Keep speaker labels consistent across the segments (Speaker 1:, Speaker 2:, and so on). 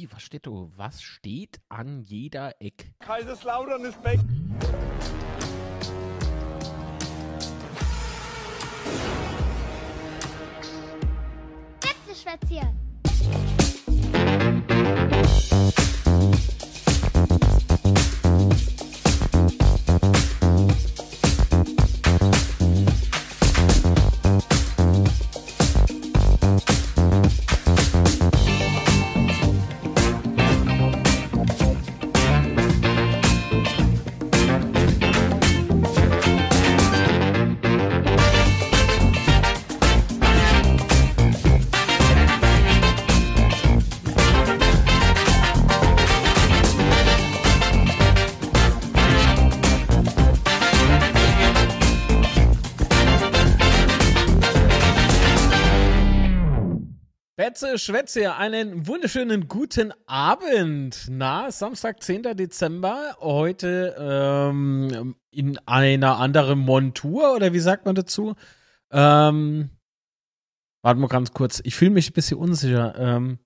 Speaker 1: Wie, was steht da? Was steht an jeder Eck?
Speaker 2: Kaiserslautern ist back.
Speaker 3: Betzeschwätzchen.
Speaker 1: Betze Schwätze, einen wunderschönen guten Abend. Na, Samstag, 10. Dezember, heute ähm, in einer anderen Montur, oder wie sagt man dazu? Ähm, warte mal ganz kurz, ich fühle mich ein bisschen unsicher. Ähm,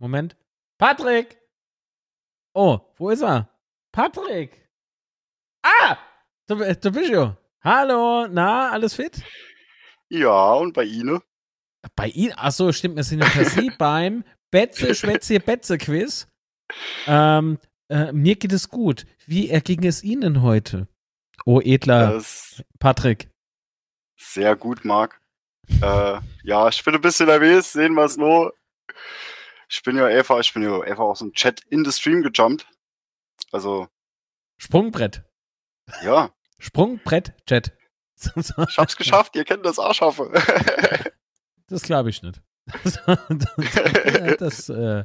Speaker 1: Moment. Patrick! Oh, wo ist er? Patrick! Ah! Du, du bist ja. Hallo, na, alles fit?
Speaker 4: Ja, und bei Ihnen?
Speaker 1: Bei Ihnen, achso, stimmt, wir sind ja Sie beim Betze, Schwätze, Betze Quiz. Ähm, äh, mir geht es gut. Wie erging es Ihnen heute? Oh, edler
Speaker 4: Das
Speaker 1: Patrick.
Speaker 4: sehr gut, Marc. Äh, ja, ich bin ein bisschen nervös, sehen wir es nur. Ich bin ja einfach, ich bin ja einfach aus dem Chat in the Stream gejumpt. Also,
Speaker 1: Sprungbrett.
Speaker 4: ja,
Speaker 1: Sprungbrett, Chat.
Speaker 4: ich hab's geschafft, ihr kennt das Arschaffe.
Speaker 1: Das glaube ich nicht. das, das, äh,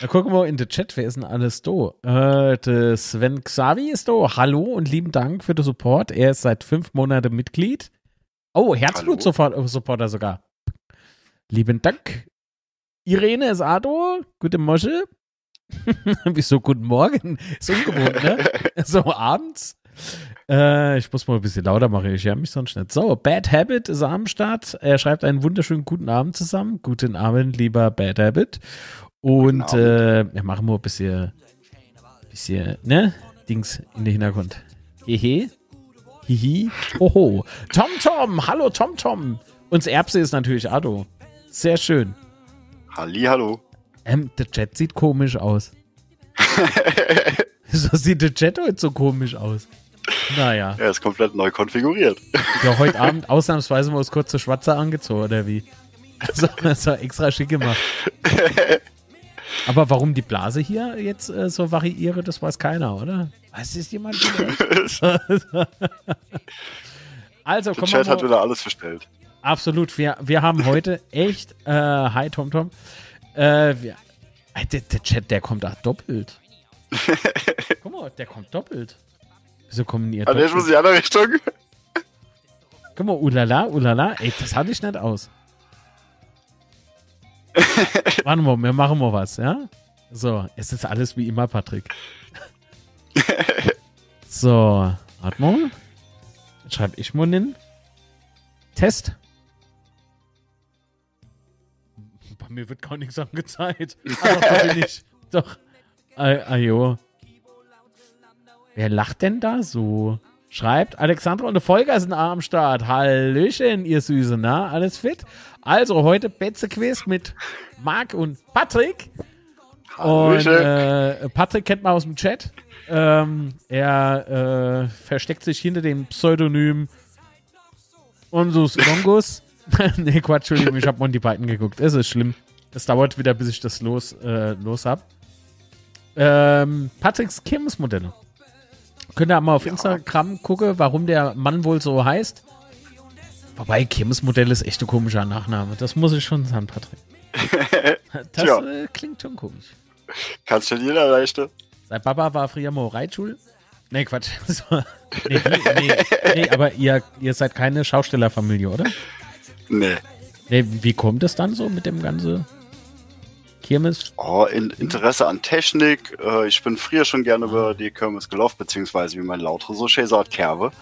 Speaker 1: da gucken wir in den Chat, wer ist denn alles da? Äh, der Sven Xavi ist da. Hallo und lieben Dank für den Support. Er ist seit fünf Monaten Mitglied. Oh, Herzblut-Supporter sogar. Lieben Dank. Irene ist Ado. Gute Mosche. Wieso guten Morgen? Ist ungewohnt, ne? so abends. Äh, ich muss mal ein bisschen lauter machen, ich höre mich sonst nicht. So, Bad Habit ist am Start. Er schreibt einen wunderschönen guten Abend zusammen. Guten Abend, lieber Bad Habit. Und äh, wir machen mal ein bisschen, bisschen, ne? Dings in den Hintergrund. Hehe. Hihi. Hoho. Tom Tom. Hallo Tom Tom. Uns Erbse ist natürlich Ado. Sehr schön.
Speaker 4: Halli, hallo.
Speaker 1: Ähm, der Chat sieht komisch aus. Wieso sieht der Chat heute so komisch aus? Naja.
Speaker 4: Er ist komplett neu konfiguriert.
Speaker 1: Ja, heute Abend ausnahmsweise mal das kurze Schwarze angezogen, oder wie? Also, das war extra schick gemacht. Aber warum die Blase hier jetzt äh, so variiere, das weiß keiner, oder? Weiß es jemand?
Speaker 4: Der
Speaker 1: also, komm
Speaker 4: Chat hat wieder alles verstellt.
Speaker 1: Absolut, wir, wir haben heute echt. Äh, hi, Tom Tom. Äh, wir, äh, der, der Chat, der kommt auch doppelt. Guck mal, der kommt doppelt. Wieso kommen ihr
Speaker 4: Also ich muss
Speaker 1: doppelt?
Speaker 4: in die andere Richtung.
Speaker 1: Guck mal, ulala, ulala. Ey, das hatte ich nicht aus. Warte mal, wir machen mal was, ja? So, es ist alles wie immer, Patrick. So, warte mal. Jetzt schreibe ich mal hin. Test. Bei mir wird gar nichts angezeigt. Ah, doch, ich. Doch. Ah, ah, jo. Wer lacht denn da so? Schreibt Alexandra und der Volker sind am Start. Hallöchen, ihr Süße, na? Alles fit? Also, heute Betze-Quiz mit Marc und Patrick. Und
Speaker 4: Hallöchen.
Speaker 1: äh, Patrick kennt man aus dem Chat. Ähm, er äh, versteckt sich hinter dem Pseudonym Unsus Longus. nee, Quatsch, Entschuldigung, ich habe Monty Python geguckt. Es ist schlimm. Es dauert wieder, bis ich das los, äh, los hab. Ähm, Patricks Kirmesmodelle. Könnt ihr mal auf Instagram gucken, warum der Mann wohl so heißt. Wobei, Kirmesmodell ist echt ein komischer Nachname. Das muss ich schon sagen, Patrick. Das äh, klingt schon komisch.
Speaker 4: Kannst du jeder leichte?
Speaker 1: Sein Papa war früher mal Reitschul. Nee, Quatsch. Nee, nee, nee, aber ihr, ihr seid keine Schaustellerfamilie, oder?
Speaker 4: Nee.
Speaker 1: Nee, wie kommt es dann so mit dem ganzen Kirmes?
Speaker 4: Oh, in, Interesse an Technik. Äh, ich bin früher schon gerne über die Kirmes gelaufen, beziehungsweise wie mein Lautre so schön sagt, Kerbe.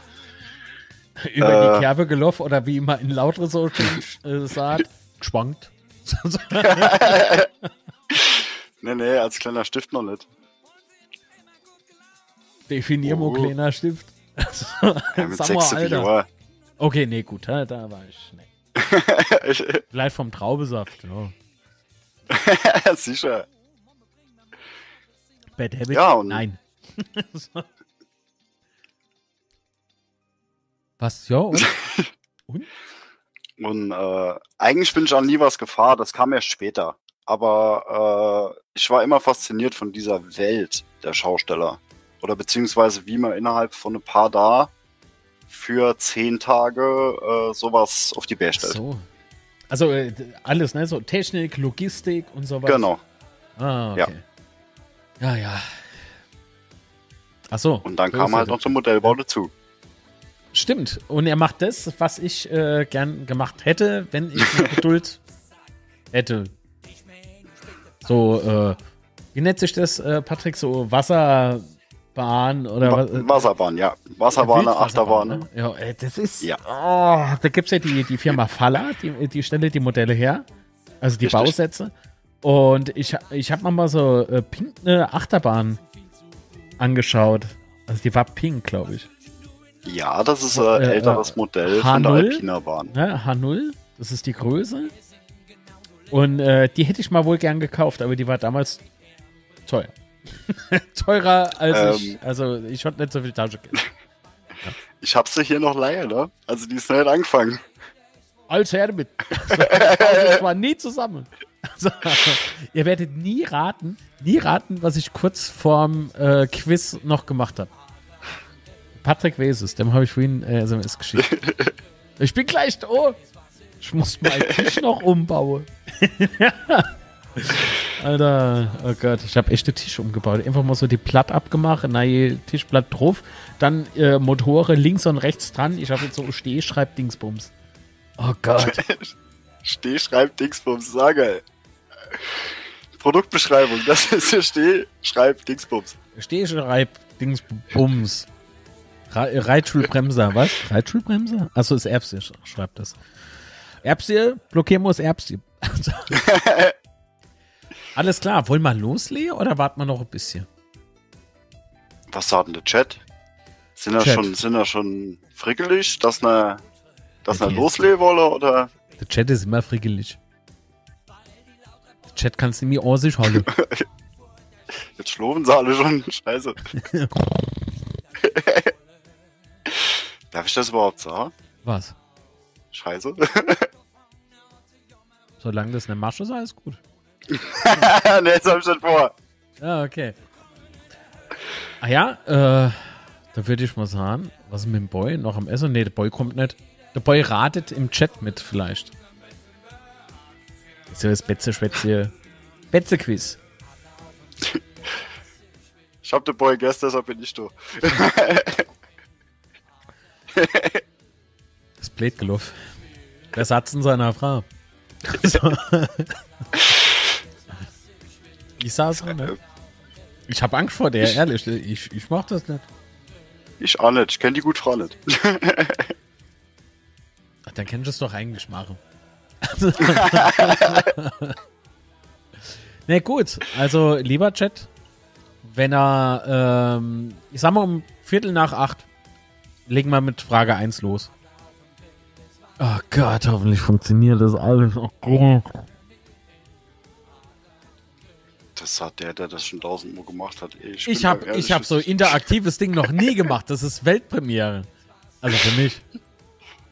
Speaker 1: Über
Speaker 4: Äh.
Speaker 1: die Kerbe gelaufen oder wie immer in lautere so schön äh, sagt, geschwankt.
Speaker 4: Nee, nee, als kleiner Stift noch nicht.
Speaker 1: Definier mal
Speaker 4: Oh.
Speaker 1: kleiner Stift.
Speaker 4: Ja, mit
Speaker 1: Sag
Speaker 4: 6
Speaker 1: mal, Alter. Okay, nee, gut, da, war ich. Nee.
Speaker 4: Ich-
Speaker 1: Vielleicht vom Traubesaft, ja.
Speaker 4: Sicher.
Speaker 1: Bad Habit?
Speaker 4: Ja, und-
Speaker 1: Nein. Was? Ja, und?
Speaker 4: Und äh, eigentlich bin ich auch nie was gefahren, das kam erst später. Aber äh, ich war immer fasziniert von dieser Welt der Schausteller. Oder beziehungsweise wie man innerhalb von ein paar da für zehn Tage äh, sowas auf die Bär stellt.
Speaker 1: so. Also äh, alles, ne? So Technik, Logistik und sowas.
Speaker 4: Genau.
Speaker 1: Ah, okay. Ja, ja. Ach so.
Speaker 4: Und dann
Speaker 1: so
Speaker 4: kam halt noch der Modellbau dazu.
Speaker 1: Stimmt. Und er macht das, was ich äh, gern gemacht hätte, wenn ich Geduld hätte. So, äh, wie nennt sich das, äh, Patrick? So Wasserbahn oder
Speaker 4: Wa
Speaker 1: was? äh,
Speaker 4: Wasserbahn, ja. Wasserbahn, Achterbahn.
Speaker 1: ne? Ja, äh, das ist.
Speaker 4: Ja.
Speaker 1: Oh, da gibt es ja die, die Firma Falla, die, die stellt die Modelle her. Also die
Speaker 4: Richtig.
Speaker 1: Bausätze. Und ich, ich habe mal so äh, pink eine Achterbahn angeschaut. Also die war pink, glaube ich.
Speaker 4: Ja, das ist ein
Speaker 1: Äh, äh,
Speaker 4: älteres Modell von der
Speaker 1: H0?
Speaker 4: Alpina Bahn.
Speaker 1: Ne? H0, das ist die Größe. Und äh, die hätte ich mal wohl gern gekauft, aber die war damals teuer. Teurer als ich.
Speaker 4: Ähm.
Speaker 1: Also ich hatte nicht so viel Taschengeld.
Speaker 4: Ich hab sie hier noch leihe, ne? Also die ist nicht angefangen.
Speaker 1: Als her damit. Das war nie zusammen. Also, ihr werdet nie raten, nie raten, was ich kurz vorm äh, Quiz noch gemacht habe. Patrick Weses, dem habe ich vorhin äh, SMS geschickt. Ich bin gleich da. Ich muss meinen Tisch noch umbauen. Alter, oh Gott, ich habe echt den Tisch umgebaut. Einfach mal so die Platte abgemacht, neue Tischblatt drauf, dann äh, Motoren links und rechts dran. Ich habe jetzt so Stehschreib-Dingsbums. Oh Gott.
Speaker 4: Steh, schreib Dingsbums, sag geil. Produktbeschreibung, das ist Dingsbums.
Speaker 1: Stehschreib-Dingsbums. Re Reitschulbremser, was? Reitschulbremser? Achso, ist Erbse, sch- schreibt das. Erbse, blockieren muss Erbse. Alles klar, wollen wir loslegen oder warten wir noch ein bisschen?
Speaker 4: Was sagt denn der Chat? Sind da
Speaker 1: Chat.
Speaker 4: schon, sind schon frickelig, dass ne, dass ne loslegen wolle, oder?
Speaker 1: Der Chat ist immer frickelig. Der Chat kannst du mir an sich halten.
Speaker 4: Jetzt schloben sie alle schon, scheiße. Darf ich das überhaupt sagen?
Speaker 1: Was?
Speaker 4: Scheiße.
Speaker 1: Solange das eine Masche ist, alles gut.
Speaker 4: ne, jetzt hab ich schon vor.
Speaker 1: Ja, okay. Ah ja, äh, da würde ich mal sagen, was ist mit dem Boy noch am Essen? Nee, der Boy kommt nicht. Der Boy ratet im Chat mit vielleicht. Das ist ja das Betze-Schwätze. Betze-Quiz.
Speaker 4: Ich hab den Boy gestern, deshalb bin ich du.
Speaker 1: Das blöd gelaufen. Der Satz in seiner Frau. So. Ich saß ne? Ich habe Angst vor der, ehrlich. Ich, ich mach das nicht.
Speaker 4: Ich auch nicht, ich kenn die gut Frau nicht.
Speaker 1: Ach, Dann kennst du es doch eigentlich machen. ne, gut. Also, lieber Chat, wenn er, ähm, ich sag mal um Viertel nach acht, legen wir mit Frage 1 los. Oh Gott, hoffentlich funktioniert das alles. Oh Gott.
Speaker 4: Das hat der, der das schon tausendmal gemacht hat.
Speaker 1: Ich
Speaker 4: bin
Speaker 1: habe ich hab so interaktives Ding noch nie gemacht. Das ist Weltpremiere. Also für mich.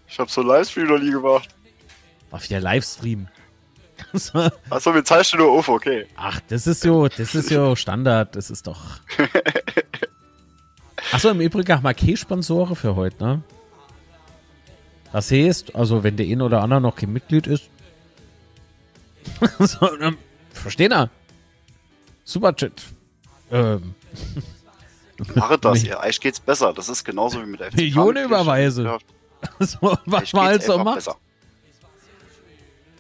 Speaker 4: Ich hab so Livestream noch nie gemacht.
Speaker 1: Auf der Livestream. So.
Speaker 4: Achso, wir zeichnen nur auf, okay.
Speaker 1: Ach, das ist so, das ist so Standard, das ist doch. Achso, im Übrigen haben wir keine Sponsoren für heute, ne? Das heißt, also wenn der ein oder andere noch kein Mitglied ist. so, ähm, verstehen er? Superchat. Ähm,
Speaker 4: Mache das, ja. Euch geht's besser. Das ist genauso wie mit der FCK.
Speaker 1: Millionenüberweise.
Speaker 4: Ja,
Speaker 1: so, was man halt so macht.
Speaker 4: besser.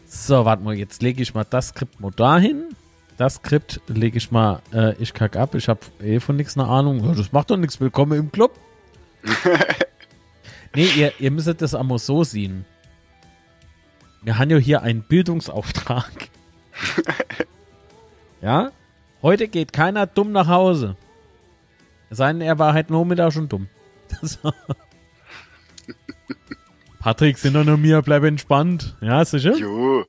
Speaker 1: So, warte mal, jetzt lege ich mal das Skript mal dahin. Das Skript lege ich mal, äh, ich kack ab, ich habe eh von nichts eine Ahnung. Ja, das macht doch nichts, willkommen im Club. nee, ihr, ihr müsstet das einmal so sehen. Wir haben ja hier einen Bildungsauftrag. ja? Heute geht keiner dumm nach Hause. Es sei denn, er war halt nur Mittag schon dumm. Patrick, sind doch nur mir, bleib entspannt. Ja, sicher?
Speaker 4: Jo.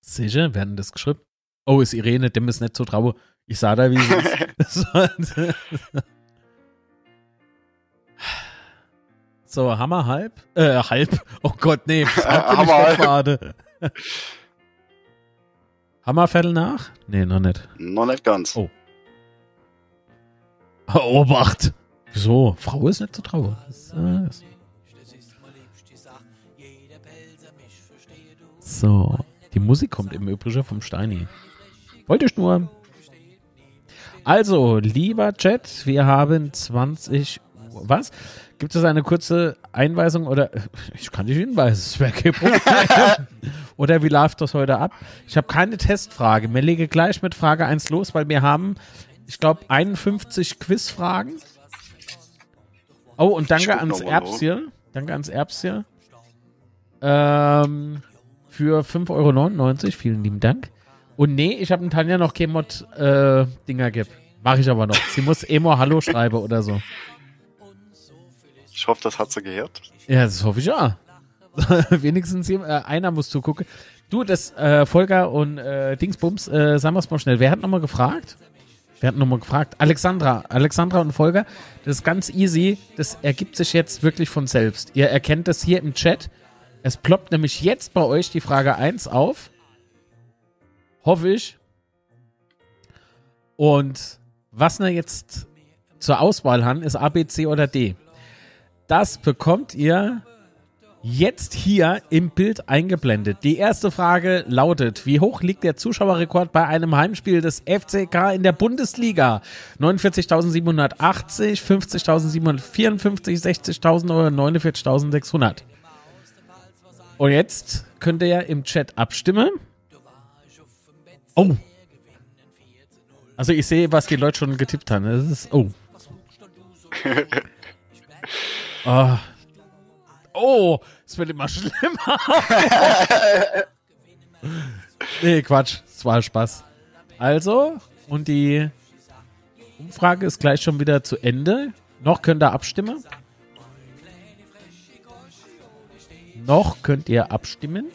Speaker 1: Sicher, werden das geschrieben. Oh, ist Irene, dem ist nicht so traue. Ich sah da, wie sie ist. so, Hammer halb? Äh, halb. Oh Gott, nee. Hammer halb. Hammerviertel nach? Nee, noch nicht.
Speaker 4: Noch nicht ganz.
Speaker 1: Oh. Obacht. Wieso? Frau ist nicht so traurig. Äh, so. Die Musik kommt im Übrigen vom Steini. Wollte ich nur. Also, lieber Chat, wir haben 20 Uhr. Was? Gibt es eine kurze Einweisung oder ich kann dich hinweisen, es wäre kein Problem. oder wie läuft das heute ab? Ich habe keine Testfrage. Mir lege gleich mit Frage 1 los, weil wir haben, ich glaube, 51 Quizfragen. Oh, und danke ans Erbschen. Danke ans Erbschen. Ähm, für 5,99 Euro. Vielen lieben Dank. Und nee, ich habe Tanja noch kein Mod-Dinger äh, gibt. Mache ich aber noch. Sie muss Emo Hallo schreiben oder so.
Speaker 4: Ich hoffe, das hat sie gehört.
Speaker 1: Ja, das hoffe ich ja. Wenigstens äh, einer muss zugucken. Du, das äh, Volker und äh, Dingsbums, äh, sagen wir es mal schnell. Wer hat nochmal gefragt? Wer hat nochmal gefragt? Alexandra. Alexandra und Volker. Das ist ganz easy. Das ergibt sich jetzt wirklich von selbst. Ihr erkennt das hier im Chat. Es ploppt nämlich jetzt bei euch die Frage 1 auf. Hoffe ich. Und was wir jetzt zur Auswahl haben, ist A, B, C oder D. Das bekommt ihr jetzt hier im Bild eingeblendet. Die erste Frage lautet, wie hoch liegt der Zuschauerrekord bei einem Heimspiel des FCK in der Bundesliga? 49.780, 50.754, 60.000 oder 49.600? Und jetzt könnt ihr ja im Chat abstimmen. Oh. Also ich sehe, was die Leute schon getippt haben. Das ist, oh. oh. Oh, es wird immer schlimmer. nee, Quatsch. Es war Spaß. Also, und die Umfrage ist gleich schon wieder zu Ende. Noch könnt ihr abstimmen. Noch könnt ihr abstimmen.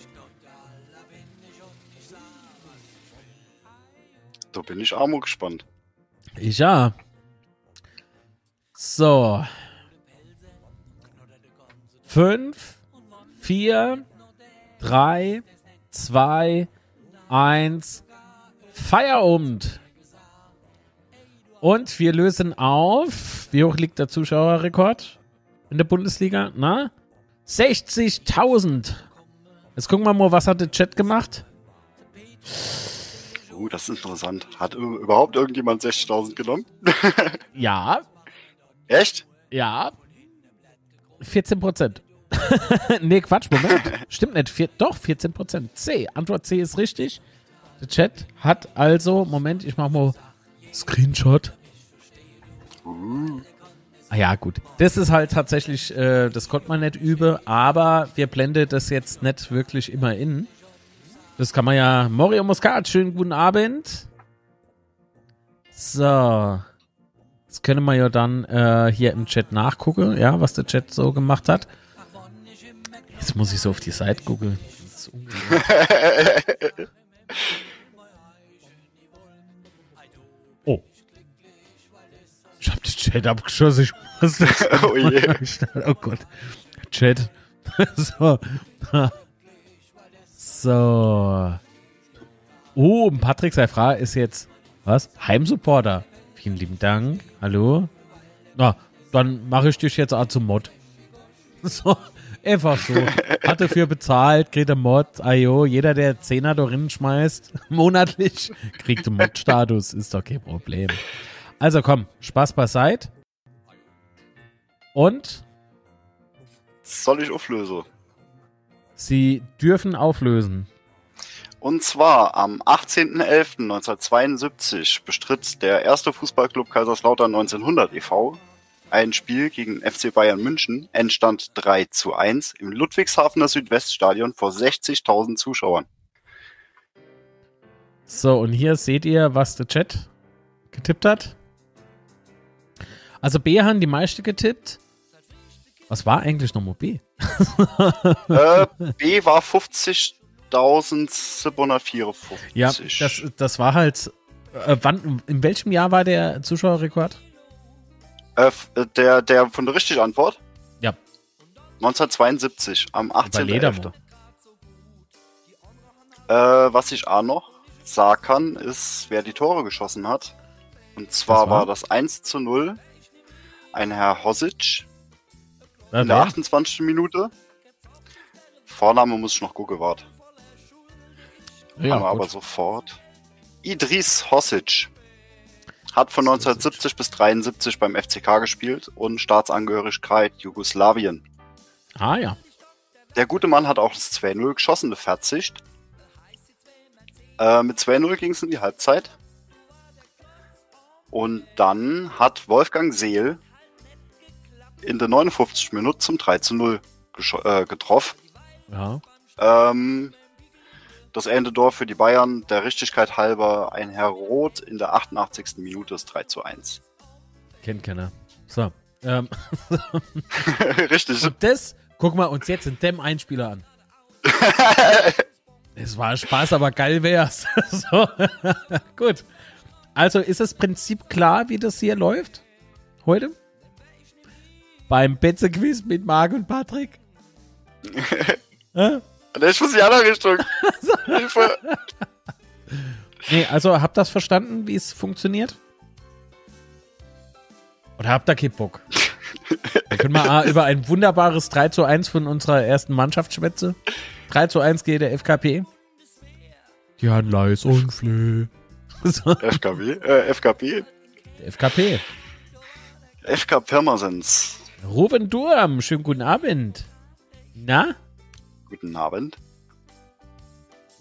Speaker 4: Da bin ich auch mal gespannt.
Speaker 1: Ich ja. So. Fünf, vier, drei, zwei, eins. Feierabend. Und wir lösen auf. Wie hoch liegt der Zuschauerrekord in der Bundesliga? Na? 60.000. Jetzt gucken wir mal, was hat der Chat gemacht?
Speaker 4: Oh, das ist interessant. Hat überhaupt irgendjemand 60.000 genommen?
Speaker 1: ja.
Speaker 4: Echt?
Speaker 1: Ja. 14 Prozent. nee, Quatsch, Moment. Stimmt nicht. Vier, doch, 14 Prozent. C. Antwort C ist richtig. Der Chat hat also, Moment, ich mach mal Screenshot. Ah ja, gut. Das ist halt tatsächlich, äh, das konnte man nicht üben, aber wir blenden das jetzt nicht wirklich immer in. Das kann man ja. Morio Muscat, schönen guten Abend. So. Das können wir ja dann äh, hier im Chat nachgucken, ja, was der Chat so gemacht hat. Jetzt muss ich so auf die Seite gucken. Das ist oh. Ich hab den Chat abgeschossen. Ich muss das oh, je. oh Gott. Chat. so. so. Oh, Patrick Seifra ist jetzt, was? Heimsupporter. Vielen lieben Dank. Hallo. Na, dann mache ich dich jetzt auch zum Mod. So, einfach so. Hat dafür bezahlt, kriegt einen Mod. Ajo, jeder, der Zehner darin schmeißt, monatlich, kriegt einen Mod-Status. Ist doch kein Problem. Also komm, Spaß beiseite. Und?
Speaker 4: Soll ich auflösen?
Speaker 1: Sie dürfen auflösen.
Speaker 4: Und zwar am 18.11.1972 bestritt der erste Fußballclub Kaiserslautern 1900 e.V. ein Spiel gegen FC Bayern München, Endstand 3 zu 1 im Ludwigshafener Südweststadion vor 60.000 Zuschauern.
Speaker 1: So, und hier seht ihr, was der Chat getippt hat. Also B haben die meiste getippt. Was war eigentlich nochmal B?
Speaker 4: äh, B war 50.754.
Speaker 1: Ja, das, das war halt. Äh, wann, in welchem Jahr war der Zuschauerrekord?
Speaker 4: Äh, der, der von der richtigen Antwort?
Speaker 1: Ja.
Speaker 4: 1972, am 18.11. Äh, was ich auch noch sagen kann, ist, wer die Tore geschossen hat. Und zwar war? war? das 1 zu 0 ein Herr Hosic in der 28. Minute. Vorname muss ich noch gucken, wart. Ja, aber sofort. Idris Hosic hat von 1970 bis 73 beim FCK gespielt und Staatsangehörigkeit Jugoslawien.
Speaker 1: Ah ja.
Speaker 4: Der gute Mann hat auch das 2-0 geschossen, Verzicht. Äh, mit 2-0 ging es in die Halbzeit. Und dann hat Wolfgang Seel in der 59 Minute zum 3 0 äh, getroffen.
Speaker 1: Ja.
Speaker 4: Ähm, das Ende für die Bayern, der Richtigkeit halber, ein Herr Roth in der 88. Minute ist 3 zu 1.
Speaker 1: Kennt keiner. So. Ähm.
Speaker 4: Richtig.
Speaker 1: Und das, guck mal uns jetzt in dem Einspieler an. es war Spaß, aber geil wär's. so. Gut. Also ist das Prinzip klar, wie das hier läuft? Heute? Beim Betze-Quiz mit Marc und Patrick?
Speaker 4: äh? Ich muss die andere Richtung.
Speaker 1: Hilfe. Nee, also habt ihr das verstanden, wie es funktioniert? Oder habt ihr keinen Bock? Dann können wir über ein wunderbares 3 zu 1 von unserer ersten Mannschaft schwätze. 3 zu 1 geht der FKP. Jan Leis und Flö.
Speaker 4: FKP? Äh, FKP?
Speaker 1: Der FKP.
Speaker 4: FK Pirmasens.
Speaker 1: Ruben Durm, schönen guten Abend. Na?
Speaker 4: Guten Abend.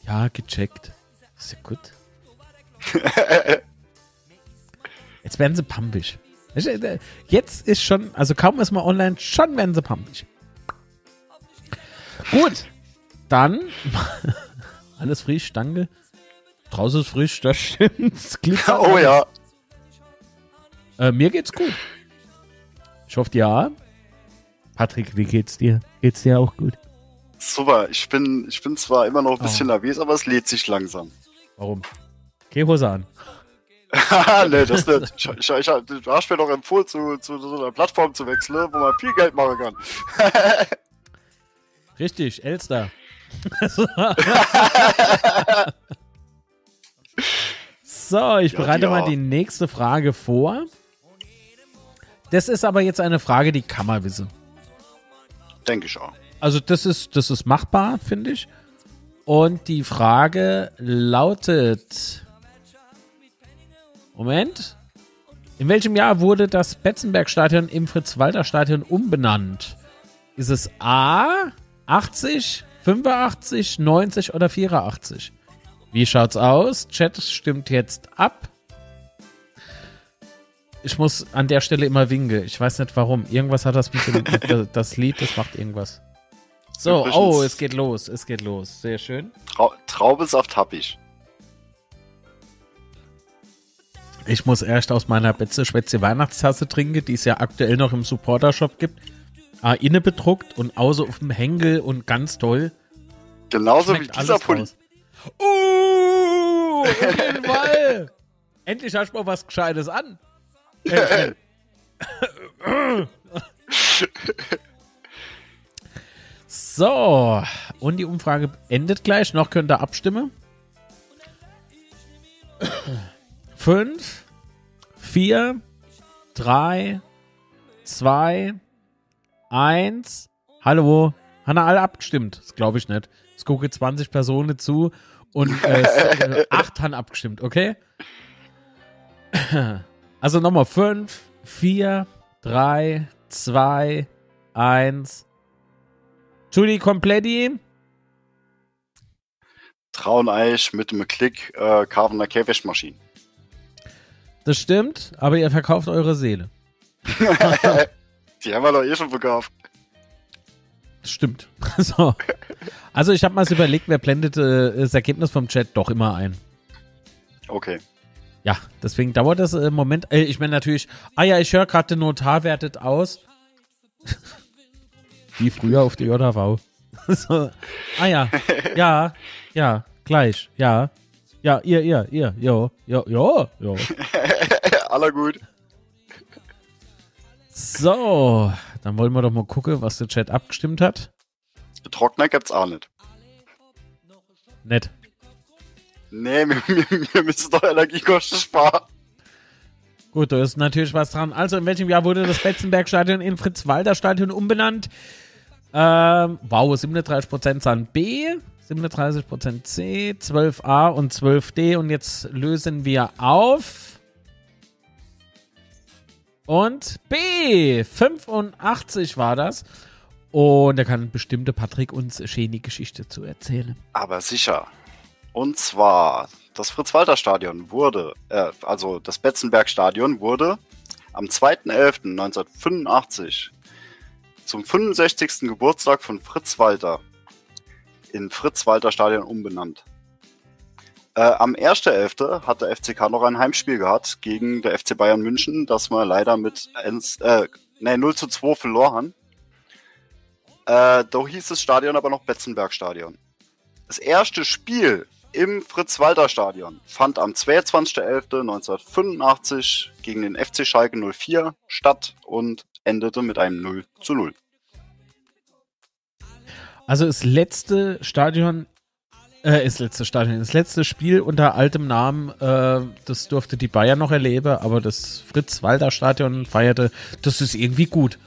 Speaker 1: Ja, gecheckt. Ist ja gut. Jetzt werden sie pumpig. Jetzt ist schon, also kaum ist mal online, schon werden sie pumpig. Gut, dann alles frisch, danke. Draußen ist frisch, das stimmt.
Speaker 4: oh ja.
Speaker 1: Äh, mir geht's gut. Ich hoffe ja. Patrick, wie geht's dir? Geht's dir auch gut?
Speaker 4: Super, ich bin, ich bin zwar immer noch ein bisschen oh. nervös, aber es lädt sich langsam.
Speaker 1: Warum? Geh Hose an.
Speaker 4: nee, das nicht. Ich, ich, ich, du hast mir doch empfohlen, zu, zu so einer Plattform zu wechseln, wo man viel Geld machen kann.
Speaker 1: Richtig, Elster. so, ich ja, bereite mal die nächste Frage vor. Das ist aber jetzt eine Frage, die kann man wissen.
Speaker 4: Denke ich auch.
Speaker 1: Also das ist, das ist machbar, finde ich. Und die Frage lautet: Moment. In welchem Jahr wurde das Betzenberg-Stadion im Fritz-Walter-Stadion umbenannt? Ist es A 80, 85, 90 oder 84? Wie schaut's aus? Chat stimmt jetzt ab. Ich muss an der Stelle immer winken. Ich weiß nicht warum. Irgendwas hat das mit dem, das Lied, das macht irgendwas. So, oh, es geht los, es geht los. Sehr schön.
Speaker 4: Trau Traubensaft hab ich.
Speaker 1: Ich muss erst aus meiner Betze Schwätze Weihnachtstasse trinken, die es ja aktuell noch im Supporter-Shop gibt. Ah, inne bedruckt und außer auf dem Henkel und ganz toll.
Speaker 4: Genauso Schmeckt wie dieser Pulli.
Speaker 1: Uh, auf jeden Fall. Endlich hast du mal was Gescheites an. So, und die Umfrage endet gleich. Noch könnt ihr abstimmen. Fünf, vier, drei, zwei, eins. Hallo, haben alle abgestimmt? Das glaube ich nicht. Es gucke 20 Personen zu und äh, acht haben abgestimmt, okay? Also nochmal fünf, vier, drei, zwei, eins. Judy Kompletti.
Speaker 4: Trauneich mit einem Klick äh, kaufen eine Käfigmaschine.
Speaker 1: Das stimmt, aber ihr verkauft eure Seele.
Speaker 4: Die haben wir doch eh schon verkauft.
Speaker 1: Das stimmt. so. Also ich habe mal überlegt, wer blendet äh, das Ergebnis vom Chat doch immer ein.
Speaker 4: Okay.
Speaker 1: Ja, deswegen dauert das im Moment. Äh, ich meine natürlich, ah ja, ich höre gerade, der Notar wertet aus. Wie früher auf der JV. so, ah ja, ja, ja, gleich, ja. Ja, ihr, ihr, ihr, jo, jo, jo, jo.
Speaker 4: Aller gut.
Speaker 1: So, dann wollen wir doch mal gucken, was der Chat abgestimmt hat.
Speaker 4: Trockner gibt's auch nicht.
Speaker 1: Nett.
Speaker 4: Nee, wir, wir, wir müssen doch Energiekosten sparen.
Speaker 1: Gut, da ist natürlich was dran. Also, in welchem Jahr wurde das Betzenberg-Stadion in Fritz-Walter-Stadion umbenannt? Ähm, wow, 37% sind B, 37% C, 12a und 12d. Und jetzt lösen wir auf. Und B, 85 war das. Und da kann bestimmte Patrick uns schöne Geschichte zu erzählen.
Speaker 4: Aber sicher. Und zwar, das Fritz-Walter-Stadion wurde, äh, also das Betzenberg-Stadion wurde am 2.11.1985 zum 65. Geburtstag von Fritz Walter in Fritz-Walter-Stadion umbenannt. Äh, am 1.11. hat der FCK noch ein Heimspiel gehabt gegen der FC Bayern München, das wir leider mit 1, äh, nee, 0 zu 2 verloren. Äh, da hieß das Stadion aber noch Betzenberg-Stadion. Das erste Spiel im Fritz-Walter-Stadion fand am 22.11.1985 gegen den FC Schalke 04 statt und endete mit einem 0 zu 0.
Speaker 1: Also das letzte Stadion, äh, das letzte Stadion, das letzte Spiel unter altem Namen, äh, das durfte die Bayern noch erleben, aber das Fritz-Walter-Stadion feierte, das ist irgendwie gut.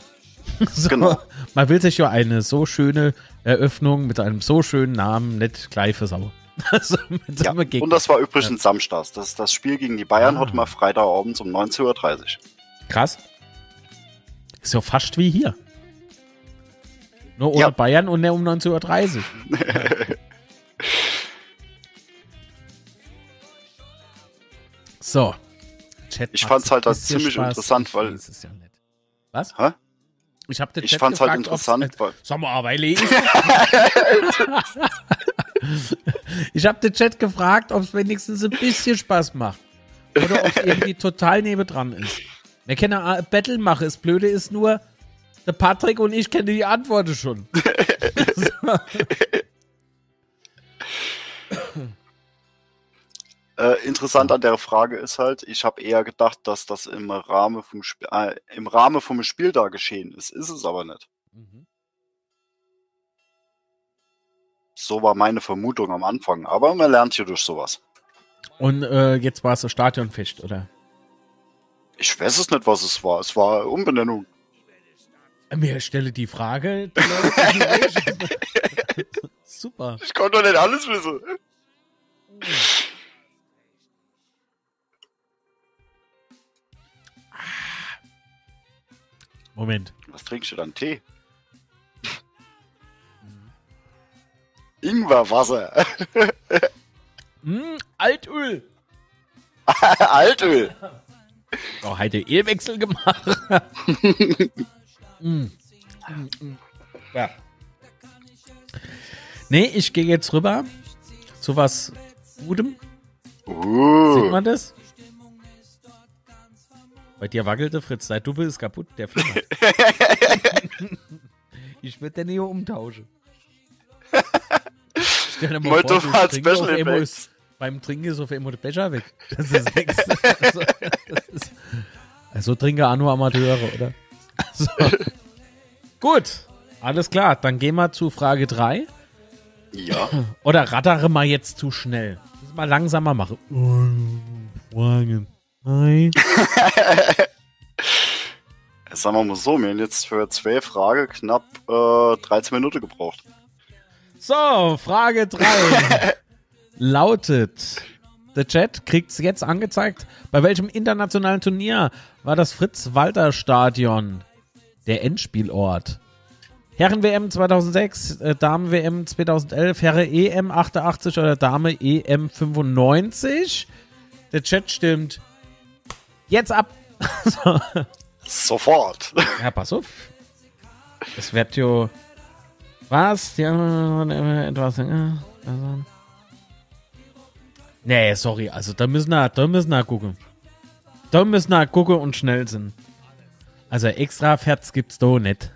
Speaker 1: so,
Speaker 4: Genau.
Speaker 1: Man will sich ja eine so schöne Eröffnung mit einem so schönen Namen nicht gleich versauen. Also
Speaker 4: Ja, und das war übrigens samstags. Das, das Spiel gegen die Bayern
Speaker 1: Ah.
Speaker 4: hatten wir Freitagabends um 19.30 Uhr.
Speaker 1: Krass. Ist ja fast wie hier. Nur ohne
Speaker 4: Ja.
Speaker 1: Bayern und um 19.30 Uhr. so. Chat
Speaker 4: Ich fand's halt ziemlich
Speaker 1: Spaß.
Speaker 4: interessant, weil-
Speaker 1: weiß es ja nicht. Was?
Speaker 4: Hä?
Speaker 1: Ich habe den
Speaker 4: Ich
Speaker 1: Chat
Speaker 4: fand's halt
Speaker 1: gefragt, ob's-
Speaker 4: interessant, weil
Speaker 1: Sag mal, weil ich. ich habe den Chat gefragt, ob es wenigstens ein bisschen Spaß macht. Oder ob es irgendwie total nebendran ist. Wir können ein Battle machen. Das Blöde ist nur, der Patrick und ich kennen die Antworten schon.
Speaker 4: äh, interessant an der Frage ist halt, ich habe eher gedacht, dass das im Rahmen vom Spiel, äh, im Rahmen vom Spiel da geschehen ist. Ist es aber nicht.
Speaker 1: Mhm.
Speaker 4: So war meine Vermutung am Anfang. Aber man lernt hier durch sowas.
Speaker 1: Und äh, jetzt war es das Stadionfest, oder?
Speaker 4: Ich weiß es nicht, was es war. Es war Umbenennung.
Speaker 1: Mir stelle die Frage. die Super.
Speaker 4: Ich konnte doch nicht alles wissen.
Speaker 1: Moment.
Speaker 4: Was trinkst du dann? Tee? Ingwerwasser.
Speaker 1: Hm, Altöl.
Speaker 4: Altöl.
Speaker 1: Oh, heute Ölwechsel gemacht. mm. Ja. Nee, ich gehe jetzt rüber zu was Gutem. Sieht
Speaker 4: Uh,
Speaker 1: man das? Bei dir wackelte Fritz, dein Double ist kaputt, der flimmert. ich würde den hier umtauschen. Du trinkst
Speaker 4: Special Effects.
Speaker 1: Beim Trinken ist auf einmal der Becher weg. Das ist nix. Also, das ist, also trinke auch nur Amateure, oder? Also, gut, alles klar. Dann gehen wir zu Frage 3.
Speaker 4: ja.
Speaker 1: Oder rattere mal jetzt zu schnell. Das mal langsamer machen. Fragen. Nein.
Speaker 4: Sagen wir mal so, wir haben jetzt für zwei Fragen knapp äh, 13 Minuten gebraucht.
Speaker 1: So, Frage 3 lautet: Der Chat kriegt es jetzt angezeigt. Bei welchem internationalen Turnier war das Fritz-Walter-Stadion der Endspielort? Herren-WM 2006, äh, Damen-WM 2011, Herre-EM 88 oder Dame-EM 95? Der Chat stimmt jetzt ab. so.
Speaker 4: Sofort.
Speaker 1: Ja, pass auf. Es wird jo. Was? Ja, etwas. äh, also. Nee, sorry, also da müssen wir, da müssen wir gucken. Da müssen wir gucken und schnell sind. Also extra Ferts gibt's da nicht.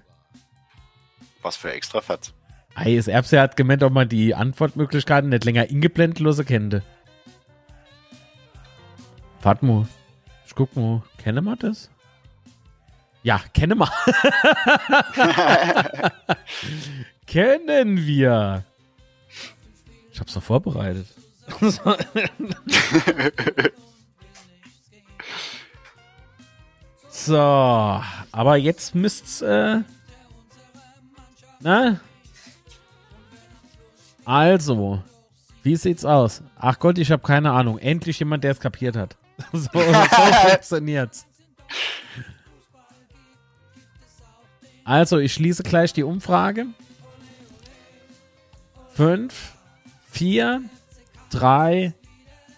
Speaker 4: Was für extra Fett.
Speaker 1: Ei, das Erbse hat gemeint, ob man die Antwortmöglichkeiten nicht länger ingeblendet lose kennt. Warte mal. Ich guck mal. Kennen wir das? Ja, kennen wir. Kennen wir. Ich hab's noch vorbereitet. so, aber jetzt müsst's, äh, na? Also, wie sieht's aus? Ach Gott, ich habe keine Ahnung. Endlich jemand, der es kapiert hat. so, so funktioniert's. Also, ich schließe gleich die Umfrage. Fünf, vier, drei,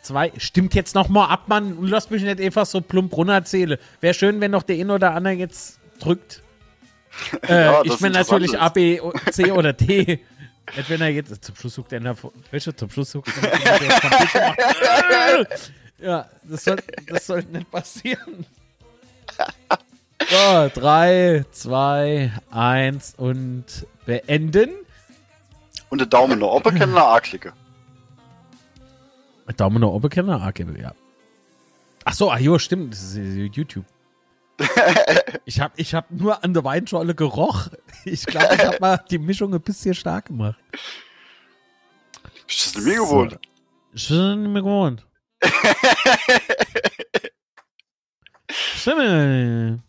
Speaker 1: zwei. Stimmt jetzt noch mal ab, Mann. Lass mich nicht einfach so plump runterzählen. Wäre schön, wenn noch der ein oder andere jetzt drückt. Äh,
Speaker 4: Ja,
Speaker 1: ich
Speaker 4: interessant
Speaker 1: natürlich. A, B, C oder D. Nicht, wenn er jetzt zum Schluss sucht er der Wäsche, zum Schluss sucht. Ja, das soll, das sollte nicht passieren. So, drei, zwei, eins und beenden.
Speaker 4: Und der Daumen nach oben kann eine A-Klicke.
Speaker 1: Daumen nach oben kann er auch geben, ja. Ach so, ah jo, stimmt, das ist äh, YouTube. ich habe ich hab nur an der Weinschorle geroch. Ich glaube, ich habe mal die Mischung ein bisschen stark gemacht.
Speaker 4: Bist du das nicht mir gewohnt?
Speaker 1: Ich bin nicht mehr gewohnt. Stimme.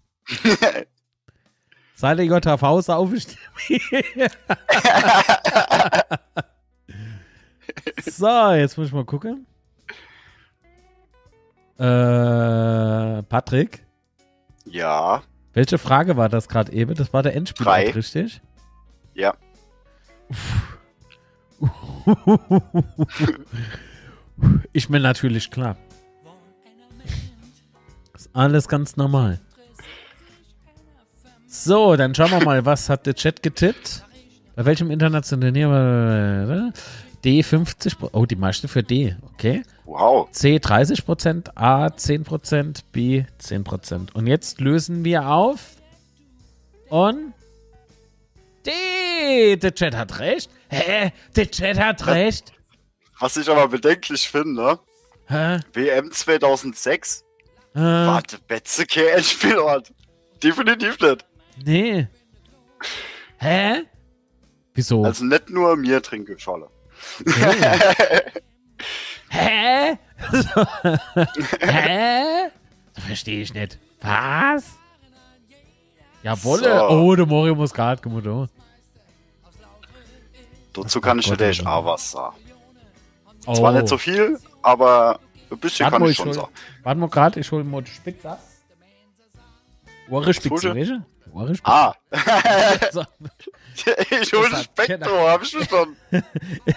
Speaker 1: Seit der JHV sauf ich. So, jetzt muss ich mal gucken. Äh, Patrick,
Speaker 4: Ja,
Speaker 1: welche Frage war das gerade eben? Das war der Endspiel, richtig?
Speaker 4: ja.
Speaker 1: Ich bin natürlich klar. Ist alles ganz normal. So, dann schauen wir mal, was hat der Chat getippt? Bei welchem internationalen? D 50% Oh, die meiste für D, okay.
Speaker 4: Wow.
Speaker 1: C 30%, A 10%, B 10%. Und jetzt lösen wir auf. Und D, der Chat hat recht. Hä? Der Chat hat recht.
Speaker 4: Was ich aber bedenklich finde,
Speaker 1: Hä?
Speaker 4: WM 2006,
Speaker 1: Äh,
Speaker 4: warte, Betze kein Endspielort. Definitiv nicht.
Speaker 1: nee. Hä? Wieso?
Speaker 4: Also nicht nur mir trinke Scholle.
Speaker 1: Hä? Hä? Das verstehe ich nicht. Was? Jawolle.
Speaker 4: So.
Speaker 1: Oh, der Mori muss gerade kommen. oh.
Speaker 4: Dazu kann ich
Speaker 1: Gott,
Speaker 4: natürlich
Speaker 1: oh
Speaker 4: auch was sagen.
Speaker 1: Oh.
Speaker 4: Zwar nicht so viel, aber ein bisschen
Speaker 1: Warte
Speaker 4: kann
Speaker 1: mal,
Speaker 4: ich schon
Speaker 1: hol-
Speaker 4: sagen.
Speaker 1: Warte mal gerade, ich hole mal die Spitze. Ohrespitze,
Speaker 4: Fusche?
Speaker 1: weißt du? Ohrespitze.
Speaker 4: Ah, Ich hole
Speaker 1: Das
Speaker 4: Spektrum, hab ich verstanden.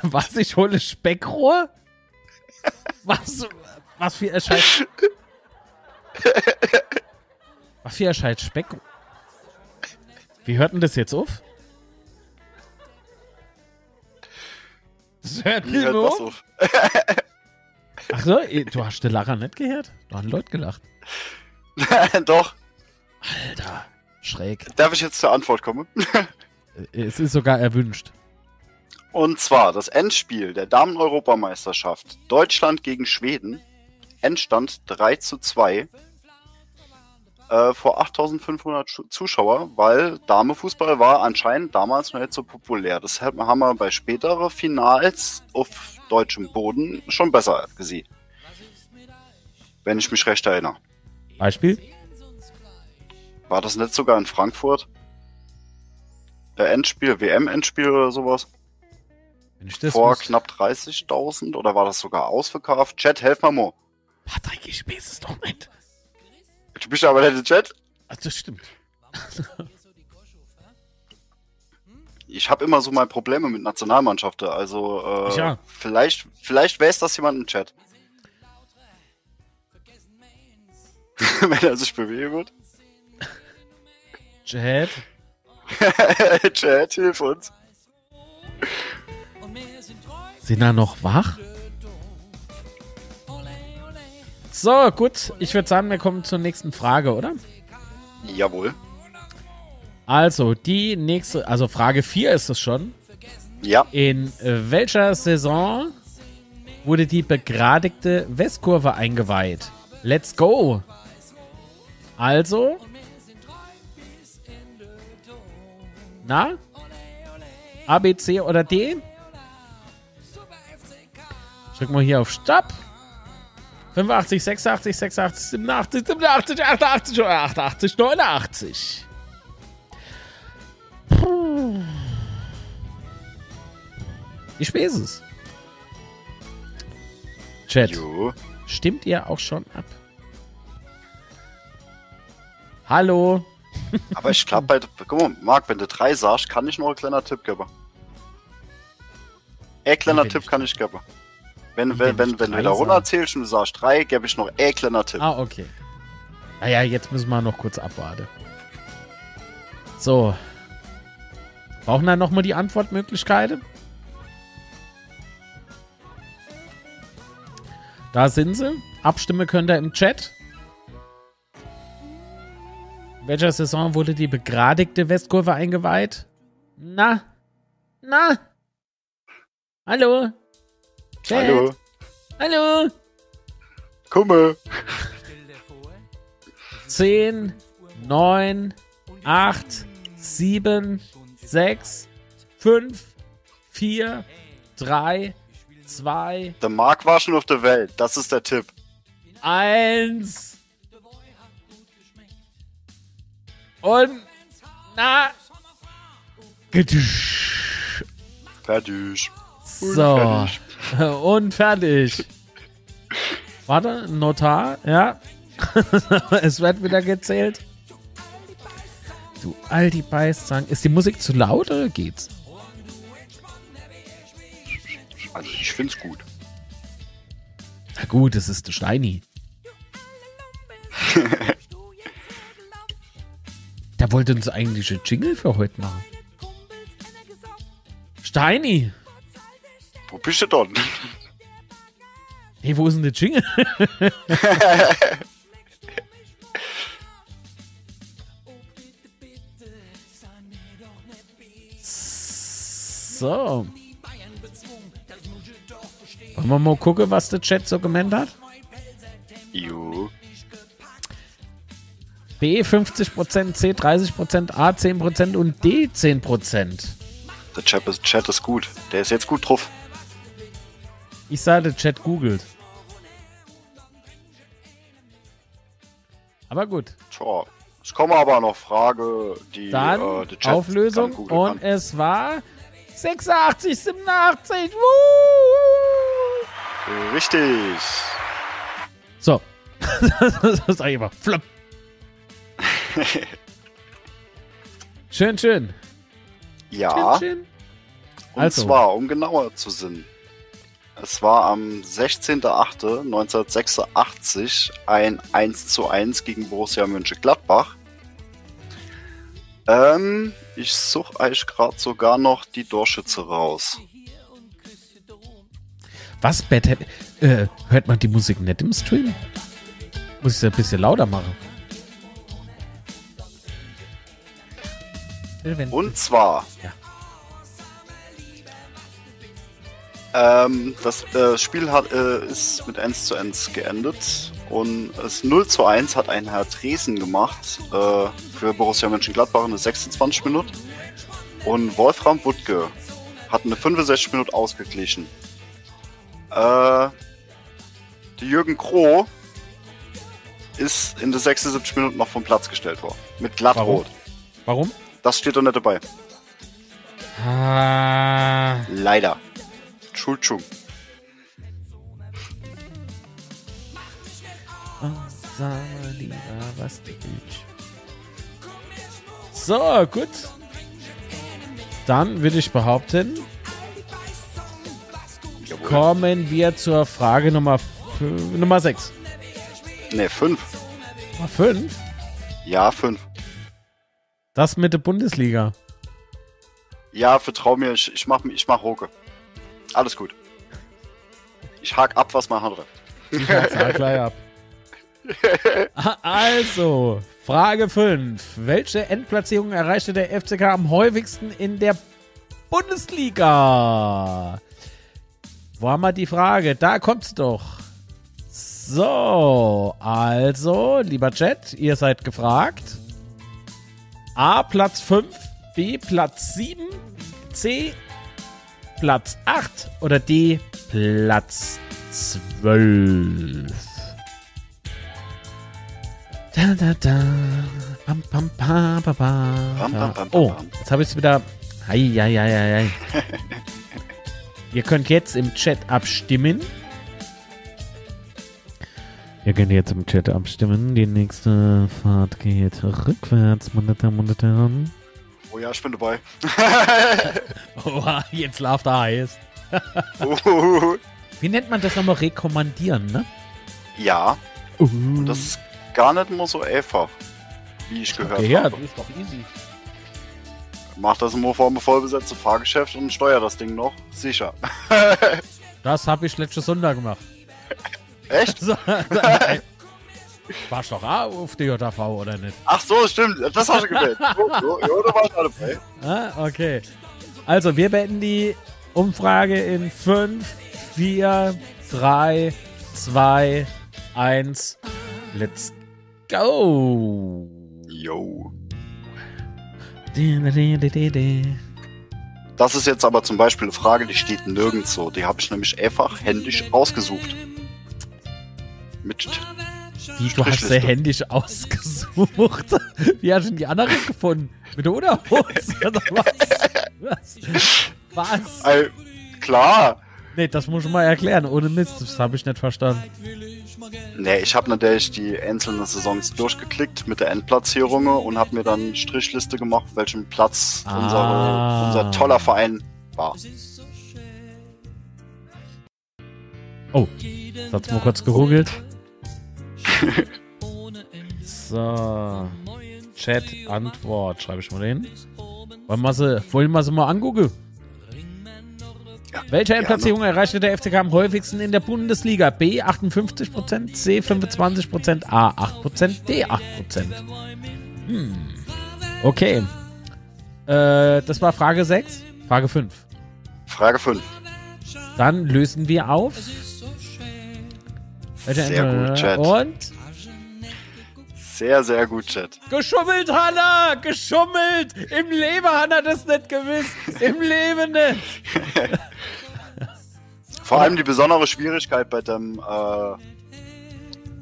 Speaker 1: Was, ich hole Speckrohr? Was, was für ein Scheiß... Was für ein Scheiß Speckrohr? Wie hört denn das jetzt auf? Das hört
Speaker 4: Wie hört
Speaker 1: auf?
Speaker 4: auf?
Speaker 1: Ach so, eh, du hast den Lacher nicht gehört? Da haben Leute gelacht.
Speaker 4: Doch.
Speaker 1: Alter, schräg.
Speaker 4: Darf ich jetzt zur Antwort kommen?
Speaker 1: Es ist sogar erwünscht.
Speaker 4: Und zwar das Endspiel der Damen-Europameisterschaft Deutschland gegen Schweden. Endstand 3 zu 2 äh, vor 8500 Schu- Zuschauer, weil Damefußball war anscheinend damals noch nicht so populär. Deshalb haben wir bei späteren Finals auf deutschem Boden schon besser gesehen. Wenn ich mich recht erinnere.
Speaker 1: Beispiel?
Speaker 4: War das nicht sogar in Frankfurt? Der Endspiel, WM-Endspiel oder sowas?
Speaker 1: Wenn ich das
Speaker 4: vor knapp 30.000 oder war das sogar ausverkauft? Chat, helf mal mo.
Speaker 1: Patrick, ich weiß es doch nicht.
Speaker 4: Du bist aber nicht im Chat.
Speaker 1: Ach, das stimmt.
Speaker 4: Ich habe immer so mal Probleme mit Nationalmannschaften. Also äh,
Speaker 1: ja.
Speaker 4: vielleicht, vielleicht weiß das jemand im Chat. Wenn er sich bewegen wird.
Speaker 1: Chat.
Speaker 4: Chat, hilf uns.
Speaker 1: Sind da noch wach? So, gut. Ich würde sagen, wir kommen zur nächsten Frage, oder?
Speaker 4: Jawohl.
Speaker 1: Also, die nächste, also Frage 4 ist es schon.
Speaker 4: Ja.
Speaker 1: In welcher Saison wurde die begradigte Westkurve eingeweiht? Let's go! Also. Na? A, B, C oder D? Drücken wir hier auf Stopp. 85, 86, 86, 87, 87, 88 oder 88, 89. Puh. Ich weiß es. Chat,
Speaker 4: Jo.
Speaker 1: stimmt ihr auch schon ab? Hallo?
Speaker 4: Aber ich glaube, bei, guck mal, Marc, wenn du drei sagst, kann ich noch ein kleiner Tipp geben. Ein kleiner Tipp
Speaker 1: ich-
Speaker 4: kann ich geben. Wenn, wenn,
Speaker 1: wenn
Speaker 4: wenn, du
Speaker 1: sag?
Speaker 4: runterzählst und du sagst drei, gebe ich noch ein kleiner Tipp.
Speaker 1: Ah, okay. Naja, jetzt müssen wir noch kurz abwarten. So. Brauchen wir nochmal die Antwortmöglichkeiten? Da sind sie. Abstimmen könnt ihr im Chat. In welcher Saison wurde die begradigte Westkurve eingeweiht? Na? Na? Hallo? Chat?
Speaker 4: Hallo,
Speaker 1: Hallo?
Speaker 4: Kumme.
Speaker 1: 10, 9, 8, 7, 6, 5, 4, 3, 2,
Speaker 4: Der Marc war schon auf der Welt, das ist der Tipp.
Speaker 1: 1. Und na. Gedüsch.
Speaker 4: Fertig.
Speaker 1: So.
Speaker 4: fertig.
Speaker 1: Und fertig. Warte, Notar, ja. es wird wieder gezählt. Du alti Beißzang. Ist die Musik zu laut oder geht's?
Speaker 4: Also ich find's gut.
Speaker 1: Na gut, es ist Steini. Der wollte uns eigentlich ein Jingle für heute machen. Steini!
Speaker 4: Wo bist du denn?
Speaker 1: Hey, wo ist denn der Jingle? so. Wollen wir mal gucken, was der Chat so gemeint hat?
Speaker 4: Jo.
Speaker 1: B 50%, C 30%, A 10% und D 10%.
Speaker 4: Der Chat ist, Chat ist gut. Der ist jetzt gut drauf.
Speaker 1: Ich sage, der Chat googelt. Aber gut.
Speaker 4: Tja. Es kommen aber noch Frage, die
Speaker 1: Dann
Speaker 4: äh, Chat
Speaker 1: Auflösung
Speaker 4: kann
Speaker 1: und
Speaker 4: kann.
Speaker 1: es war 86, 87. Woo!
Speaker 4: Richtig.
Speaker 1: So. das sag ich mal. Flop. Schön, schön.
Speaker 4: Ja.
Speaker 1: Schön, schön.
Speaker 4: Und
Speaker 1: Also.
Speaker 4: zwar, um genauer zu sein. Es war am 16.08.1986 ein 1 zu 1 gegen Borussia Mönchengladbach. Ähm, ich suche euch gerade sogar noch die Torschütze raus.
Speaker 1: Was, Bad? Äh, hört man die Musik nicht im Stream? Muss ich sie ein bisschen lauter machen?
Speaker 4: Und zwar.
Speaker 1: Ja.
Speaker 4: Ähm, das äh, Spiel hat, äh, ist mit 1 zu 1 geendet und es 0 zu 1 hat ein Herr Dresen gemacht äh, für Borussia Mönchengladbach in der 26 Minute und Wolfram Wuttke hat eine 65 Minute ausgeglichen. Äh, die Jürgen Kroh ist in der 76 Minuten noch vom Platz gestellt worden. Mit glattrot.
Speaker 1: Warum?
Speaker 4: Das steht doch nicht dabei.
Speaker 1: Ah,
Speaker 4: Leider. Entschuldigung.
Speaker 1: So, gut. Dann würde ich behaupten,
Speaker 4: Jawohl.
Speaker 1: kommen wir zur Frage Nummer, Nummer 6.
Speaker 4: Ne, 5.
Speaker 1: Nummer 5.
Speaker 4: Ja, 5.
Speaker 1: Das mit der Bundesliga.
Speaker 4: Ja, vertrau mir, ich, ich mach, ich mach Hoke. Alles gut. Ich hak ab, was Hand reibt.
Speaker 1: Ich sag gleich ab. Also, Frage 5. Welche Endplatzierung erreichte der FCK am häufigsten in der Bundesliga? Wo haben wir die Frage? Da kommt's doch. So, also, lieber Chat, ihr seid gefragt. A, Platz 5, B, Platz 7, C, Platz 8 oder D, Platz 12. Da, da, da. Pam, pam. Pam, pam, pam, Oh, jetzt habe ich es wieder. Hei, hei, hei, hei, hei. Ihr könnt jetzt im Chat abstimmen. Ihr könnt jetzt im Chat abstimmen. Die nächste Fahrt geht rückwärts, meine Damen und Herren.
Speaker 4: Oh ja, ich bin dabei.
Speaker 1: Oha, jetzt läuft er heiß. Wie nennt man das nochmal? Rekommandieren, ne?
Speaker 4: ja,
Speaker 1: Uh.
Speaker 4: und das ist gar nicht immer so einfach, wie ich gehört
Speaker 1: okay, ja,
Speaker 4: habe.
Speaker 1: das ist doch easy.
Speaker 4: Mach das immer vor einem vollbesetzten Fahrgeschäft und steuer das Ding noch. Sicher.
Speaker 1: Das habe ich letzte Sonntag gemacht.
Speaker 4: Echt?
Speaker 1: So, ey, Warst doch auch auf der JV, oder nicht?
Speaker 4: Ach so, stimmt. Das hast du gewählt. Jo, jo, da war ich alle dabei.
Speaker 1: Ah, okay. Also, wir beenden die Umfrage in 5, 4, 3, 2, 1. Let's go! Di.
Speaker 4: Das ist jetzt aber zum Beispiel eine Frage, die steht nirgends so. Die habe ich nämlich einfach händisch ausgesucht. Mit
Speaker 1: Wie, du hast sie händisch ausgesucht. Wie hast du denn die andere gefunden? Mit der Unterhose? Oder was? Was? Was?
Speaker 4: Klar.
Speaker 1: Nee, das muss ich mal erklären. Ohne Mist, das habe ich nicht verstanden.
Speaker 4: Nee, ich habe natürlich die einzelnen Saisons durchgeklickt mit der Endplatzierung und habe mir dann Strichliste gemacht, welchen Platz
Speaker 1: Ah.
Speaker 4: unsere, unser toller Verein war.
Speaker 1: Oh, das hat's mal kurz gegoogelt. So. Chat, Antwort, schreibe ich mal hin. Wollen wir sie, wollen wir sie mal angucken?
Speaker 4: Ja,
Speaker 1: Welche. Endplatzierung erreichte der FCK am häufigsten in der Bundesliga? B 58%, C 25%, A 8%, D 8%. Hm. Okay. Äh, das war Frage 6. Frage 5.
Speaker 4: Frage 5.
Speaker 1: Dann lösen wir auf.
Speaker 4: Sehr gut, Chat.
Speaker 1: Und
Speaker 4: Sehr, sehr gut, Chat.
Speaker 1: Geschummelt, Hanna! Geschummelt! Im Leben hat er das nicht gewusst! Im Leben nicht!
Speaker 4: Vor allem die besondere Schwierigkeit bei dem äh,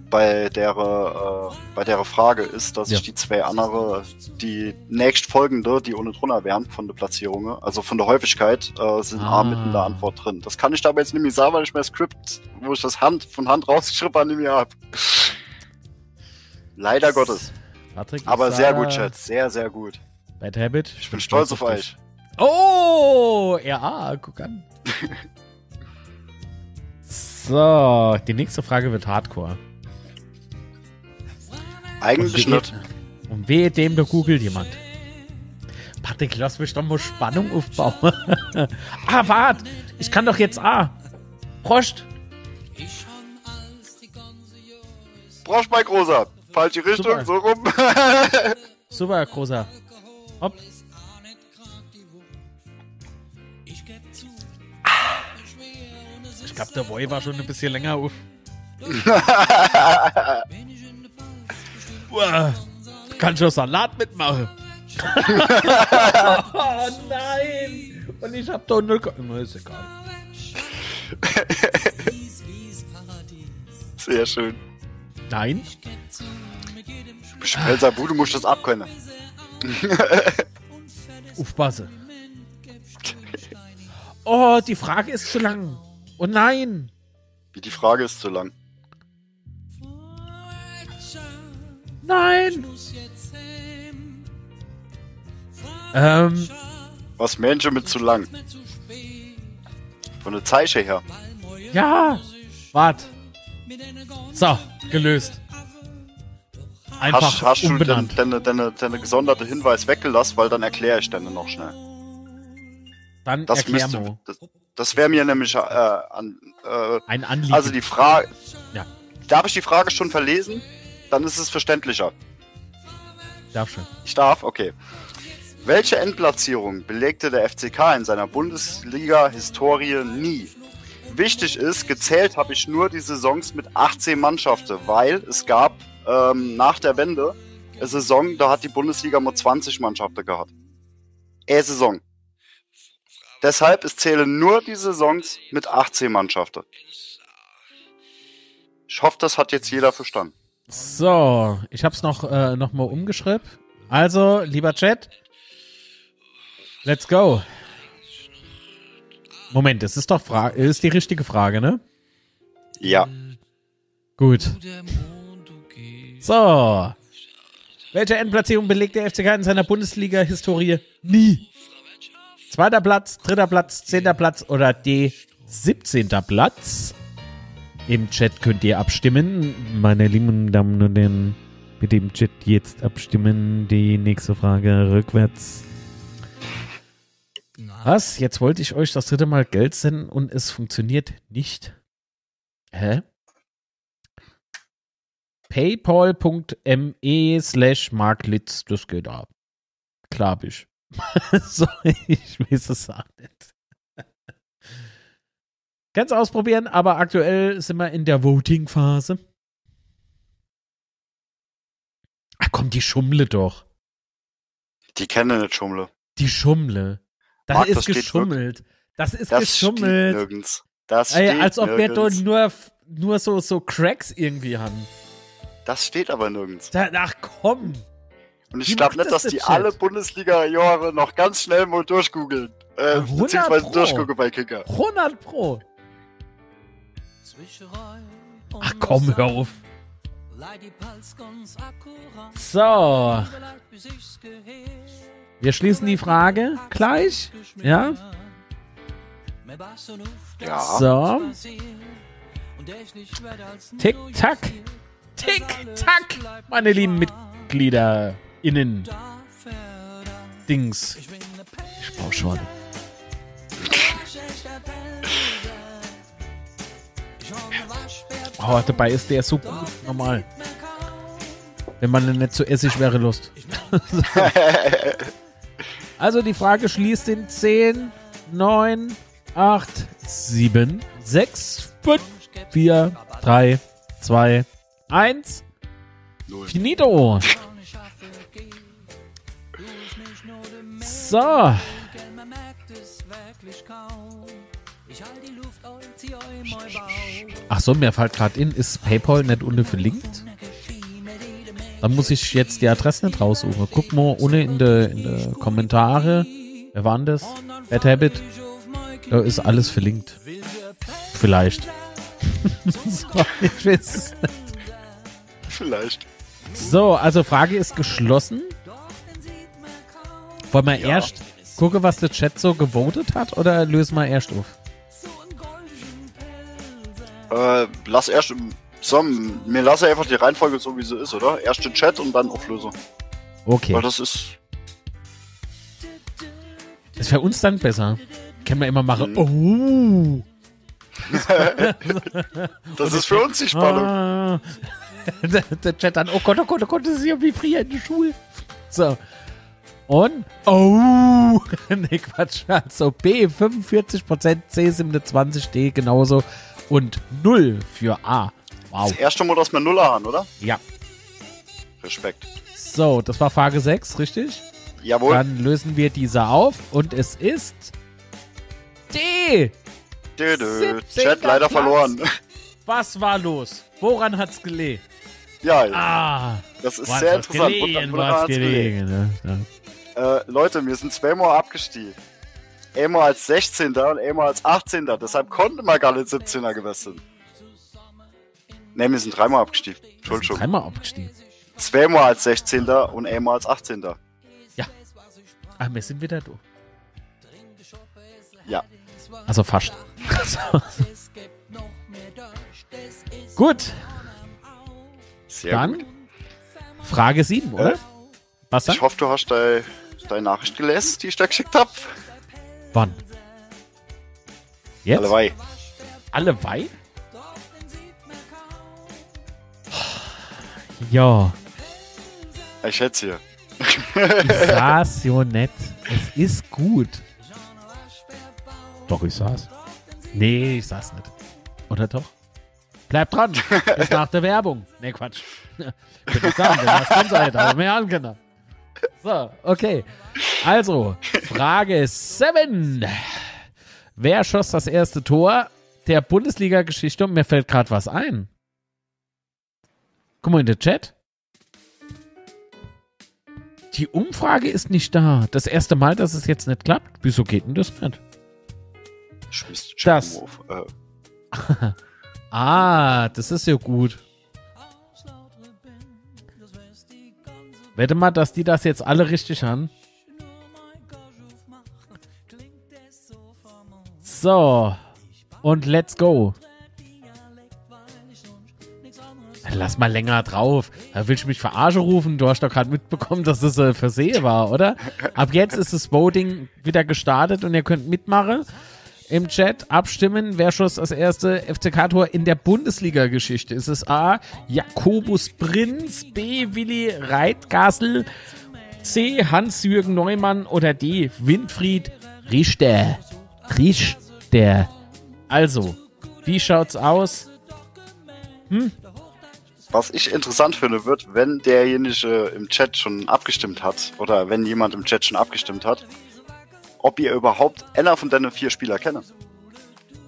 Speaker 4: bei der äh, bei der Frage ist, dass
Speaker 1: Ja.
Speaker 4: ich die zwei andere, die nächstfolgende, die ohne drunter wären von der Platzierung, also von der Häufigkeit, äh, sind
Speaker 1: Ah.
Speaker 4: A mit in der Antwort drin. Das kann ich dabei jetzt nämlich sagen, weil ich mein Skript, wo ich das Hand von Hand rausgeschrieben habe, nicht mehr hab. Leider Gottes.
Speaker 1: Patrick,
Speaker 4: Aber sehr gut, Chat. Sehr, sehr gut.
Speaker 1: Bad Habit.
Speaker 4: Ich bin stolz auf euch.
Speaker 1: Oh! Ja, guck an. so, die nächste Frage wird Hardcore.
Speaker 4: Eigentlich
Speaker 1: Und
Speaker 4: nicht.
Speaker 1: Und wehe dem, da googelt jemand. Patrick, lass mich doch mal Spannung aufbauen. ah, wart! Ich kann doch jetzt A. Prost!
Speaker 4: Brauchst mal großer. Falsche Richtung,
Speaker 1: Super.
Speaker 4: so rum.
Speaker 1: Super, großer. Hopp. Ich glaube, der Boy war schon ein bisschen länger auf. Uah, Kann schon Salat mitmachen. oh nein! Und ich hab doch null. Na, ist egal.
Speaker 4: Sehr schön.
Speaker 1: Nein?
Speaker 4: Spelzer Bu, du musst das abkönnen.
Speaker 1: Aufpasse. Oh, die Frage ist zu lang. Oh nein!
Speaker 4: Wie die Frage ist zu lang.
Speaker 1: Nein! Ähm,
Speaker 4: Was Menschen mit zu lang? Von der Zeiche her.
Speaker 1: ja! Wart. So, gelöst. Einfach
Speaker 4: Hast, hast du denn
Speaker 1: umbenannt.
Speaker 4: deine, deine, deine gesonderte Hinweis weggelassen, weil dann erkläre ich dann noch schnell.
Speaker 1: Dann
Speaker 4: Das
Speaker 1: erklär
Speaker 4: müsste,
Speaker 1: mal.
Speaker 4: das, das wäre mir nämlich äh, an, äh,
Speaker 1: Ein Anliegen.
Speaker 4: also die Frage,
Speaker 1: Ja.
Speaker 4: darf ich die Frage schon verlesen? Dann ist es verständlicher.
Speaker 1: Darf schon.
Speaker 4: Ich darf? Okay. Welche Endplatzierung belegte der FCK in seiner Bundesliga-Historie nie? Wichtig ist, gezählt habe ich nur die Saisons mit 18 Mannschaften, weil es gab ähm, nach der Wende eine Saison, da hat die Bundesliga nur 20 Mannschaften gehabt. Äh, Saison. Deshalb, es zählen nur die Saisons mit 18 Mannschaften. Ich hoffe, das hat jetzt jeder verstanden.
Speaker 1: So, ich hab's noch, äh, noch mal umgeschrieben. Also, lieber Chat, let's go. Moment, das ist doch Fra ist die richtige Frage, ne?
Speaker 4: Ja.
Speaker 1: Gut. So. Welche Endplatzierung belegt der FCK in seiner Bundesliga-Historie nie? Zweiter Platz, dritter Platz, zehnter Platz oder D 17. Platz? Im Chat könnt ihr abstimmen. Meine lieben Damen und Herren, bitte im Chat jetzt abstimmen. Die nächste Frage rückwärts. Was? Jetzt wollte ich euch das dritte Mal Geld senden und es funktioniert nicht. Hä? paypal.me slash marklitz, das geht ab. Klar ich. so, ich weiß es auch nicht. Kannst ausprobieren, aber aktuell sind wir in der Voting-Phase. Ach komm, die Schummle doch.
Speaker 4: Die kennen nicht Schummle.
Speaker 1: Die Schummle. Da
Speaker 4: Marc,
Speaker 1: ist
Speaker 4: das
Speaker 1: geschummelt. Das ist
Speaker 4: Das
Speaker 1: geschummelt.
Speaker 4: steht nirgends. Das
Speaker 1: Ey,
Speaker 4: steht
Speaker 1: als ob wir dort
Speaker 4: nirgends.
Speaker 1: nur, nur so, so Cracks irgendwie haben.
Speaker 4: Das steht aber nirgends.
Speaker 1: Da, ach komm.
Speaker 4: Und ich glaube nicht,
Speaker 1: das
Speaker 4: dass die
Speaker 1: Chat?
Speaker 4: alle Bundesliga-Jahre noch ganz schnell mal durchgoogeln. Äh,
Speaker 1: 100
Speaker 4: beziehungsweise
Speaker 1: Pro.
Speaker 4: durchgucken bei Kicker.
Speaker 1: 100 Pro. Ach komm, hör auf. So. Wir schließen die Frage gleich. Ja?
Speaker 4: Ja.
Speaker 1: So. Tick, tack. Tick, tack. Meine lieben Mitglieder. Innen. Dings. Ich brauch schon. Oh, dabei ist der so gut. Normal. Wenn man nicht so essig wäre, Lust. Also die Frage schließt in 10, 9, 8, 7, 6, 5, 4, 3, 2, 1.
Speaker 4: Null.
Speaker 1: Finito. So. Ach so, mir fällt gerade in, ist PayPal nicht unten verlinkt? Dann muss ich jetzt die Adresse nicht raussuchen. Guck mal unten in der in de Kommentare. Wer war denn das? Bad Habit. Da ist alles verlinkt. Vielleicht. so, ich weiß es nicht.
Speaker 4: Vielleicht.
Speaker 1: So, also Frage ist geschlossen. Wollen wir
Speaker 4: Ja.
Speaker 1: erst gucken, was der Chat so gewotet hat oder lösen wir erst auf?
Speaker 4: Äh, lass erst. So, mir lasse einfach die Reihenfolge so, wie sie ist, oder? Erst den Chat und dann Auflösung.
Speaker 1: Okay.
Speaker 4: Weil das ist.
Speaker 1: Das wäre uns dann besser. Können wir immer machen.
Speaker 4: Mhm.
Speaker 1: Oh.
Speaker 4: Das ist für uns die Spannung.
Speaker 1: Ah. der, Chat dann, oh Gott, oh Gott, oh Gott, das ist ja wie früher in der Schule. So. Und, oh, nee, Quatsch, also B 45%, C 27, D genauso und 0 für A. Wow.
Speaker 4: Das erste Mal, dass wir Nuller haben, oder?
Speaker 1: Ja.
Speaker 4: Respekt.
Speaker 1: So, das war Frage 6, richtig?
Speaker 4: Jawohl.
Speaker 1: Dann lösen wir diese auf und es ist D.
Speaker 4: Dö, dö.
Speaker 1: 17.
Speaker 4: Chat leider
Speaker 1: Platz.
Speaker 4: verloren.
Speaker 1: Was war los? Woran hat's gelegen?
Speaker 4: ja,
Speaker 1: Ah,
Speaker 4: das ist sehr interessant.
Speaker 1: gelegen,
Speaker 4: Woran
Speaker 1: was
Speaker 4: hat's gelegen?
Speaker 1: gelegen. Ne?
Speaker 4: Äh, Leute, wir sind zweimal abgestiegen. Einmal als 16. und einmal als 18. Deshalb konnte man gar nicht 17er gewechselt. Ne, wir sind dreimal abgestiegen.
Speaker 1: Ja.
Speaker 4: Entschuldigung.
Speaker 1: Dreimal abgestiegen.
Speaker 4: Zweimal als 16. und einmal als 18.
Speaker 1: Ah, wir sind wieder du.
Speaker 4: Ja.
Speaker 1: Also fast. Gut,
Speaker 4: Sehr
Speaker 1: dann
Speaker 4: gut.
Speaker 1: Frage 7, oder?
Speaker 4: Äh,
Speaker 1: Was dann?
Speaker 4: Ich hoffe, du hast deine, deine Nachricht gelesen, die ich da geschickt habe.
Speaker 1: Wann? Jetzt?
Speaker 4: Allebei.
Speaker 1: Alle wei? Ja,
Speaker 4: Ich hätte hier.
Speaker 1: ich saß jo nett. Es ist gut. Doch, ich saß. Nee, ich saß nicht. Oder doch? Bleib dran. Bis nach der Werbung. Nee, Quatsch. Könnte ich sagen, wenn das seid, aber mehr angenommen. So, okay. Also, Frage 7. Wer schoss das erste Tor der Bundesliga-Geschichte? Und mir fällt gerade was ein. Guck mal in den Chat. Die Umfrage ist nicht da. Das erste Mal, dass es jetzt nicht klappt. Wieso geht denn das nicht? Das.
Speaker 4: äh,
Speaker 1: Ah, das ist ja gut. Wette mal, dass die das jetzt alle richtig haben. So. Und let's go. Lass mal länger drauf. Da willst du mich verarschen rufen? Du hast doch gerade mitbekommen, dass das äh, Versehen war, oder? Ab jetzt ist das Voting wieder gestartet und ihr könnt mitmachen im Chat abstimmen. Wer schoss das erste FCK-Tor in der Bundesliga-Geschichte? Ist es A. Jakobus Prinz, B. Willi Reitgassel, C. Hans-Jürgen Neumann oder D. Winfried Richter? Richter. Also, wie schaut's aus?
Speaker 4: Was ich interessant finde, wird, wenn derjenige im Chat schon abgestimmt hat oder wenn jemand im Chat schon abgestimmt hat, ob ihr überhaupt einer von deinen vier Spieler kennt.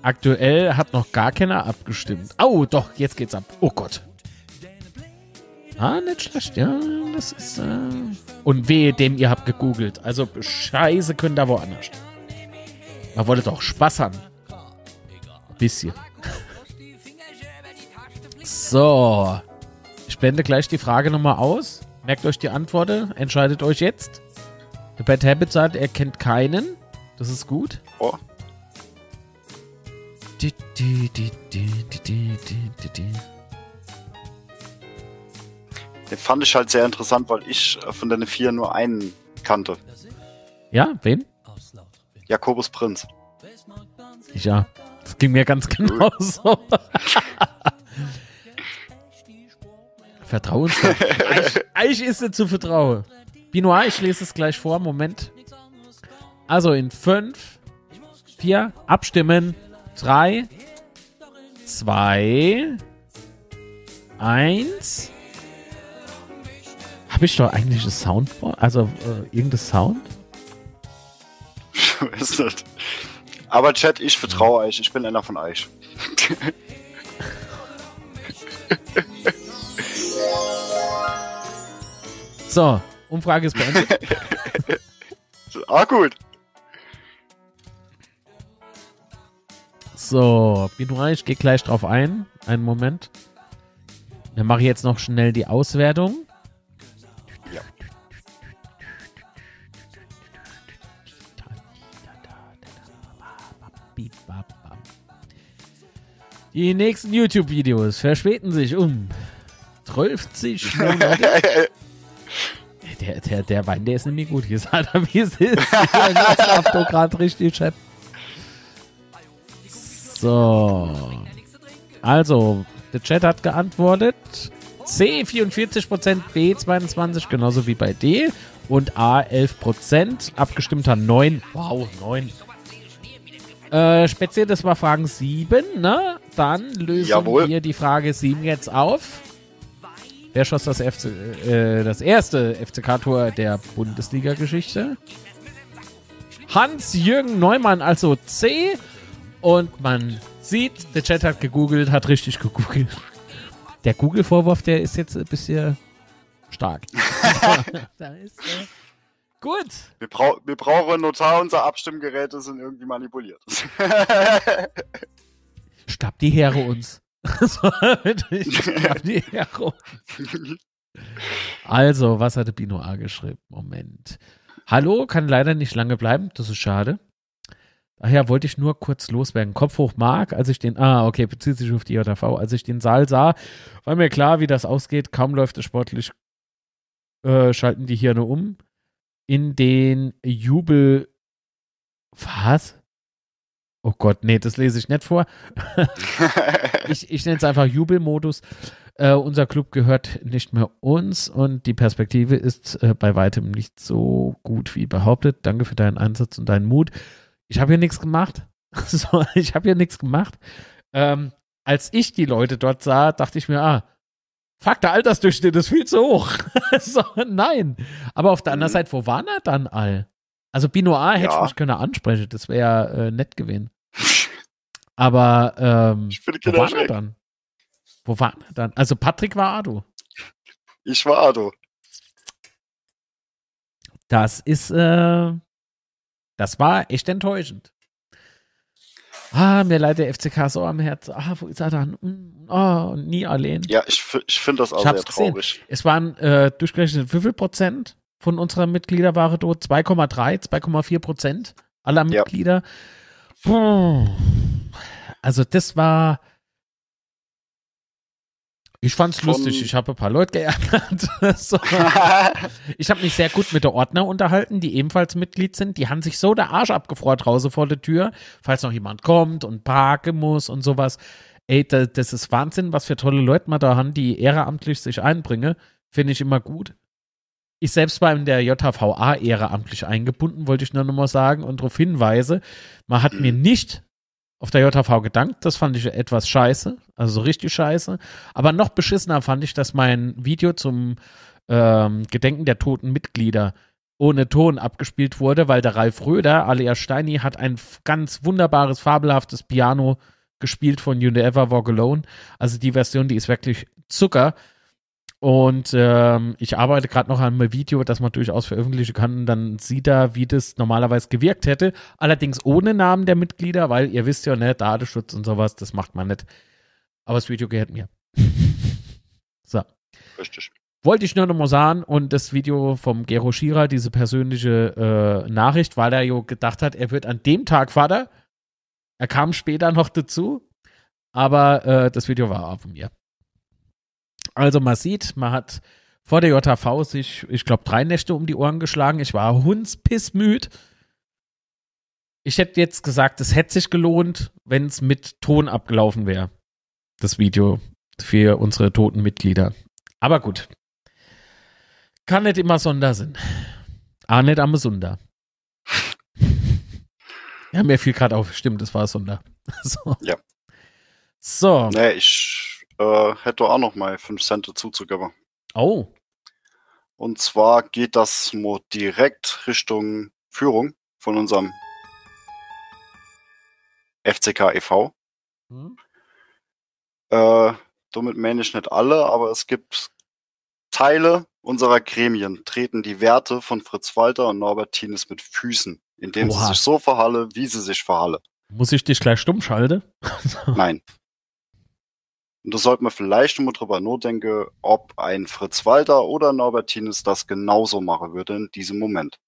Speaker 1: Aktuell hat noch gar keiner abgestimmt. Oh, doch, jetzt geht's ab. Oh Gott. Ah, nicht schlecht, ja. Das ist. Äh Und wehe dem, ihr habt gegoogelt. Also, Scheiße könnt ihr woanders. Man wollte doch Spaß haben. Ein bisschen. So. Ich blende gleich die Frage nochmal aus. Merkt euch die Antworten. Entscheidet euch jetzt. Der Bad Habit sagt, er kennt keinen. Das ist gut.
Speaker 4: Oh. Den fand ich halt sehr interessant, weil ich von deinen vier nur einen kannte.
Speaker 1: Ja, wen?
Speaker 4: Jakobus Prinz.
Speaker 1: Ja, das ging mir ganz genauso. Vertrauensvoll. Eich, Eich ist nicht zu vertrauen. Binoir, ich lese es gleich vor. Moment. Also in 5, 4, abstimmen. 3, 2, 1. Habe ich doch eigentlich das Soundboard? Also äh, irgendein Sound?
Speaker 4: Ich weiß nicht. Aber Chat, ich vertraue euch. Ich bin einer von euch.
Speaker 1: So, Umfrage ist beendet.
Speaker 4: ah, gut.
Speaker 1: So, Binoir, ich gehe gleich drauf ein. Einen Moment. Dann mache ich jetzt noch schnell die Auswertung.
Speaker 4: Ja.
Speaker 1: Die nächsten YouTube-Videos verspäten sich um 12 Monate. Der, der, der Wein, der ist nämlich gut. Hier sagt er, wie es ist. Doch gerade richtig, Chat. So. Also, der Chat hat geantwortet. C 44%, B 22%, genauso wie bei D. Und A 11%. Abgestimmt hat 9. Wow, 9. Äh, speziell, das war Fragen 7, ne? Dann lösen
Speaker 4: Jawohl.
Speaker 1: wir die Frage 7 jetzt auf. Wer schoss das, FC, äh, das erste FCK-Tor der Bundesliga-Geschichte? Hans-Jürgen Neumann, also C. Und man sieht, der Chat hat gegoogelt, hat richtig gegoogelt. Der Google-Vorwurf, der ist jetzt ein bisschen stark. da ist, äh, gut.
Speaker 4: Wir, brau wir brauchen einen Notar, unsere Abstimmgeräte sind irgendwie manipuliert.
Speaker 1: Stab die Heere uns. Also, was hatte Bino A geschrieben? Moment. Hallo, kann leider nicht lange bleiben, das ist schade. Daher wollte ich nur kurz loswerden. Kopf hoch Mark, als ich den, ah, okay, bezieht sich auf die JV. Als ich den Saal sah, war mir klar, wie das ausgeht. Kaum läuft es sportlich, äh, schalten die Hirne um. In den Jubel, was? Oh Gott, nee, das lese ich nicht vor. ich ich nenne es einfach Jubelmodus. Äh, unser Club gehört nicht mehr uns und die Perspektive ist äh, bei weitem nicht so gut wie behauptet. Danke für deinen Einsatz und deinen Mut. Ich habe hier nichts gemacht. so, ich habe hier nichts gemacht. Ähm, als ich die Leute dort sah, dachte ich mir, ah, fuck, der Altersdurchschnitt ist viel zu hoch. so, nein. Aber auf der anderen
Speaker 4: Mhm.
Speaker 1: Seite, wo waren er dann all? Also Binoir hätte ich
Speaker 4: Ja.
Speaker 1: mich können ansprechen, das wäre äh, nett gewesen. Aber ähm,
Speaker 4: Ich
Speaker 1: wo war er
Speaker 4: weg.
Speaker 1: dann? Wo war er dann? Also Patrick war Ado.
Speaker 4: Ich war Ado.
Speaker 1: Das ist, äh, das war echt enttäuschend. Ah, mir leid der FCK so am Herz. Ah, wo ist er dann? Oh, nie allein.
Speaker 4: Ja, ich, ich finde das auch
Speaker 1: Ich
Speaker 4: sehr
Speaker 1: hab's gesehen.
Speaker 4: traurig.
Speaker 1: Es waren äh, durchgerechnet, wie viel Prozent von unserer Mitglieder waren dort? 2,3, 2,4 Prozent aller
Speaker 4: Ja.
Speaker 1: Mitglieder. Puh. Also das war. Ich fand's
Speaker 4: Von-
Speaker 1: lustig. Ich habe ein paar Leute geärgert. so. Ich habe mich sehr gut mit der Ordner unterhalten, die ebenfalls Mitglied sind. Die haben sich so der Arsch abgefroren draußen vor der Tür, falls noch jemand kommt und parken muss und sowas. Ey, da, das ist Wahnsinn, was für tolle Leute man da haben, die ehrenamtlich sich einbringen. Finde ich immer gut. Ich selbst war in der JVA ehrenamtlich eingebunden, wollte ich nur noch mal sagen und darauf hinweise, man hat mir nicht auf der JV gedankt, das fand ich etwas scheiße, also so richtig scheiße. Aber noch beschissener fand ich, dass mein Video zum ähm, Gedenken der toten Mitglieder ohne Ton abgespielt wurde, weil der Ralf Röder, alias Steini, hat ein ganz wunderbares, fabelhaftes Piano gespielt von You Never Walk Alone. Also die Version, die ist wirklich Zucker. Und ähm, ich arbeite gerade noch an einem Video, das man durchaus veröffentlichen kann. Und dann sieht er, wie das normalerweise gewirkt hätte. Allerdings ohne Namen der Mitglieder, weil ihr wisst ja, ne, Datenschutz und sowas, das macht man nicht. Aber das Video gehört mir. so.
Speaker 4: Richtig.
Speaker 1: Wollte ich nur noch mal sagen und das Video vom Gero Schira, diese persönliche äh, Nachricht, weil er ja gedacht hat, er wird an dem Tag Vater. Er kam später noch dazu, aber äh, das Video war auch von mir. Also man sieht, man hat vor der JV sich, ich glaube, drei Nächte um die Ohren geschlagen. Ich war hundspissmüd. Ich hätte jetzt gesagt, es hätte sich gelohnt, wenn es mit Ton abgelaufen wäre. Das Video für unsere toten Mitglieder. Aber gut. Kann nicht immer Sonder sein. Ah, nicht am Sonder. Ja, mir fiel gerade auf. Stimmt, es war Sonder. So.
Speaker 4: Ja.
Speaker 1: So.
Speaker 4: Nee, ich äh, hätte auch noch mal 5 Cent dazuzugeben.
Speaker 1: Oh.
Speaker 4: Und zwar geht das direkt Richtung Führung von unserem FCK e.V.
Speaker 1: Hm?
Speaker 4: Äh, damit meine ich nicht alle, aber es gibt Teile unserer Gremien, treten die Werte von Fritz Walter und Norbert Tienes mit Füßen, indem
Speaker 1: Oha.
Speaker 4: sie sich so verhalle, wie sie sich verhalle.
Speaker 1: Muss ich dich gleich stumm schalten?
Speaker 4: Nein. Und da sollte man vielleicht nur mal drüber nachdenken, ob ein Fritz Walter oder Norbert Tienes das genauso machen würde in diesem Moment.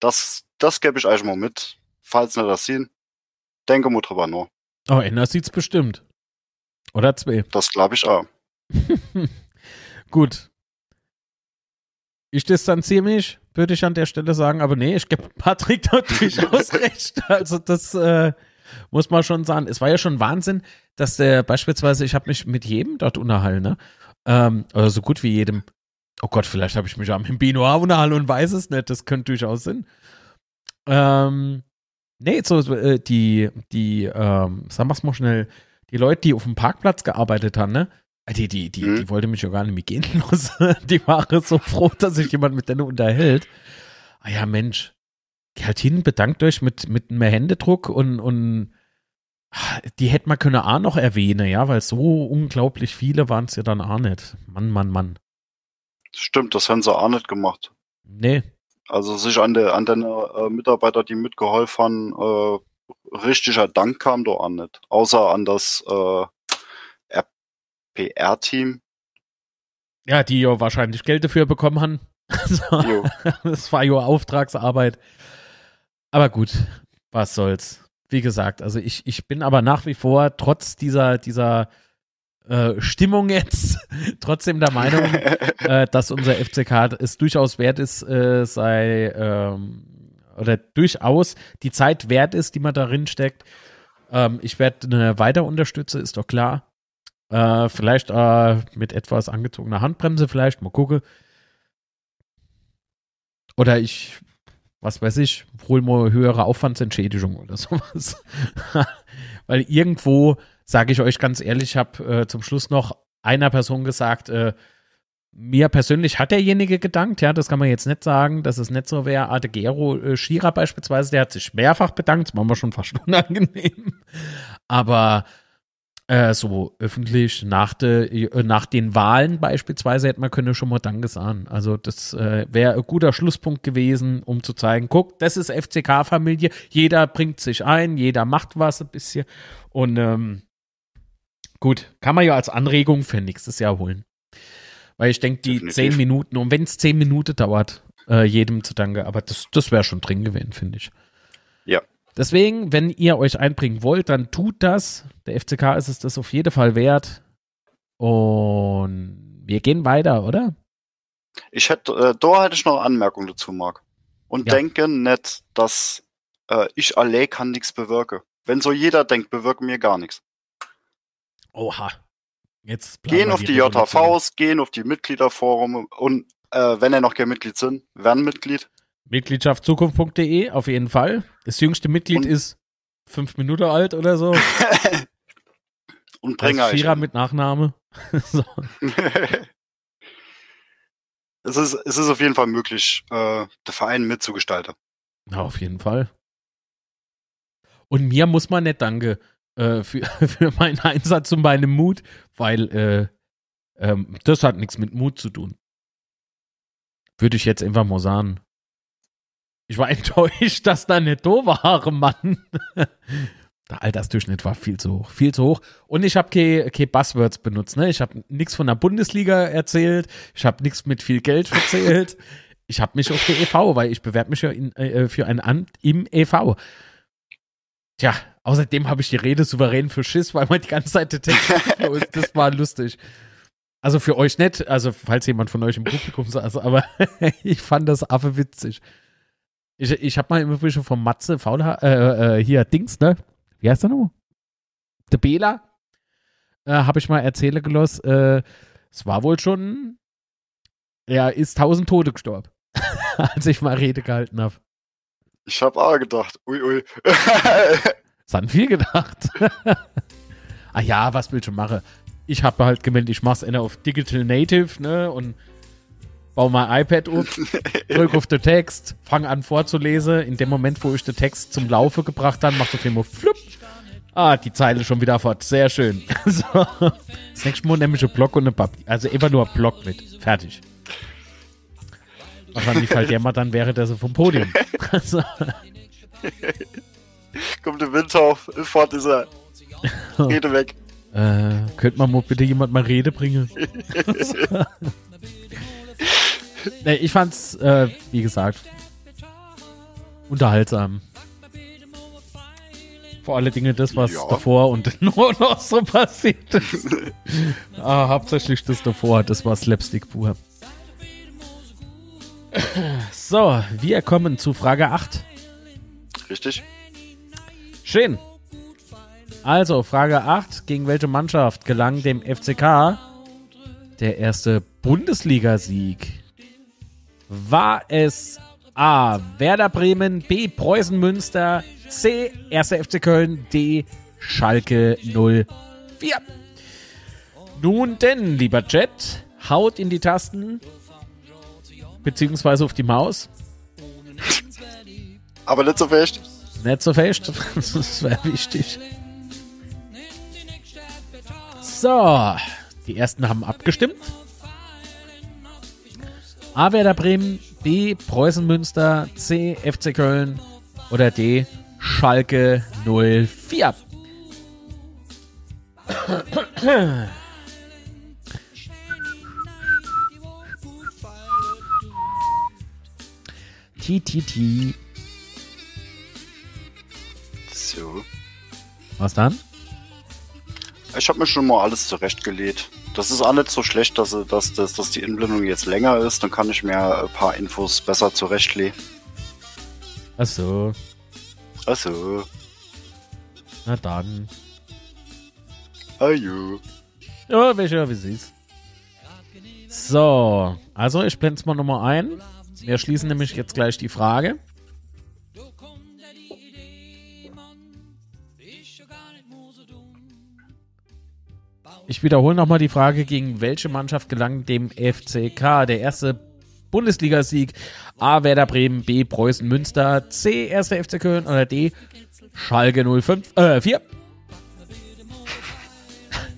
Speaker 4: Das, das gebe ich euch mal mit. Falls nicht das sehen, denke mal drüber nach.
Speaker 1: Oh, Enna sieht's bestimmt. Oder zwei.
Speaker 4: Das glaube ich auch.
Speaker 1: Gut. Ich distanziere mich, würde ich an der Stelle sagen, aber nee, ich gebe Patrick da durchaus recht. Also das äh, muss man schon sagen. Es war ja schon Wahnsinn, dass der beispielsweise, ich habe mich mit jedem dort unterhalten, ne? Ähm, oder so gut wie jedem. Oh Gott, vielleicht habe ich mich am Binoir unterhalten und weiß es nicht. Das könnte durchaus sein. Ähm, nee, so äh, die, die, ähm, sagen wir's mal schnell, die Leute, die auf dem Parkplatz gearbeitet haben, ne? Ah, Die, die, die,
Speaker 4: Mhm.
Speaker 1: die wollte mich ja gar nicht mehr gehen lassen. Die waren so froh, dass sich jemand mit denen unterhält. Ah ja, Mensch. Halt hin, bedankt euch mit, mit einem Händedruck und, und die hätte man können auch noch erwähnen, ja, weil so unglaublich viele waren es ja dann auch nicht. Mann, Mann, Mann.
Speaker 4: Stimmt, das haben sie auch nicht gemacht.
Speaker 1: Nee,
Speaker 4: Also sich an der an den äh, Mitarbeiter, die mitgeholfen haben, äh, richtiger Dank kam da auch nicht. Außer an das äh, PR-Team.
Speaker 1: ja, die ja wahrscheinlich Geld dafür bekommen haben. Das war ja Auftragsarbeit. Aber gut, was soll's. Wie gesagt, also ich, ich bin aber nach wie vor, trotz dieser, dieser äh, Stimmung jetzt, trotzdem der Meinung, äh, dass unser FCK es durchaus wert ist, äh, sei ähm, oder durchaus die Zeit wert ist, die man darin steckt. Ähm, ich werde eine weiter unterstützen, ist doch klar. Äh, vielleicht äh, mit etwas angezogener Handbremse, vielleicht, mal gucken. Oder ich, was weiß ich, hol mal höhere Aufwandsentschädigung oder sowas. Weil irgendwo, sage ich euch ganz ehrlich, ich habe äh, zum Schluss noch einer Person gesagt, äh, mir persönlich hat derjenige gedankt, ja, das kann man jetzt nicht sagen, dass es nicht so wäre. Adegero äh, Schira beispielsweise, der hat sich mehrfach bedankt, das war mir schon fast unangenehm. Aber äh, so öffentlich nach, de, äh, nach den Wahlen beispielsweise hätte man können schon mal Danke sagen. Also das äh, wäre ein guter Schlusspunkt gewesen, um zu zeigen, guck, das ist FCK-Familie, jeder bringt sich ein, jeder macht was ein bisschen und ähm, gut, kann man ja als Anregung für nächstes Jahr holen. Weil ich denke, die Definitiv. zehn Minuten, und wenn es zehn Minuten dauert, äh, jedem zu danken, aber das, das wäre schon drin gewesen, finde ich.
Speaker 4: Ja.
Speaker 1: Deswegen, wenn ihr euch einbringen wollt, dann tut das. Der FCK ist es das auf jeden Fall wert. Und wir gehen weiter, oder?
Speaker 4: Ich hätte, äh, da hätte ich noch eine Anmerkung dazu, Marc. Und ja. denke nicht, dass äh, ich allein kann nichts bewirken. Wenn so jeder denkt, bewirken wir gar nichts.
Speaker 1: Oha.
Speaker 4: Jetzt gehen auf die, die JVs, gehen auf die Mitgliederforum und äh, wenn ihr noch kein Mitglied sind, werden Mitglied.
Speaker 1: Mitgliedschaftzukunft.de auf jeden Fall. Das jüngste Mitglied und ist fünf Minuten alt oder so.
Speaker 4: und Bringer.
Speaker 1: Shira mit Nachname. so.
Speaker 4: es, ist, es ist auf jeden Fall möglich, äh, der Verein mitzugestalten.
Speaker 1: Ja, auf jeden Fall. Und mir muss man nicht danke äh, für, für meinen Einsatz und meinen Mut, weil äh, ähm, das hat nichts mit Mut zu tun. Würde ich jetzt einfach mal sagen. Ich war enttäuscht, dass da nicht da war, Mann. Der Altersdurchschnitt war viel zu hoch, viel zu hoch. Und ich habe keine ke Buzzwords benutzt. Ne? Ich habe nichts von der Bundesliga erzählt. Ich habe nichts mit viel Geld erzählt. ich habe mich auf die EV, weil ich bewerbe mich ja in, äh, für ein Amt im EV. Tja, außerdem habe ich die Rede souverän für Schiss, weil man die ganze Zeit der Text ist. Das war lustig. Also für euch nicht, also falls jemand von euch im Publikum saß, aber ich fand das affe witzig. Ich, ich habe mal im Übrigen von Matze Faulha, äh, äh, hier Dings, ne? Wie heißt der noch? Der Bela. Äh, habe ich mal erzählen gelassen. Äh, es war wohl schon, er ist tausend Tote gestorben, als ich mal Rede gehalten habe.
Speaker 4: Ich habe auch gedacht, ui, ui.
Speaker 1: das hat viel gedacht. ah ja, was will ich schon machen? Ich habe halt gemeldet, ich mache es auf Digital Native, ne? Und baue mein iPad um, drücke auf den Text, fange an vorzulesen. In dem Moment, wo ich den Text zum Laufe gebracht habe, macht auf jeden Fall flupp. Ah, die Zeile schon wieder fort. Sehr schön. so. Das nächste Mal nämlich ein Block und eine Papier. Also immer nur ein Block mit. Fertig. Wahrscheinlich fällt der mal dann wäre der so vom Podium. also.
Speaker 4: Kommt der Wind auf, fort ist er. Rede weg.
Speaker 1: Äh, könnte man mal bitte jemand mal Rede bringen? Nee, ich fand's, äh, wie gesagt, unterhaltsam. Vor alle Dinge das, was ja. davor und nur noch so passiert ist. ah, hauptsächlich das davor, das war Slapstick pur. So, wir kommen zu Frage 8.
Speaker 4: Richtig.
Speaker 1: Schön. Also, Frage 8. Gegen welche Mannschaft gelang dem FCK der erste Bundesligasieg? War es A. Werder Bremen, B. Preußen Münster, C. 1. FC Köln, D. Schalke 04? Nun denn, lieber Jet, haut in die Tasten, beziehungsweise auf die Maus.
Speaker 4: Aber nicht so fest.
Speaker 1: Nicht so fest, das wäre wichtig. So, die ersten haben abgestimmt. A Werder Bremen, B Preußen Münster, C FC Köln oder D Schalke 04. TTT.
Speaker 4: So.
Speaker 1: Was dann?
Speaker 4: Ich habe mir schon mal alles zurechtgelegt. Das ist auch nicht so schlecht, dass, dass, dass, dass die Inblendung jetzt länger ist. Dann kann ich mir ein paar Infos besser zurechtlegen.
Speaker 1: Ach so.
Speaker 4: Ach so.
Speaker 1: Na dann.
Speaker 4: Ajo.
Speaker 1: Ja, welcher wie sie's. So, also ich blende es mal nochmal ein. Wir schließen nämlich jetzt gleich die Frage. Ich wiederhole nochmal die Frage, gegen welche Mannschaft gelang dem FCK der erste Bundesligasieg? A. Werder Bremen, B. Preußen Münster, C. 1. FC Köln oder D. Schalke 05, äh, 4.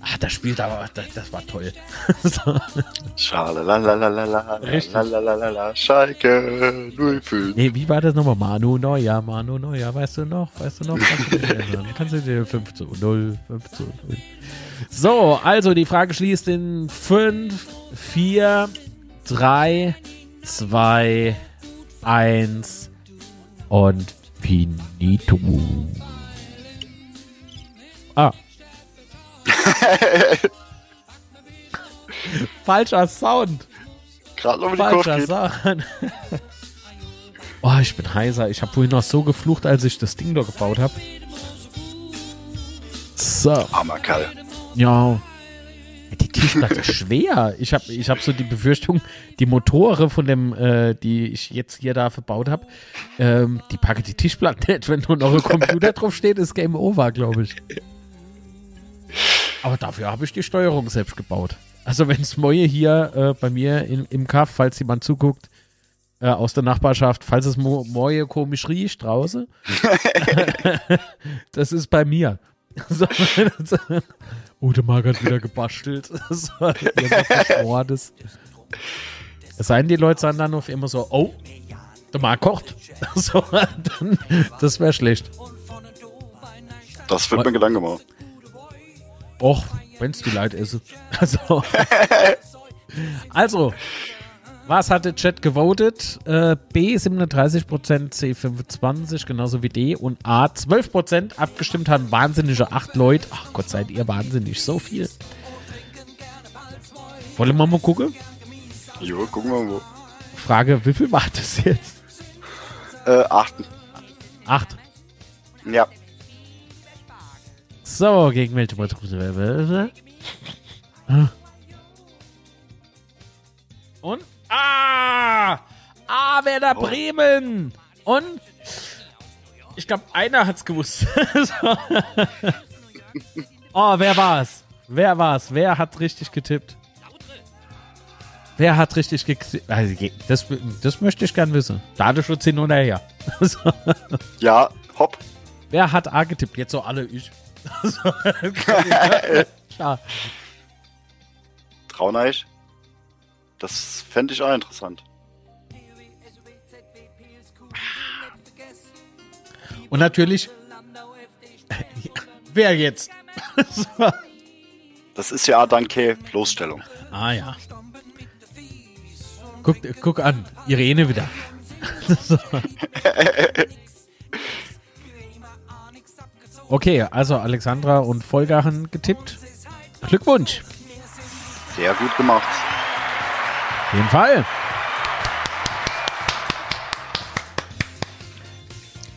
Speaker 1: Ach, das spielt aber, das, das war toll. so.
Speaker 4: Schalalalala,
Speaker 1: Richtig.
Speaker 4: lalalala, Schalke 05.
Speaker 1: Nee, wie war das nochmal? Manu Neuer, Manu Neuer, weißt du noch? Weißt du noch? Kannst du dir 5 zu 0, 5 zu 0. So, also die Frage schließt in 5, 4, 3, 2, 1 und finito. Ah. Falscher Sound.
Speaker 4: Gerade noch
Speaker 1: Falscher. Sound. oh, ich bin heiser. Ich habe vorhin noch so geflucht, als ich das Ding da gebaut habe. So.
Speaker 4: Armer Kerl.
Speaker 1: Ja. Die Tischplatte ist schwer. Ich habe ich hab so die Befürchtung, die Motore von dem, äh, die ich jetzt hier da verbaut habe, ähm, die packe die Tischplatte nicht. Wenn nur noch ein Computer drauf steht, ist Game Over, glaube ich. Aber dafür habe ich die Steuerung selbst gebaut. Also wenn es Moje hier äh, bei mir in, im Kaff, falls jemand zuguckt, äh, aus der Nachbarschaft, falls es Mo Moje komisch riecht draußen, das ist bei mir. So, oh, der Marc hat wieder gebastelt. So, irgendwas Verschwortes. Es sei denn, die Leute sagen dann auf immer so, oh, der Marc kocht. So, dann, das wäre schlecht.
Speaker 4: Das wird mir Gedanken machen.
Speaker 1: Och, wenn's die Leute esse. Also, also, was hat der Chat gewotet? Äh, B 37%, C 25%, genauso wie D und A 12%. Abgestimmt haben wahnsinnige 8 Leute. Ach Gott, seid ihr wahnsinnig, so viel. Wollen wir mal gucken?
Speaker 4: Jo, gucken wir mal.
Speaker 1: Frage, wie viel war das jetzt?
Speaker 4: Äh, achten.
Speaker 1: 8.
Speaker 4: Ja.
Speaker 1: So, gegen welche Mannschaft? Und? Ah! Ah, Werder
Speaker 4: Oh.
Speaker 1: Bremen! Und? Ich glaube, einer hat's gewusst. Oh, wer war's? Wer war's? Wer hat richtig getippt? Wer hat richtig getippt? Also, das, das möchte ich gern wissen. Datenschutz hin oder her.
Speaker 4: Ja, hopp.
Speaker 1: Wer hat A getippt? Jetzt so alle ich. Klar.
Speaker 4: Trauneich. Das fände ich auch interessant.
Speaker 1: Und natürlich. Wer jetzt? So.
Speaker 4: Das ist ja danke Bloßstellung.
Speaker 1: Ah ja. Guck, guck an, Irene wieder. So. Okay, also Alexandra und Volker haben getippt. Glückwunsch.
Speaker 4: Sehr gut gemacht.
Speaker 1: Auf jeden Fall.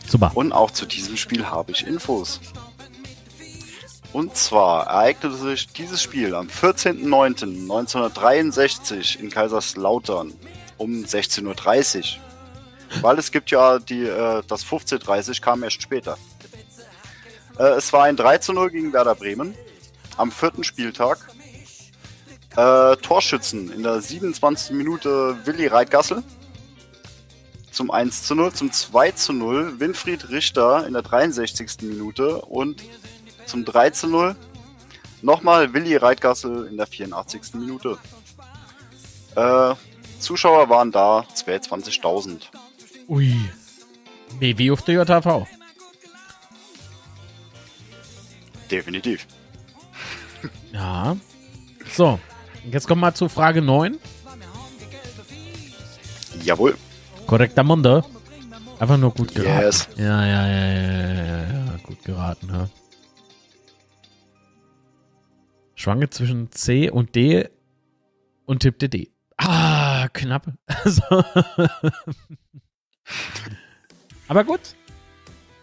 Speaker 1: Super.
Speaker 4: Und auch zu diesem Spiel habe ich Infos. Und zwar ereignete sich dieses Spiel am 14.09.1963 in Kaiserslautern um 16.30 Uhr. Weil es gibt ja die, äh, das 15.30 kam erst später. Äh, es war ein 3 zu 0 gegen Werder Bremen am vierten Spieltag. Äh, Torschützen in der 27. Minute Willi Reitgassel zum 1 zu 0, zum 2 zu 0 Winfried Richter in der 63. Minute und zum 3 zu 0 nochmal Willi Reitgassel in der 84. Minute. Äh, Zuschauer waren da 22.000.
Speaker 1: Ui. Nee, wie auf der JV.
Speaker 4: Definitiv.
Speaker 1: Ja. So, jetzt kommen wir zu Frage 9.
Speaker 4: Jawohl.
Speaker 1: Korrekter Munde. Einfach nur gut geraten.
Speaker 4: Yes.
Speaker 1: Ja, ja, ja, ja, ja, ja, gut geraten, ja. Schwange zwischen C und D und tippte D. Ah, knapp. Also, Aber gut.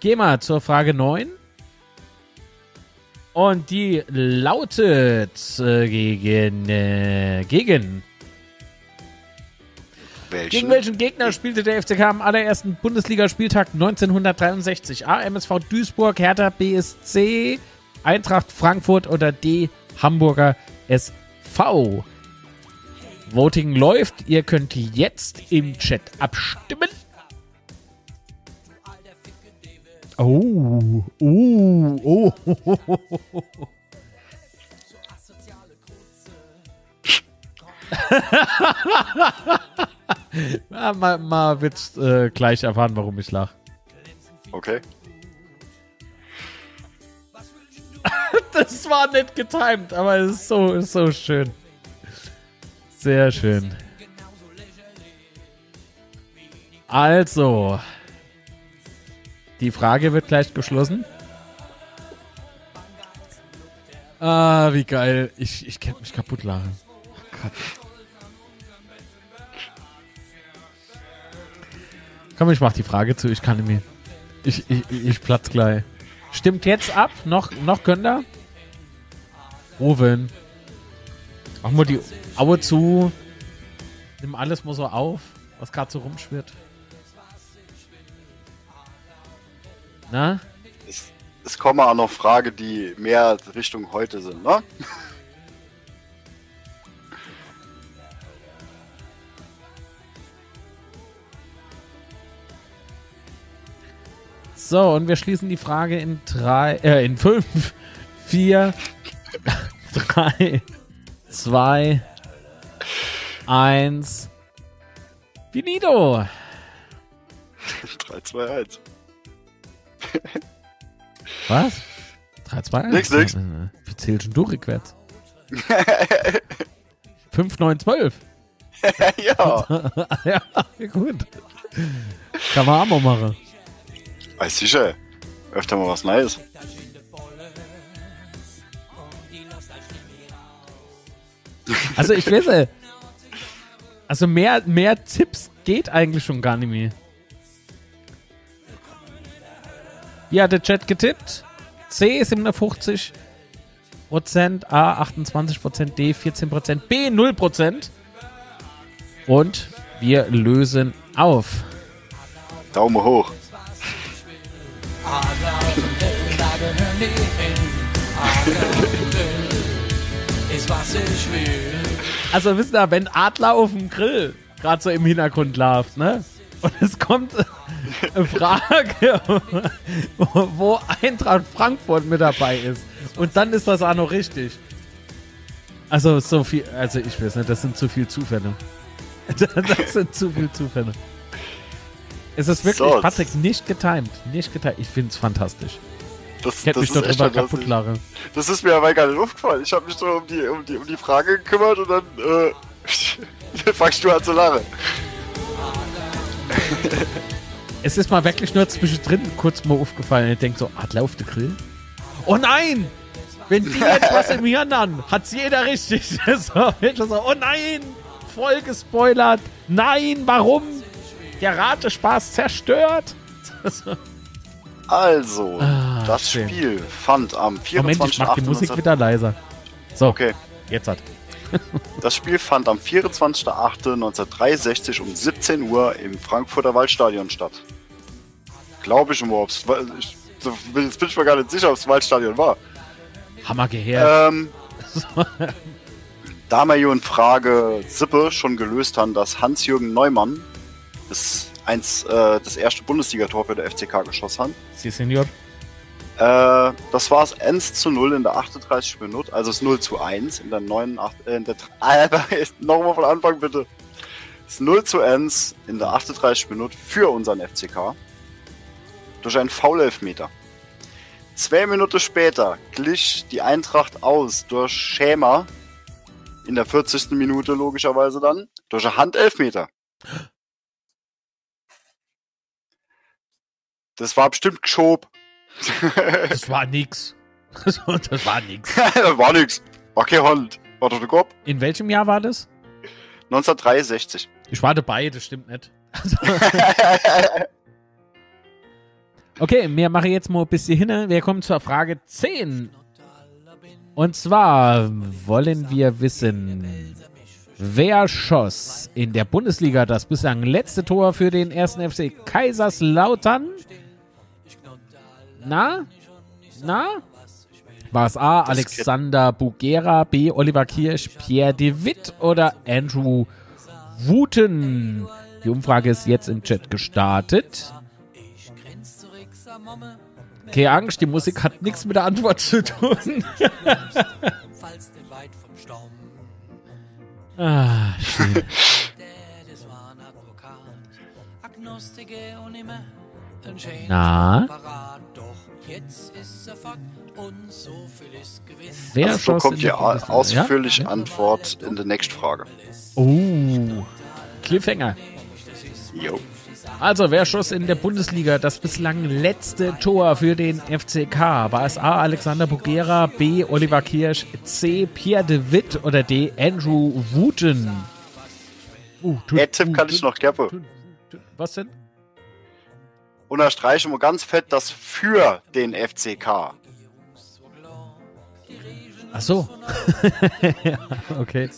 Speaker 1: Geh mal zur Frage 9. Und die lautet äh, gegen, äh, gegen.
Speaker 4: Welchen?
Speaker 1: Gegen welchen Gegner spielte der FCK am allerersten Bundesligaspieltag 1963? A. MSV Duisburg, Hertha BSC, Eintracht Frankfurt oder D. Hamburger SV? Voting läuft. Ihr könnt jetzt im Chat abstimmen. Oh, oh, oh. ja, mal, mal wird's äh, gleich erfahren, warum ich lach.
Speaker 4: Okay.
Speaker 1: Das war nicht getimed, aber es ist so, ist so schön. Sehr schön. Also, die Frage wird gleich geschlossen. Ah, wie geil. Ich, ich kann mich kaputt lachen. Oh Gott. Komm, ich mach die Frage zu. Ich kann mehr. Ich, ich, ich platz gleich. Stimmt jetzt ab. Noch, noch könnt ihr? Owen. Mach mal die Aue zu. Nimm alles mal so auf, was gerade so rumschwirrt. Na?
Speaker 4: Es, es kommen auch noch Fragen, die mehr Richtung heute sind, ne?
Speaker 1: So, und wir schließen die Frage in drei, äh, in fünf, vier, drei, zwei, eins. Finito!
Speaker 4: 3, 2, 1.
Speaker 1: Was? 3, 2, 1?
Speaker 4: Nix, nix.
Speaker 1: Wie zählst du rückwärts? 5, 9, 12.
Speaker 4: ja.
Speaker 1: ja, gut. Kann man auch mal machen.
Speaker 4: Weiß sicher. Öfter mal was Neues.
Speaker 1: Also ich weiß nicht. Also mehr, mehr Tipps geht eigentlich schon gar nicht mehr. Wie hat der Chat getippt? C 57 Prozent, A 28 Prozent, D 14 Prozent, B 0 Prozent. Und wir lösen auf.
Speaker 4: Daumen hoch.
Speaker 1: Also wisst ihr, wenn Adler auf dem Grill gerade so im Hintergrund läuft, ne? Und es kommt eine Frage, wo Eintracht Frankfurt mit dabei ist. Und dann ist das auch noch richtig. Also so viel, also ich weiß nicht, das sind zu viele Zufälle. Das sind zu viele Zufälle. Es ist wirklich,
Speaker 4: So.
Speaker 1: Patrick, nicht getimed. Nicht getimed. Ich finde es fantastisch.
Speaker 4: Das,
Speaker 1: Ich hätte mich darüber
Speaker 4: fantastisch.
Speaker 1: kaputt lachen.
Speaker 4: Das ist mir aber gar nicht aufgefallen. Ich habe mich so um die, um, die, um die Frage gekümmert und dann äh, fangst du an zu lachen.
Speaker 1: Es ist mal wirklich nur zwischendrin kurz mal aufgefallen. Ich denke so, Adler auf der Grill? Oh nein! Wenn die jetzt was im Hirn haben, hat's jeder richtig. So, oh nein! Voll gespoilert. Nein, warum? Der Ratespaß zerstört. So.
Speaker 4: Also,
Speaker 1: Ah,
Speaker 4: das
Speaker 1: schön.
Speaker 4: Spiel fand am
Speaker 1: Moment, ich mach die
Speaker 4: 24.08.19...
Speaker 1: Musik wieder leiser. So,
Speaker 4: Okay.
Speaker 1: jetzt hat.
Speaker 4: Das Spiel fand am 24.08.1963 um 17 Uhr im Frankfurter Waldstadion statt. Glaube ich überhaupt. Ich, so, jetzt bin ich mir gar nicht sicher, ob es Waldstadion war.
Speaker 1: Hammer gehört.
Speaker 4: Ähm, da wir hier in Frage Sippe schon gelöst haben, dass Hans-Jürgen Neumann das, eins, äh, das erste Bundesligator für der FCK geschossen hat.
Speaker 1: Sie, Senior.
Speaker 4: Äh, das war es 1 zu 0 in der 38. Minute, also es 0 zu 1 in der 89. Äh, in der, Alter, nochmal von Anfang bitte. Es 0 zu 1 in der 38. Minute für unseren FCK. Durch einen Foul-Elfmeter. Zwei Minuten später glich die Eintracht aus durch Schämer. In der 40. Minute logischerweise dann. Durch einen Handelfmeter. Das war bestimmt geschob.
Speaker 1: Das war nix. Das war nix.
Speaker 4: war nix. War kein Hand. War doch der Kopf.
Speaker 1: In welchem Jahr war das?
Speaker 4: 1963.
Speaker 1: Ich war dabei, das stimmt nicht. Also, Okay, wir machen jetzt mal ein bisschen hin. Wir kommen zur Frage 10. Und zwar wollen wir wissen, wer schoss in der Bundesliga das bislang letzte Tor für den ersten FC Kaiserslautern? Na? Na? War es A. Alexander Bugera, B. Oliver Kirsch, Pierre de Witt oder Andrew Wooten? Die Umfrage ist jetzt im Chat gestartet. Keine Angst, die Musik hat nichts mit der Antwort zu tun. Ah, schön. Na?
Speaker 2: Jetzt ist er fort und so viel ist gewiss.
Speaker 1: Wer
Speaker 4: Also
Speaker 1: schoss
Speaker 4: bekommt
Speaker 1: Bundesliga?
Speaker 4: ausführliche
Speaker 1: Ja?
Speaker 4: Antwort in der nächsten Frage.
Speaker 1: Oh, Cliffhanger.
Speaker 4: Jo.
Speaker 1: Also, wer schoss in der Bundesliga das bislang letzte Tor für den FCK? War es A. Alexander Bugera, B. Oliver Kirsch, C. Pierre de Witt oder D. Andrew Wooten? Uh, tut-
Speaker 4: Der Tipp kann ich noch
Speaker 1: tut- Was denn?
Speaker 4: Unterstreiche mal ganz fett das für den FCK.
Speaker 1: Ach so. ja, okay.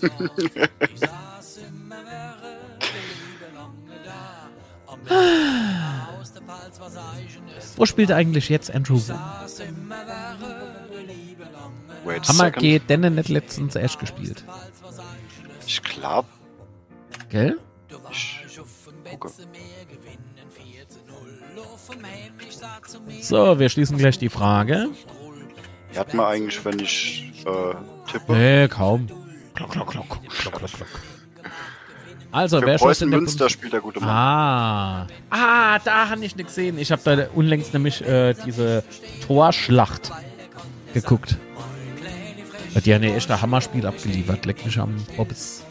Speaker 1: Wo spielt eigentlich jetzt Andrew wir
Speaker 4: second.
Speaker 1: geht denn nicht letztens erst gespielt?
Speaker 4: Ich glaube,
Speaker 1: Gell?
Speaker 4: ich gucke.
Speaker 1: So, wir schließen gleich die Frage.
Speaker 4: Hat mir eigentlich, wenn ich äh, tippe,
Speaker 1: Nee, kaum. Klock, klock, klock, klock, klock, klock. Also,
Speaker 4: für
Speaker 1: wer schoss
Speaker 4: Preußen Münster spielt der gute Mann.
Speaker 1: Ah. Ah, da habe ich nicht gesehen. Ich habe da unlängst nämlich äh, diese Torschlacht geguckt. Die haben ja echt ein Hammerspiel abgeliefert. Leck mich am Hobbes.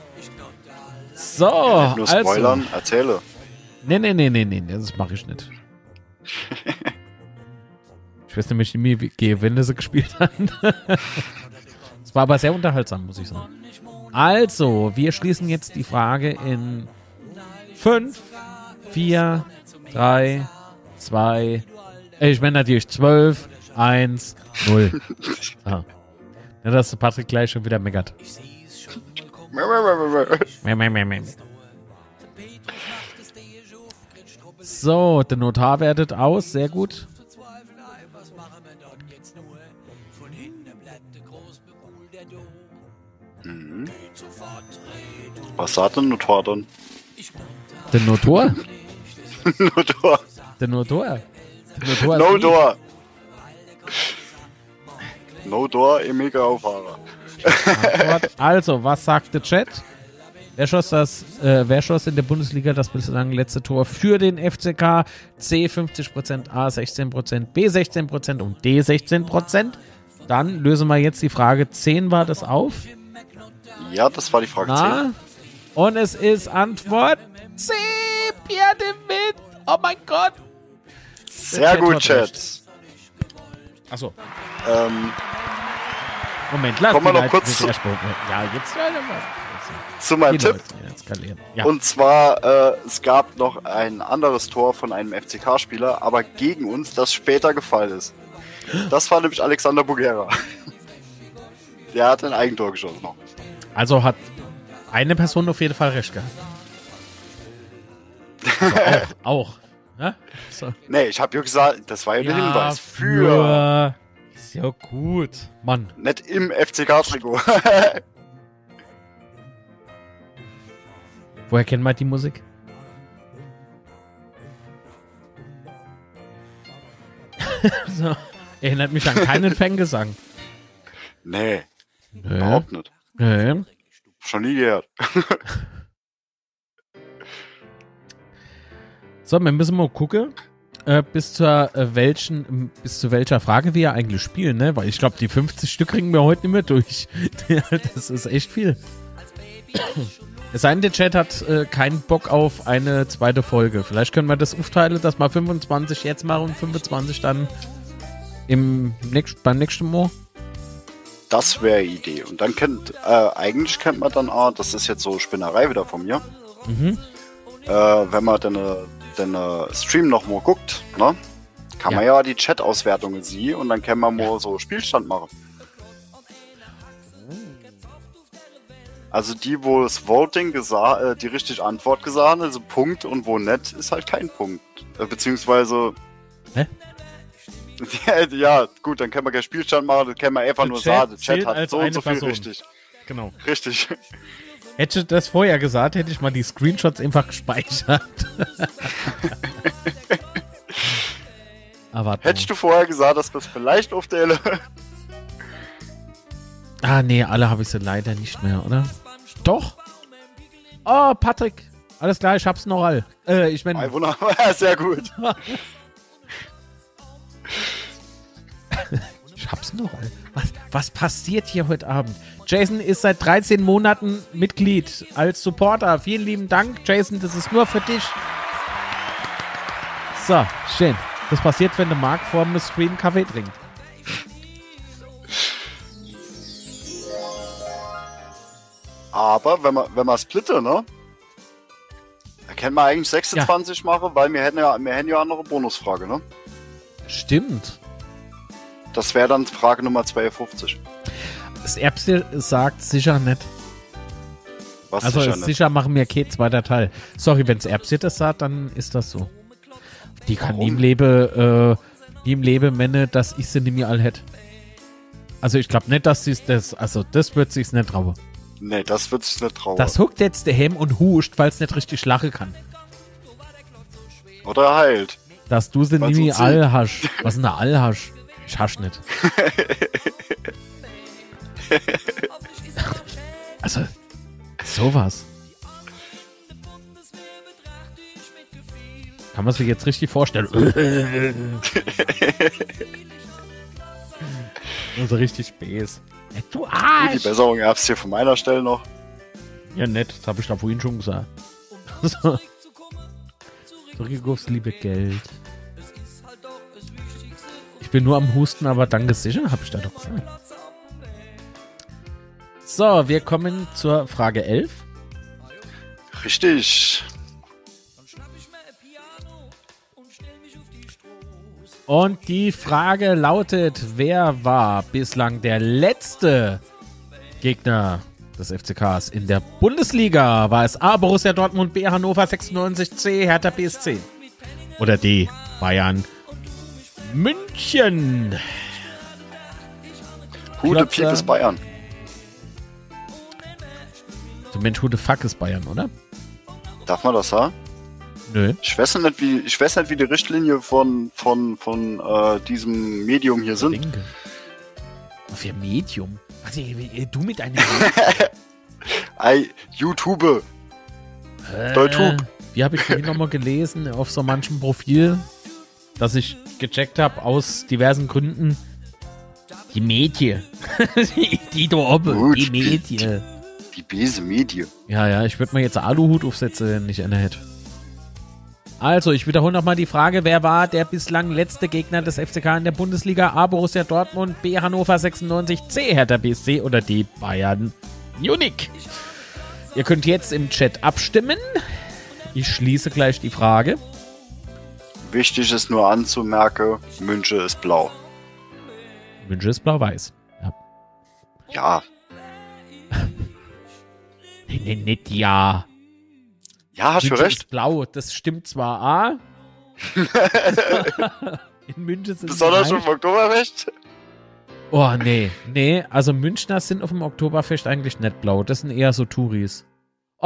Speaker 1: So,
Speaker 4: Nur
Speaker 1: also.
Speaker 4: spoilern, erzähle.
Speaker 1: Nee, nee, nee, nee, nee, nee, das mache ich nicht. ich weiß nämlich nicht, wie Gewinne sie gespielt haben. Es war aber sehr unterhaltsam, muss ich sagen. Also, wir schließen jetzt die Frage in 5, 4, 3, 2, ich meine natürlich 12, 1, 0. Ah. Ja, dass Patrick gleich schon wieder meckert. So, der Notar wertet aus, sehr gut.
Speaker 4: Was sagt denn Notar dann?
Speaker 1: Der Notor? Der Notor? Der Notor ist
Speaker 4: No. Door. No Door, Aufhahrer.
Speaker 1: Antwort. Also, was sagt der Chat? Wer schoss, das, äh, wer schoss in der Bundesliga das bislang letzte Tor für den FCK? C 50%, A 16%, B 16% und D 16%. Dann lösen wir jetzt die Frage 10 war das auf.
Speaker 4: Ja, das war die Frage 10.
Speaker 1: Und es ist Antwort C. Pierre de Witt. Oh mein Gott.
Speaker 4: Sehr gut,
Speaker 1: hat
Speaker 4: Chat.
Speaker 1: Achso,
Speaker 4: Ähm,
Speaker 1: Moment, lass
Speaker 4: Kommen wir
Speaker 1: die
Speaker 4: noch kurz zu-.
Speaker 1: Ja, jetzt mal.
Speaker 4: zu meinem Tipp.
Speaker 1: Ja.
Speaker 4: Und zwar, äh, es gab noch ein anderes Tor von einem FCK-Spieler, aber gegen uns, das später gefallen ist. Das war nämlich Alexander Bugera. Der hat ein Eigentor geschossen noch.
Speaker 1: Also hat eine Person auf jeden Fall recht gehabt. Also auch, auch. Ja? So.
Speaker 4: Nee, ich habe ja gesagt, das war ja der
Speaker 1: Ja,
Speaker 4: Hinweis. Für.
Speaker 1: Ist ja gut. Mann.
Speaker 4: Nicht im FCK-Trikot.
Speaker 1: Woher kennt man die Musik? so. Erinnert mich an keinen Fangesang.
Speaker 4: nee,
Speaker 1: Nö.
Speaker 4: überhaupt nicht.
Speaker 1: Nö.
Speaker 4: Schon nie gehört.
Speaker 1: So, wir müssen mal gucken, äh, bis zur äh, welchen, bis zu welcher Frage wir eigentlich spielen, ne? Weil ich glaube, die 50 Stück kriegen wir heute nicht mehr durch. das ist echt viel. Es sei denn, der Chat hat äh, keinen Bock auf eine zweite Folge. Vielleicht können wir das aufteilen, dass wir 25 jetzt machen und 25 dann im nächst, beim nächsten Mal.
Speaker 4: Das wäre Idee. Und dann kennt, äh, eigentlich kennt man dann, ah, das ist jetzt so Spinnerei wieder von mir.
Speaker 1: Mhm.
Speaker 4: Äh, wenn man den, den Stream nochmal guckt, ne? kann
Speaker 1: Ja.
Speaker 4: man ja die Chat-Auswertungen sehen und dann können wir mal so Spielstand machen. Also die, wo das Voting gesagt, äh, die richtige Antwort gesagt also Punkt und wo nicht, ist halt kein Punkt. Äh, beziehungsweise.
Speaker 1: Hä?
Speaker 4: ja, gut, dann können wir keinen Spielstand machen, dann können wir einfach
Speaker 1: Der
Speaker 4: nur
Speaker 1: Chat
Speaker 4: sagen, der Chat hat so und so viel
Speaker 1: Person.
Speaker 4: richtig.
Speaker 1: Genau.
Speaker 4: Richtig.
Speaker 1: Hätte ich das vorher gesagt, hätte ich mal die Screenshots einfach gespeichert. Aber
Speaker 4: Hättest du vorher gesagt, dass wir es vielleicht auf der
Speaker 1: Ah, nee, alle habe ich sie leider nicht mehr, oder? Doch. Oh, Patrick. Alles klar, ich hab's noch all. Äh, ich meine,
Speaker 4: wunderbar, sehr gut.
Speaker 1: ich hab's noch. Was, was passiert hier heute Abend? Jason ist seit 13 Monaten Mitglied als Supporter. Vielen lieben Dank, Jason. Das ist nur für dich. So, schön. Das passiert, wenn der Marc vor dem Stream Kaffee trinkt.
Speaker 4: Aber wenn man, wenn man splitte, ne? Da können wir eigentlich 26 machen, weil wir hätten ja, wir hätten ja auch noch eine Bonusfrage, ne?
Speaker 1: Stimmt.
Speaker 4: Das wäre dann Frage Nummer 52.
Speaker 1: Das Erbse sagt sicher nicht.
Speaker 4: Was
Speaker 1: Also
Speaker 4: sicher nicht.
Speaker 1: sicher machen wir kein zweiter Teil. Sorry, wenn es Erbse das sagt, dann ist das so. Die kann nie im Leben, äh, nie im Leben meine, dass ich sie nicht mehr all hätte. Also ich glaube nicht, dass sie das, also das wird sich's nicht trauen.
Speaker 4: Nee, das wird sich nicht trauen.
Speaker 1: Das huckt jetzt der Hem und huscht, weil es nicht richtig lachen kann.
Speaker 4: Oder heilt.
Speaker 1: Dass du sie nie all hast. Was ist denn all hast? Ich hasch nicht. also, sowas. Kann man sich jetzt richtig vorstellen. also richtig Späß. Du
Speaker 4: Gut, die
Speaker 1: Arsch!
Speaker 4: Besserung gab's hier von meiner Stelle noch.
Speaker 1: Ja, nett. Das habe ich da vorhin schon gesagt. so. Zurück aufs liebe Geld. Ich bin nur am Husten, aber danke sicher, habe ich da doch gesagt. So, wir kommen zur Frage 11.
Speaker 4: Richtig.
Speaker 1: Und die Frage lautet, wer war bislang der letzte Gegner des FCKs in der Bundesliga? War es A, Borussia Dortmund, B, Hannover 96, C, Hertha BSC? Oder D, Bayern München?
Speaker 4: Hude Piep ist
Speaker 1: sagen-
Speaker 4: Bayern.
Speaker 1: So Mensch, who the fuck ist Bayern, oder?
Speaker 4: Darf man das sagen?
Speaker 1: Nö.
Speaker 4: Ich weiß nicht, wie, ich weiß nicht, wie die Richtlinie von, von, von äh, diesem Medium hier sind.
Speaker 1: Denke. Auf ihr Medium. Also, du mit einem
Speaker 4: Ei, YouTube.
Speaker 1: Äh,
Speaker 4: Deutschhub.
Speaker 1: Wie habe ich vorhin nochmal gelesen auf so manchem Profil, dass ich gecheckt habe aus diversen Gründen. Die Medien. die, die da oben. Die Medien.
Speaker 4: Die böse Medie.
Speaker 1: Ja, ja, ich würde mir jetzt Aluhut aufsetzen, wenn ich einer hätte. Also, ich wiederhole nochmal die Frage, wer war der bislang letzte Gegner des FCK in der Bundesliga? A. Borussia Dortmund, B. Hannover 96, C. Hertha BSC oder D. Bayern Munich? Ihr könnt jetzt im Chat abstimmen. Ich schließe gleich die Frage.
Speaker 4: Wichtig ist nur anzumerken, München ist blau.
Speaker 1: Wünsche ist blau-weiß. Ja.
Speaker 4: Ja,
Speaker 1: Nee, nee, nicht ja.
Speaker 4: ja, hast du
Speaker 1: München
Speaker 4: recht.
Speaker 1: ist blau, das stimmt zwar A. in München sind
Speaker 4: Besonders schon im Oktoberfest.
Speaker 1: Oh, nee. Nee, also Münchner sind auf dem Oktoberfest eigentlich nicht blau. Das sind eher so Touris.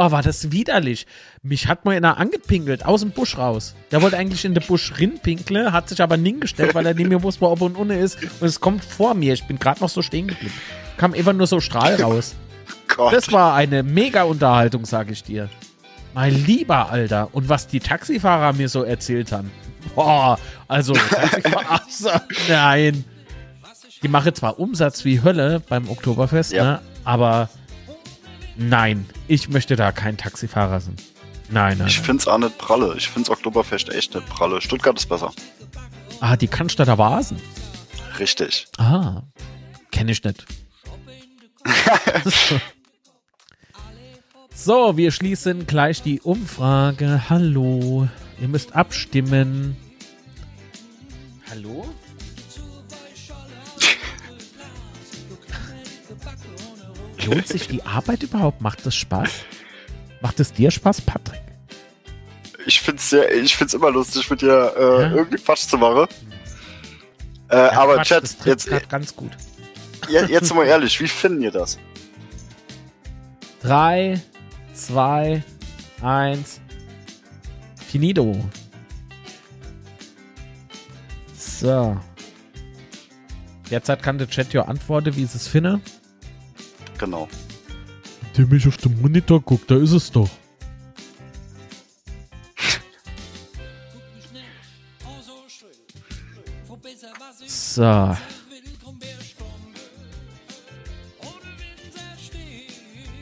Speaker 1: Oh, war das widerlich. Mich hat mal einer angepinkelt, aus dem Busch raus. Der wollte eigentlich in den Busch rinpinkle, hat sich aber hingestellt, weil er nicht mehr wusste, wo ob und unten ist. Und es kommt vor mir. Ich bin gerade noch so stehen geblieben. Kam einfach nur so Strahl raus.
Speaker 4: Gott.
Speaker 1: Das war eine mega Unterhaltung, sag ich dir. Mein lieber Alter. Und was die Taxifahrer mir so erzählt haben. Boah, also also, nein. Die machen zwar Umsatz wie Hölle beim Oktoberfest,
Speaker 4: Ja.
Speaker 1: ne? aber nein, ich möchte da kein Taxifahrer sein. Nein, nein.
Speaker 4: Ich
Speaker 1: nein.
Speaker 4: find's auch nicht pralle. Ich find's Oktoberfest echt nicht pralle. Stuttgart ist besser.
Speaker 1: Ah, die Cannstatter Vasen.
Speaker 4: Richtig.
Speaker 1: Ah, kenne ich nicht. so, wir schließen gleich die Umfrage. Hallo, ihr müsst abstimmen. Hallo? Lohnt sich die Arbeit überhaupt? Macht das Spaß? Macht es dir Spaß, Patrick?
Speaker 4: Ich find's sehr, ich find's immer lustig, mit dir äh,
Speaker 1: Ja.
Speaker 4: irgendwie Quatsch zu machen. Äh,
Speaker 1: Ja,
Speaker 4: aber
Speaker 1: Quatsch,
Speaker 4: Chat, jetzt,
Speaker 1: grad ganz gut.
Speaker 4: jetzt, jetzt mal ehrlich, wie finden ihr das?
Speaker 1: Drei, zwei, eins. Finito. So. Derzeit kann der Chat ja antworten, wie es es finde.
Speaker 4: Genau.
Speaker 1: Der mich auf dem Monitor guckt, da ist es doch. So.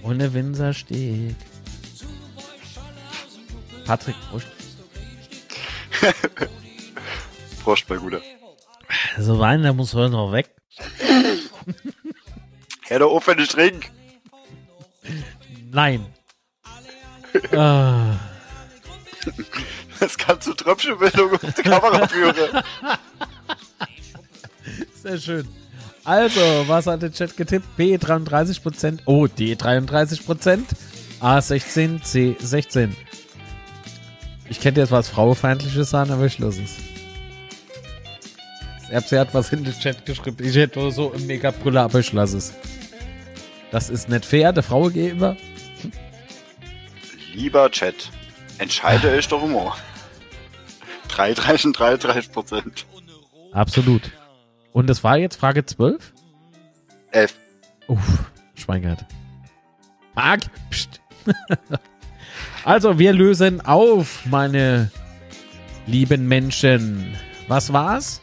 Speaker 1: Ohne Winzersteg. Patrick Prost.
Speaker 4: Prost, bei Guter.
Speaker 1: Also Wein, der muss heute noch weg.
Speaker 4: Hör doch auf, wenn ich trink.
Speaker 1: Nein. ah,
Speaker 4: Das kannst du Tröpfchenbildung auf die Kamera führen.
Speaker 1: sehr schön. Also, was hat der Chat getippt? B 33%. Oh, D 33%. A 16, C 16. Ich könnte jetzt was Frauenfeindliches sagen, aber ich lasse es. Erbse hat was in den Chat geschrieben. Ich hätte so im Mega-Brüller, aber ich lasse es. Das ist nicht fair, der Frau gegenüber.
Speaker 4: Lieber Chat, entscheide ich doch immer. 33 und 33 Prozent.
Speaker 1: Absolut. Und das war jetzt Frage 12?
Speaker 4: Elf.
Speaker 1: Uff, Schwein gehabt. Fuck. Psst. also, wir lösen auf, meine lieben Menschen. Was war's?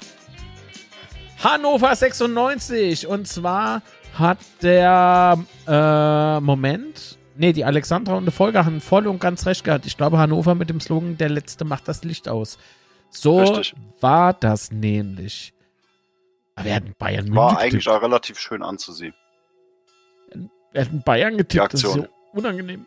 Speaker 1: Hannover 96. Und zwar hat der äh, Moment. Nee, die Alexandra und die Folge haben voll und ganz recht gehabt. Ich glaube, Hannover mit dem Slogan, der Letzte macht das Licht aus. So
Speaker 4: Richtig.
Speaker 1: war das nämlich. Aber wir hatten Bayern München
Speaker 4: War
Speaker 1: getippt.
Speaker 4: eigentlich auch relativ schön anzusehen.
Speaker 1: Wir hatten Bayern getippt.
Speaker 4: Die
Speaker 1: Das ist
Speaker 4: Aktion.
Speaker 1: so unangenehm.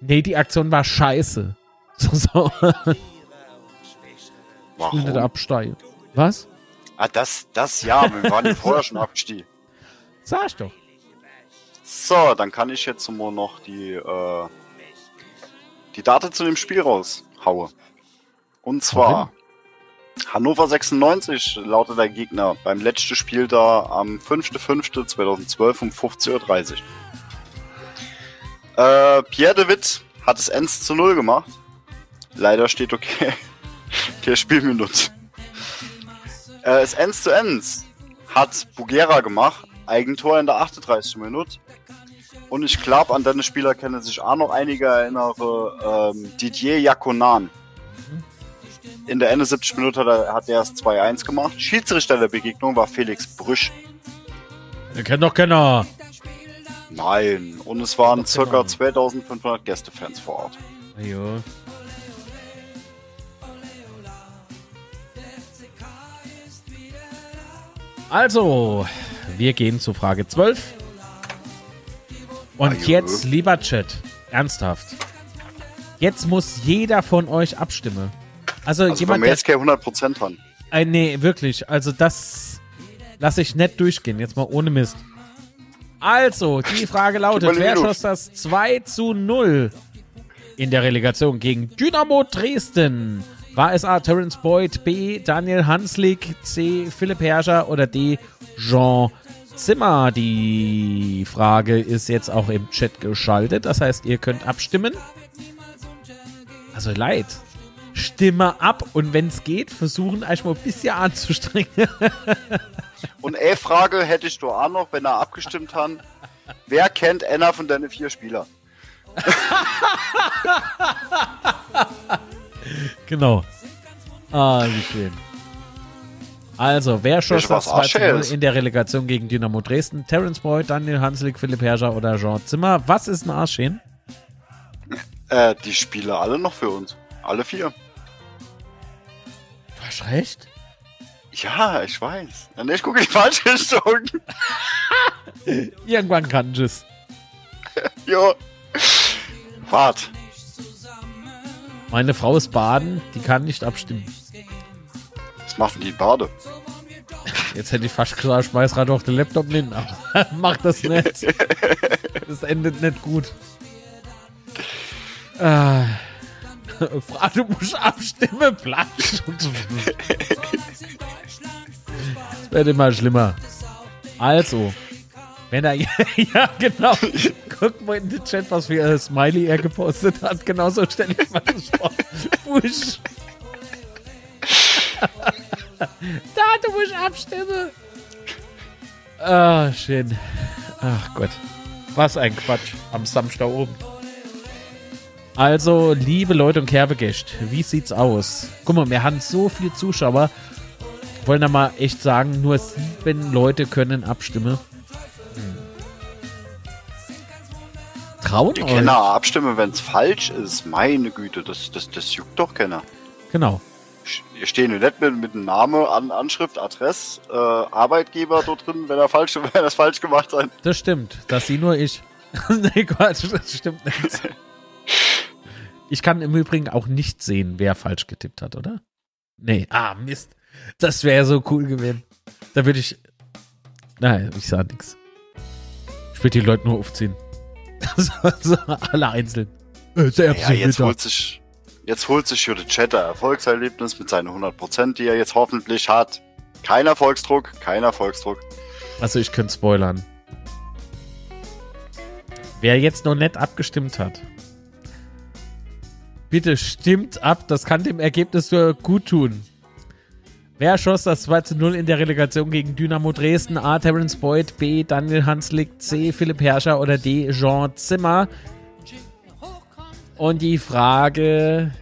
Speaker 1: Nee, die Aktion war scheiße. So, so. Ich will nicht
Speaker 4: Warum?
Speaker 1: absteigen. Was?
Speaker 4: Ah, das, das ja, wir waren ja vorher schon abgestiegen.
Speaker 1: Sag ich doch.
Speaker 4: So, dann kann ich jetzt mal noch die, äh, die Daten zu dem Spiel raushauen. Und zwar Hannover 96 lautet der Gegner beim letzten Spiel da am 5.5.2012 um 15.30 Uhr. Äh, Pierre de Witt hat es 1 zu 0 gemacht. Leider steht okay. Der Spielminute. Äh, das 1 zu 1 hat Bugera gemacht. Eigentor in der 38. Minute. Und ich glaube, an deine Spieler kennen sich auch noch einige erinnern. Ähm, Didier Jakonan. In der 71. Minute hat er, hat er das 2-1 gemacht. Schiedsrichter der Begegnung war Felix Brüsch.
Speaker 1: Wir kennen doch keiner.
Speaker 4: Nein. Und es waren
Speaker 1: genau.
Speaker 4: 2500 Gästefans vor Ort.
Speaker 1: Jo. Also, wir gehen zu Frage 12. Und
Speaker 4: Ajo.
Speaker 1: jetzt, lieber Chat, ernsthaft. Jetzt muss jeder von euch abstimmen. Also,
Speaker 4: Also
Speaker 1: jemand,
Speaker 4: wir
Speaker 1: der
Speaker 4: jetzt keine 100% haben.
Speaker 1: Äh, nee, wirklich. Also das lasse ich nicht durchgehen. Jetzt mal ohne Mist. Also, die Frage lautet, wer schoss das 2 zu 0 in der Relegation gegen Dynamo Dresden? War es A. Terence Boyd, B. Daniel Hanslik, C. Philipp Herrscher oder D. Jean Zimmer? Die Frage ist jetzt auch im Chat geschaltet. Das heißt, ihr könnt abstimmen. Also leid. Stimme ab und wenn es geht, versuchen euch mal ein bisschen anzustrengen.
Speaker 4: Und eine Frage hätte ich doch auch noch, wenn er abgestimmt hat. Wer kennt einer von deinen vier Spielern?
Speaker 1: Genau. Ah, wie schön. Also, wer schoss das 2 zu 0
Speaker 4: Arschels?
Speaker 1: in der Relegation gegen Dynamo Dresden? Terence Boyd, Daniel Hanslik, Philipp Herrscher oder Jean Zimmer? Was ist ein Arschchen?
Speaker 4: Äh, die Spieler alle noch für uns. Alle vier.
Speaker 1: Du hast recht.
Speaker 4: Ja, ich weiß. Nee, ich gucke in die falsche Richtung.
Speaker 1: Irgendwann kann ich es.
Speaker 4: jo. Wart.
Speaker 1: Meine Frau ist baden, die kann nicht abstimmen.
Speaker 4: Was macht denn die Bade?
Speaker 1: Jetzt hätte ich fast gesagt, schmeiß gerade auf den Laptop hin, aber mach das nicht. Das endet nicht gut. Ah. Fra, du musst abstimmen, platsch. Das wird immer schlimmer. Also, wenn er, ja genau, guck mal in den Chat, was für ein Smiley er gepostet hat. Genauso stelle ich mir das vor. Wusch. da, du musst abstimmen. Ah, schön. Ach Gott. Was ein Quatsch am Samstag oben. Also, liebe Leute und Kerbegäste, wie sieht's aus? Guck mal, wir haben so viele Zuschauer. Wollen da mal echt sagen, nur sieben Leute können abstimmen. Trauen
Speaker 4: Die
Speaker 1: euch.
Speaker 4: Kenner abstimmen, wenn es falsch ist. Meine Güte, das, das, das juckt doch keiner.
Speaker 1: Genau.
Speaker 4: Hier stehen nicht mit, mit Name, An Anschrift, Adresse, äh, Arbeitgeber dort drin, wenn er falsch, wenn das falsch gemacht hat.
Speaker 1: Das stimmt. Das sie nur ich. nee, Quatsch, das stimmt nicht. Ich kann im Übrigen auch nicht sehen, wer falsch getippt hat, oder? Nee. Ah, Mist. Das wäre so cool gewesen. Da würde ich. Nein, ich sah nichts. Ich würde die Leute nur aufziehen. alle einzeln. Äh, sehr
Speaker 4: Ja, jetzt holt sich, jetzt holt sich Judith Chatter Erfolgserlebnis mit seinen 100%, die er jetzt hoffentlich hat. Kein Erfolgsdruck, kein Erfolgsdruck.
Speaker 1: Also ich könnte spoilern. Wer jetzt noch nicht abgestimmt hat, bitte stimmt ab, das kann dem Ergebnis nur gut tun. Wer schoss das 2 zu 0 in der Relegation gegen Dynamo Dresden? A. Terence Boyd, B. Daniel Hanslick, C. Philipp Herrscher oder D. Jean Zimmer? Und die Frage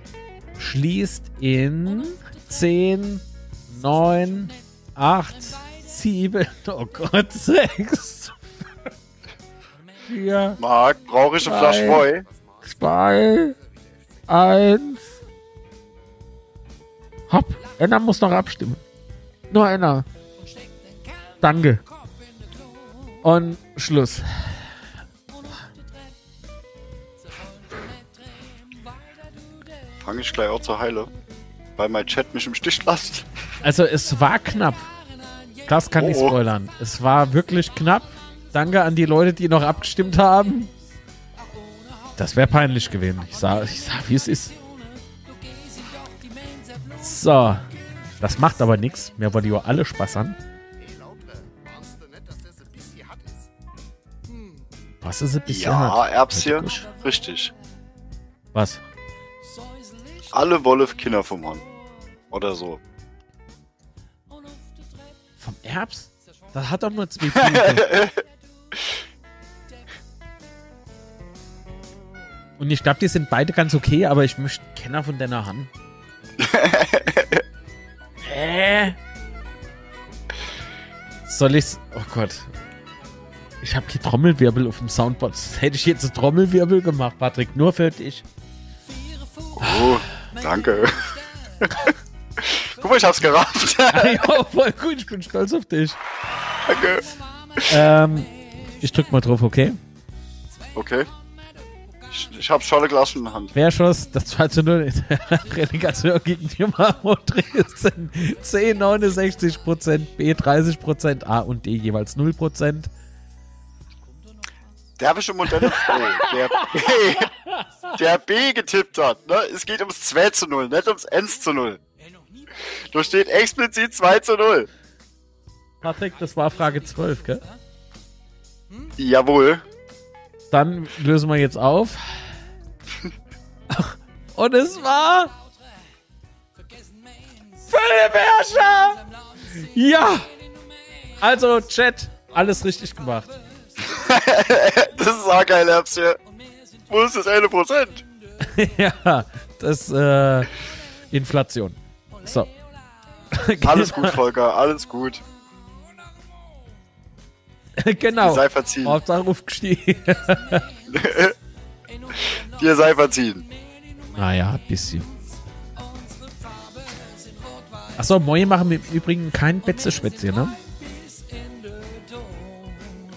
Speaker 1: schließt in 10, 9, 8, 7, oh Gott, 6, 4,
Speaker 4: Marc, brauche ich eine. Flasche Boy?
Speaker 1: 2, 1. Hopp, einer muss noch abstimmen. Nur einer. Danke. Und Schluss.
Speaker 4: Fange ich gleich auch zur Heile. Weil mein Chat mich im Stich lässt.
Speaker 1: Also es war knapp. Das kann ich
Speaker 4: Oh, oh.
Speaker 1: spoilern. Es war wirklich knapp. Danke an die Leute, die noch abgestimmt haben. Das wäre peinlich gewesen. Ich sag, ich sag, wie es ist. So. Das macht aber nichts. Mir wollen ja alle Spaß an. Was ist ein bisschen
Speaker 4: Ja,
Speaker 1: hart?
Speaker 4: Erbs hier.
Speaker 1: Gusch.
Speaker 4: Richtig.
Speaker 1: Was?
Speaker 4: Alle Wolle Kinder vom Mann. Oder so.
Speaker 1: Vom Erbs? Das hat doch nur zwei Punkte. Und ich glaube, die sind beide ganz okay, aber ich möchte Kenner von deiner Hand. Hä? Soll ich's? Oh Gott. Ich habe die Trommelwirbel auf dem Soundboard. Das hätte ich jetzt einen Trommelwirbel gemacht, Patrick. Nur für dich.
Speaker 4: Oh, danke. Guck mal, ich hab's gerafft.
Speaker 1: ja, voll gut. Ich bin stolz auf dich.
Speaker 4: danke.
Speaker 1: Ähm, ich drück mal drauf, okay?
Speaker 4: Okay. Ich, ich hab schon ein Glas in der Hand.
Speaker 1: Wer schoss das 2 zu 0 in der Relegation gegen Dynamo Dresden? C 69%, B 30%, A und D jeweils 0%.
Speaker 4: Der habe ich schon Modelle Frau, der B, der B getippt hat. Ne? Es geht ums 2 zu 0, nicht ums 1 zu 0. Da steht explizit 2 zu 0.
Speaker 1: Patrick, das war Frage 12, gell?
Speaker 4: Jawohl.
Speaker 1: Dann lösen wir jetzt auf. Und es war. Philipp Herrscher! Ja! Also, Chat, alles richtig gemacht.
Speaker 4: Das ist auch geil, Herbst hier. Wo ist das eine Prozent?
Speaker 1: ja, das, äh, Inflation. So.
Speaker 4: Alles gut, Volker, alles gut.
Speaker 1: genau.
Speaker 4: Sei verziehen.
Speaker 1: Hauptsache aufgestiegen.
Speaker 4: Dir sei verziehen.
Speaker 1: naja, ein bisschen. Achso, Moje machen wir im Übrigen kein Betzeschwätzchen, ne?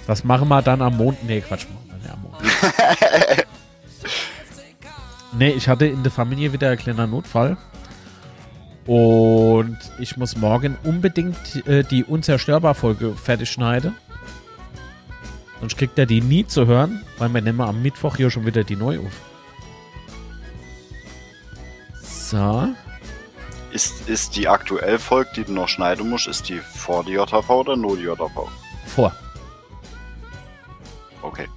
Speaker 1: Das machen wir dann am Montag. Nee, Quatsch. machen wir nicht am Montag. nee, ich hatte in der Familie wieder ein kleiner Notfall. Und ich muss morgen unbedingt äh, die Unzerstörbar-Folge fertig schneiden. Sonst kriegt er die nie zu hören, weil wir nehmen am Mittwoch hier schon wieder die neu auf. So.
Speaker 4: Ist, ist die aktuell Folge, die du noch schneiden musst, ist die vor die JV oder nur die JV?
Speaker 1: Vor.
Speaker 4: Okay.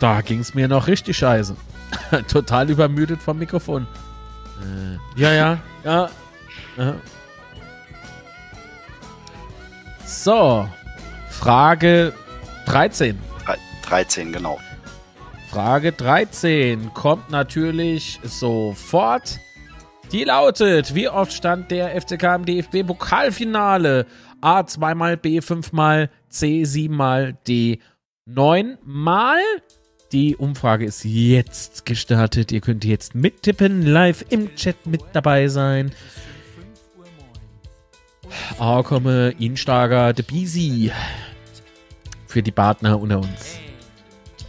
Speaker 1: Da ging es mir noch richtig scheiße. Total übermüdet vom Mikrofon. Äh, ja, ja, ja. Aha. So. Frage 13.
Speaker 4: Drei- 13, genau.
Speaker 1: Frage 13 kommt natürlich sofort. Die lautet, wie oft stand der FCK im DFB-Pokalfinale? A zweimal, B fünfmal, C siebenmal, D neunmal? Die Umfrage ist jetzt gestartet. Ihr könnt jetzt mittippen, live im Chat mit dabei sein. A komme Instager de Bisi für die Partner unter uns.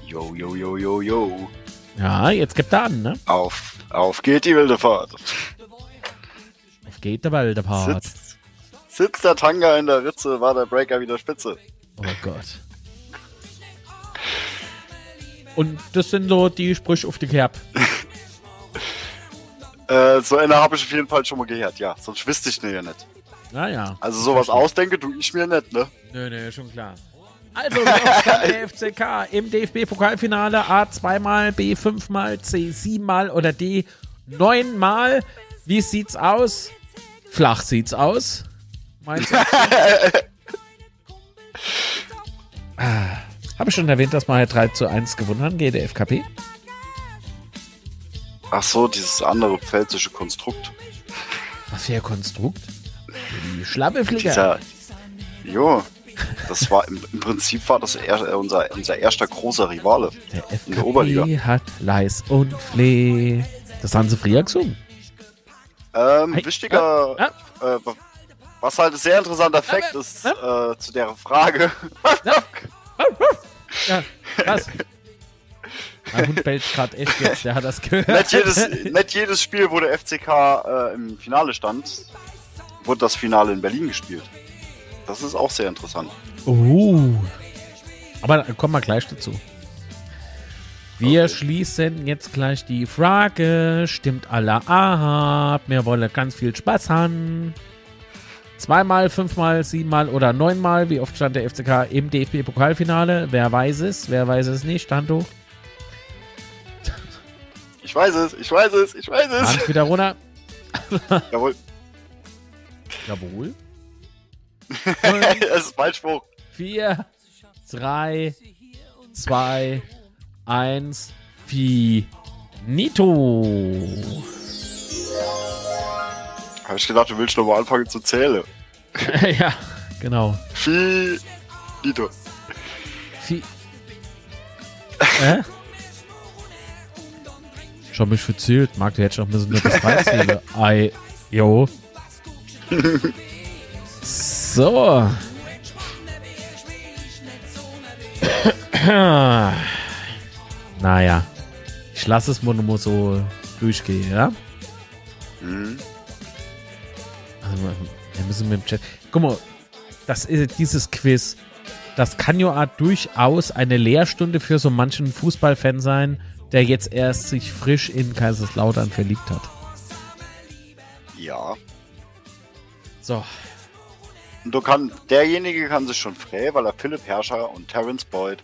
Speaker 4: Yo, yo, yo, yo, yo.
Speaker 1: Ja, jetzt gibt er an, ne?
Speaker 4: Auf, auf geht die wilde Fahrt.
Speaker 1: Auf geht der Waldepart.
Speaker 4: Sitzt, sitzt der Tanga in der Ritze, war der Breaker wieder spitze.
Speaker 1: Oh Gott. Und das sind so die Sprüche auf die Kerb.
Speaker 4: Äh, so eine habe ich auf jeden Fall schon mal gehört, ja. Sonst wüsste ich ne ja nicht.
Speaker 1: Naja.
Speaker 4: Also sowas ausdenke, tu ich mir nicht, ne?
Speaker 1: Nö, nö, schon klar. Also, der FCK im DFB-Pokalfinale? A zweimal, B fünfmal, C siebenmal oder D neunmal? Wie sieht's aus? Flach sieht's aus. Meinst du? ah, Habe ich schon erwähnt, dass wir halt 3 zu 1 gewonnen haben gegen der FKP?
Speaker 4: Ach so, dieses andere pfälzische Konstrukt.
Speaker 1: Was für ein Konstrukt? Die Schlammeflieger.
Speaker 4: Dieser, jo, das war im, im Prinzip war das er, äh, unser, unser erster großer Rivale.
Speaker 1: Der
Speaker 4: in der Oberliga.
Speaker 1: FKP hat Leis und Fleh. Das haben sie früher gesungen.
Speaker 4: Ähm,
Speaker 1: Hey,
Speaker 4: wichtiger,
Speaker 1: ja,
Speaker 4: äh, was halt ein sehr interessanter Fakt ist äh, zu der Frage.
Speaker 1: Ja, was? Mein Hund bellt gerade echt jetzt, der hat das gehört.
Speaker 4: nicht, jedes, nicht jedes Spiel, wo der FCK äh, im Finale stand, wurde das Finale in Berlin gespielt. Das ist auch sehr interessant.
Speaker 1: Uh. Aber da kommen wir gleich dazu. Wir schließen jetzt gleich die Frage. Stimmt alle ab? Wir wollen ganz viel Spaß haben. Zweimal, fünfmal, siebenmal oder neunmal. Wie oft stand der FCK im DFB-Pokalfinale? Wer weiß es? Wer weiß es nicht? Stand du?
Speaker 4: Ich weiß es, ich weiß es, ich weiß es.
Speaker 1: Hand wieder runter.
Speaker 4: Jawohl,
Speaker 1: Jawohl.
Speaker 4: das ist Ballspruch.
Speaker 1: 4, 3, 2, 1, Finito.
Speaker 4: Habe ich gedacht, du willst noch mal anfangen zu zählen.
Speaker 1: ja, genau.
Speaker 4: Finito.
Speaker 1: Fi Hä? Schon mich verzählt. Marc, du hättest noch ein bisschen nur bis drei zählen. Ei, jo. So. naja. Ich lasse es nur so durchgehen, ja?
Speaker 4: Mhm.
Speaker 1: Also, wir müssen mit dem Chat. Guck mal, das ist dieses Quiz. Das kann ja durchaus eine Lehrstunde für so manchen Fußballfan sein, der jetzt erst sich frisch in Kaiserslautern verliebt hat.
Speaker 4: Ja.
Speaker 1: So,
Speaker 4: Und du kann, derjenige kann sich schon frei, weil er Philipp Herrscher und Terence Boyd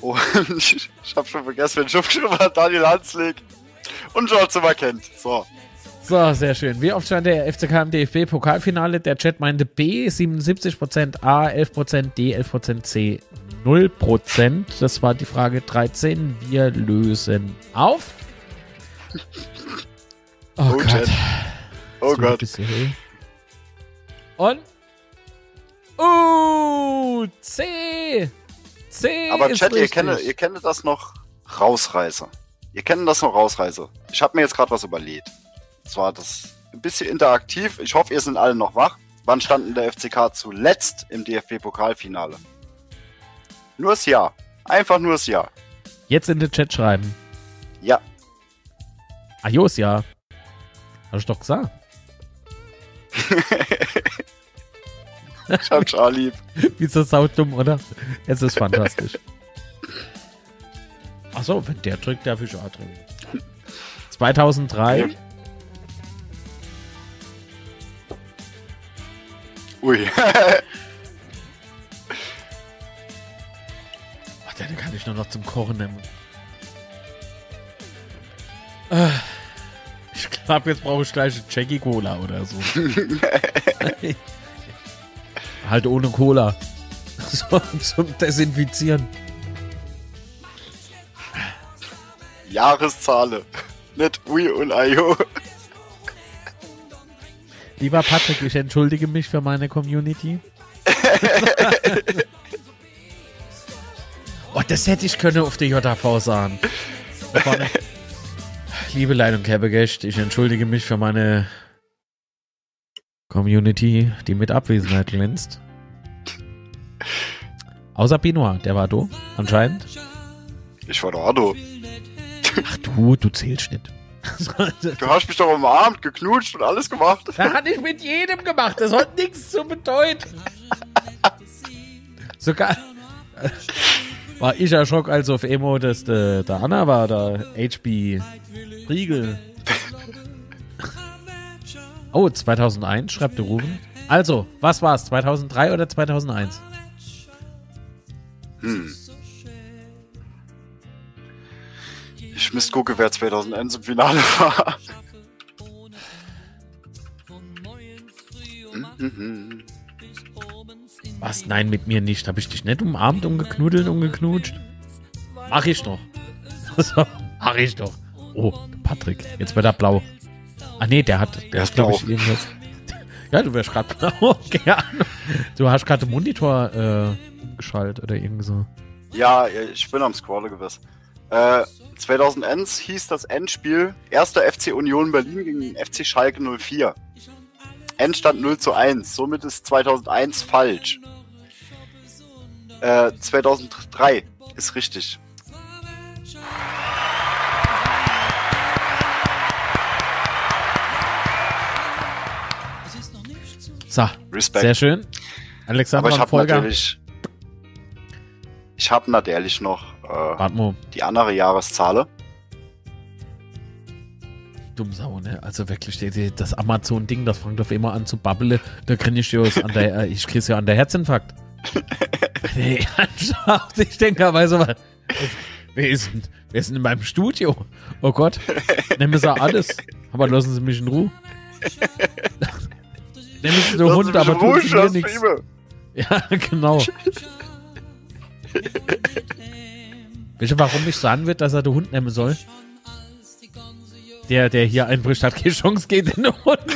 Speaker 4: und ich, habe schon vergessen, wen ich aufgeschrieben habe, Daniel Hanslik und George Zimmer kennt. So.
Speaker 1: so, sehr schön. Wie oft stand der FCK im DFB-Pokalfinale? Der Chat meinte B 77%, A 11%, D 11%, C 0%. Das war die Frage 13. Wir lösen auf. Oh,
Speaker 4: Oh,
Speaker 1: Gott.
Speaker 4: Chat. Oh
Speaker 1: So,
Speaker 4: Gott.
Speaker 1: Und. Uh, C. C.
Speaker 4: Aber Chat, ihr kennt, ihr kennt das noch Rausreißer. Ihr kennt das noch Rausreißer. Ich habe mir jetzt gerade was überlegt. Und zwar das ein bisschen interaktiv. Ich hoffe, ihr sind alle noch wach. Wann standen der FCK zuletzt im DFB-Pokalfinale? Nur das Jahr. Einfach nur das Jahr.
Speaker 1: Jetzt in den Chat schreiben.
Speaker 4: Ja.
Speaker 1: Ajos, ja. Hab ich doch gesagt.
Speaker 4: Ich hab Charlie lieb.
Speaker 1: Wie so saudumm, oder? Es ist fantastisch. Achso, wenn der drückt, darf ich auch drücken. 2003.
Speaker 4: Ui.
Speaker 1: Ach, den kann ich nur noch zum Kochen nehmen. Äh, Ich glaube, jetzt brauche ich gleich eine Jackie Cola oder so. halt ohne Cola. So, zum Desinfizieren.
Speaker 4: Jahreszahle. Nicht Ui und Ayo.
Speaker 1: Lieber Patrick, ich entschuldige mich für meine Community. oh, das hätte ich können auf der JV sagen. Da. Liebe Leitung Kerbegest, ich entschuldige mich für meine Community, die mit Abwesenheit glänzt. Außer Benoit, der war du, anscheinend.
Speaker 4: Ich war da, du.
Speaker 1: Ach du, du zählst nicht.
Speaker 4: Du hast mich doch umarmt, geknutscht und alles gemacht.
Speaker 1: Das hat ich mit jedem gemacht. Das hat nichts zu bedeuten. Sogar war ich ja Schock, als auf Emo, dass der, der Anna war, der HB Riegel. Oh, 2001, schreibt der Ruben. Also, was war's? 2003 oder 2001?
Speaker 4: Hm. Ich müsste gucken, wer 2001 im Finale war. Mhm.
Speaker 1: Was? Nein, mit mir nicht. Habe ich dich nicht umarmt, umgeknuddelt, umgeknutscht? Mach ich doch. Mach ich doch. Oh, Patrick, jetzt wird er blau. Ah nee, der hat, der
Speaker 4: ist
Speaker 1: glaube ich
Speaker 4: blau.
Speaker 1: irgendwas. Ja, du wärst gerade blau. Keine Ahnung. Du hast gerade den Monitor äh, umgeschaltet oder irgendwie so.
Speaker 4: Ja, ich bin am Scroller gewesen. Äh, 2001 hieß das Endspiel 1. FC Union Berlin gegen den FC Schalke 04. Endstand 0 zu 1. Somit ist 2001 falsch. Äh, 2003 ist richtig.
Speaker 1: So,
Speaker 4: Respekt.
Speaker 1: sehr schön. Alexander
Speaker 4: Aber ich habe natürlich. Ich habe natürlich noch äh, die andere Jahreszahl.
Speaker 1: dumm Sau, ne? Also wirklich, das Amazon-Ding, das fängt auf immer an zu babbeln. Da krieg ich ja an der, äh, ich krieg's ja an der Herzinfarkt. Nee, ernsthaft, ich denke aber so, was- wer ist, denn, wer ist denn in meinem Studio? Oh Gott, nehmen Sie alles, aber lassen Sie mich in Ruhe. nehmen Sie den Hund, aber tun Sie mir nichts. Ja, genau. Wisst ihr, warum ich sagen wird, dass er den Hund nehmen soll? Der, der hier einbricht, hat keine Chance gegen den Hund.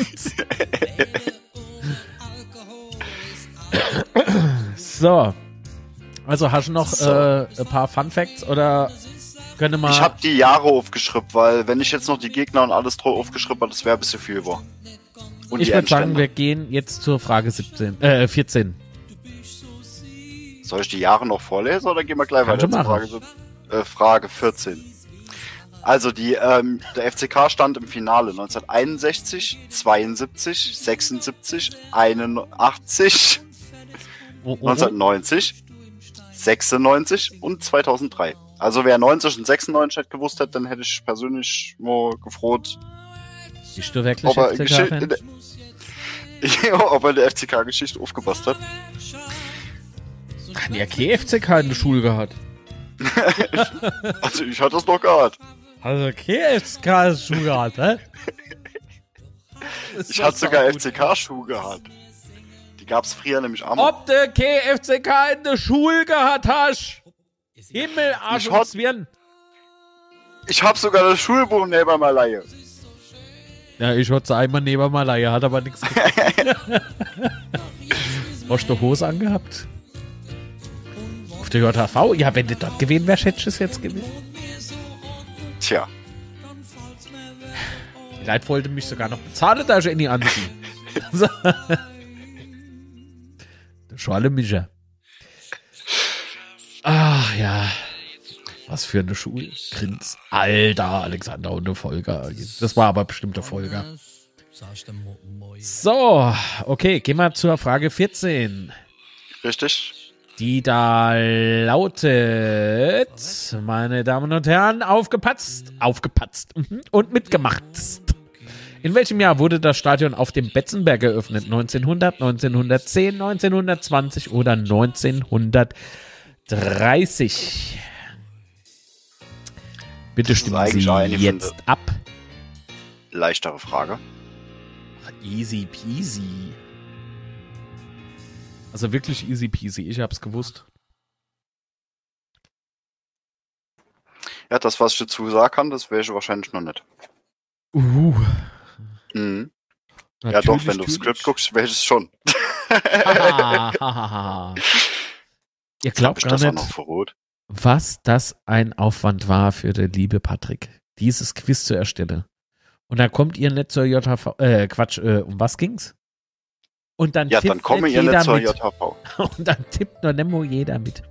Speaker 1: so. Also hast du noch
Speaker 4: So.
Speaker 1: äh, ein paar Fun Facts oder können wir
Speaker 4: Ich habe die Jahre aufgeschrieben, weil wenn ich jetzt noch die Gegner und alles drauf aufgeschrieben habe, das wäre ein bisschen viel über. Und
Speaker 1: Ich würde sagen, wir gehen jetzt zur Frage 17, äh, 14.
Speaker 4: Soll ich die Jahre noch vorlesen oder gehen wir gleich
Speaker 1: Kannst
Speaker 4: weiter zur Frage, äh, Frage 14? Also die, ähm, der FCK stand im Finale 1961, 72, 76, 81,
Speaker 1: Oh, oh, oh.
Speaker 4: 1990, 96 und 2003. Also wer 90 und 96 hätte gewusst hätte, dann hätte ich persönlich nur gefroht,
Speaker 1: Bist du wirklich
Speaker 4: ob er,
Speaker 1: FCK-Fan?
Speaker 4: Ja, ob er in der FCK-Geschichte aufgepasst hat.
Speaker 1: Kann ja kein FCK in der Schule gehabt.
Speaker 4: Also ich hatte das noch gehabt.
Speaker 1: Also kein FCK in der Schule gehabt, hä?
Speaker 4: Ich hatte sogar FCK-Schuhe gehabt. Gab's früher nämlich am.
Speaker 1: Ob du kein FCK in der Schule gehabt hast? Himmel, Arsch
Speaker 4: Ich
Speaker 1: und
Speaker 4: hat-
Speaker 1: Zwirn.
Speaker 4: Ich hab sogar das Schulbuch neben Leihe.
Speaker 1: Ja, ich hatte einmal neben mal Leihe, hat aber nichts Hast du Hose angehabt? Auf der JHV? Ja, wenn du dort gewesen wärst, hättest du es jetzt gewesen.
Speaker 4: Tja,
Speaker 1: Die Leute wollten mich sogar noch bezahlen, da ich in die anziehen. Schorle Mischer. Ach ja. Was für eine Schule. Grins. Alter, Alexander und der Folger. Das war aber bestimmt der Folger. So, okay, gehen wir zur Frage 14.
Speaker 4: Richtig?
Speaker 1: Die da lautet, meine Damen und Herren, aufgepatzt, aufgepatzt mhm, und mitgemacht. In welchem Jahr wurde das Stadion auf dem Betzenberg eröffnet? 1900, 1910, 1920 oder 1930? Bitte stimmen Sie jetzt ab.
Speaker 4: Leichtere Frage.
Speaker 1: Easy peasy. Also wirklich easy peasy. Ich hab's gewusst.
Speaker 4: Ja, das, was ich dazu sagen kann, das wäre ich wahrscheinlich noch nicht.
Speaker 1: Uh.
Speaker 4: Mhm. Ja, doch, wenn du aufs Skript guckst, wäre ich es schon.
Speaker 1: Ah. Ihr glaubt gar nicht, was das ein Aufwand war für den liebe Patrick, dieses Quiz zu erstellen. Und dann kommt ihr nicht zur JHV, äh, Quatsch, äh, um was ging's? Und dann
Speaker 4: Ja,
Speaker 1: tippt
Speaker 4: dann komme
Speaker 1: nicht
Speaker 4: ihr
Speaker 1: jeder
Speaker 4: nicht zur
Speaker 1: mit.
Speaker 4: JHV.
Speaker 1: Und dann tippt nur Nemo jeder mit.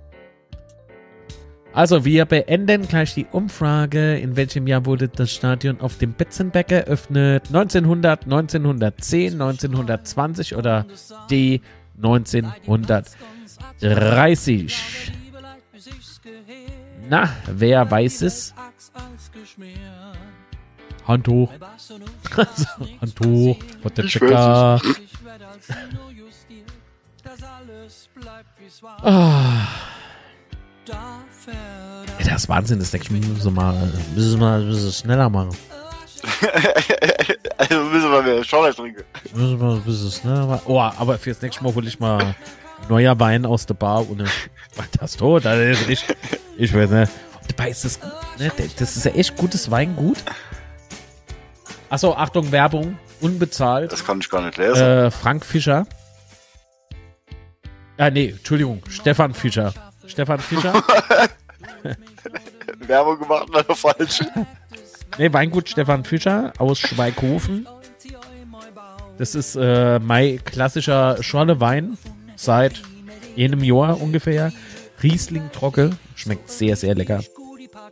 Speaker 1: Also, wir beenden gleich die Umfrage. In welchem Jahr wurde das Stadion auf dem Betzenberg eröffnet? 1900, 1910, 1920 oder D 1930? Na, wer weiß es? Hand hoch. Hand hoch. What the
Speaker 4: Ich
Speaker 1: checker. Ah. Ja, das ist Wahnsinn, das denke ich, müssen wir mal, müssen wir mal ein bisschen schneller machen.
Speaker 4: also müssen wir mehr Schorle trinken.
Speaker 1: Müssen wir ein bisschen schneller machen. Oh, aber fürs nächste Mal hole ich mal neuer Wein aus der Bar und das tot. Also ich, ich weiß nicht. Dabei ist das gut, ne? Das ist ja echt gutes Weingut. Achso, Achtung, Werbung. Unbezahlt.
Speaker 4: Das kann ich gar nicht lesen.
Speaker 1: Äh, Frank Fischer. Ah, nee, Entschuldigung. Stefan Fischer. Stefan Fischer.
Speaker 4: Werbung gemacht, leider falsch.
Speaker 1: Nee, Weingut Stefan Fischer aus Schweighofen. Das ist äh, mein klassischer Schorlewein seit jenem Jahr ungefähr. Riesling trocken. Schmeckt sehr, sehr lecker.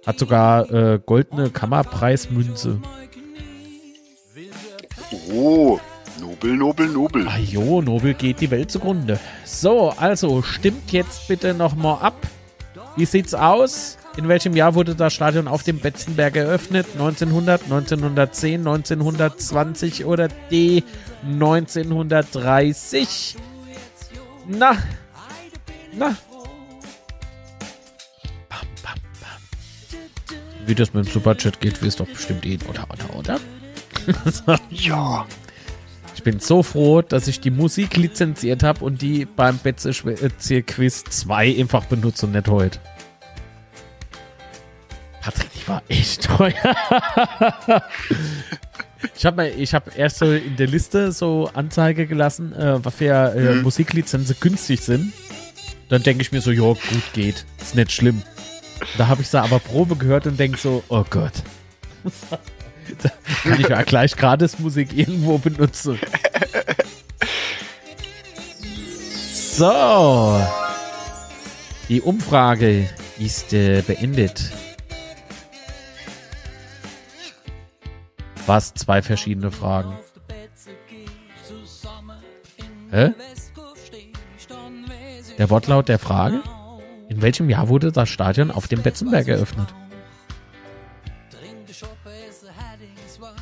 Speaker 1: Hat sogar äh, goldene Kammerpreismünze.
Speaker 4: Oh, Nobel, Nobel, Nobel.
Speaker 1: Ah jo, Nobel geht die Welt zugrunde. So, also stimmt jetzt bitte nochmal ab. Wie sieht's aus? In welchem Jahr wurde das Stadion auf dem Betzenberg eröffnet? 1900, 1910, 1920 oder D 1930? Na, na. Bam, bam, bam. Wie das mit dem Superchat geht, wisst doch bestimmt eh, oder, oder, oder?
Speaker 4: Ja.
Speaker 1: Ich bin so froh, dass ich die Musik lizenziert habe und die beim Betze Quiz 2 einfach benutze und nicht heute. Patrick, die war echt teuer. ich habe ich hab erst so in der Liste so Anzeige gelassen, äh, was für äh,
Speaker 4: Mhm.
Speaker 1: Musiklizenzen günstig sind. Dann denke ich mir so, ja, gut geht, ist nicht schlimm. Da habe ich sie aber Probe gehört und denke so, oh Gott. kann ich ja gleich gratis Musik irgendwo benutzen. So. Die Umfrage ist äh, beendet. Was? Zwei verschiedene Fragen. Hä? Der Wortlaut der Frage? In welchem Jahr wurde das Stadion auf dem Betzenberg eröffnet?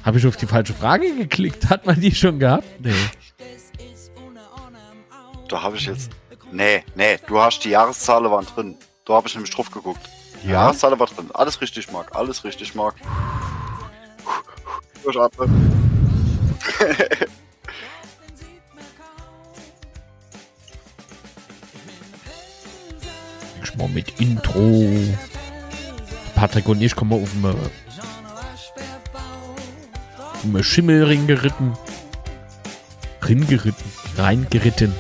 Speaker 1: Habe ich auf die falsche Frage geklickt? Hat man die schon gehabt? Nee.
Speaker 4: Da habe ich jetzt. Nee, nee, du hast die Jahreszahlen waren drin. Da habe ich nämlich drauf geguckt. Die
Speaker 1: Ja?
Speaker 4: Jahreszahlen war drin. Alles richtig, Marc. Alles richtig, Marc. Durchatmen.
Speaker 1: Ich mal mit Intro. Patrick und ich kommen auf dem Schimmelring geritten. Ringeritten. Reingeritten.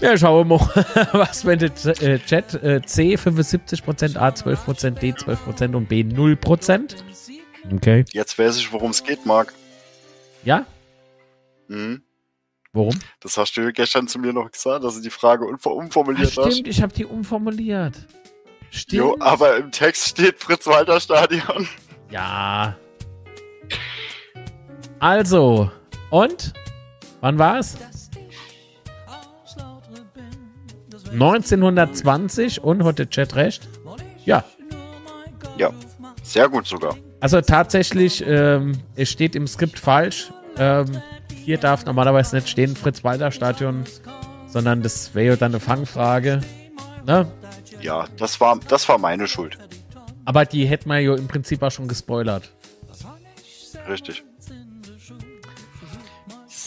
Speaker 1: Ja, schauen wir mal, was wenn der äh, Chat äh, C 75%, A 12%, D 12% und B 0%. Okay.
Speaker 4: Jetzt weiß ich, worum es geht, Marc.
Speaker 1: Ja?
Speaker 4: Mhm.
Speaker 1: Worum?
Speaker 4: Das hast du gestern zu mir noch gesagt, dass du die Frage unver
Speaker 1: Ah,
Speaker 4: umformuliert hast.
Speaker 1: stimmt, ich habe die umformuliert. Stimmt.
Speaker 4: Jo, aber im Text steht Fritz-Walter-Stadion.
Speaker 1: Ja. Also, Und? Wann war es? 1920 und hat der Chat recht? Ja.
Speaker 4: Ja, sehr gut sogar.
Speaker 1: Also tatsächlich, ähm, es steht im Skript falsch. Ähm, hier darf normalerweise nicht stehen Fritz-Walter-Stadion, sondern das wäre ja dann eine Fangfrage. Ne?
Speaker 4: Ja, das war, das war meine Schuld.
Speaker 1: Aber die hätten wir ja im Prinzip auch schon gespoilert.
Speaker 4: Richtig.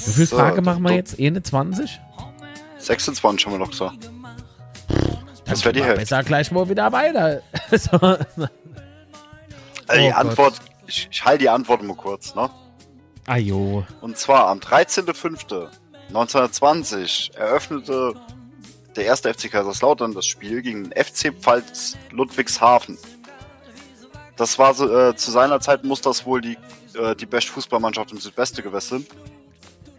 Speaker 1: Wie viele
Speaker 4: So,
Speaker 1: Fragen machen wir jetzt? Eine 20?
Speaker 4: 26 haben wir noch gesagt. Das wäre die Hälfte.
Speaker 1: Besser gleich mal wieder weiter. so.
Speaker 4: Also die
Speaker 1: Oh.
Speaker 4: Antwort, ich, ich halte die Antwort mal kurz, ne?
Speaker 1: Ajo.
Speaker 4: Und zwar am 13.05.1920 eröffnete der erste FC Kaiserslautern das Spiel gegen den FC Pfalz Ludwigshafen. Das war so, äh, zu seiner Zeit muss das wohl die, äh, die beste Fußballmannschaft im Südweste gewesen.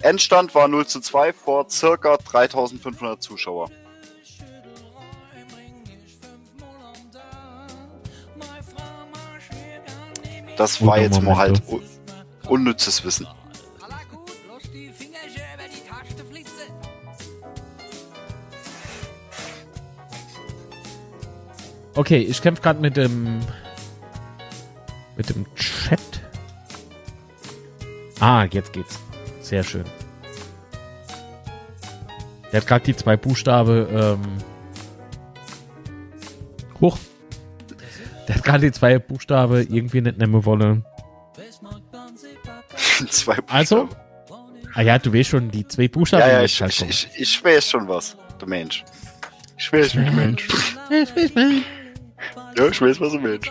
Speaker 4: Endstand war 0 zu 2 vor circa 3500 Zuschauer. Das war jetzt mal halt un unnützes Wissen.
Speaker 1: Okay, ich kämpfe gerade mit dem mit dem Chat. Ah, jetzt geht's. Sehr schön. Der hat gerade die zwei Buchstabe ähm, hoch. Der hat gerade die zwei Buchstabe irgendwie nicht nehmen wollen.
Speaker 4: Zwei
Speaker 1: Also?
Speaker 4: Buchstaben.
Speaker 1: Ah ja, du weißt schon, die zwei Buchstaben.
Speaker 4: Ja, ja, ich,
Speaker 1: jetzt
Speaker 4: ich,
Speaker 1: halt
Speaker 4: ich, ich weiß schon was, du Mensch. Ich weiß, wie ein Mensch.
Speaker 1: kommen.
Speaker 4: Ja, ich weiß, was ein Mensch.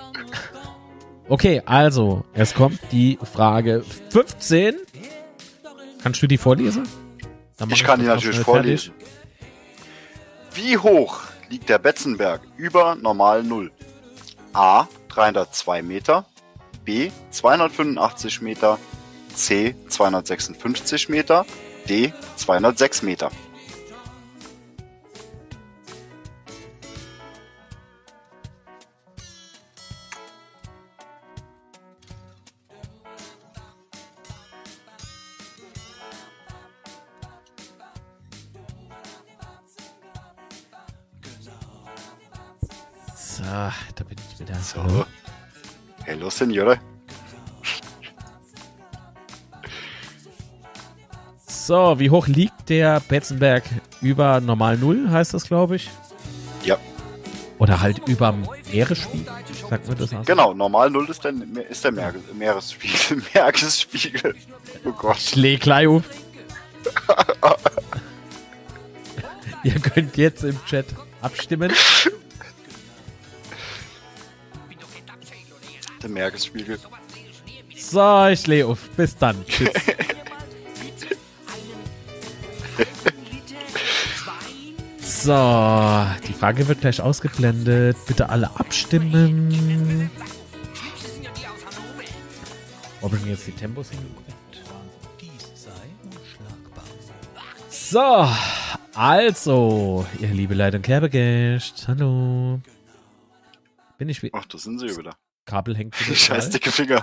Speaker 1: Okay, also, es kommt die Frage 15. Kannst du die vorlesen?
Speaker 4: Ich kann die natürlich vorlesen. Wie hoch liegt der Betzenberg über normal Null? A. 302 Meter. B. 285 Meter. C. 256 Meter. D. 206 Meter.
Speaker 1: So, da bin ich wieder.
Speaker 4: So. Hello, Signore.
Speaker 1: So, wie hoch liegt der Betzenberg über normal Null, heißt das, glaube ich?
Speaker 4: Ja.
Speaker 1: Oder halt über Meeresspiegel, sagt man das aus?
Speaker 4: Genau, normal Null ist der, ist der Meere- Meeresspiegel. Meeresspiegel. Oh Gott.
Speaker 1: Schläg gleich auf. Ihr könnt jetzt im Chat abstimmen.
Speaker 4: Der Meeresspiegel.
Speaker 1: So, ich lege auf. Bis dann. Tschüss. So, die Frage wird gleich ausgeblendet. Bitte alle abstimmen. Ob ich mir jetzt die Tempos hingekriegt? So, also, ihr liebe Leute und Kerbegäst, hallo. Bin ich wie.
Speaker 4: Ach, da sind sie wieder.
Speaker 1: Kabel hängt.
Speaker 4: Scheiß dicke Finger.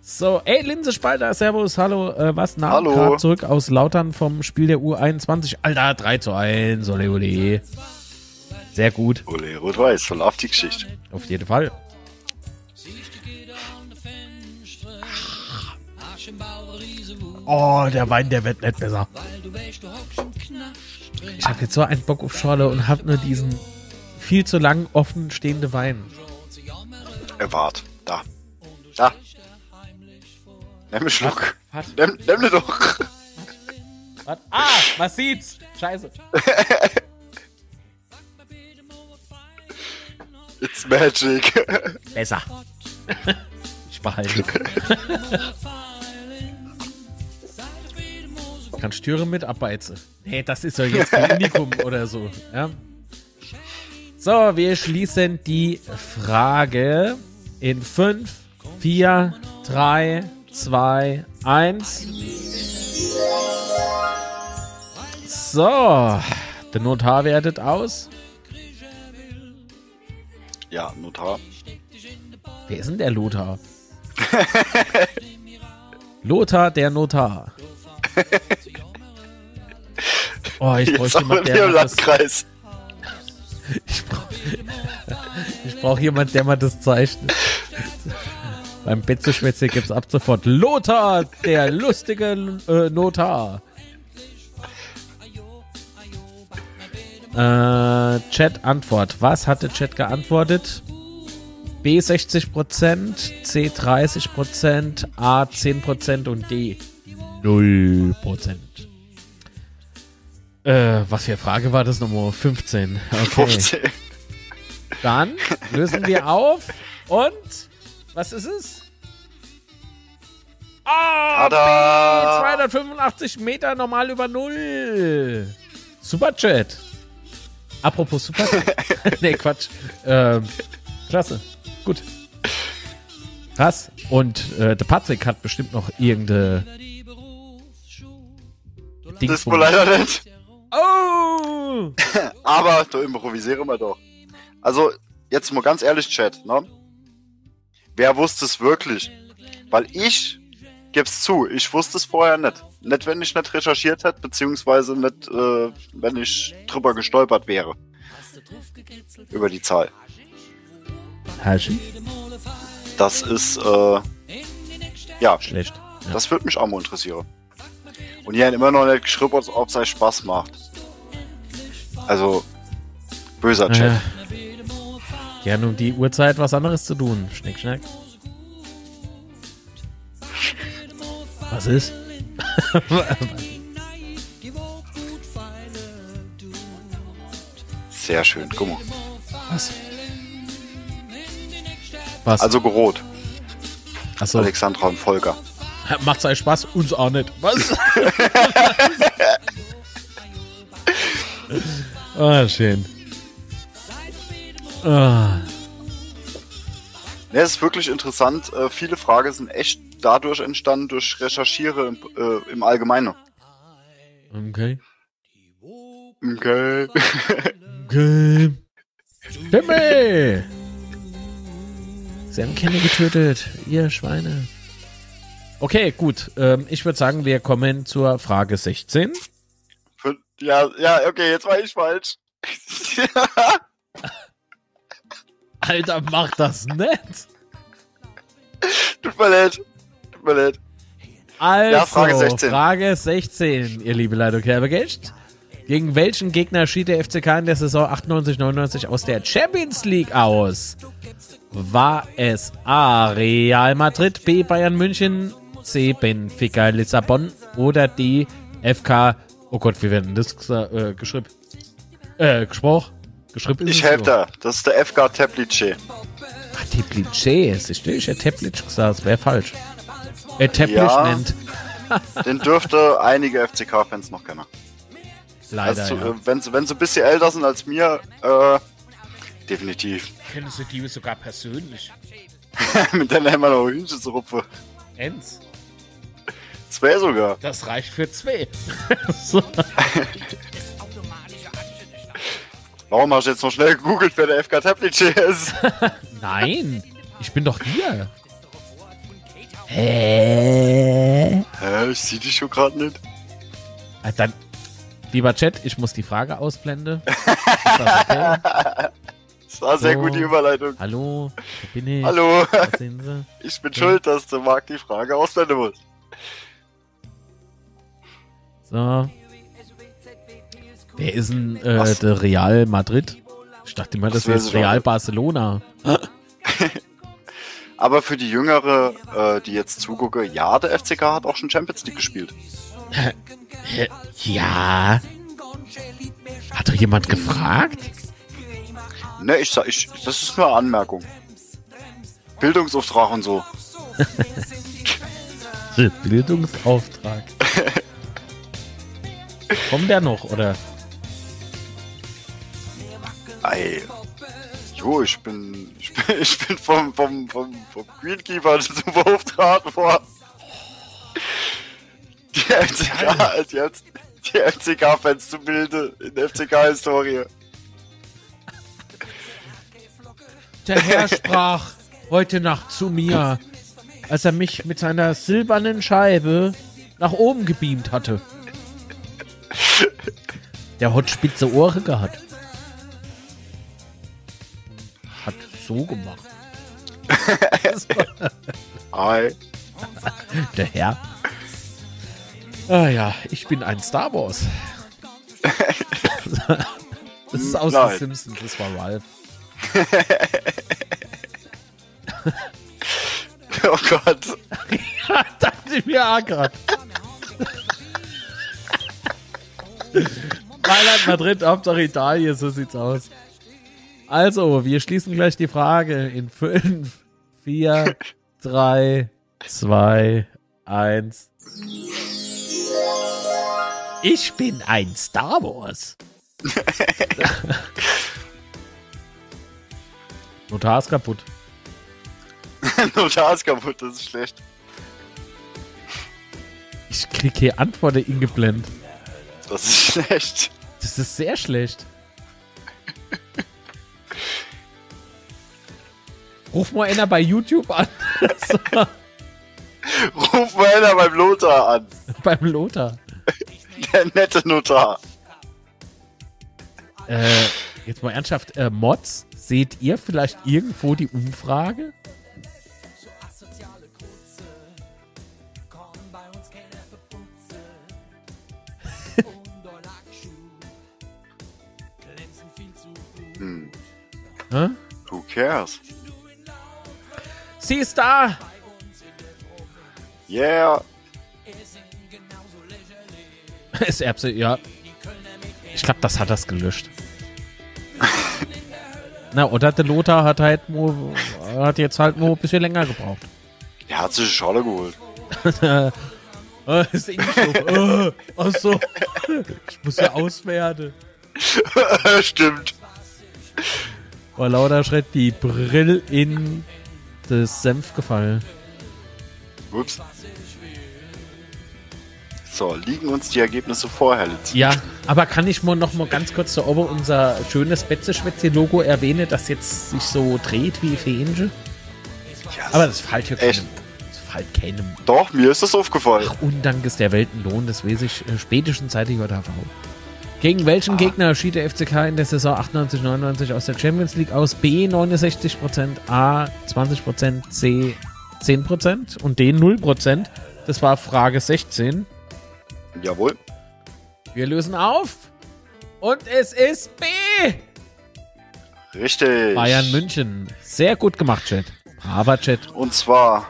Speaker 1: So, ey, Linse Spalter, Servus, hallo, äh, was? Na,
Speaker 4: Hallo.
Speaker 1: grad zurück aus Lautern vom Spiel der U21. Alter, 3 zu 1, ole, ole. Sehr gut,
Speaker 4: Ole, rot-weiß, voll auf die Geschichte.
Speaker 1: auf jeden Fall. Oh, der Wein, der wird nicht besser. Ich habe jetzt so einen Bock auf Schorle und habe nur diesen viel zu lang offen stehende Wein.
Speaker 4: Erwart. Da. Da. Nimm einen Schluck.
Speaker 1: Was?
Speaker 4: Nimm, nimm den doch.
Speaker 1: Was? Ah, was sieht's? Scheiße.
Speaker 4: It's magic.
Speaker 1: Besser. ich behalte. Kannst Türe mit abbeizen. Nee, das ist doch jetzt ein Unikum oder so. Ja? So, wir schließen die Frage in 5, 4, 3, 2, 1. So, der Notar wertet aus.
Speaker 4: Ja, Notar.
Speaker 1: Wer ist denn der Lothar? Lothar, der Notar. Oh, ich
Speaker 4: aber
Speaker 1: jemanden, der
Speaker 4: im
Speaker 1: mal das,
Speaker 4: Landkreis.
Speaker 1: ich brauche ich brauch jemanden, der mal das zeichnet. Beim Betzeschwätze gibt es ab sofort Lothar, der lustige äh, Notar. Äh, Chat Antwort. Was hatte Chat geantwortet? B 60%, C 30%, A 10% und D 0%. Äh, was für eine Frage war das nochmal? 15. Okay.
Speaker 4: 15.
Speaker 1: Dann lösen wir auf und was ist es? Ah,
Speaker 4: Tada!
Speaker 1: B, 285 Meter normal über Null. Superchat. Apropos Superchat. nee, Quatsch. Ähm, klasse. Gut. Krass. Und äh, der Patrick hat bestimmt noch irgendeine
Speaker 4: Das ist wohl leider nicht.
Speaker 1: Oh!
Speaker 4: Aber da improvisieren wir doch. Also, jetzt mal ganz ehrlich, Chat, ne? Wer wusste es wirklich? Weil ich geb's zu, ich wusste es vorher nicht. Nicht, wenn ich nicht recherchiert hätte, beziehungsweise nicht, äh, wenn ich drüber gestolpert wäre. Über die Zahl.
Speaker 1: Hashi?
Speaker 4: Das ist, äh, ja,
Speaker 1: Schlecht. Ja.
Speaker 4: das würde mich auch mal interessieren. Und ihr habt immer noch nicht geschrieben, ob es euch Spaß macht. Also, böser Chat.
Speaker 1: Äh, gerne um die Uhrzeit was anderes zu tun. Schnick, schnack. Was ist?
Speaker 4: Sehr schön, guck mal.
Speaker 1: Was? Was?
Speaker 4: Also gerot,
Speaker 1: Achso,
Speaker 4: Alexandra und Volker.
Speaker 1: macht's euch Spaß? Uns auch nicht. Was? ah, schön. Ah,
Speaker 4: Ne, es ist wirklich interessant. Äh, viele Fragen sind echt dadurch entstanden, durch Recherchiere im, äh, im Allgemeinen.
Speaker 1: okay.
Speaker 4: Okay.
Speaker 1: Okay. Timmy! Sie haben Kenny getötet, ihr Schweine. Okay, gut. Ähm, ich würde sagen, wir kommen zur Frage 16.
Speaker 4: Für- ja, ja, okay, jetzt war ich falsch.
Speaker 1: Alter, mach das nicht.
Speaker 4: Tut mir leid. Tut mir leid.
Speaker 1: Also,
Speaker 4: Ja, Frage 16.
Speaker 1: Frage 16, ihr liebe Leitung Kerbegecht. Gegen welchen Gegner schied der FCK in der Saison 98-99 aus der Champions League aus? War es A. Real Madrid, B. Bayern München, C. Benfica Lissabon oder D. FK. Oh Gott, wie werden das äh, geschrieben? Äh, gesprochen? Geschrieben ist
Speaker 4: Ich
Speaker 1: es
Speaker 4: helfe da. Das ist der FK Teplice.
Speaker 1: Ach, Teplice. Du, ich hätte Teplice gesagt, das wäre falsch. Äh, Teplice
Speaker 4: Ja.
Speaker 1: nennt.
Speaker 4: Den dürfte einige FCK-Fans noch kennen.
Speaker 1: Leider,
Speaker 4: Also,
Speaker 1: ja.
Speaker 4: äh, wenn, sie, wenn sie ein bisschen älter sind als mir, äh, definitiv.
Speaker 1: Kennst du die sogar persönlich?
Speaker 4: Mit wir noch Hühnchensrupfe.
Speaker 1: Enz.
Speaker 4: Zwei sogar.
Speaker 1: Das reicht für zwei. so.
Speaker 4: Warum hast du jetzt noch schnell gegoogelt, wer der FK Teplice ist?
Speaker 1: Nein, ich bin doch hier. Hä?
Speaker 4: Hä, ich sehe dich schon gerade nicht.
Speaker 1: Ah, Dann, lieber Chat, ich muss die Frage ausblenden. Das okay?
Speaker 4: Das war sehr
Speaker 1: So.
Speaker 4: gut, die Überleitung.
Speaker 1: Hallo, wo bin ich?
Speaker 4: Hallo,
Speaker 1: Da sind sie.
Speaker 4: ich bin schuld, dass der Marc die Frage ausblenden muss.
Speaker 1: So. Wer ist denn äh, der Real Madrid? Ich dachte immer, das wäre jetzt Real. Barcelona.
Speaker 4: Aber für die Jüngere, äh, die jetzt zugucken, ja, der FCK hat auch schon Champions League gespielt.
Speaker 1: Ja. Hat doch jemand gefragt?
Speaker 4: Ne, ich sag, ich, das ist nur eine Anmerkung. Bildungsauftrag und so.
Speaker 1: Bildungsauftrag. Kommt der noch, oder?
Speaker 4: Ey. Jo, ich bin, ich bin, ich bin vom, vom, vom, vom Greenkeeper zum beauftragt worden. Die FCK, die, F- die FCK-Fans zu bilden in der FCK-Historie.
Speaker 1: Der Herr sprach heute Nacht zu mir, als er mich mit seiner silbernen Scheibe nach oben gebeamt hatte. Der hat spitze Ohren gehabt. Hat so gemacht.
Speaker 4: Hi.
Speaker 1: der Herr. Ah ja, ich bin ein Star Wars. Das ist aus
Speaker 4: Nein.
Speaker 1: den Simpsons, das war Ralph.
Speaker 4: Oh Gott.
Speaker 1: Ja, dachte ich mir auch grad. Mailand, Madrid, Hauptsache Italien, so sieht's aus. Also, wir schließen gleich die Frage in 5, 4, 3, 2, 1. Ich bin ein Star Wars. Notar ist kaputt.
Speaker 4: Notar ist kaputt, das ist schlecht.
Speaker 1: Ich krieg hier Antworten ingeblendet.
Speaker 4: Das ist schlecht.
Speaker 1: Das ist sehr schlecht. Ruf mal einer bei YouTube an.
Speaker 4: Ruf mal einer beim Lothar an.
Speaker 1: beim Lothar.
Speaker 4: Der nette Notar.
Speaker 1: Äh, jetzt mal ernsthaft. Äh, Mods, seht ihr vielleicht irgendwo die Umfrage? Hä?
Speaker 4: Who cares?
Speaker 1: Sie ist da!
Speaker 4: Yeah.
Speaker 1: Ist Erbse, ja. Ich glaube, das hat das gelöscht. Na, oder der Lothar hat halt nur, hat jetzt halt nur ein bisschen länger gebraucht.
Speaker 4: Der hat sich eine Schale geholt.
Speaker 1: Ah, ist eh so. Ach so. Ich muss ja auswerten.
Speaker 4: Stimmt.
Speaker 1: Vor lauter Schritt die Brill in das Senf gefallen.
Speaker 4: Ups. So, liegen uns die Ergebnisse vor, Herr Litz?
Speaker 1: Ja, aber kann ich mal noch mal ganz kurz so oben unser schönes Betze-Schwätze-Logo erwähnen, das jetzt sich so dreht wie Fähnchen? Aber das fällt hier
Speaker 4: Echt?
Speaker 1: keinem. Das fällt keinem.
Speaker 4: Doch, mir ist das aufgefallen.
Speaker 1: Ach, Undank ist der Weltenlohn, das weiß ich äh, spätestens seit die JV. Gegen welchen Gegner schied der FCK in der Saison 98-99 aus der Champions League aus? B 69%, A 20%, C 10% und D 0%. Das war Frage 16.
Speaker 4: Jawohl.
Speaker 1: Wir lösen auf. Und es ist B.
Speaker 4: Richtig.
Speaker 1: Bayern München. Sehr gut gemacht, Chat. Aber Chat.
Speaker 4: Und zwar,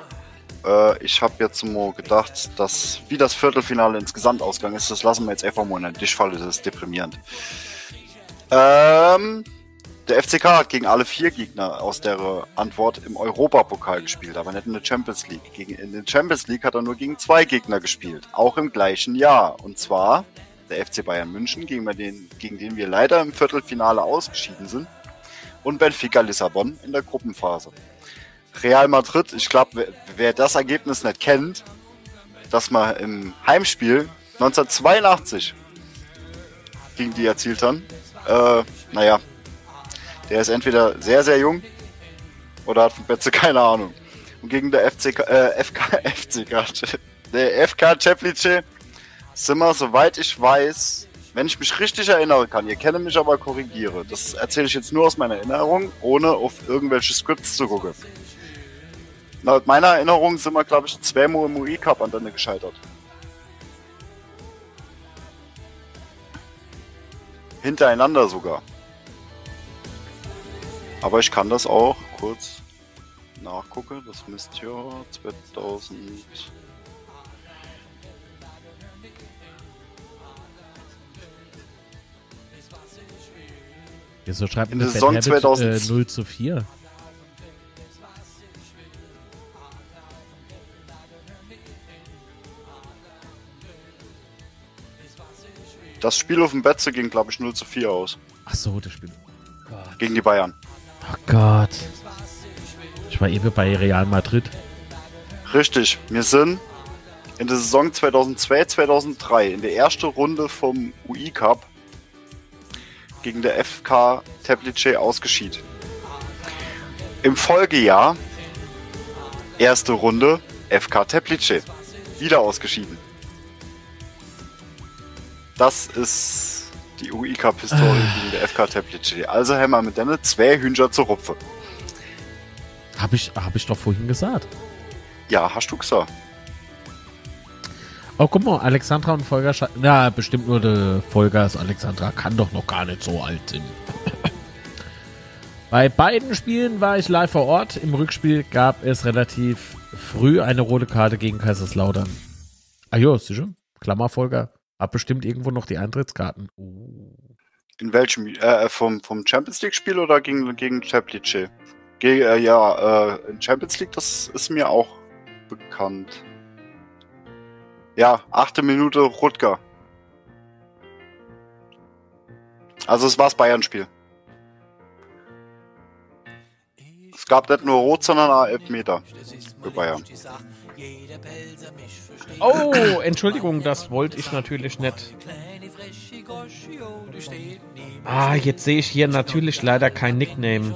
Speaker 4: äh, ich habe jetzt mal gedacht, dass wie das Viertelfinale insgesamt ausgegangen ist, das lassen wir jetzt einfach mal in den Tisch fallen, das ist deprimierend. Ähm, der FCK hat gegen alle vier Gegner aus der Antwort im Europapokal gespielt, aber nicht in der Champions League. Gegen, in der Champions League hat er nur gegen zwei Gegner gespielt, auch im gleichen Jahr. Und zwar der FC Bayern München, gegen den, gegen den wir leider im Viertelfinale ausgeschieden sind, und Benfica Lissabon in der Gruppenphase. Real Madrid, ich glaube, wer, wer das Ergebnis nicht kennt, dass man im Heimspiel 1982 gegen die erzielt haben, äh, naja, der ist entweder sehr, sehr jung oder hat von Betze keine Ahnung. Und gegen der FCK, äh, FK, FCK, der FK Teplice sind wir, soweit ich weiß, wenn ich mich richtig erinnern kann, ihr kennt mich aber korrigiere, das erzähle ich jetzt nur aus meiner Erinnerung, ohne auf irgendwelche Scripts zu gucken. Laut meiner Erinnerung sind wir, glaube ich, zweimal im UI Cup an dann gescheitert. Hintereinander sogar. Aber ich kann das auch kurz nachgucken. Das müsste ja 2000.
Speaker 1: Wieso schreibt
Speaker 4: In der Saison
Speaker 1: Habit,
Speaker 4: 2000
Speaker 1: äh, 0 zu 4?
Speaker 4: Das Spiel auf dem Betze ging, glaube ich, 0 zu 4 aus.
Speaker 1: Ach so, das Spiel. Gott.
Speaker 4: Gegen die Bayern.
Speaker 1: Oh Gott. Ich war eben bei Real Madrid.
Speaker 4: Richtig. Wir sind in der Saison 2002, 2003 in der ersten Runde vom UI Cup gegen der FK Teplice ausgeschieden. Im Folgejahr, erste Runde, FK Teplice. Wieder ausgeschieden. Das ist die UI-Cup-Historie gegen der FK Teplice. Also wir mit denen zwei Hühner zur Rupfe.
Speaker 1: Habe ich, hab ich doch vorhin gesagt.
Speaker 4: Ja, hast du gesagt.
Speaker 1: Oh, guck mal, Alexandra und Volker. Na, bestimmt nur der Volker ist Alexandra. Kann doch noch gar nicht so alt sein. Bei beiden Spielen war ich live vor Ort. Im Rückspiel gab es relativ früh eine rote Karte gegen Kaiserslautern. Ah jo, sicher. Klammer Volker. Hab bestimmt irgendwo noch die Eintrittskarten. Oh.
Speaker 4: In welchem, äh, vom, vom Champions League-Spiel oder gegen, gegen Teplice? Ge äh, ja, äh, in Champions League, das ist mir auch bekannt. Ja, achte Minute Rutger. Also es war das Bayern-Spiel. Es gab nicht nur Rot, sondern auch Elfmeter für Bayern.
Speaker 1: Oh, Entschuldigung, das wollte ich natürlich nicht. Ah, jetzt sehe ich hier natürlich leider kein Nickname.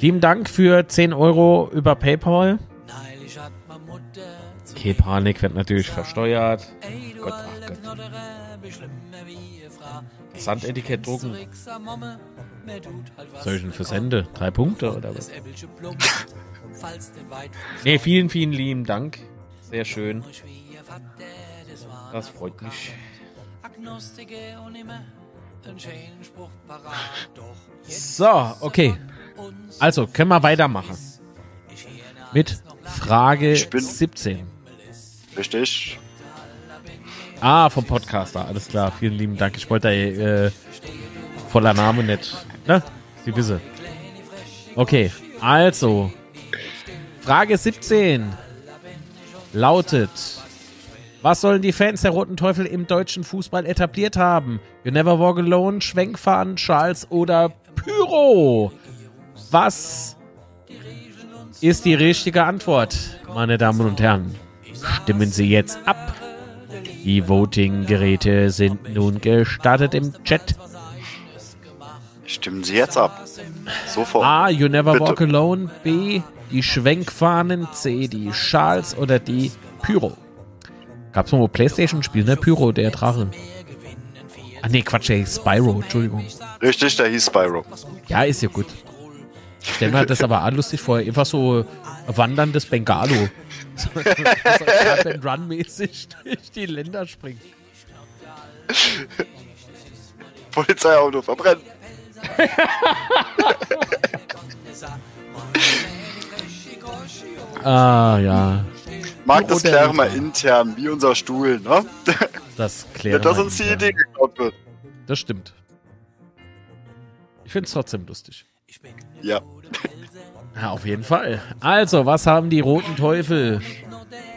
Speaker 1: Lieben Dank für 10 Euro über PayPal. Okay, Panik wird natürlich versteuert. Gott, ach Gott. Sandetikett drucken. Soll ich denn versende? Drei Punkte oder was? Nee, vielen, vielen lieben Dank. Sehr schön. Das freut mich. So, okay. Also, können wir weitermachen. Mit Frage
Speaker 4: Ich bin-
Speaker 1: 17.
Speaker 4: Richtig?
Speaker 1: Ah, vom Podcaster, alles klar. Vielen lieben Dank. Ich wollte äh, voller Name nicht. Ne? Sie wissen. Okay, also. Frage 17 lautet: Was sollen die Fans der Roten Teufel im deutschen Fußball etabliert haben? You Never Walk Alone, Schwenkfahren, Charles oder Pyro? Was ist die richtige Antwort, meine Damen und Herren? Stimmen Sie jetzt ab. Die Voting-Geräte sind nun gestartet im Chat.
Speaker 4: Stimmen Sie jetzt ab. Sofort.
Speaker 1: A. You Never
Speaker 4: Bitte.
Speaker 1: Walk Alone. B. Die Schwenkfahnen. C. Die Schals oder die Pyro. Gab's mal ein Playstation-Spiel, ne? Pyro, der Drache. Ah, nee, Quatsch, ey, Spyro, Entschuldigung.
Speaker 4: Richtig, der hieß Spyro.
Speaker 1: Ja, ist ja gut. Ich stell mir das aber auch lustig vor. Einfach so wanderndes Bengalo. So, Run-mäßig durch die Länder springt.
Speaker 4: Polizeiauto verbrennen.
Speaker 1: Ah, ja.
Speaker 4: Mag das klären wir intern, wie unser Stuhl, ne?
Speaker 1: Das klären
Speaker 4: Dass uns die. Idee geklaut wird.
Speaker 1: Das stimmt. Ich finde es trotzdem lustig.
Speaker 4: Ja.
Speaker 1: Ja, auf jeden Fall. Also, was haben die Roten Teufel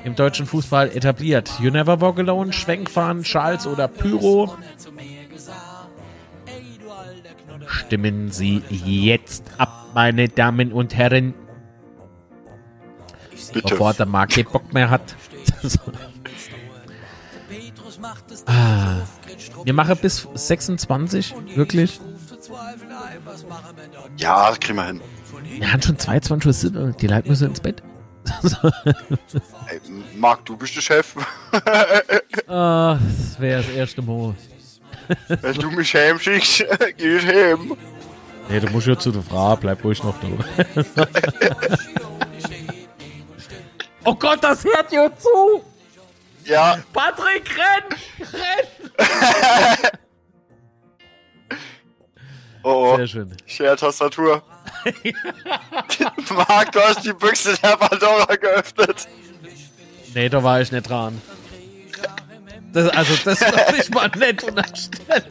Speaker 1: im deutschen Fußball etabliert? You Never Walk Alone, Schwenkfahren, Charles oder Pyro? Stimmen Sie jetzt ab, meine Damen und Herren,
Speaker 4: Bitte.
Speaker 1: bevor der Markt keinen Bock mehr hat. ah, wir machen bis 26, wirklich?
Speaker 4: Ja, das kriegen wir hin.
Speaker 1: Wir haben schon 22 Uhr, die Leute müssen ins Bett.
Speaker 4: Ey, Marc, du bist der Chef.
Speaker 1: Ah, das wäre das erste Mal.
Speaker 4: Wenn du mich heimschickst, geh ich heim.
Speaker 1: Nee, du musst ja zu der Frau, bleib ruhig noch da. oh Gott, das hört dir zu!
Speaker 4: Ja,
Speaker 1: Patrick, renn! Renn!
Speaker 4: oh, oh.
Speaker 1: Sehr schön.
Speaker 4: Share-Tastatur. Marc, du hast die Büchse der Pandora geöffnet.
Speaker 1: Nee, da war ich nicht dran. Das, also, das ist doch nicht mal nett und anstelle.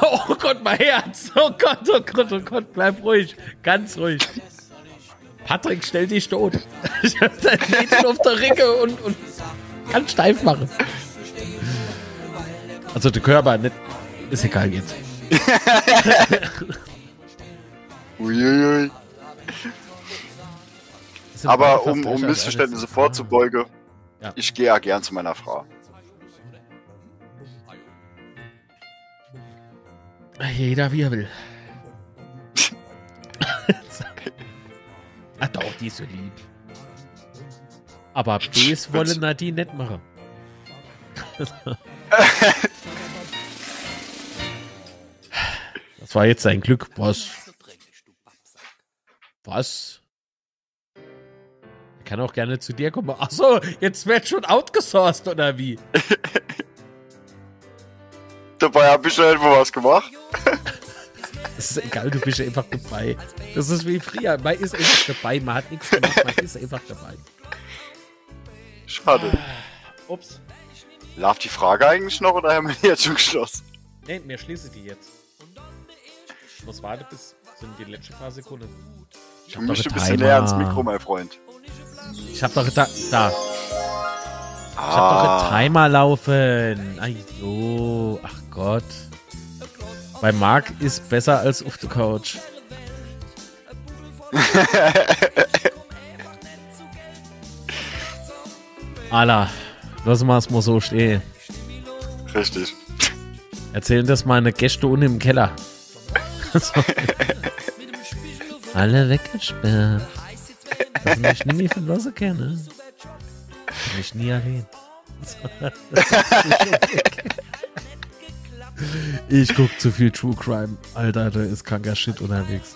Speaker 1: Oh Gott, mein Herz. Oh Gott, oh Gott, oh Gott, bleib ruhig. Ganz ruhig. Patrick, stell dich tot. Ich hab dein Mädchen auf der Ricke und, und kann steif machen. Also der Körper nicht. Ist egal jetzt.
Speaker 4: Uiuiui. Aber um, um
Speaker 1: alt.
Speaker 4: Missverständnisse vorzubeugen,
Speaker 1: Ja.
Speaker 4: ich gehe ja gern zu meiner Frau.
Speaker 1: Jeder wie er will. ah doch, die ist so lieb. Aber Bs wollen Nadine nicht machen. Das war jetzt sein Glück. Was? Was? Kann auch gerne zu dir kommen. Achso, jetzt wird schon outgesourced, oder wie?
Speaker 4: Dabei habe ich schon irgendwo was gemacht.
Speaker 1: Das ist egal, du bist einfach dabei. Das ist wie früher. Man ist einfach dabei, man hat nichts gemacht, man ist einfach dabei.
Speaker 4: Schade.
Speaker 1: Ups.
Speaker 4: Darf die Frage eigentlich noch oder haben wir die jetzt schon geschlossen?
Speaker 1: Nee, mir schließe die jetzt. Ich muss warten bis sind die letzten paar Sekunden. Ich doch
Speaker 4: musst ein bisschen näher ans Mikro, mein Freund.
Speaker 1: Ich hab doch da. da. Ich hab doch
Speaker 4: Ah.
Speaker 1: einen Timer laufen. Ajo. Ach Gott. Bei Marc ist besser als auf der Couch. Alla, lass mal es mal so stehen.
Speaker 4: Richtig.
Speaker 1: Erzählen das meine Gäste unten im Keller. Alle weggesperrt. Das sind mich nie mehr verlassen kenne. Bin ich nie allein. Ich guck zu viel True Crime. Alter, da ist kranker Shit unterwegs.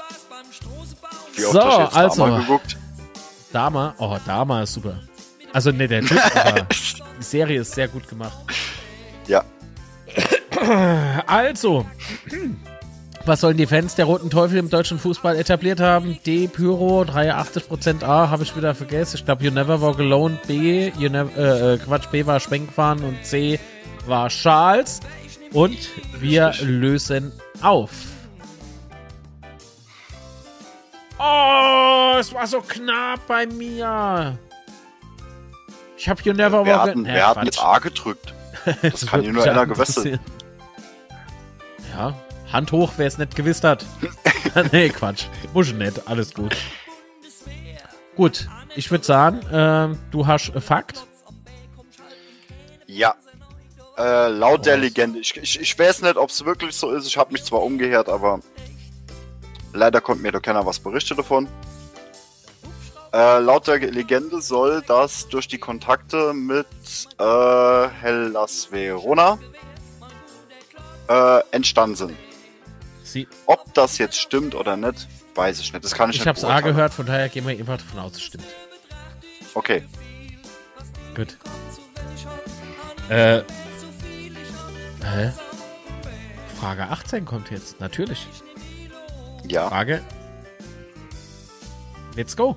Speaker 4: Wie
Speaker 1: So,
Speaker 4: hast du jetzt
Speaker 1: also.
Speaker 4: Dama geguckt?
Speaker 1: Dama, oh, Dama ist super. Also ne, der Typ, aber die Serie ist sehr gut gemacht.
Speaker 4: Ja.
Speaker 1: Also, was sollen die Fans der Roten Teufel im deutschen Fußball etabliert haben? D, Pyro, 83% A, habe ich wieder vergessen. Ich glaube, You Never Walk Alone, B, you never, äh, äh, Quatsch, B war Schwenkfahren und C war Charles. Und wir lösen auf. Oh, es war so knapp bei mir. Ich habe You Never Walk
Speaker 4: hat, denn-
Speaker 1: Nee,
Speaker 4: wer hat
Speaker 1: Quatsch.
Speaker 4: denn jetzt A gedrückt?
Speaker 1: Das
Speaker 4: kann
Speaker 1: würde
Speaker 4: hier nur einer
Speaker 1: interessieren. Ja, Hand hoch, wer es nicht gewusst hat. nee, Quatsch. Muss ich nicht, alles gut. Gut, ich würde sagen, ähm, du hast äh, Fakt.
Speaker 4: Ja. Äh, laut der
Speaker 1: Was?
Speaker 4: Legende. Ich, ich, ich weiß nicht, ob es wirklich so ist. Ich habe mich zwar umgehört, aber leider konnte mir da keiner was berichten davon. Äh, laut der Legende soll das durch die Kontakte mit äh, Hellas Verona äh, entstanden sind.
Speaker 1: Sie,
Speaker 4: Ob das jetzt stimmt oder nicht, weiß ich nicht. Das kann ich,
Speaker 1: ich
Speaker 4: nicht
Speaker 1: habe es A gehört, von daher gehen wir einfach davon aus, es stimmt.
Speaker 4: Okay.
Speaker 1: Gut. Äh. Hä? Frage 18 kommt jetzt, natürlich.
Speaker 4: Ja.
Speaker 1: Frage. Let's go.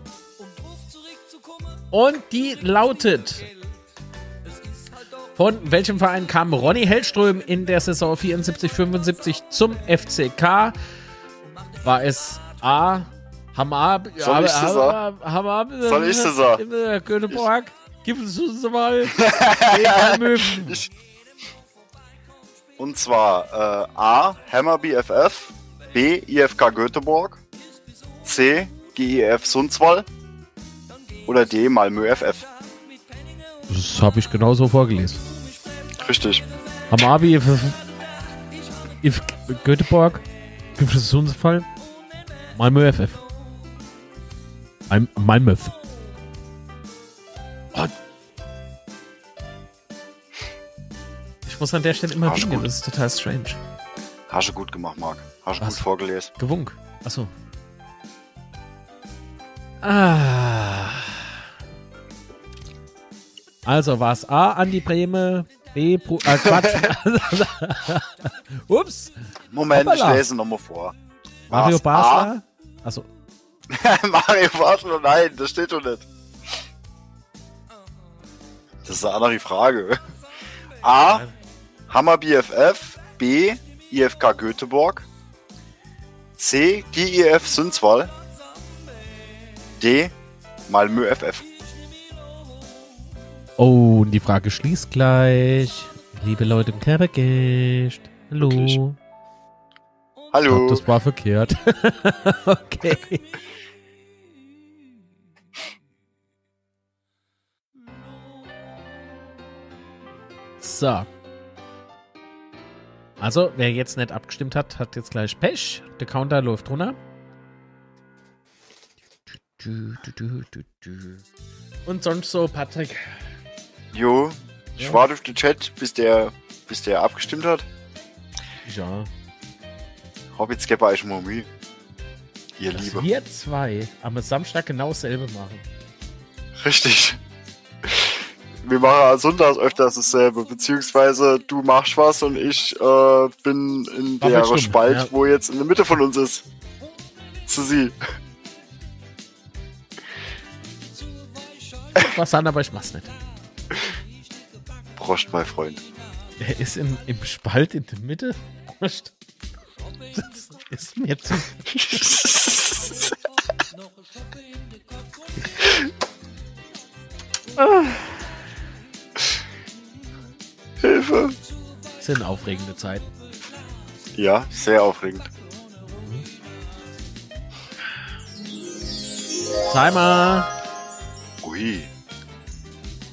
Speaker 1: Und die lautet: Von welchem Verein kam Ronny Hellström in der Saison 74-75 zum FCK? War es A. Hamab?
Speaker 4: Soll ich das sagen?
Speaker 1: Hamab?
Speaker 4: Soll ich das sagen?
Speaker 1: Äh, Göteborg? Gib es uns mal. Nee, Malmö.
Speaker 4: Ich, und zwar äh, A. Hammer BFF, B. IFK Göteborg, C. GEF Sundsvall oder D. Malmö FF.
Speaker 1: Das habe ich genauso vorgelesen.
Speaker 4: Richtig.
Speaker 1: Hamabi, if, if Göteborg, gibt es Fall. Malmö FF. Mal- Malmö. Oh. Ich muss an der Stelle immer winken, das ist total strange.
Speaker 4: Hast du gut gemacht, Marc. Hast du
Speaker 1: Was?
Speaker 4: gut vorgelesen.
Speaker 1: Gewunk. Achso. Ah. Also war es A, Andi Breme, B, Bru äh, Quatsch. Ups.
Speaker 4: Moment,
Speaker 1: Hoppala.
Speaker 4: ich lese nochmal vor.
Speaker 1: Mario Basler. Achso.
Speaker 4: A? Mario Basler, nein, das steht doch nicht. Das ist eine andere Frage. A. Hammer BFF, B. IFK Göteborg, C. GIF Sundsvall, D. Malmö FF.
Speaker 1: Oh, und die Frage schließt gleich. Liebe Leute im Kerbegeist. Hallo.
Speaker 4: Wirklich?
Speaker 1: Ich
Speaker 4: Hallo.
Speaker 1: glaub, das war verkehrt. okay. So. Also, wer jetzt nicht abgestimmt hat, hat jetzt gleich Pech. Der Counter läuft runter. Und sonst so, Patrick.
Speaker 4: Jo, ich
Speaker 1: Ja.
Speaker 4: warte auf den Chat, bis der, bis der abgestimmt hat.
Speaker 1: Ja.
Speaker 4: Hab jetzt gebe ich mal Mühe. Ihr
Speaker 1: Dass
Speaker 4: Liebe.
Speaker 1: wir zwei am Samstag genau dasselbe machen.
Speaker 4: Richtig. Wir machen sonntags öfters dasselbe, beziehungsweise du machst was und ich äh, bin in
Speaker 1: War
Speaker 4: der Spalt,
Speaker 1: ja.
Speaker 4: wo jetzt in der Mitte von uns ist. Zu sie.
Speaker 1: Was an, aber ich mach's nicht.
Speaker 4: Prost, mein Freund.
Speaker 1: Er ist im, im Spalt in der Mitte. Prost. Das ist mir zu.
Speaker 4: Hilfe.
Speaker 1: Das sind aufregende Zeiten.
Speaker 4: Ja, sehr aufregend.
Speaker 1: Mal.
Speaker 4: Ui.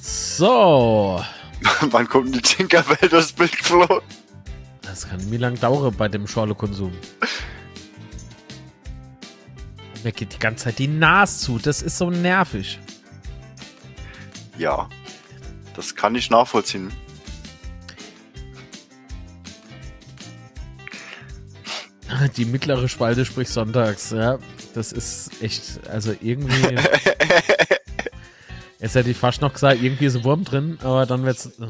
Speaker 1: So.
Speaker 4: Wann kommt die Tinkerbell das Bild geflogen?
Speaker 1: Das kann wie lange dauern bei dem Schorle-Konsum. Mir geht die ganze Zeit die Nase zu. Das ist so nervig.
Speaker 4: Ja. Das kann ich nachvollziehen.
Speaker 1: Die mittlere Spalte spricht sonntags. Ja, das ist echt. Also irgendwie. Jetzt hätte ich fast noch gesagt, irgendwie ist ein Wurm drin, aber dann wird's.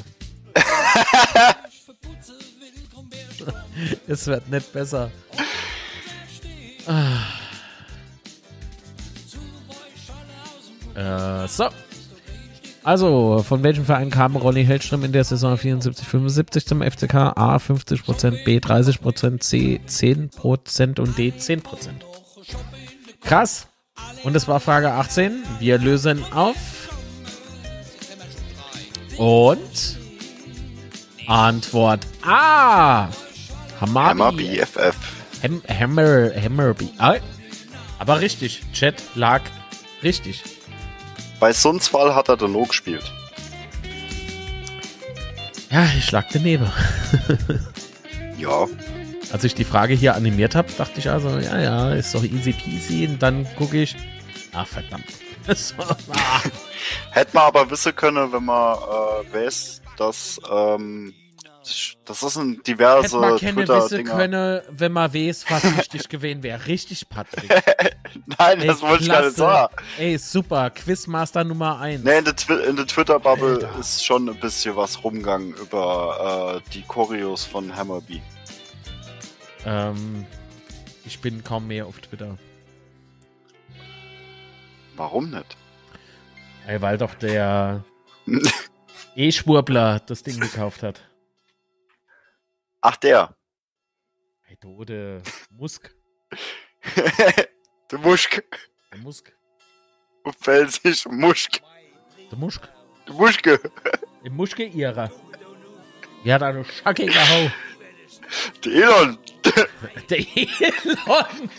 Speaker 1: es wird nicht besser. Ah. Äh, so. Also, von welchem Verein kam Ronny Hellström in der Saison 74-75 zum FCK? A 50%, B 30%, C 10% und D 10%. Krass. Und das war Frage 18. Wir lösen auf. Und Antwort A.
Speaker 4: Hammer. BFF.
Speaker 1: Ham, Hammer, Hammerby. Ah, aber richtig. Chat lag richtig.
Speaker 4: Bei Sundsvall hat er Dano gespielt.
Speaker 1: Ja, ich lag daneben.
Speaker 4: Ja.
Speaker 1: Als ich die Frage hier animiert habe, dachte ich also, ja, ja, ist doch easy peasy. Und dann gucke ich, ah, verdammt. So, ah.
Speaker 4: Hätte man aber wissen können, wenn man äh, weiß, dass ähm, das ist ein diverse
Speaker 1: Hätte man keine wissen können, wenn man weiß, was richtig gewesen wäre. Richtig, Patrick.
Speaker 4: Nein,
Speaker 1: Ey,
Speaker 4: das wollte ich gar nicht sagen.
Speaker 1: Ey, super. Quizmaster Nummer 1.
Speaker 4: Nee, in der, Twi der Twitter-Bubble ist schon ein bisschen was rumgegangen über äh, die Choreos von Hammerby.
Speaker 1: Ähm, ich bin kaum mehr auf Twitter.
Speaker 4: Warum nicht?
Speaker 1: Weil doch der E-Schwurbler das Ding gekauft hat.
Speaker 4: Ach, der.
Speaker 1: Hey, du, der Musk.
Speaker 4: der Muschk.
Speaker 1: Der Musk.
Speaker 4: Du Felsig, Muschk.
Speaker 1: Der Muschk.
Speaker 4: Der Muschke.
Speaker 1: Im Muschke ihrer. Die hat eine schackige Hau.
Speaker 4: Der Elon.
Speaker 1: Der Elon.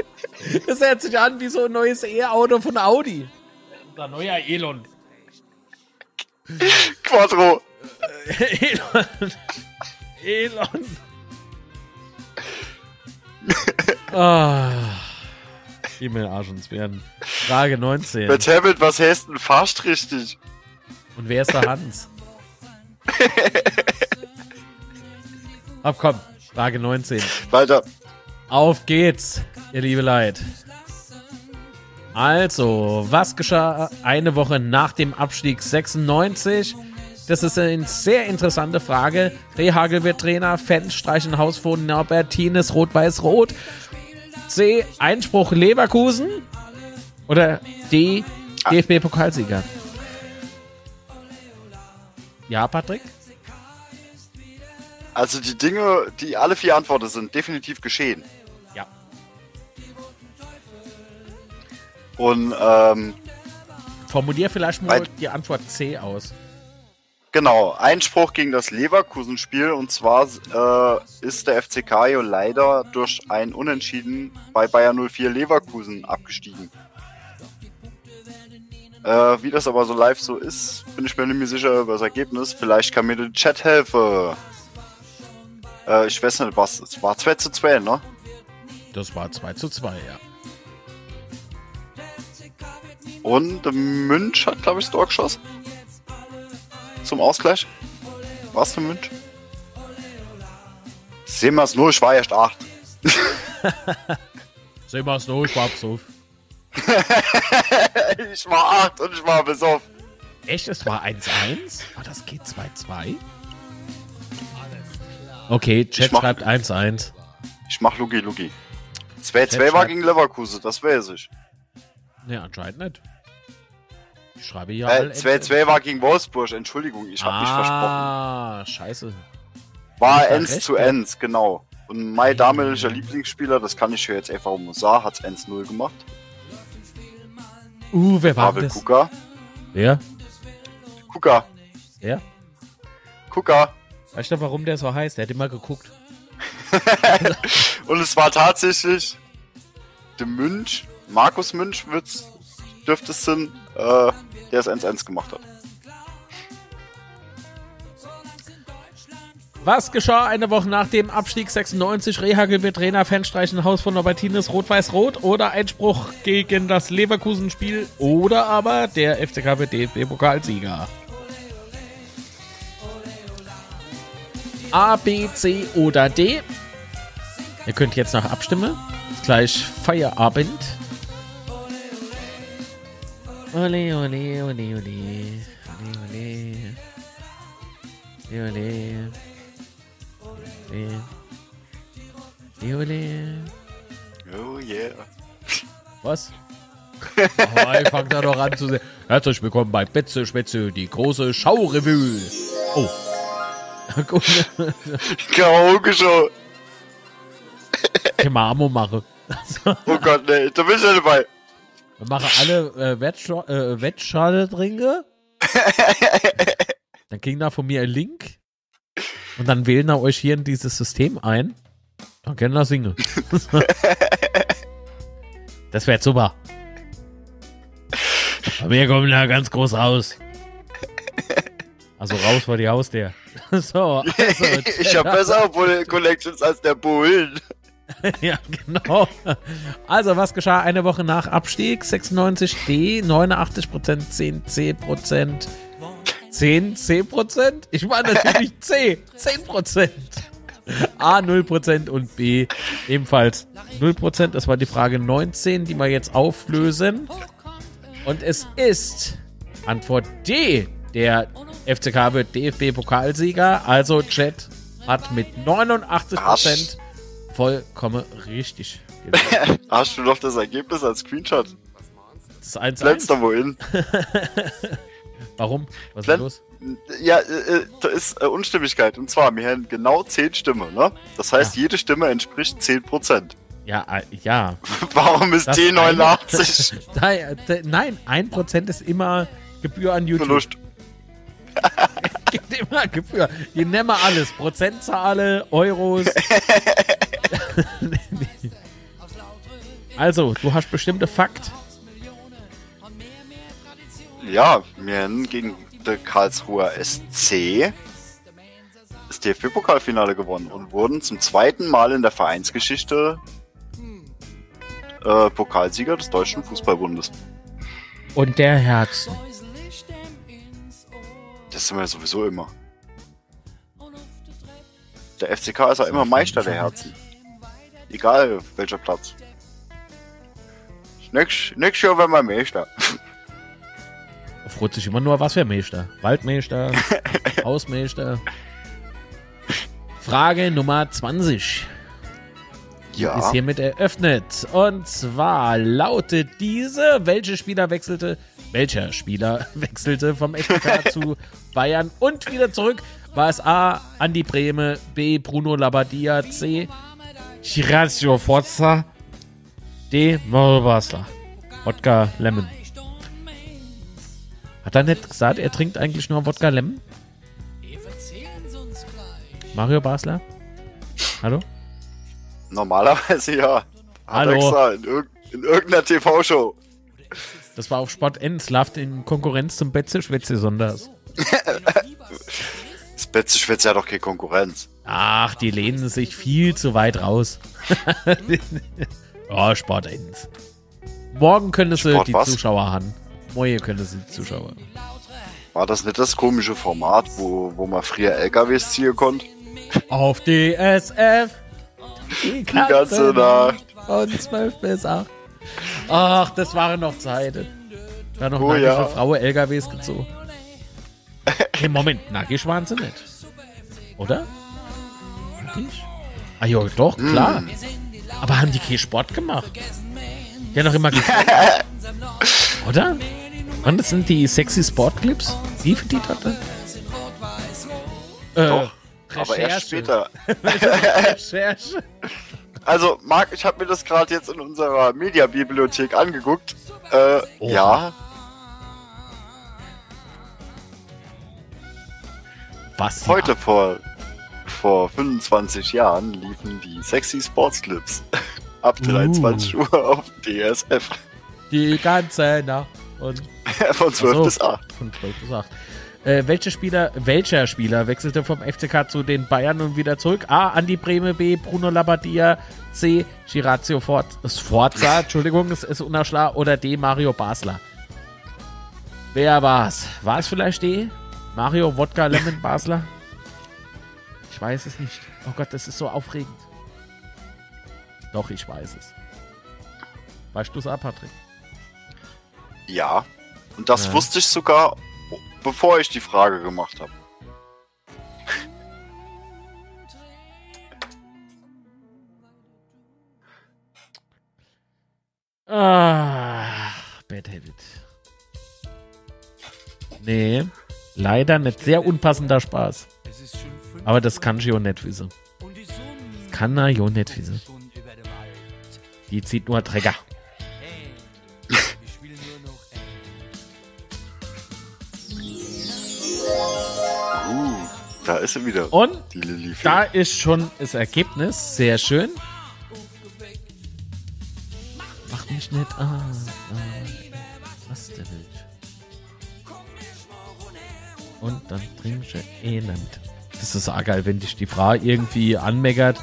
Speaker 1: Das hört sich an wie so ein neues E-Auto von Audi. Unser neuer Elon.
Speaker 4: Quattro.
Speaker 1: Elon. Elon. ah. Gib mir den Arsch uns werden. Frage 19.
Speaker 4: Mit Hamilton, was heißt denn fast richtig?
Speaker 1: Und wer ist der Hans? Ab komm. Frage 19.
Speaker 4: Weiter.
Speaker 1: Auf geht's, ihr liebe Leid. Also, was geschah eine Woche nach dem Abstieg 96? Das ist eine sehr interessante Frage. Rehagel wird Trainer, Fans streichen Haus von Norbertines Rot-Weiß-Rot. C. Einspruch Leverkusen. Oder D. DFB-Pokalsieger. Ja, Patrick?
Speaker 4: Also die Dinge, die alle vier Antworten sind, definitiv geschehen.
Speaker 1: Ja.
Speaker 4: Und ähm,
Speaker 1: Formulier vielleicht mal die Antwort C aus.
Speaker 4: genau, Einspruch gegen das Leverkusen-Spiel. Und zwar äh, ist der FCK ja leider durch ein Unentschieden bei Bayern 04 Leverkusen abgestiegen. Äh, wie das aber so live so ist, bin ich mir nicht mehr sicher über das Ergebnis. Vielleicht kann mir der Chat helfen. Äh, ich weiß nicht, was. Es war 2 zu 2, ne?
Speaker 1: Das war 2 zu 2, ja.
Speaker 4: Und Münch hat, glaube ich, das Tor geschossen. Zum Ausgleich. Was der Münch? Sehen wir es nur, ich war erst 8.
Speaker 1: Sehen wir es noch, schwarz auf.
Speaker 4: ich war 8 und ich war besoffen.
Speaker 1: Echt, es war 1-1? War das geht 2-2? Okay, Chat
Speaker 4: mach-
Speaker 1: schreibt 1-1.
Speaker 4: Ich mach Lugi Lugi. 2-2 war gegen Leverkusen, das weiß ich.
Speaker 1: Ne, anscheinend nicht. Ich schreibe ja.
Speaker 4: Äh,
Speaker 1: mal
Speaker 4: 2-2 war gegen Wolfsburg, Entschuldigung, ich hab mich versprochen.
Speaker 1: Ah, scheiße.
Speaker 4: War
Speaker 1: Ich war
Speaker 4: 1
Speaker 1: recht,
Speaker 4: zu. 1, genau. Und mein damaliger Lieblingsspieler, das kann ich hier jetzt einfach um sagen, hat's 1-0 gemacht.
Speaker 1: Uh, wer war
Speaker 4: Pavel
Speaker 1: das?
Speaker 4: Kuka.
Speaker 1: Wer?
Speaker 4: Kuka.
Speaker 1: Wer?
Speaker 4: Kuka.
Speaker 1: Weißt du, warum der so heißt? Der hat immer geguckt.
Speaker 4: Und es war tatsächlich der Münch, Markus Münch wird's, dürfte es sein, äh, der es 1-1 gemacht hat.
Speaker 1: Was geschah eine Woche nach dem Abstieg 96? Rehagel wird Trainer, Fanstreichen, Haus von Norbertines, Rot-Weiß-Rot oder Einspruch gegen das Leverkusen-Spiel oder aber der FCK wird DFB-Pokalsieger. A, B, C oder D? Ihr könnt jetzt noch abstimmen. Ist gleich Feierabend. Ole, ole, ole, ole. Ole, ole. Ole, ole. Ole. Ole.
Speaker 4: Oh yeah.
Speaker 1: Was? Oh, ich fang da doch an zu sehen. Herzlich willkommen bei Betze Spätze, die große Schaurevue. Oh. Gut,
Speaker 4: Karaoke Show.
Speaker 1: können wir Amo machen.
Speaker 4: Oh Gott, nee, da bin ich ja dabei.
Speaker 1: Wir machen alle äh, Wettsch äh, Wettschale-Trinke. Dann kriegen da von mir ein Link. Und dann wählen wir euch hier in dieses System ein. Dann können wir singen. das wäre super. Bei mir kommen da ganz groß raus. Also raus vor die Haustür. so, also,
Speaker 4: ich habe bessere Bull- Collections als der Bullen.
Speaker 1: ja, genau. Also, was geschah eine Woche nach Abstieg? 96D, 89%, 10, 10%, 10, 10%? Ich war natürlich C, 10%. A 0% und B ebenfalls 0%. Das war die Frage 19, die wir jetzt auflösen. Und es ist Antwort D. Der FCK wird DFB-Pokalsieger. Also Chat hat mit 89% vollkommen richtig.
Speaker 4: Hast du noch das Ergebnis als Screenshot?
Speaker 1: Das ist 1
Speaker 4: Blend's da wohin?
Speaker 1: Warum? Was ist
Speaker 4: Blend-
Speaker 1: los?
Speaker 4: Ja, äh, äh, da ist äh, Unstimmigkeit. Und zwar, wir haben genau 10 Stimmen, ne? Das heißt, jede Stimme entspricht 10%.
Speaker 1: Ja, äh, ja.
Speaker 4: Warum ist
Speaker 1: Das
Speaker 4: D89
Speaker 1: Da, äh, nein, 1% ist immer Gebühr an YouTube.
Speaker 4: Verlust?
Speaker 1: Gibt immer Gebühr. Hier nehmen wir alles. Prozentzahle, Euros. also, du hast bestimmte Fakt.
Speaker 4: Ja, wir haben gegen der Karlsruher SC das DFB-Pokalfinale gewonnen und wurden zum zweiten Mal in der Vereinsgeschichte äh, Pokalsieger des Deutschen Fußballbundes.
Speaker 1: Und der Herzen.
Speaker 4: Das sind wir sowieso immer. Der FCK ist ja immer Meister der Herzen. Egal welcher Platz. Nächstes nächstes Jahr werden wir Meister.
Speaker 1: Freut sich immer nur, was für Meister. Waldmeister, Hausmeister. Frage Nummer 20.
Speaker 4: Ja.
Speaker 1: ist hiermit eröffnet. Und zwar lautet diese, welche Spieler wechselte, welcher Spieler wechselte vom FCK zu Bayern und wieder zurück? War es A, Andi Brehme, B, Bruno Labbadia, C, Chirazio Forza, D, Mauro Basler. Wodka Lemon. Hat er nicht gesagt, er trinkt eigentlich nur Wodka Lemon? Mario Basler? Hallo?
Speaker 4: Normalerweise ja.
Speaker 1: Hallo.
Speaker 4: Extra in, irg in irgendeiner TV-Show.
Speaker 1: Das war auf Sport N. Slaft in Konkurrenz zum Betze Schwätze Sonders.
Speaker 4: Das Betze Schwätze hat doch keine Konkurrenz.
Speaker 1: Ach, die lehnen sich viel zu weit raus. oh, Sport 1. Morgen können sie
Speaker 4: Sport
Speaker 1: die
Speaker 4: was?
Speaker 1: Zuschauer haben. Morgen können sie die Zuschauer.
Speaker 4: War das nicht das komische Format, wo, wo man früher LKWs ziehen konnte?
Speaker 1: Auf DSF. Die
Speaker 4: ganze Nacht.
Speaker 1: Von 12 bis 8. Ach, das waren noch Zeiten. Da noch
Speaker 4: Oh
Speaker 1: nackige
Speaker 4: ja.
Speaker 1: Frauen LKWs gezogen. Hey, Moment, nackig waren sie nicht. Oder? Nackig? Ah ja, doch, klar.
Speaker 4: Hm.
Speaker 1: Aber haben die keinen Sport gemacht? Die haben doch immer. Oder? Und das sind die sexy Sportclips? Wie für die dort? Äh,
Speaker 4: Doch, aber erst später.
Speaker 1: Recherche.
Speaker 4: Also, Marc, ich habe mir das gerade jetzt in unserer Mediabibliothek angeguckt. Äh,
Speaker 1: Oha.
Speaker 4: ja,
Speaker 1: Was?
Speaker 4: heute vor, vor 25 Jahren liefen die Sexy Sports Clips. Ab 23 Uhr auf DSF.
Speaker 1: Die ganze Nacht. Und
Speaker 4: Von 12
Speaker 1: so.
Speaker 4: bis 8.
Speaker 1: von 12 bis 8. Äh, welche Spieler, welcher Spieler wechselte vom FCK zu den Bayern und wieder zurück? A. Andi Breme, B. Bruno Labbadia, C. Girazio Fort, Sforza, Entschuldigung, es ist unerschlag, oder D. Mario Basler. Wer war's? War es vielleicht D? Mario Wodka Lemon Basler? Ich weiß es nicht. Oh Gott, das ist so aufregend. Doch, ich weiß es. Weißt du es ab, Patrick?
Speaker 4: Ja. Und das
Speaker 1: Ja.
Speaker 4: wusste ich sogar, bevor ich die Frage gemacht habe.
Speaker 1: Ah, Bad-Headed. Nee, leider nicht. Sehr unpassender Spaß. Aber das kann auch nicht wissen. Kann er ja nicht wissen. Die zieht nur Träger.
Speaker 4: Uh, da ist sie wieder.
Speaker 1: Und da ist schon das Ergebnis. Sehr schön. Mach mich nicht an. Was der will. Und dann trinkst du elend. Das ist auch geil, wenn dich die Frau irgendwie anmeckert.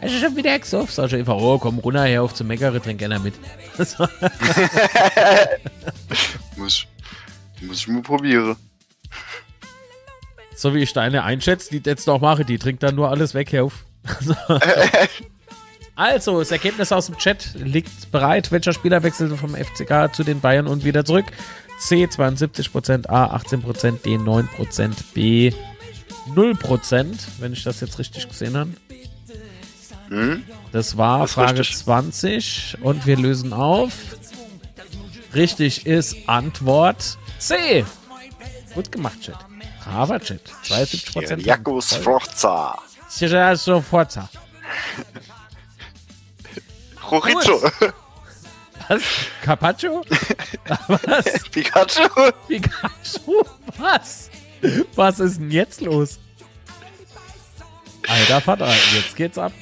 Speaker 1: Hast du schon wieder gesoffen? Sag ich einfach, oh, komm runter, her auf zu meckere, trink einer mit.
Speaker 4: Muss, muss ich mal probieren.
Speaker 1: So wie ich deine einschätze, die jetzt noch mache, die trinkt dann nur alles weg, hör auf. So. Also, das Ergebnis aus dem Chat liegt bereit. Welcher Spieler wechselte vom FCK zu den Bayern und wieder zurück? C 72%, A 18%, D 9%, B 0%, wenn ich das jetzt richtig gesehen habe.
Speaker 4: Hm?
Speaker 1: Das war
Speaker 4: Das
Speaker 1: Frage
Speaker 4: richtig.
Speaker 1: 20 und wir lösen auf. Richtig ist Antwort C. Gut gemacht, Chat. Braver Chat. 72%.
Speaker 4: Jakobs Forza.
Speaker 1: Sicher sofort.
Speaker 4: Chorizo.
Speaker 1: Was? Carpaccio? Was?
Speaker 4: Pikachu.
Speaker 1: Pikachu? Was? Was ist denn jetzt los? Alter Vater, jetzt geht's ab.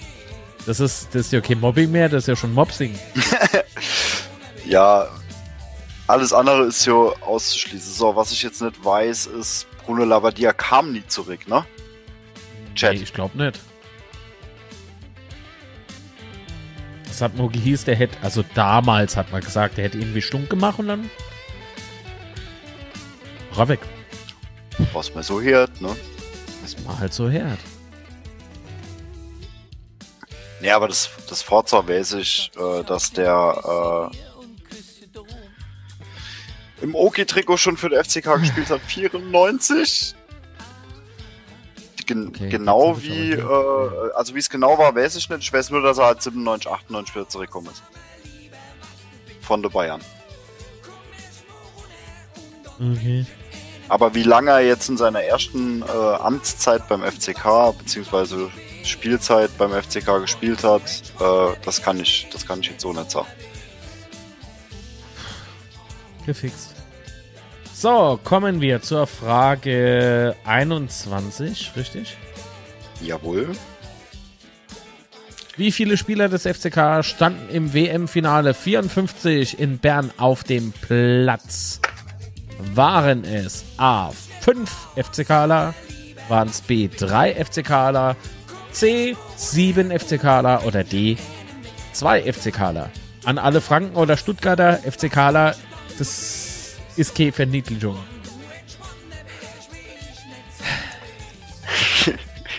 Speaker 1: Das ist, das ist ja kein Mobbing mehr, das ist ja schon Mopsing.
Speaker 4: Ja, alles andere ist ja auszuschließen. So, was ich jetzt nicht weiß, ist, Bruno Labbadia kam nie zurück, ne? Chat.
Speaker 1: Nee, ich glaube nicht. Das hat nur gehieß, der hätte, also damals hat man gesagt, der hätte irgendwie stunk gemacht und dann war weg.
Speaker 4: Was man so hört, ne?
Speaker 1: Das war halt so hört.
Speaker 4: Nee, aber das, das Forza weiß ich, äh, dass der äh, im Oki-Trikot schon für den FCK gespielt hat, 94. Gen
Speaker 1: Okay,
Speaker 4: genau wie, äh, also wie es genau war, weiß ich nicht. Ich weiß nur, dass er halt 97, 98 wieder zurückgekommen ist. Von der Bayern.
Speaker 1: Okay.
Speaker 4: Aber wie lange er jetzt in seiner ersten äh, Amtszeit beim FCK beziehungsweise Spielzeit beim FCK gespielt hat, äh, das kann ich, das kann ich jetzt so nicht sagen.
Speaker 1: Gefixt. So, kommen wir zur Frage 21, richtig?
Speaker 4: Jawohl.
Speaker 1: Wie viele Spieler des FCK standen im WM-Finale 54 in Bern auf dem Platz? Waren es A. 5 FCKler? Waren es B. 3 FCKler? C, 7 FCKler oder D, 2 FCKler. An alle Franken oder Stuttgarter FCKler, das ist keine Verniedlichung.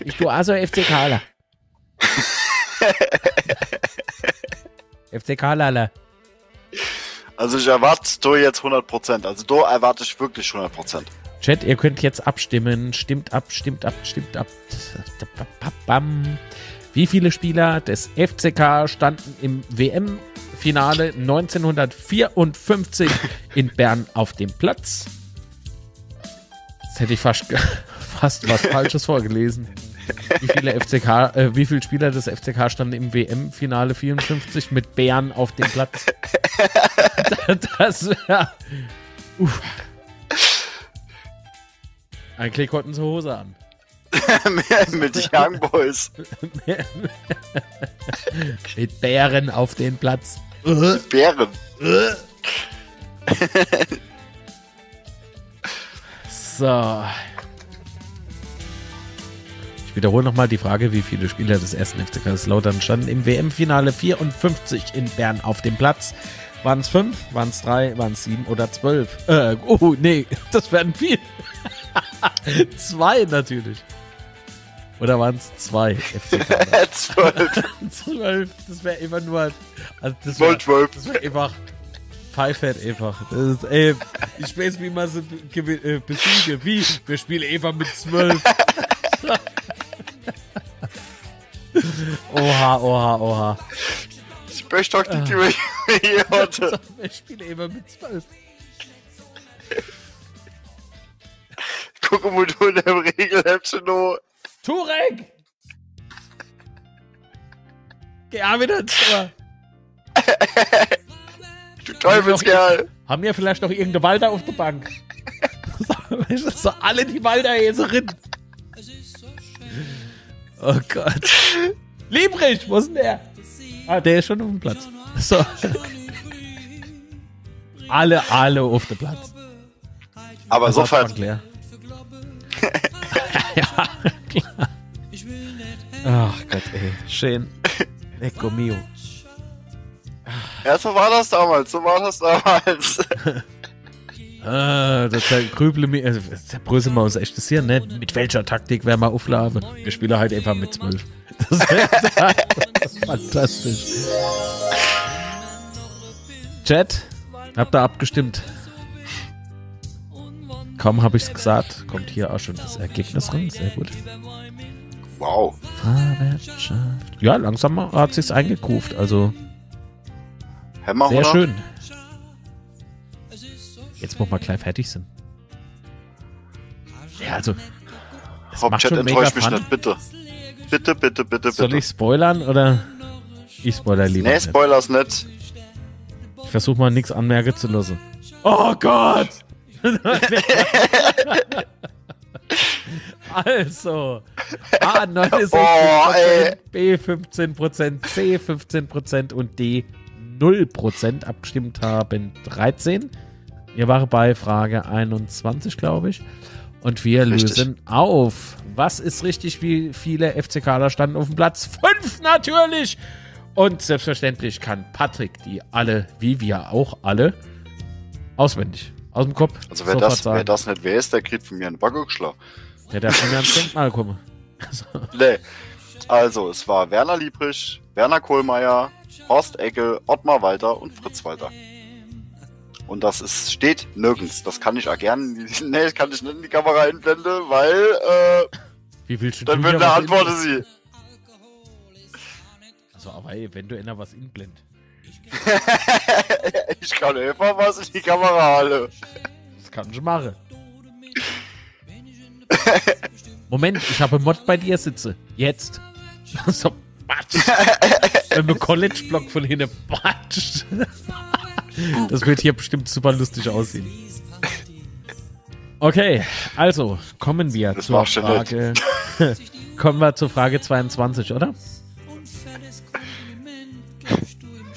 Speaker 1: Ich du also FCKler. FCKler.
Speaker 4: Also ich erwarte da jetzt 100%. Also da erwarte ich wirklich 100%.
Speaker 1: Chat, ihr könnt jetzt abstimmen. Stimmt ab, stimmt ab, stimmt ab. Bam. Wie viele Spieler des FCK standen im WM-Finale 1954 in Bern auf dem Platz? Jetzt hätte ich fast, fast was Falsches vorgelesen. Wie viele FCK, äh, wie viele Spieler des FCK standen im WM-Finale 54 mit Bern auf dem Platz? das wäre. Ein Klick konnten sie Hose an.
Speaker 4: Mit Young Boys.
Speaker 1: mit Bären auf den Platz.
Speaker 4: Bären.
Speaker 1: So. Ich wiederhole nochmal die Frage, wie viele Spieler des ersten FC Kaiserslautern standen im WM-Finale 54 in Bern auf dem Platz. Waren es fünf, waren es drei, waren es sieben oder zwölf? Äh, oh, nee, das werden viel. zwei natürlich. Oder waren es zwei FCK?
Speaker 4: Zwölf.
Speaker 1: zwölf, das wäre immer nur. Also das wäre
Speaker 4: zwölf.
Speaker 1: das wär einfach. Pfeifert einfach. Das ist, ey, ich weiß, wie man sie be- äh, besiege. Wie? Wir spielen einfach mit zwölf. oha, oha, oha.
Speaker 4: Ich möchte doch die Tür hier heute.
Speaker 1: Wir spielen immer mit zwölf.
Speaker 4: Guck mal, du in dem Regelheft noch.
Speaker 1: Turek! Geh auch wieder zur.
Speaker 4: Du Teufelskerl.
Speaker 1: Haben wir vielleicht noch irgendeine Walder auf der Bank? So alle die Walder-Häserin. Oh Gott. Liebrich, wo ist denn der? Ah, der ist schon auf dem Platz. So. Alle, alle auf dem Platz.
Speaker 4: Aber sofort.
Speaker 1: Ja. Ach Gott, ey. Schön. Ecco mio.
Speaker 4: Ja, so war das damals. So war das damals.
Speaker 1: Ah, das Grüble mir. Also, der Bröse mal uns echt interessieren, ne? Mit welcher Taktik werden wir auflaufen? Wir spielen halt einfach mit 12. Das ist fantastisch. Chat, habt ihr abgestimmt? Kaum habe ich's gesagt, kommt hier auch schon das Ergebnis ran. Sehr gut.
Speaker 4: Wow.
Speaker 1: Fahrwirtschaft. Ja, langsam hat sich's eingekuft. Also
Speaker 4: Hämmer,
Speaker 1: sehr
Speaker 4: oder?
Speaker 1: schön. Jetzt muss man gleich fertig sind. Ja, also.
Speaker 4: Hauptchat
Speaker 1: schon mega
Speaker 4: enttäuscht mich
Speaker 1: Fun.
Speaker 4: nicht, bitte. Bitte, bitte, bitte,
Speaker 1: Soll
Speaker 4: bitte.
Speaker 1: ich spoilern oder? Ich spoiler lieber.
Speaker 4: Nee. Spoilers nicht.
Speaker 1: Ich versuche mal nichts anmerken zu lassen. Oh Gott! also, A 69%,
Speaker 4: Oh.
Speaker 1: B 15%, C 15% und D 0% abgestimmt haben 13. Wir waren bei Frage 21, glaube ich. Und wir
Speaker 4: Richtig.
Speaker 1: lösen auf. Was ist richtig, wie viele FCKler standen auf dem Platz? Fünf natürlich! Und selbstverständlich kann Patrick die alle, wie wir auch alle, auswendig. Aus dem Kopf.
Speaker 4: Also wer das, wer das nicht weiß, der kriegt von mir einen Backe geschlagen.
Speaker 1: Der darf von mir ans Denkmal kommen.
Speaker 4: Nee. Also, es war Werner Liebrich, Werner Kohlmeier, Horst Eckel, Ottmar Walter und Fritz Walter. Und das ist, steht nirgends. Das kann ich auch gerne, nee, das kann ich nicht in die Kamera einblenden, weil, äh,
Speaker 1: Wie willst du
Speaker 4: dann wird eine Antwort sie.
Speaker 1: Also, aber ey, wenn du einer was inblend.
Speaker 4: ich kann einfach was in die Kamera halle.
Speaker 1: Das kann ich machen. Moment, ich habe Mod bei dir sitze. Jetzt. so, batsch. Wenn du College-Block von hinten batscht. Das wird hier bestimmt super lustig aussehen. Okay, also kommen wir
Speaker 4: Das
Speaker 1: zur. Frage. kommen wir zur Frage 22, oder?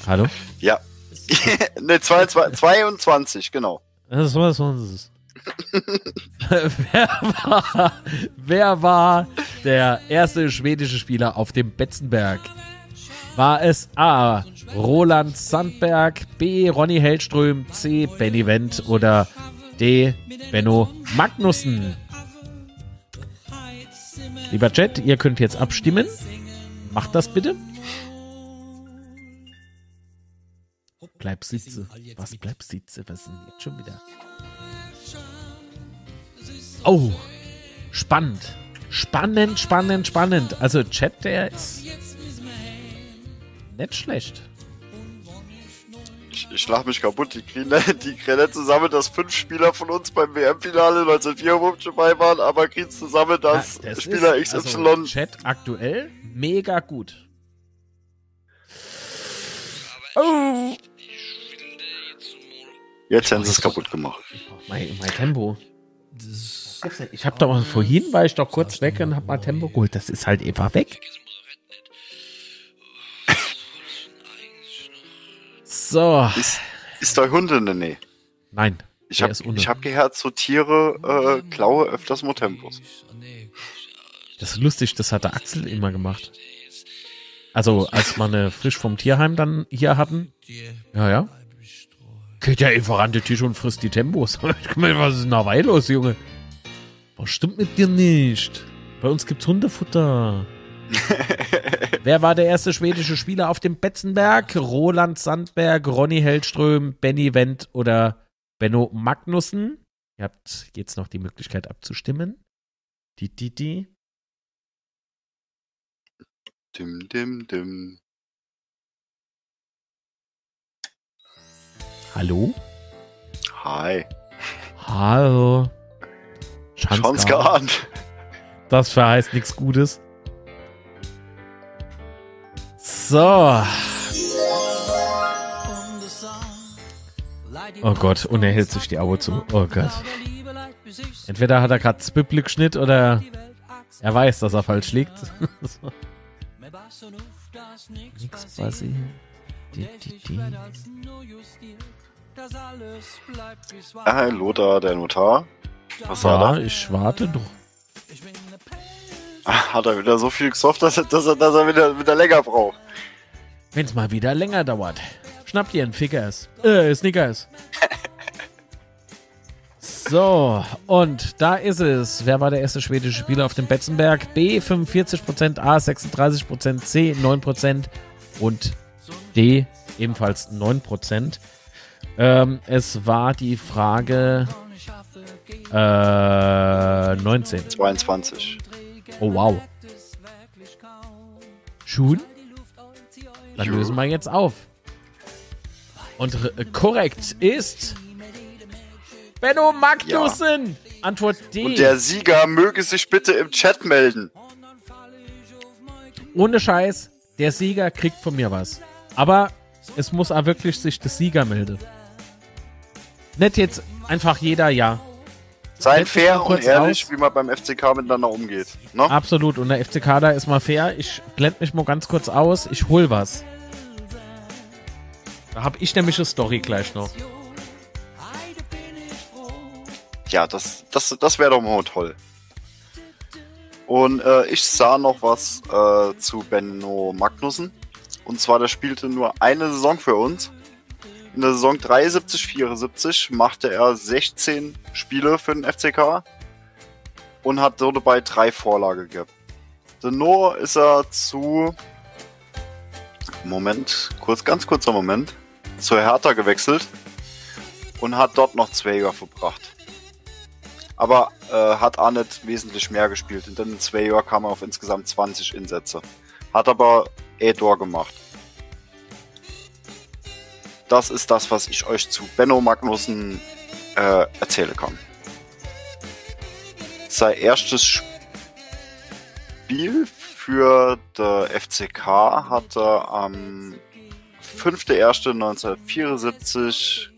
Speaker 1: Hallo?
Speaker 4: Ja. ne, 22, 22, genau.
Speaker 1: Das war so. Wer, war, wer war der erste schwedische Spieler auf dem Betzenberg? War es A. Roland Sandberg, B. Ronny Hellström, C. Benny Wendt oder D. Benno Magnussen? Lieber Chat, ihr könnt jetzt abstimmen. Macht das bitte. Bleib sitze. Was bleib sitze? Was ist denn jetzt schon wieder? Oh, spannend. Spannend, spannend, spannend. Also Chat, der ist nicht schlecht.
Speaker 4: Ich, ich schlag mich kaputt. Die kriegen, die kriegen nicht zusammen, dass fünf Spieler von uns beim WM-Finale 1954 dabei waren, aber kriegen zusammen, dass
Speaker 1: Ja, das
Speaker 4: Spieler
Speaker 1: ist,
Speaker 4: XY.
Speaker 1: Also Chat aktuell mega gut. Oh.
Speaker 4: Jetzt haben sie es kaputt gemacht.
Speaker 1: Mein, mein Tempo. Ich habe doch vorhin, war ich doch kurz weg und hab mal Tempo geholt. Das ist halt einfach weg. So.
Speaker 4: Ist, ist der Hund in der Nähe?
Speaker 1: Nein.
Speaker 4: Ich habe hab gehört, so Tiere äh, klaue öfters Motempos.
Speaker 1: Das ist lustig, das hat der Axel immer gemacht. Also, als wir eine frisch vom Tierheim dann hier hatten. Ja, ja. Geht ja einfach an den Tisch und frisst die Tempos. Ich meine, was ist denn da los, Junge? Was stimmt mit dir nicht? Bei uns gibt's Hundefutter. Wer war der erste schwedische Spieler auf dem Betzenberg? Roland Sandberg, Ronny Hellström, Benny Wendt oder Benno Magnussen? Ihr habt jetzt noch die Möglichkeit abzustimmen. Die, die, die.
Speaker 4: Dim, dim, dim.
Speaker 1: Hallo?
Speaker 4: Hi.
Speaker 1: Hallo. Schanzgarn.
Speaker 4: geahnt.
Speaker 1: Das verheißt nichts Gutes. So. Oh Gott, und er hält sich die Augen zu. Oh Gott. Entweder hat er gerade Spibble geschnitten oder er weiß, dass er falsch liegt. so. Nix quasi. Die, die, die.
Speaker 4: Ah, Lothar, der Notar. Was war
Speaker 1: Ja,
Speaker 4: da?
Speaker 1: ich warte doch.
Speaker 4: Ah, Hat er wieder so viel gesoffen, dass er, dass er, dass er wieder, wieder länger braucht.
Speaker 1: Wenn es mal wieder länger dauert. Schnappt ihr einen Fickers. Äh, Snickers. So, und da ist es. Wer war der erste schwedische Spieler auf dem Betzenberg? B 45%, A 36%, C 9% und D ebenfalls 9%. Ähm, es war die Frage äh, 19.
Speaker 4: 22.
Speaker 1: Oh wow. Schon? Dann
Speaker 4: Jo.
Speaker 1: lösen wir jetzt auf. Und äh, korrekt ist Benno Magnussen. Antwort D.
Speaker 4: Und der Sieger möge sich bitte im Chat melden.
Speaker 1: Ohne Scheiß, der Sieger kriegt von mir was. Aber es muss auch wirklich sich der Sieger melden. Nicht jetzt einfach jeder ja.
Speaker 4: Seien fair und ehrlich,
Speaker 1: raus.
Speaker 4: wie man beim FCK miteinander umgeht. Ne?
Speaker 1: Absolut. Und der FCK da ist mal fair. Ich blende mich mal ganz kurz aus. Ich hol was. Da hab ich nämlich eine Story gleich noch.
Speaker 4: Ja, das, das, das wäre doch mal toll. Und äh, ich sah noch was äh, zu Benno Magnussen. Und zwar, der spielte nur eine Saison für uns. In der Saison 73, 74 machte er 16 Spiele für den FCK und hat so dabei drei Vorlage gehabt. Dennoch ist er zu Moment, kurz, ganz kurzer Moment, zu Hertha gewechselt und hat dort noch zwei Jahre verbracht. Aber äh, hat nicht wesentlich mehr gespielt. In den zwei Jahren kam er auf insgesamt 20 Insätze. Hat aber E-Tor gemacht. Das ist das, was ich euch zu Benno Magnussen äh, erzählen kann. Sein erstes Spiel für der FCK hat er am 5.1.1974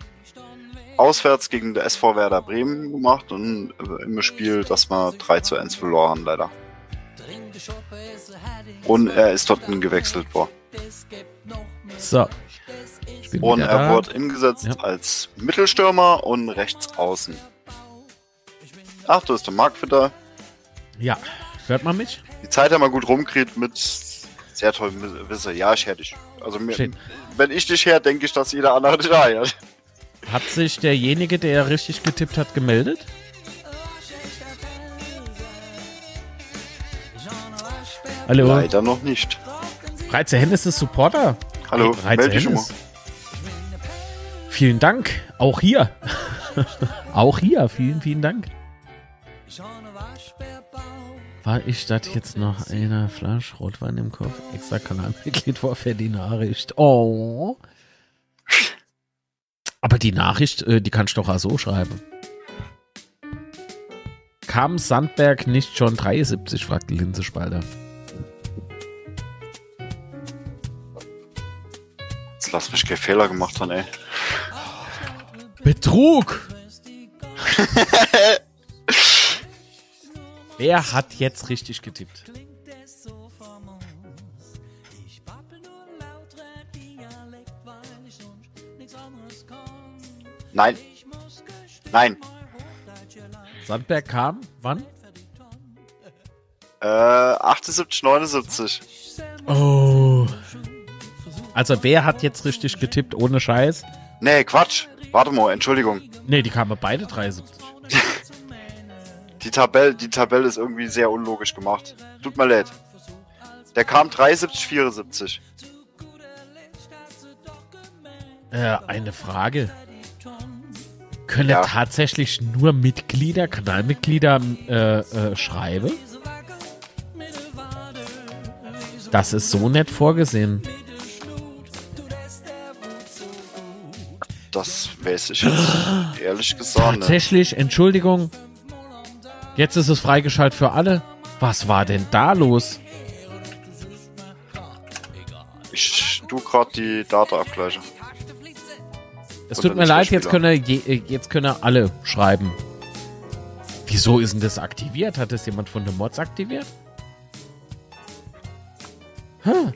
Speaker 4: auswärts gegen der SV Werder Bremen gemacht und äh, im Spiel, das wir 3 zu 1 verloren, leider. Und er ist dort gewechselt worden.
Speaker 1: So. Bin
Speaker 4: Und er
Speaker 1: da.
Speaker 4: wurde eingesetzt
Speaker 1: Ja.
Speaker 4: als Mittelstürmer und rechts außen. Ach, da ist der wieder.
Speaker 1: Ja. Hört man mich?
Speaker 4: die Zeit haben wir gut rumgekriegt mit sehr tollem Wi- Wissen. Ja, ich hätte dich. Also, mir, wenn ich dich her, denke ich, dass jeder andere dich hat.
Speaker 1: Hat sich derjenige, der richtig getippt hat, gemeldet? Hallo,
Speaker 4: Leider noch nicht.
Speaker 1: Reize Hennes ist Supporter.
Speaker 4: Hallo,
Speaker 1: Hey,
Speaker 4: melde dich schon mal.
Speaker 1: Vielen Dank, auch hier. auch hier, vielen, vielen Dank. War ich das jetzt noch einer Flasche Rotwein im Kopf? Extra Kanalmitglied war für die Nachricht. Oh. Aber die Nachricht, äh, die kannst du doch auch so schreiben. Kam Sandberg nicht schon 73, fragt Linsespalter.
Speaker 4: Jetzt lass mich keinen Fehler gemacht haben, ey.
Speaker 1: Betrug! Wer hat jetzt richtig getippt?
Speaker 4: Nein. Nein.
Speaker 1: Sandberg kam, wann?
Speaker 4: Äh, 78, 79.
Speaker 1: Oh. Also wer hat jetzt richtig getippt, ohne Scheiß?
Speaker 4: Nee, Quatsch. Warte mal, Entschuldigung.
Speaker 1: Nee, die kamen beide 73.
Speaker 4: Die Tabelle, die Tabelle ist irgendwie sehr unlogisch gemacht. Tut mir leid. Der kam 73, 74.
Speaker 1: Äh, eine Frage. Können
Speaker 4: Ja.
Speaker 1: tatsächlich nur Mitglieder, Kanalmitglieder äh, äh, schreiben? Das ist so nett vorgesehen.
Speaker 4: Das weiß ich jetzt ehrlich gesagt.
Speaker 1: Tatsächlich, Entschuldigung. Jetzt ist es freigeschaltet für alle. Was war denn da los?
Speaker 4: Ich tu grad die Data abgleichen.
Speaker 1: Es tut mir leid, jetzt können, äh, jetzt können alle schreiben. Wieso ist denn das aktiviert? Hat das jemand von den Mods aktiviert? Hm.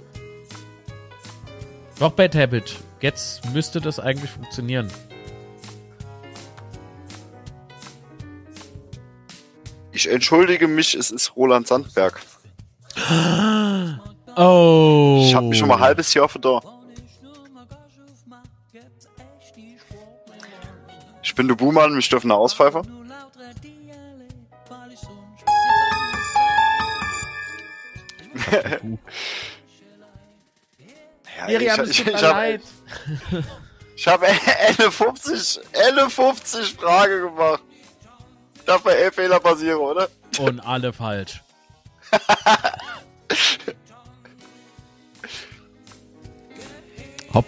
Speaker 1: Doch, Bad Habit. Jetzt müsste das eigentlich funktionieren.
Speaker 4: Ich entschuldige mich, es ist Roland Sandberg.
Speaker 1: Oh.
Speaker 4: Ich habe mich schon mal ein halbes Jahr da. Ich bin der Buhmann, mich dürfen eine Auspfeifer.
Speaker 1: Miriam, es
Speaker 4: ich,
Speaker 1: tut
Speaker 4: ich, ich habe eine 50, eine 50 Frage gemacht. Darf bei elf Fehler passieren, oder?
Speaker 1: Und alle falsch. Hopp.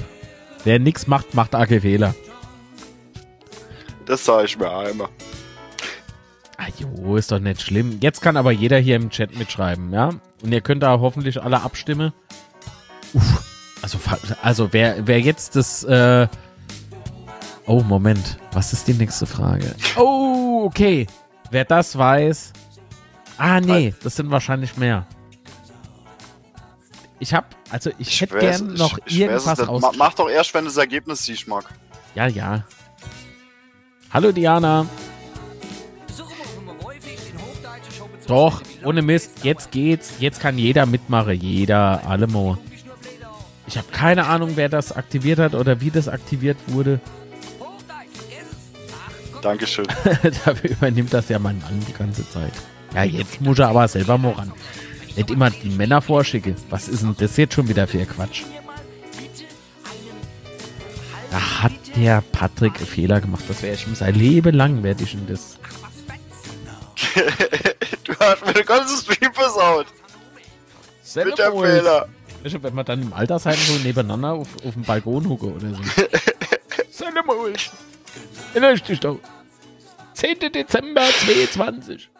Speaker 1: Wer nix macht, macht arge Fehler.
Speaker 4: Das sage ich mir einmal.
Speaker 1: Ah, jo, ist doch nicht schlimm. Jetzt kann aber jeder hier im Chat mitschreiben, ja? Und ihr könnt da hoffentlich alle abstimmen. Also, also wer, wer jetzt das, äh Oh, Moment. Was ist die nächste Frage? Oh, okay. Wer das weiß. Ah, nee, das sind wahrscheinlich mehr. Ich hab, also ich, hätte
Speaker 4: weiß-
Speaker 1: gern noch
Speaker 4: ich, ich
Speaker 1: irgendwas aus.
Speaker 4: Ma- Mach doch erst, wenn das Ergebnis siehst, Marc.
Speaker 1: Ja, ja. Hallo Diana. Doch, ohne Mist, jetzt geht's. Jetzt kann jeder mitmachen. Jeder, allemo. Ich habe keine Ahnung, wer das aktiviert hat oder wie das aktiviert wurde.
Speaker 4: Dankeschön.
Speaker 1: Dafür übernimmt das ja mein Mann die ganze Zeit. Ja, jetzt muss er aber selber mal ran. Nicht immer die Männer vorschicke. Was ist denn das jetzt schon wieder für Quatsch? Da hat der Patrick einen Fehler gemacht. Das wäre ich ihm sein Leben lang, werde ich ihm das.
Speaker 4: du hast mir den ganzen Stream versaut. Mit der Fehler.
Speaker 1: Weißt du, wenn wir dann im Altersheim so nebeneinander auf, auf dem Balkon hucke oder so. Sellemol. Erinnerst dich doch. 10. Dezember 22.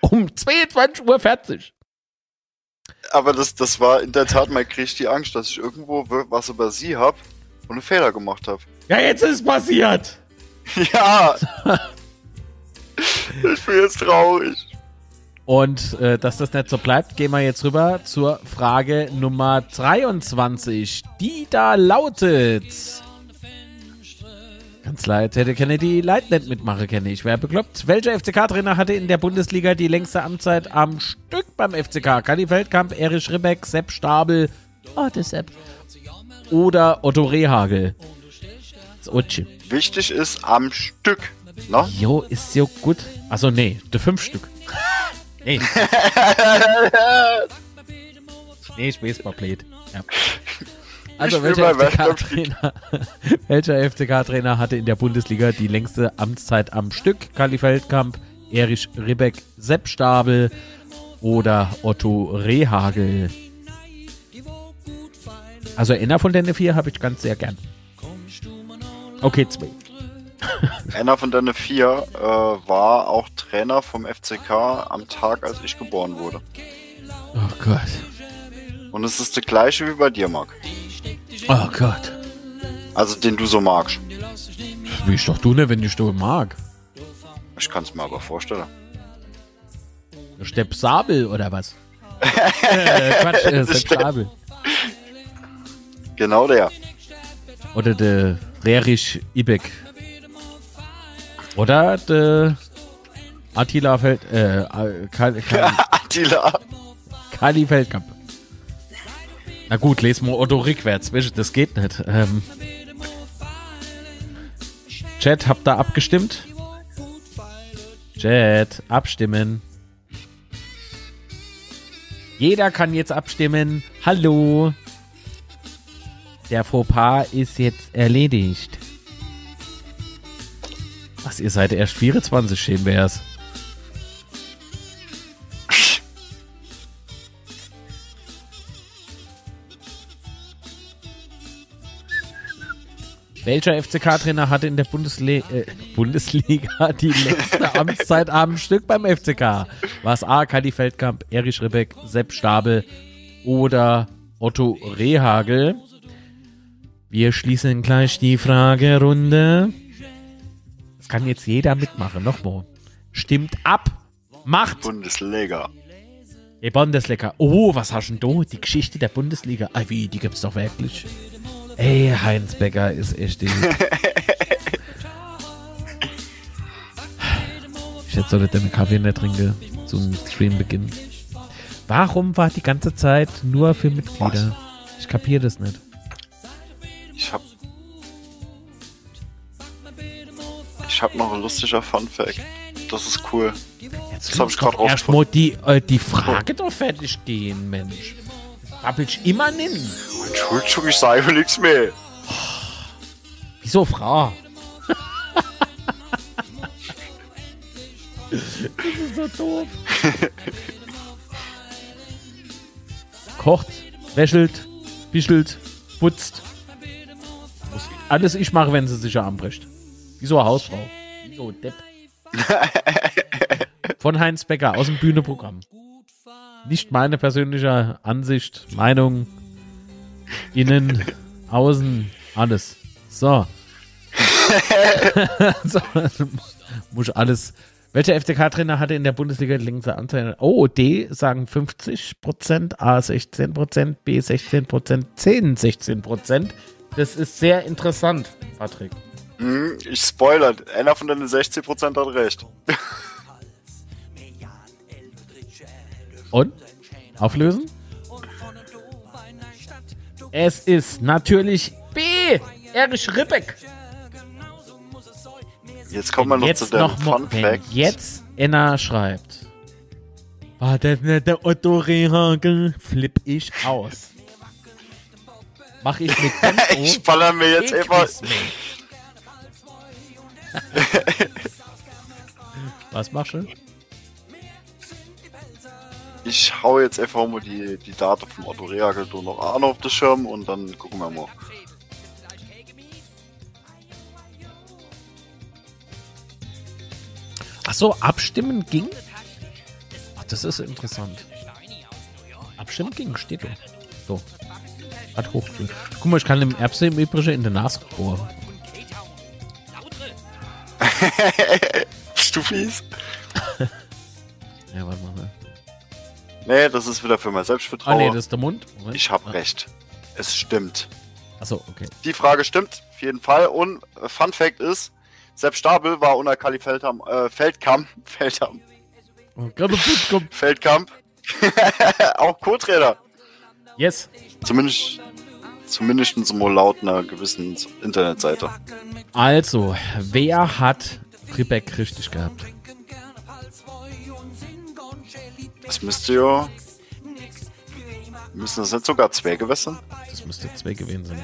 Speaker 1: Um 22.40 Uhr.
Speaker 4: Aber das, das war in der Tat mein Krieg die Angst, dass ich irgendwo was über sie hab und einen Fehler gemacht habe.
Speaker 1: Ja, jetzt ist passiert.
Speaker 4: Ja! ich bin jetzt traurig.
Speaker 1: Und äh, dass das nicht so bleibt, gehen wir jetzt rüber zur Frage Nummer 23, die da lautet. Ganz leid, hätte Kennedy Leitnet mitmachen können. Ich wäre bekloppt. Welcher FCK-Trainer hatte in der Bundesliga die längste Amtszeit am Stück beim FCK? Kali Feldkamp, Erich Ribbeck, Sepp Stabel. Oh, das Sepp. Oder Otto Rehagel. Das Otschi.
Speaker 4: Wichtig ist am Stück. Ne?
Speaker 1: Jo, ist so gut. Achso, nee, de fünf Stück. nee. nee, ich weiß mal blöd. Ja. Also, welcher FCK-Trainer welcher FCK-Trainer hatte in der Bundesliga die längste Amtszeit am Stück? Kali Feldkamp, Erich Ribbeck, Sepp Stabel oder Otto Rehagel? Also, einer von den vier habe ich ganz sehr gern. Okay, zwei.
Speaker 4: Einer von deinen vier äh, war auch Trainer vom FCK am Tag, als ich geboren wurde.
Speaker 1: Oh Gott.
Speaker 4: Und es ist der gleiche wie bei dir, Marc.
Speaker 1: Oh Gott.
Speaker 4: Also den du so magst.
Speaker 1: Wie ich doch du ne, wenn ich du mag.
Speaker 4: Ich kann es mir aber vorstellen.
Speaker 1: Stepp Sabel oder was? äh, Quatsch, äh,
Speaker 4: Stepp-
Speaker 1: Stabel.
Speaker 4: Genau der.
Speaker 1: Oder der Rerich Ibeck. Oder der Attila Feld, äh, Kali, Kali,
Speaker 4: Attila.
Speaker 1: Kali Feldkamp. Na gut, lesen wir Otto rückwärts. Das geht nicht. Ähm, Chat, habt ihr abgestimmt? Chat, abstimmen. Jeder kann jetzt abstimmen. Hallo. Der Fauxpas ist jetzt erledigt. Was, ihr seid erst 24, schön wär's. Welcher FCK-Trainer hatte in der Bundesle äh, Bundesliga die längste Amtszeit am Stück beim FCK? War es A. Kadi Feldkamp, Erich Ribbeck, Sepp Stabel oder Otto Rehagel? Wir schließen gleich die Fragerunde. Kann jetzt jeder mitmachen. Nochmal. Stimmt ab. Macht.
Speaker 4: Bundesliga.
Speaker 1: Die Bundesliga. Oh, was hast du denn du? Die Geschichte der Bundesliga. Ah, wie, die gibt's doch wirklich. Ey, Heinz Becker ist echt die. ich hätte sollte den Kaffee nicht trinken zum Streambeginn. Warum war die ganze Zeit nur für Mitglieder? Ich kapiere das nicht.
Speaker 4: Ich hab. Ich hab noch ein lustiger Fun Fact. Das ist cool.
Speaker 1: Jetzt
Speaker 4: Das hab ich grad
Speaker 1: doch erstmal die, äh, die Frage doch fertig gehen, Mensch. Babbel ich immer nin.
Speaker 4: Entschuldigung, ich sage nichts mehr.
Speaker 1: Wieso Frau? das ist so doof. Kocht, wäschelt, bischelt, putzt. Muss alles ich mache, wenn sie sich anbricht. Wie so eine Hausfrau. Wie so ein Depp. Von Heinz Becker aus dem Bühneprogramm. Nicht meine persönliche Ansicht, Meinung, innen, außen, alles. So. so muss alles. Welcher FCK-Trainer hatte in der Bundesliga die längste Anzahl? Oh, D sagen 50%, A 16%, B 16%, C 16%. Das ist sehr interessant, Patrick.
Speaker 4: Hm, ich spoilere. Einer von den 60% hat recht.
Speaker 1: Und? Auflösen? Es ist natürlich B. Erich Ribbeck.
Speaker 4: Jetzt kommen wir noch zu
Speaker 1: mal,
Speaker 4: Fun Fact.
Speaker 1: jetzt Enna schreibt. War das nicht der Otto Rehagel? Flipp ich aus. Mach ich mit Tempo.
Speaker 4: Ich baller mir jetzt einfach.
Speaker 1: Was machst du?
Speaker 4: Ich hau jetzt einfach mal die, die Daten vom Otto Rehagel noch an auf den Schirm und dann gucken wir mal.
Speaker 1: Ach so, abstimmen ging? Ach, das ist interessant. Abstimmen ging, steht doch. So. Hat hoch. Guck mal, ich kann dem Erbse im Übrigen in der Nase bohren.
Speaker 4: Fies?
Speaker 1: Ja, warte mal.
Speaker 4: Nee, das ist wieder für mein
Speaker 1: Ah,
Speaker 4: Selbstvertrauen.
Speaker 1: nee, das ist der Mund. Moment.
Speaker 4: ich hab recht. Es stimmt.
Speaker 1: Achso, okay.
Speaker 4: Die Frage stimmt, auf jeden Fall. Und äh, Fun Fact ist, Sepp Stabel war unter Kali Feldham, äh, Feldkamp, Feldham,
Speaker 1: Oh.
Speaker 4: Feldkamp, auch Co-Trainer.
Speaker 1: Yes.
Speaker 4: Zumindest, zumindest so laut einer gewissen Internetseite.
Speaker 1: Also, wer hat Ribbeck richtig gehabt?
Speaker 4: Das müsste ja. Müssen das nicht sogar zwei Gewässer?
Speaker 1: Das müsste zwei gewesen sein.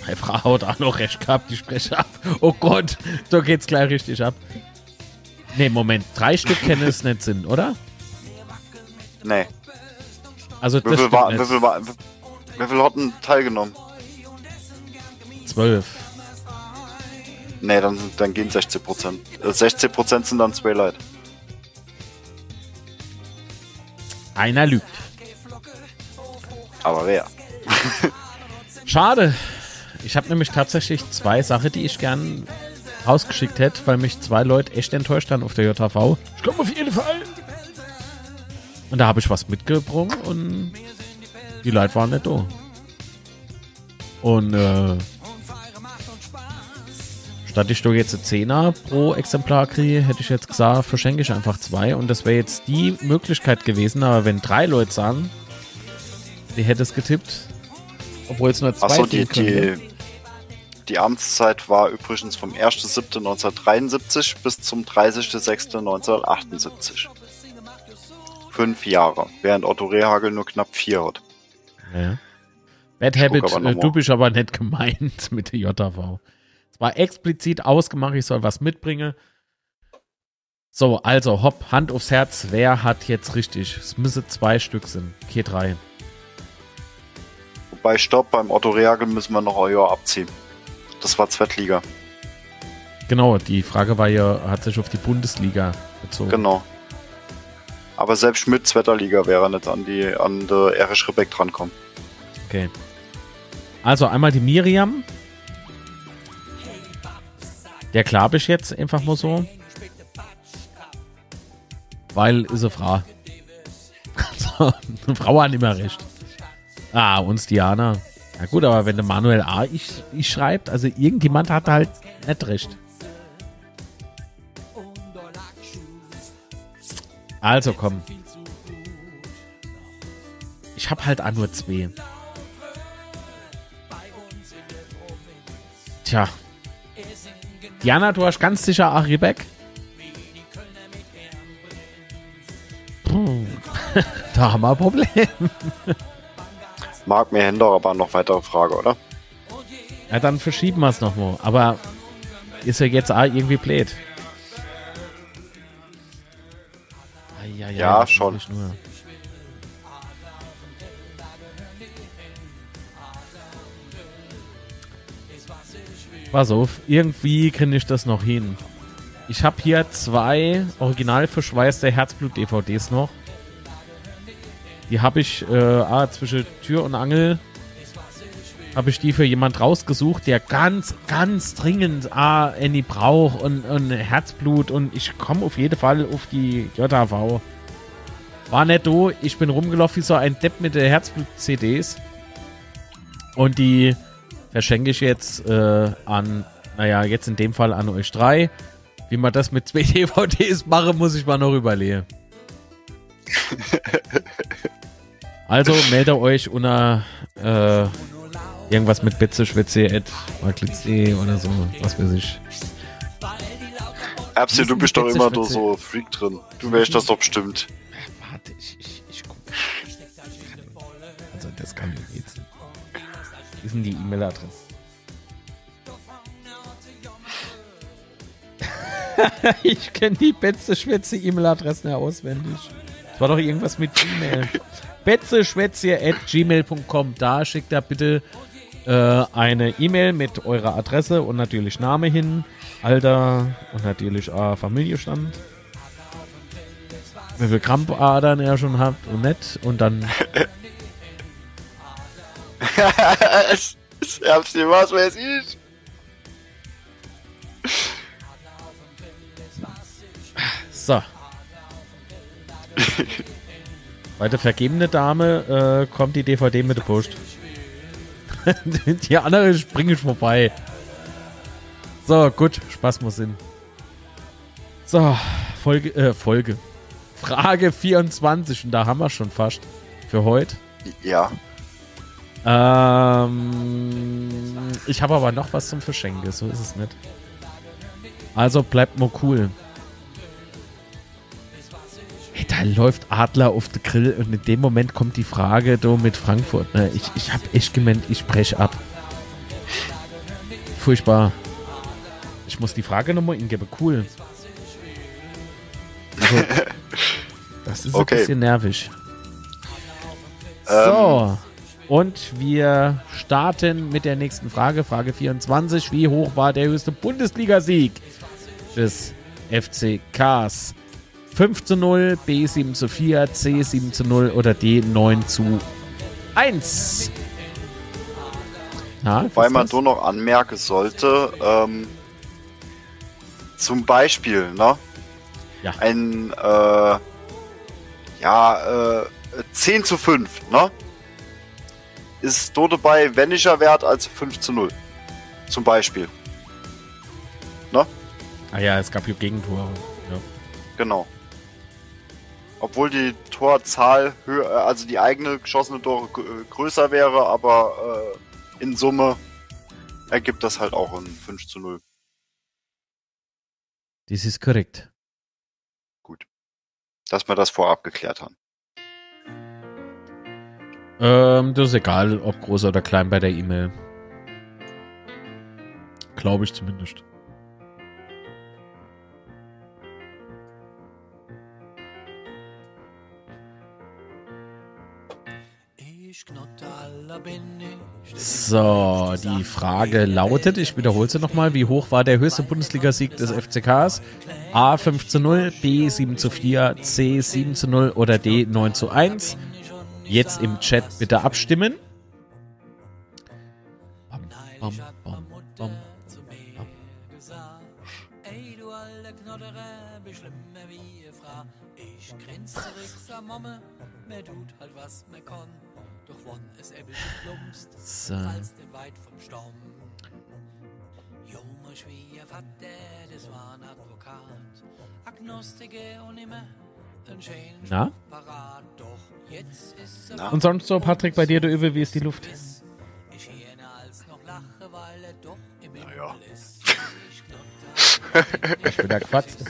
Speaker 1: Meine Frau hat auch noch recht gehabt, die spreche ab. Oh Gott, da geht's gleich richtig ab. Nee, Moment, drei Stück kennen es nicht Sinn, oder?
Speaker 4: Nee.
Speaker 1: Also
Speaker 4: Wie
Speaker 1: das
Speaker 4: viel, war, wie, viel war, wie, viel hatten teilgenommen?
Speaker 1: Zwölf.
Speaker 4: Nee, dann, dann gehen 16 Prozent. Äh, 16 Prozent sind dann zwei Leute.
Speaker 1: Einer lügt.
Speaker 4: Aber wer?
Speaker 1: Schade. Ich habe nämlich tatsächlich zwei Sachen, die ich gern rausgeschickt hätte, weil mich zwei Leute echt enttäuscht haben auf der JV. Ich komme auf jeden Fall. Und da habe ich was mitgebracht und die Leute waren nicht da. Und äh, statt ich doch jetzt einen Zehner pro Exemplar kriege, hätte ich jetzt gesagt, verschenke ich einfach zwei. Und das wäre jetzt die Möglichkeit gewesen. Aber wenn drei Leute sagen, die hätte es getippt, obwohl es nur zwei
Speaker 4: Achso, die, die, die Amtszeit war übrigens vom 1.7.1973 bis zum 30.06.1978. Fünf Jahre, während Otto Rehagel nur knapp vier hat.
Speaker 1: Ja. Bad
Speaker 4: Ich
Speaker 1: Habit, äh, du bist aber nicht gemeint mit der JV. Es war explizit ausgemacht, ich soll was mitbringen. So, also, hopp, Hand aufs Herz, wer hat jetzt richtig? Es müsse zwei Stück sind, okay, drei.
Speaker 4: Wobei, stopp, beim Otto Rehagel müssen wir noch Jahr abziehen. Das war Zweitliga,
Speaker 1: Genau, die Frage war ja, hat sich auf die Bundesliga bezogen.
Speaker 4: genau. Aber selbst mit Zweiterliga wäre er nicht an die an der Erich Rebeck drankommen.
Speaker 1: Okay. Also einmal die Miriam. Der glaube ich jetzt einfach mal so. Weil ist eine Frau. Also, eine Frau hat immer recht. Ah, uns Diana. Ja gut, aber wenn der Manuel A. ich, ich schreibt, also irgendjemand hat halt nicht recht. Also komm. Ich hab halt auch nur zwei. Tja. Diana, du hast ganz sicher Aribeck. Puh. da haben wir ein Problem.
Speaker 4: Mag mir Händler aber noch weitere Frage, oder?
Speaker 1: Ja, dann verschieben wir es nochmal. Aber ist ja jetzt auch irgendwie blöd.
Speaker 4: Ja, schon.
Speaker 1: mach ich Nur. Pass auf, irgendwie kriege ich das noch hin. Ich habe hier zwei original verschweißte Herzblut-DVDs noch. Die habe ich äh, ah, zwischen Tür und Angel habe ich die für jemand rausgesucht, der ganz, ganz dringend ah, Annie braucht und, und Herzblut und ich komme auf jeden Fall auf die JAV. War nicht do, ich bin rumgelaufen wie so ein Depp mit der Herzblut-CDs und die verschenke ich jetzt äh, an, naja, jetzt in dem Fall an euch drei. Wie man das mit zwei DVDs mache, muss ich mal noch überlegen. also melde euch unter äh, irgendwas mit Maglitz.de oder so, was weiß ich.
Speaker 4: Erbsi, du bist doch immer nur so Freak drin. Du wärst das doch bestimmt.
Speaker 1: Warte, ich, ich, ich guck. Also das kann nicht jetzt. Wie ist denn die E-Mail-Adresse? ich kenne die Betze Schwätze E-Mail-Adressen ja auswendig. Das war doch irgendwas mit Gmail. betzeschwätze at gmail.com. Da schickt er bitte äh, eine E-Mail mit eurer Adresse und natürlich Name hin, Alter und natürlich äh, Familienstand wie viel Krampfadern er schon habt und nicht. Und dann,
Speaker 4: Erbsi, was weiß ich?
Speaker 1: so. Bei der vergebene Dame äh, kommt die DVD mit der Post. Die andere springe ich vorbei. So, gut, Spaß muss hin. So, Folge, äh, Folge. Frage 24 und da haben wir schon fast für heute.
Speaker 4: Ja.
Speaker 1: Ähm, ich habe aber noch was zum Verschenken, so ist es nicht. Also bleibt mal cool. Da läuft Adler auf den Grill und in dem Moment kommt die Frage da mit Frankfurt. Ne? Ich, ich habe echt gemeint, ich spreche ab. Furchtbar. Ich muss die Frage nochmal ingeben. Cool. Also, das ist
Speaker 4: Okay.
Speaker 1: ein bisschen nervig.
Speaker 4: Ähm,
Speaker 1: So. Und wir starten mit der nächsten Frage. Frage 24. Wie hoch war der höchste Bundesligasieg des FCKs? 5 zu 0, B 7 zu 4, C 7 zu 0 oder D 9 zu 1? Na,
Speaker 4: Wobei man nur noch anmerken sollte, ähm, zum Beispiel, ne?
Speaker 1: Ja.
Speaker 4: Ein, äh, ja, äh, 10 zu 5, ne? Ist dort dabei weniger wert als 5 zu 0. Zum Beispiel.
Speaker 1: Ah ja, es gab hier Gegentore. Ja.
Speaker 4: Genau. Obwohl die Torzahl höher, also die eigene geschossene Tore äh, größer wäre, aber äh, in Summe ergibt das halt auch ein 5 zu 0.
Speaker 1: Das ist korrekt.
Speaker 4: Dass wir das vorab geklärt haben.
Speaker 1: Ähm, das ist egal, ob groß oder klein bei der E-Mail. Glaube ich zumindest. So, die Frage lautet, ich wiederhole sie nochmal, wie hoch war der höchste Bundesligasieg des FCKs? A 5 zu 0, B 7 zu 4, C 7 zu 0 oder D 9 zu 1? Jetzt im Chat bitte abstimmen. Bam, bam, bam, bam.
Speaker 2: Ich zurück, sag Momme, mir tut halt was mir kann. Doch wann es Äppel plumpst,
Speaker 1: So.
Speaker 2: fallst du weit vom Stamm. Mein Schwiegervater, das war ein Advokat. Agnostiker und immer ein schönen
Speaker 1: Na?
Speaker 2: Parat. Doch jetzt ist er
Speaker 4: Na?
Speaker 1: Und sonst so, Patrick, bei dir, du Übel, wie ist die Luft?
Speaker 2: ich eher als noch lache, weil er doch im Himmel
Speaker 4: ja.
Speaker 2: ist. Ich
Speaker 1: bin da quatzt.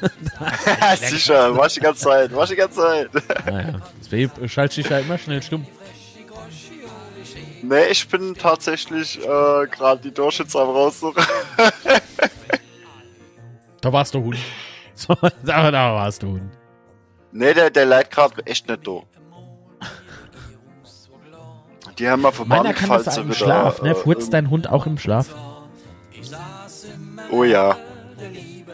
Speaker 4: Sicher, mach die ganze Zeit, mach die ganze Zeit.
Speaker 1: Naja, deswegen schalte ich ja immer schnell stumm.
Speaker 4: Nee, ich bin tatsächlich äh, gerade die am raussuchen.
Speaker 1: Da warst du Hund. So, da, da warst du Hund.
Speaker 4: nee, der, der leidet gerade echt nicht do. Die haben wir verbannt,
Speaker 1: Meiner kann das
Speaker 4: sie
Speaker 1: im
Speaker 4: wieder,
Speaker 1: Schlaf, ne?
Speaker 4: äh,
Speaker 1: Furzt dein Hund auch im Schlaf?
Speaker 4: Oh ja.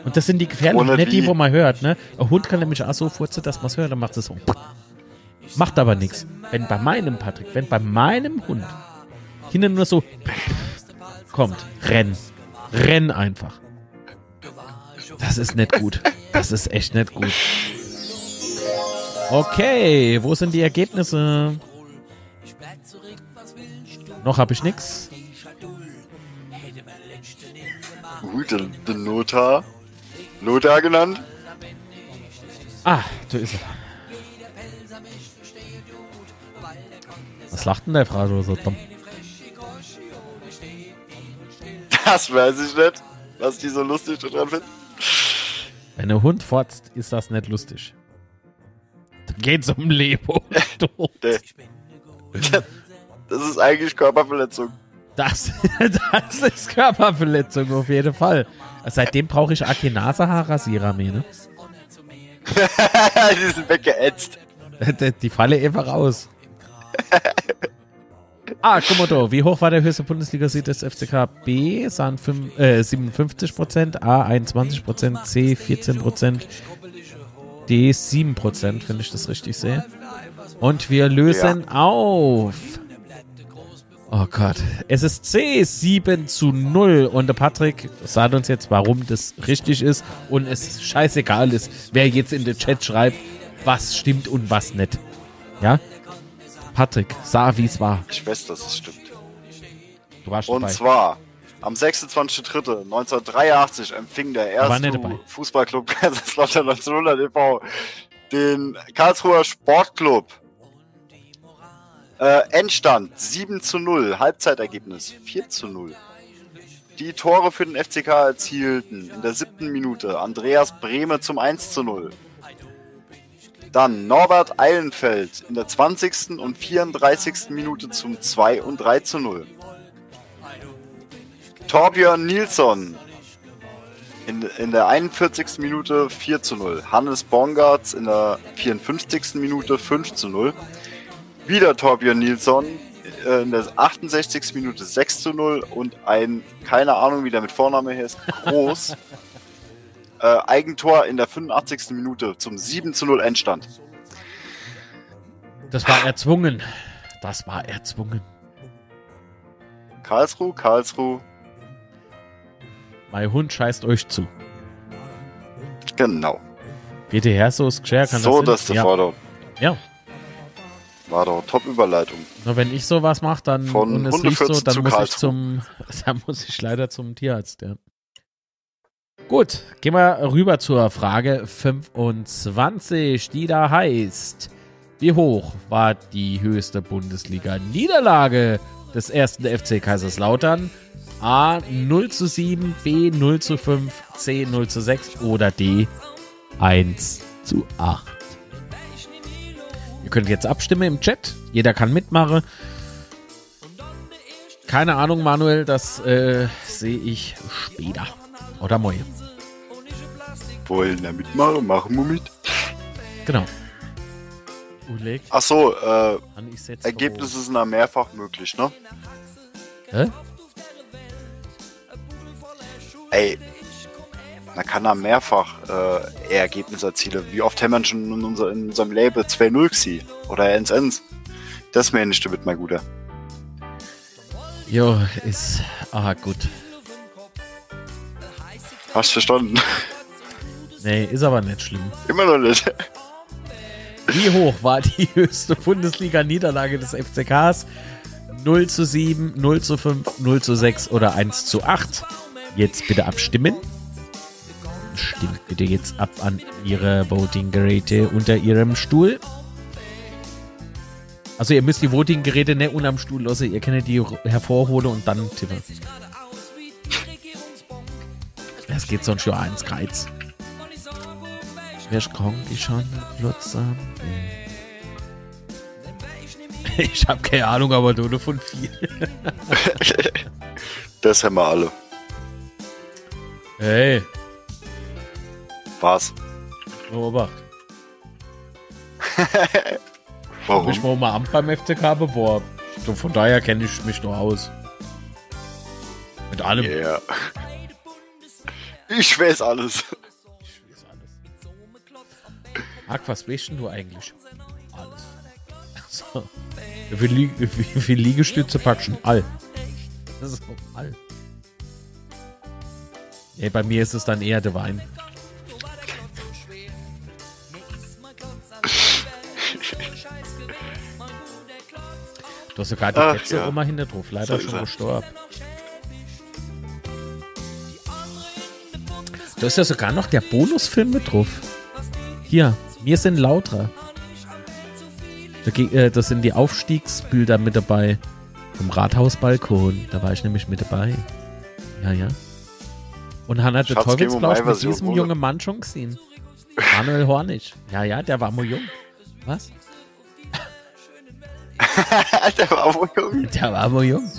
Speaker 1: Und das sind die gefährlichen, nicht die,
Speaker 4: wie.
Speaker 1: wo man hört, ne? Ein Hund kann nämlich auch so furzen, dass man es hört, dann macht es so. Macht aber nichts. Wenn bei meinem, Patrick, wenn bei meinem Hund hinten nur so kommt, renn. Renn einfach. Das ist nicht gut. Das ist echt nicht gut. Okay, wo sind die Ergebnisse? Noch habe ich nix.
Speaker 4: Gut, den, den Lothar. Lothar genannt.
Speaker 1: Ah, da ist er. Was lacht denn der Frage so dumm?
Speaker 4: Das weiß ich nicht. Was die so lustig dran finden.
Speaker 1: Wenn ein Hund fotzt, ist das nicht lustig. Da geht's um Leben und Tod.
Speaker 4: Nee. Das ist eigentlich Körperverletzung.
Speaker 1: Das, das ist Körperverletzung auf jeden Fall. Seitdem brauche ich Akinase-Haarrasierer mehr, ne?
Speaker 4: die sind weggeätzt.
Speaker 1: Die- Die falle einfach raus. Ah, da. Wie hoch war der höchste Bundesligasieg des FCK? B sahen fünf- äh, 57%, A 21%, C 14%, D 7%, wenn ich das richtig sehe. Und wir lösen auf. Oh Gott. Es ist C 7 zu 0. Und der Patrick sagt uns jetzt, warum das richtig ist. Und es scheißegal ist, wer jetzt in den Chat schreibt, was stimmt und was nicht. Ja? Patrick, sah, wie es war.
Speaker 4: Ich weiß, dass es stimmt.
Speaker 1: Du warst
Speaker 4: Und
Speaker 1: dabei.
Speaker 4: zwar am 26.03.1983 empfing der erste. Fußballclub Kaiserslautern 1900 e.V. den Karlsruher Sportclub. Äh, Endstand 7 zu 0, Halbzeitergebnis 4 zu 0. Die Tore für den FCK erzielten in der siebten Minute Andreas Brehme zum 1 zu 0. Dann Norbert Eilenfeld in der 20. und 34. Minute zum 2 und 3 zu 0. Torbjörn Nilsson in, in der 41. Minute 4 zu 0. Hannes Bongartz in der 54. Minute 5 zu 0. Wieder Torbjörn Nilsson äh, in der 68. Minute 6 zu 0 und ein, keine Ahnung wie der mit Vorname heißt, Groß. äh, Eigentor in der 85. Minute zum 7 zu 0 Endstand.
Speaker 1: Das war erzwungen. Das war erzwungen.
Speaker 4: Karlsruhe, Karlsruhe,
Speaker 1: Mein Hund scheißt euch zu.
Speaker 4: genau.
Speaker 1: Ihr her, so ist geschehen? Kann
Speaker 4: so,
Speaker 1: das
Speaker 4: das der
Speaker 1: ja. Ja.
Speaker 4: War doch Top-Überleitung.
Speaker 1: Nur wenn ich sowas mache, dann
Speaker 4: Von
Speaker 1: und es riecht so, dann muss ich
Speaker 4: Karlsruhe.
Speaker 1: zum, dann muss ich leider zum Tierarzt. Ja. Gut, gehen wir rüber zur Frage 25, die da heißt: Wie hoch war die höchste Bundesliga-Niederlage des ersten FC Kaiserslautern? A 0 zu 7, B 0 zu 5, C 0 zu 6 oder D 1 zu 8. Ihr könnt jetzt abstimmen im Chat. Jeder kann mitmachen. Keine Ahnung, Manuel, das äh, sehe ich später. Oder morgen.
Speaker 4: Wollen da mitmachen? Machen wir mit.
Speaker 1: Genau. Uleg,
Speaker 4: Ach so, äh, Ergebnisse sind da mehrfach möglich, ne?
Speaker 1: Hä?
Speaker 4: Ey, man kann da mehrfach äh, Ergebnisse erzielen. Wie oft haben wir schon in, unser, in unserem Label 2-0 gewesen? Oder 1-1? Das meine ich damit, mein Guter.
Speaker 1: Jo, ist. Ah, gut.
Speaker 4: Hast verstanden?
Speaker 1: Nee, ist aber nicht schlimm.
Speaker 4: Immer noch nicht.
Speaker 1: Wie hoch war die höchste Bundesliga-Niederlage des FCKs? 0 zu 7, 0 zu 5, 0 zu 6 oder 1 zu 8? Jetzt bitte abstimmen. Stimmt bitte jetzt ab an Ihre Voting-Geräte unter Ihrem Stuhl. Also ihr müsst die Voting-Geräte nicht unterm Stuhl lassen, ihr könnt die hervorholen und dann tippen. Es geht sonst schon eins Kreuz. Wer ist krank? Ich schon Lotzam. Ich hab keine Ahnung, aber du von viel.
Speaker 4: Das haben wir alle.
Speaker 1: Hey,
Speaker 4: Was?
Speaker 1: Obacht.
Speaker 4: Warum?
Speaker 1: Ich war mal Amt beim FCK beworben. So, von daher kenne ich mich noch aus. Mit allem.
Speaker 4: Yeah. Ich weiß alles.
Speaker 1: Marc, was denn du eigentlich? Alles. So. Wie viel, Lie wie viel Liegestütze packst du? All. Das ist auch all. Nee, bei mir ist es dann eher der Wein. Du hast sogar die
Speaker 4: Ach,
Speaker 1: letzte
Speaker 4: ja.
Speaker 1: Oma hinter drauf, leider
Speaker 4: So
Speaker 1: schon
Speaker 4: er.
Speaker 1: gestorben. Da ist ja sogar noch der Bonusfilm mit drauf. Hier, wir sind lauter. Da, ge- äh, das sind die Aufstiegsbilder mit dabei. Vom Rathausbalkon. Da war ich nämlich mit dabei. Ja, ja. Und Hannah der Teufelsblausch mit diesem jungen Mann schon gesehen. Manuel Hornig. Ja, ja, der war mal jung. Was?
Speaker 4: Der war wohl jung.
Speaker 1: Der war mal jung.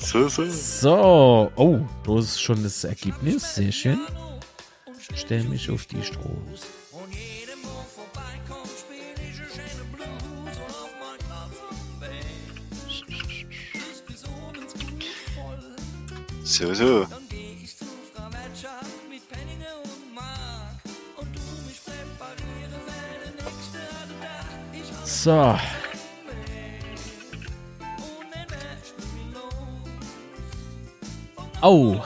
Speaker 4: So, so.
Speaker 1: So. Oh, das ist schon das Ergebnis. Sehr schön. Stell mich auf die Stroh.
Speaker 4: So, so.
Speaker 1: So. Oh.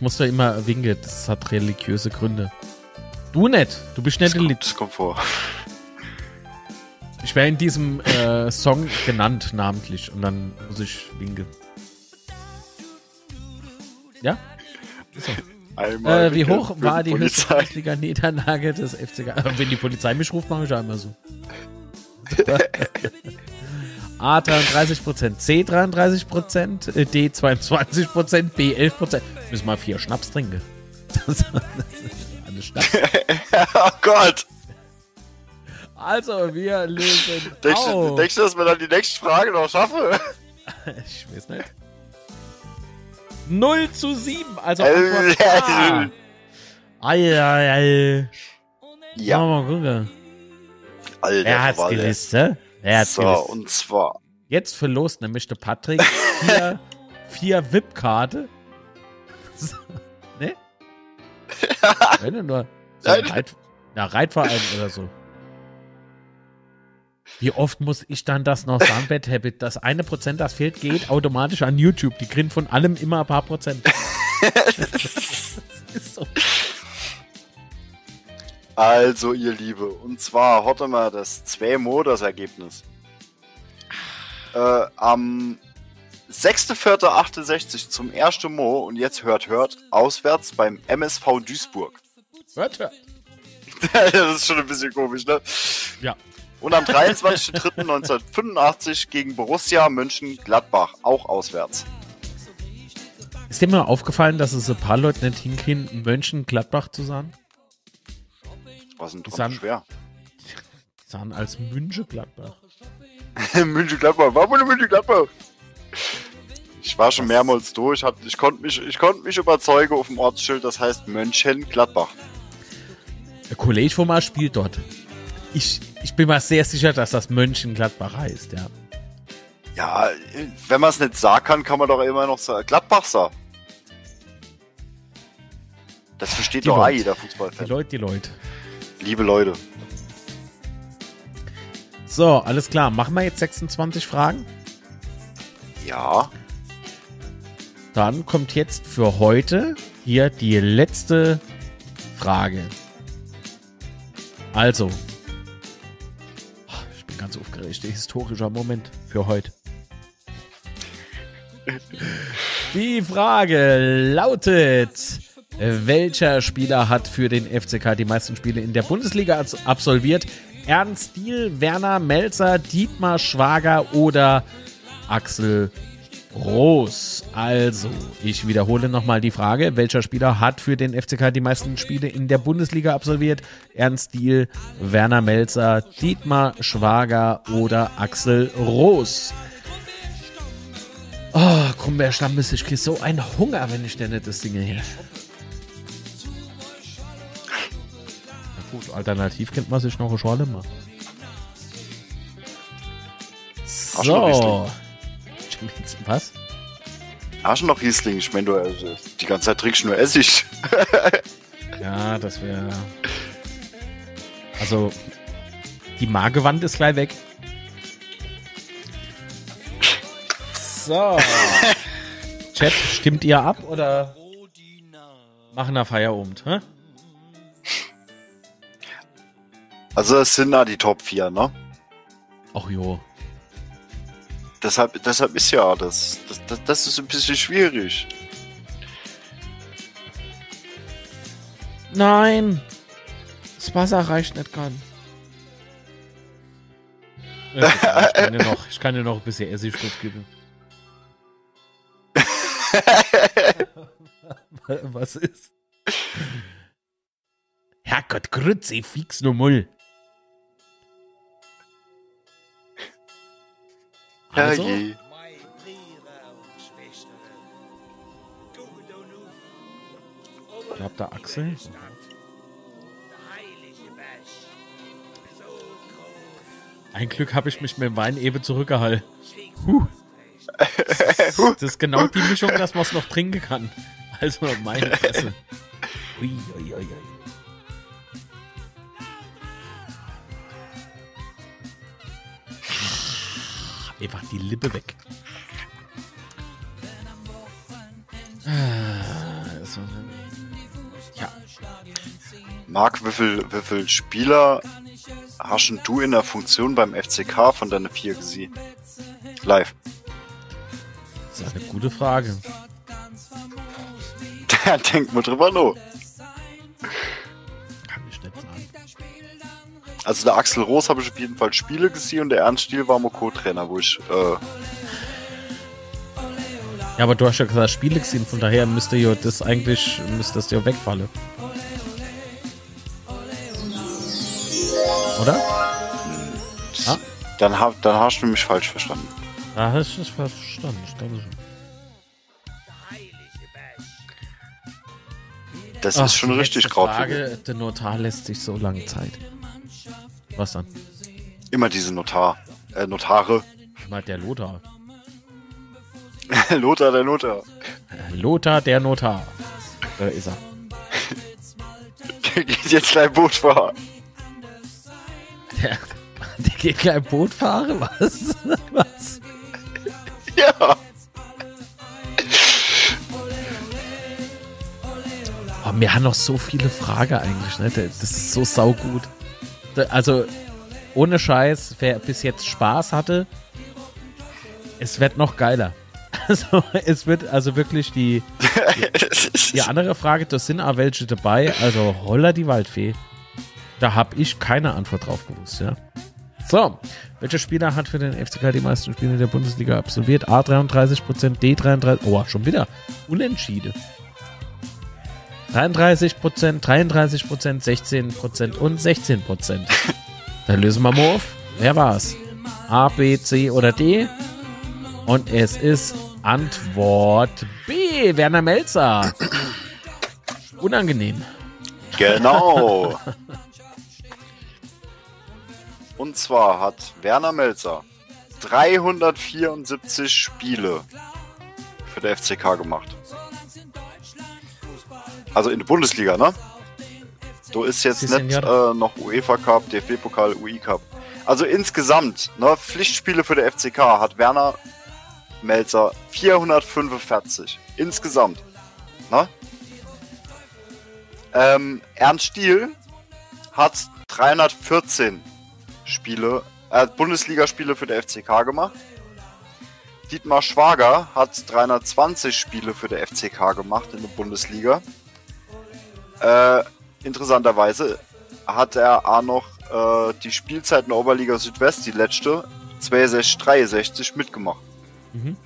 Speaker 1: Ich muss da immer winken, das hat religiöse Gründe. Du nicht. Du bist nicht
Speaker 4: Das
Speaker 1: Lied.
Speaker 4: das kommt vor.
Speaker 1: Ich wäre in diesem äh, Song genannt, namentlich. Und dann muss ich winken. Ja? So.
Speaker 4: Einmal
Speaker 1: Äh, wie hoch war die höchste
Speaker 4: Polizei.
Speaker 1: Bundesliga-Niederlage des FCK? Wenn die Polizei mich ruft, mache ich immer so. A 33%, C 33%, äh, D 22%, B 11%. Müssen mal vier Schnaps trinken. Das, alles Schnaps.
Speaker 4: oh Gott.
Speaker 1: Also, wir lösen
Speaker 4: Denkst du, denkst du, dass wir dann die nächste Frage noch schaffen?
Speaker 1: Ich weiß nicht. 0 zu 7, also
Speaker 4: Äh,
Speaker 1: Antwort A. Ei, ei, ei.
Speaker 4: ja,
Speaker 1: Mal gucken.
Speaker 4: alter
Speaker 1: Wer hat's
Speaker 4: Verwalter.
Speaker 1: gelistet? Hat's
Speaker 4: So, und zwar.
Speaker 1: Jetzt verlost nämlich der Patrick vier, vier VIP-Karte. So, ne? Wenn du nur so ein. Reit, na, Reitverein oder so. Wie oft muss ich dann das noch sagen, Bad Habit? Das eine Prozent, das fehlt, geht automatisch an YouTube. Die kriegen von allem immer ein paar Prozent. das ist so.
Speaker 4: Also, ihr Liebe, und zwar hatte mal das 2 Mo das Ergebnis. Äh, am 6.4.68 zum ersten Mo und jetzt hört, hört, auswärts beim MSV Duisburg.
Speaker 1: Hört, hört.
Speaker 4: das ist schon ein bisschen komisch, ne?
Speaker 1: Ja.
Speaker 4: Und am 23.03.1985 gegen Borussia Mönchengladbach, auch auswärts.
Speaker 1: Ist dir mal aufgefallen, dass es ein paar Leute nicht hinkriegen, Mönchengladbach zu sagen?
Speaker 4: Was ein
Speaker 1: Die
Speaker 4: dran
Speaker 1: sagen-
Speaker 4: schwer.
Speaker 1: Die sagen als Münchengladbach.
Speaker 4: Mönchengladbach, warum in Mönchengladbach? Ich war schon mehrmals durch, hat, ich konnte mich, ich konnte mich überzeugen auf dem Ortsschild, das heißt Mönchengladbach.
Speaker 1: Der Kollege von mal spielt dort. Ich, ich bin mal sehr sicher, dass das Mönchengladbach heißt, ja.
Speaker 4: Ja, wenn man es nicht sagen kann, kann man doch immer noch sagen, Gladbach sagen. Das versteht
Speaker 1: Die
Speaker 4: doch
Speaker 1: Leute.
Speaker 4: jeder
Speaker 1: Die
Speaker 4: Fußballfan.
Speaker 1: Leute, die Leute.
Speaker 4: Liebe Leute.
Speaker 1: So, alles klar. Machen wir jetzt 26 Fragen?
Speaker 4: Ja,
Speaker 1: Dann kommt jetzt für heute hier die letzte Frage. Also. Ich bin ganz aufgeregt. Historischer Moment für heute. Die Frage lautet: Welcher Spieler hat für den FCK die meisten Spiele in der Bundesliga absolviert? Ernst Diel, Werner Melzer, Dietmar Schwager oder Axel Groß. Also, ich wiederhole nochmal die Frage. Welcher Spieler hat für den FCK die meisten Spiele in der Bundesliga absolviert? Ernst Diel, Werner Melzer, Dietmar Schwager oder Axel Roos? Oh, Krummbeer Stammbis, ich krieg so einen Hunger, wenn ich denn das singe hier. Gut, alternativ kennt man sich noch
Speaker 4: du noch
Speaker 1: So. Was?
Speaker 4: hast du noch Riesling? Ich meine, du äh, die ganze Zeit trinkst nur Essig.
Speaker 1: Ja, das wäre. Also, die Magewand ist gleich weg. So. Chat, stimmt ihr ab oder machen wir Feierabend? Hä?
Speaker 4: Also es sind da die Top 4, ne?
Speaker 1: Ach jo.
Speaker 4: Deshalb, deshalb ist ja das, das, das, das ist ein bisschen schwierig.
Speaker 1: Nein. Das Wasser reicht nicht ganz. Ja, Ich kann dir noch, ich kann dir noch ein bisschen Essig drauf geben. Was ist? Herrgott, Grütze, fix no Mull. Also,
Speaker 4: Herrje.
Speaker 1: Ich hab da Axel. Ein Glück habe ich mich mit dem Wein eben zurückgehalten. Huh. Das ist genau die Mischung, dass man es noch trinken kann. Also meine Fresse. Ui, ui, ui, ui. Einfach die Lippe weg. Ah, Ja.
Speaker 4: Marc, wie viel, wie viel Spieler hast du in der Funktion beim FCK von deiner 4 gesehen? Live.
Speaker 1: Das ist eine gute Frage.
Speaker 4: Da denkt man drüber noch. Also der Axel Roos habe ich auf jeden Fall Spiele gesehen und der Ernst Stiel war mein Co-Trainer, wo ich äh,
Speaker 1: Ja, aber du hast ja gesagt, Spiele gesehen, von daher müsste ja das eigentlich, müsste das ja wegfallen. Oder? Ah.
Speaker 4: dann, hab, dann hast du mich falsch verstanden.
Speaker 1: Da hast du es verstanden. Ich glaube schon.
Speaker 4: Das
Speaker 1: Ach,
Speaker 4: ist schon richtig.
Speaker 1: Frage, Der Notar lässt sich so lange Zeit. Was dann?
Speaker 4: Immer diese Notar, äh, Notare.
Speaker 1: Mal der Lothar.
Speaker 4: Lothar, der Lothar.
Speaker 1: Äh, Lothar, der Notar. Da ist er.
Speaker 4: Der geht jetzt gleich Boot fahren.
Speaker 1: Der, der geht gleich Boot fahren? Was? Was?
Speaker 4: Ja.
Speaker 1: Oh, wir haben noch so viele Fragen eigentlich, ne? Das ist so saugut. Also, ohne Scheiß, wer bis jetzt Spaß hatte, es wird noch geiler. Also, es wird also wirklich die, die andere Frage, da sind auch welche dabei. Also, holla die Waldfee. Da habe ich keine Antwort drauf gewusst, ja. So, welcher Spieler hat für den FCK die meisten Spiele der Bundesliga absolviert? A 33%, D 33%, oh, schon wieder. Unentschieden. 33 Prozent, 33 Prozent, 16 Prozent und 16 Prozent. Dann lösen wir mal auf. Wer war's? A, B, C oder D? Und es ist Antwort B. Werner Melzer. Unangenehm.
Speaker 4: Genau. Und zwar hat Werner Melzer 374 Spiele für der FCK gemacht. Also in der Bundesliga, ne? Du ist jetzt
Speaker 1: Sie,
Speaker 4: nicht äh, noch UEFA Cup, DFB-Pokal, UI Cup. Also insgesamt, ne, Pflichtspiele für der FCK hat Werner Melzer 445. Insgesamt. Ne? Ähm, Ernst Stiel hat 314 Spiele, äh, Bundesligaspiele für der FCK gemacht. Dietmar Schwager hat 320 Spiele für der FCK gemacht in der Bundesliga. Äh, interessanterweise hat er auch noch äh, die Spielzeit in der Oberliga Südwest, die letzte, 62, 63 mitgemacht.
Speaker 1: Mhm.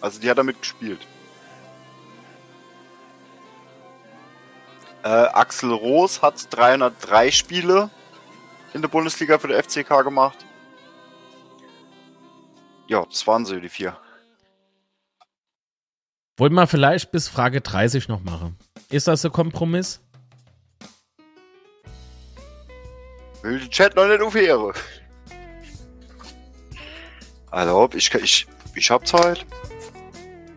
Speaker 4: Also die hat er mitgespielt. Äh, Axel Roos hat 303 Spiele in der Bundesliga für den FCK gemacht. Ja, das waren sie, die vier.
Speaker 1: Wollen wir vielleicht bis Frage 30 noch machen? Ist das ein Kompromiss?
Speaker 4: Will die Chat noch nicht auf Ehre. Also, ich, ich, ich hab Zeit.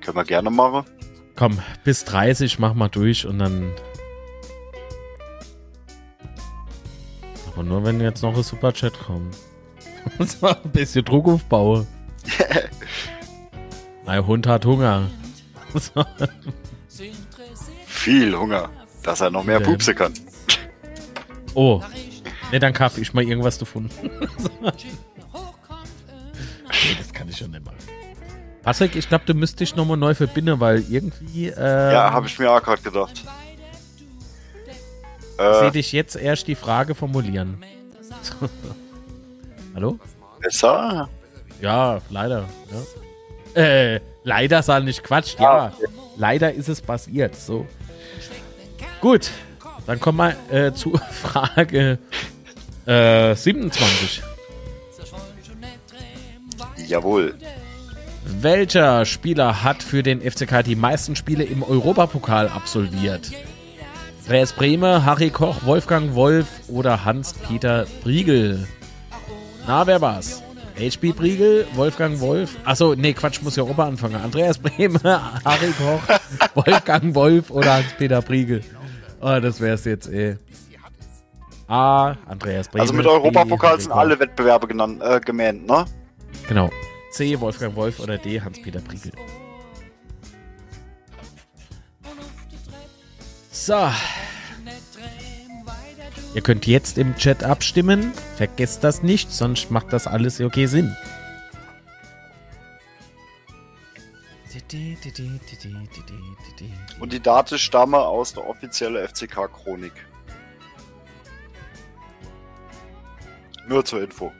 Speaker 4: Können wir gerne machen.
Speaker 1: Komm, bis 30 mach mal durch und dann. Aber nur wenn jetzt noch ein Superchat kommt. Und zwar ein bisschen Druck aufbaue. mein Hund hat Hunger.
Speaker 4: Viel Hunger, dass er noch mehr
Speaker 1: Ja.
Speaker 4: pupsen kann.
Speaker 1: Oh. Ne, dann kaufe ich mal irgendwas davon. nee, das kann ich schon nicht machen. Patrick, ich glaube, du müsstest dich nochmal neu verbinden, weil irgendwie. Äh,
Speaker 4: Ja, habe ich mir auch gerade gedacht.
Speaker 1: Sehe
Speaker 4: Äh,
Speaker 1: dich jetzt erst die Frage formulieren. Hallo?
Speaker 4: besser?
Speaker 1: Ja, leider. Ja. Äh, leider sah nicht Quatsch. Ja, leider ist es passiert. So. Gut, dann kommen wir äh, zu Frage äh, 27.
Speaker 4: Jawohl.
Speaker 1: Welcher Spieler hat für den FCK die meisten Spiele im Europapokal absolviert? Andreas Brehme, Harry Koch, Wolfgang Wolf oder Hans-Peter Briegel? Na, wer war's? HP Briegel, Wolfgang Wolf. Achso, nee, Quatsch, muss ja Europa anfangen. Andreas Brehme, Harry Koch, Wolfgang Wolf oder Hans-Peter Briegel. Oh, das wär's jetzt, eh. A. Andreas Brehme.
Speaker 4: Also mit Europapokal sind alle Wettbewerbe genannt, äh, gemeint, ne?
Speaker 1: Genau. C. Wolfgang Wolf oder D. Hans-Peter Briegel. So. Ihr könnt jetzt im Chat abstimmen. Vergesst das nicht, sonst macht das alles okay Sinn.
Speaker 4: Und die Daten stammen aus der offiziellen FCK-Chronik. Nur zur Info.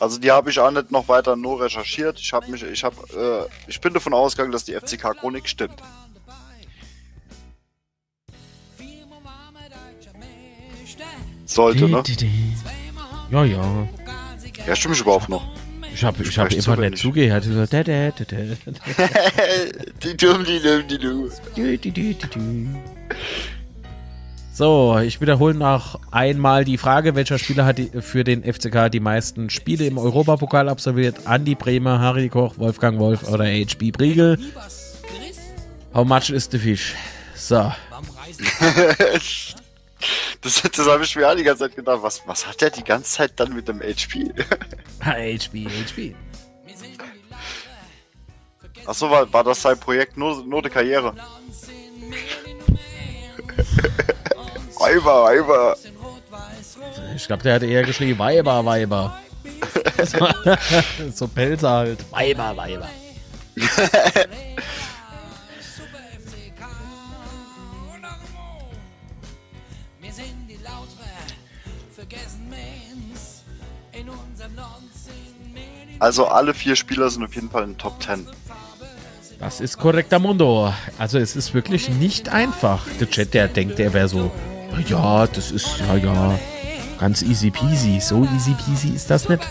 Speaker 4: Also die habe ich auch nicht noch weiter nur recherchiert. Ich habe mich, ich habe, äh, ich bin davon ausgegangen, dass die FCK-Chronik stimmt. Sollte, ne?
Speaker 1: Ja, ja.
Speaker 4: Ja, stimmt ich überhaupt noch.
Speaker 1: Ich habe ich hab
Speaker 4: wenig.
Speaker 1: nicht zugehört. So, da, da, da. So, ich wiederhole noch einmal die Frage, welcher Spieler hat die, für den FCK die meisten Spiele im Europapokal absolviert? Andi Bremer, Harry Koch, Wolfgang Wolf oder HB Briegel? How much is the fish? So,
Speaker 4: Das, das habe ich mir auch die ganze Zeit gedacht. Was, was hat der die ganze Zeit dann mit dem HP?
Speaker 1: HB, HB.
Speaker 4: Achso, war, war das sein Projekt nur, nur die Karriere? Weiber, Weiber.
Speaker 1: Ich glaube, der hat eher geschrieben, Weiber, Weiber. so Pelzer halt. Weiber, Weiber.
Speaker 4: Also alle vier Spieler sind auf jeden Fall in den Top 10.
Speaker 1: Das ist korrekter Mundo. Also es ist wirklich nicht einfach. Der Chat, der denkt, der wäre so, "Na ja, das ist, ja, ja, ganz easy peasy. So easy peasy ist das nicht.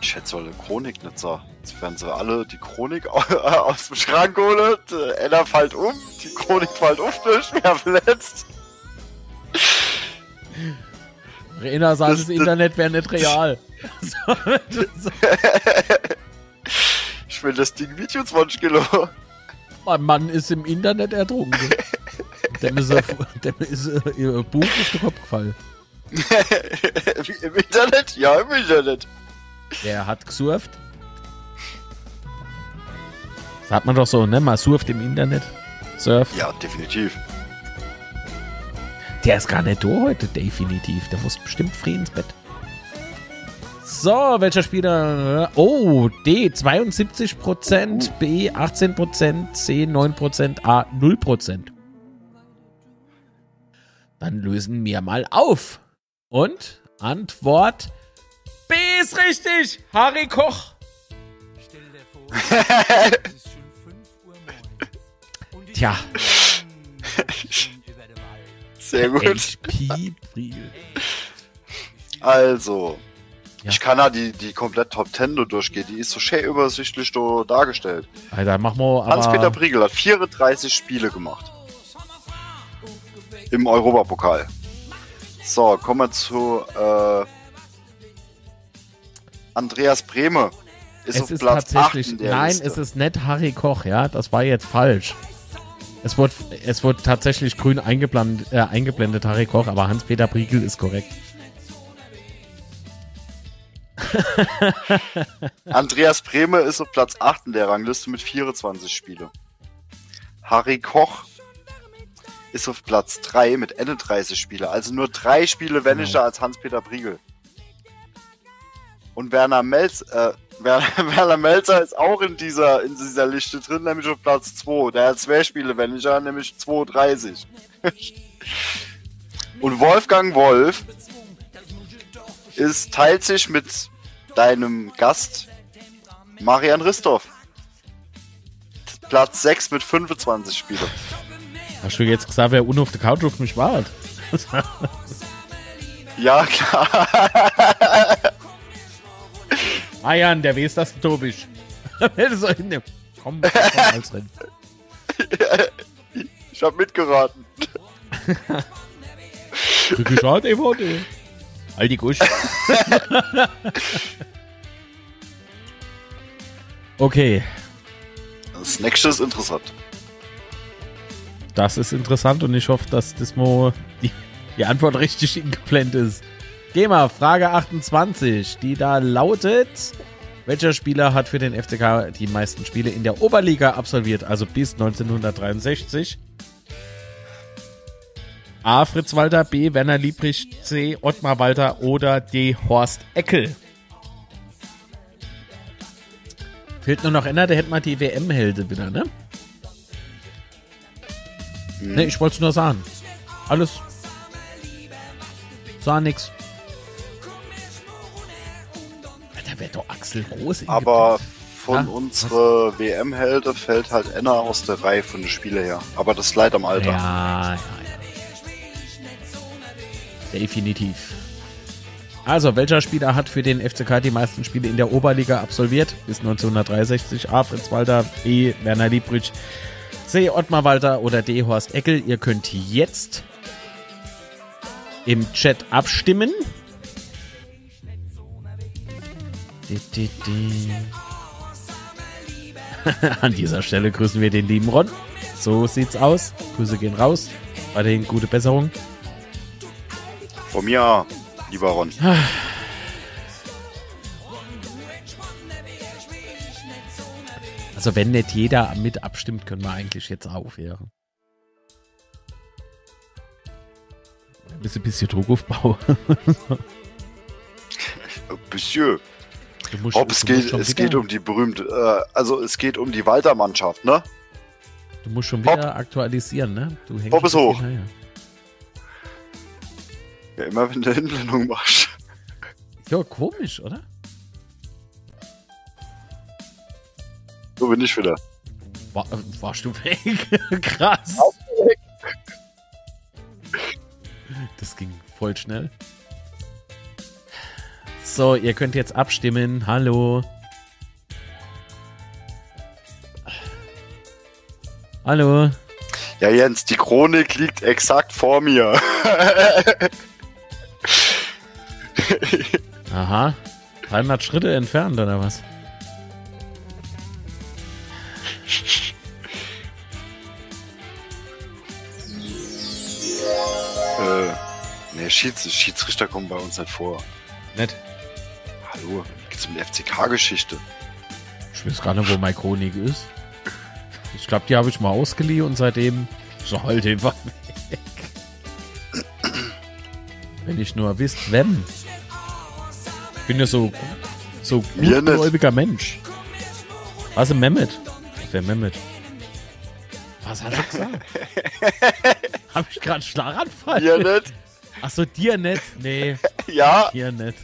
Speaker 4: Ich schätze, soll eine Chronik nicht so. Jetzt werden sie alle die Chronik aus dem Schrank holen. Ella fällt um, die Chronik fällt auf, wer verletzt.
Speaker 1: Rainer sagt,
Speaker 4: Das-
Speaker 1: das,
Speaker 4: das-
Speaker 1: Internet wäre nicht real.
Speaker 4: Ich will das Ding Video 20 Kilo.
Speaker 1: Mein Mann ist im Internet ertrunken. dem ist, er, dem ist er, ihr Buch ist der Kopf gefallen.
Speaker 4: Im Internet? Ja, im Internet.
Speaker 1: Der hat gesurft. Sagt man doch so, ne? Man surft im Internet. Surft.
Speaker 4: Ja, definitiv.
Speaker 1: Der ist gar nicht da heute, definitiv. Der muss bestimmt früh ins Bett. So, welcher Spieler? Oh, D 72%, B 18%, C 9%, A 0%. Dann lösen wir mal auf. Und Antwort B ist richtig. Harry Koch.
Speaker 2: Stell dir vor, es ist schon 5 Uhr morgens.
Speaker 1: Tja.
Speaker 4: Sehr gut.
Speaker 1: HP Briegel.
Speaker 4: Also,
Speaker 1: Ja.
Speaker 4: ich kann ja die, die komplett Top 10 nur durchgehen. Die ist so schön übersichtlich da dargestellt.
Speaker 1: Alter, mach mal.
Speaker 4: Hans-Peter Briegel hat 34 Spiele gemacht. Im Europapokal. So, kommen wir zu äh, Andreas Brehme. Ist
Speaker 1: es
Speaker 4: auf
Speaker 1: ist
Speaker 4: Platz 8
Speaker 1: tatsächlich.
Speaker 4: in der
Speaker 1: Nein,
Speaker 4: Liste.
Speaker 1: es ist nicht Harry Koch, ja. Das war jetzt falsch. Es wurde, es wurde tatsächlich grün eingeblendet, äh, eingeblendet, Harry Koch, aber Hans-Peter Briegel ist korrekt.
Speaker 4: Andreas Brehme ist auf Platz 8 in der Rangliste mit 24 Spiele. Harry Koch ist auf Platz 3 mit 31 Spiele. Also nur drei Spiele weniger als Hans-Peter Briegel. Und Werner, Melz, äh, Werner, Melzer ist auch in dieser, in dieser Liste drin, nämlich auf Platz 2. Der hat zwei Spiele weniger, nämlich 32. Und Wolfgang Wolf ist, teilt sich mit deinem Gast Marian Ristorf. Platz 6 mit 25 Spiele.
Speaker 1: Hast du jetzt gesagt, wer unten auf der Couch auf mich wartet?
Speaker 4: Ja, klar.
Speaker 1: Marian, der weiß, dass du da bist. komm, komm als drin.
Speaker 4: Ich hab mitgeraten.
Speaker 1: Geschaut, DVD. All die Gusch. okay,
Speaker 4: Das nächste ist interessant.
Speaker 1: das ist interessant und ich hoffe, dass das die, die Antwort richtig ingeblendet ist. Geh mal, Frage 28, die da lautet: Welcher Spieler hat für den FCK die meisten Spiele in der Oberliga absolviert, also bis 1963? A. Fritz Walter, B. Werner Liebrich, C. Ottmar Walter oder D. Horst Eckel. Fehlt nur noch einer, der hätte mal die WM-Helde wieder, ne?
Speaker 4: Hm.
Speaker 1: Ne, ich wollte es nur sagen. Alles. Sah nix. Da wäre doch Axel in
Speaker 4: Aber von
Speaker 1: Ja,
Speaker 4: unsere WM-Helden fällt halt Enna aus der Reihe von den Spielen her. Aber das leid am Alter.
Speaker 1: Ja, ja, ja. Definitiv. Also, welcher Spieler hat für den FCK die meisten Spiele in der Oberliga absolviert? Bis 1963. A. Fritz Walter, B. Werner Liebrich, C. Ottmar Walter oder D. Horst Eckel. Ihr könnt jetzt im Chat abstimmen. An dieser Stelle grüßen wir den lieben Ron. So sieht's aus. Grüße gehen raus. Weiterhin gute Besserung.
Speaker 4: Von mir, lieber Ron.
Speaker 1: Also wenn nicht jeder mit abstimmt, können wir eigentlich jetzt aufhören. Ein bisschen, bisschen Druckaufbau.
Speaker 4: Monsieur.
Speaker 1: Musst-
Speaker 4: Ob es geht, es
Speaker 1: wieder-
Speaker 4: geht um die berühmte, äh, also es geht um die Walter-Mannschaft, ne?
Speaker 1: Du musst schon wieder aktualisieren, ne? Du hängst ein bisschen
Speaker 4: hoch. Ja, immer wenn du Hinblendung machst.
Speaker 1: Ja, komisch, oder?
Speaker 4: So bin ich wieder.
Speaker 1: War, äh, warst du weg? Krass. Das ging voll schnell. So, ihr könnt jetzt abstimmen. Hallo. Hallo.
Speaker 4: Ja, Jens, die Chronik liegt exakt vor mir.
Speaker 1: Aha. 300 Schritte entfernt, oder was?
Speaker 4: äh, nee, Schieds Schiedsrichter kommen bei uns nicht vor.
Speaker 1: Nett.
Speaker 4: Hallo, geht's um die FCK-Geschichte?
Speaker 1: Ich weiß gar nicht, wo meine Chronik ist. Ich glaube, die habe ich mal ausgeliehen und seitdem so halt einfach weg. Wenn ich nur wisst, wem. Ich bin ja so, so gutgläubiger Mensch. Was ist Mehmet? Wer Mehmet? Was hat er gesagt? Habe ich gerade Schlaganfall?
Speaker 4: Ihr nicht?
Speaker 1: Achso, dir nicht? Nee,
Speaker 4: Ja?
Speaker 1: dir nicht.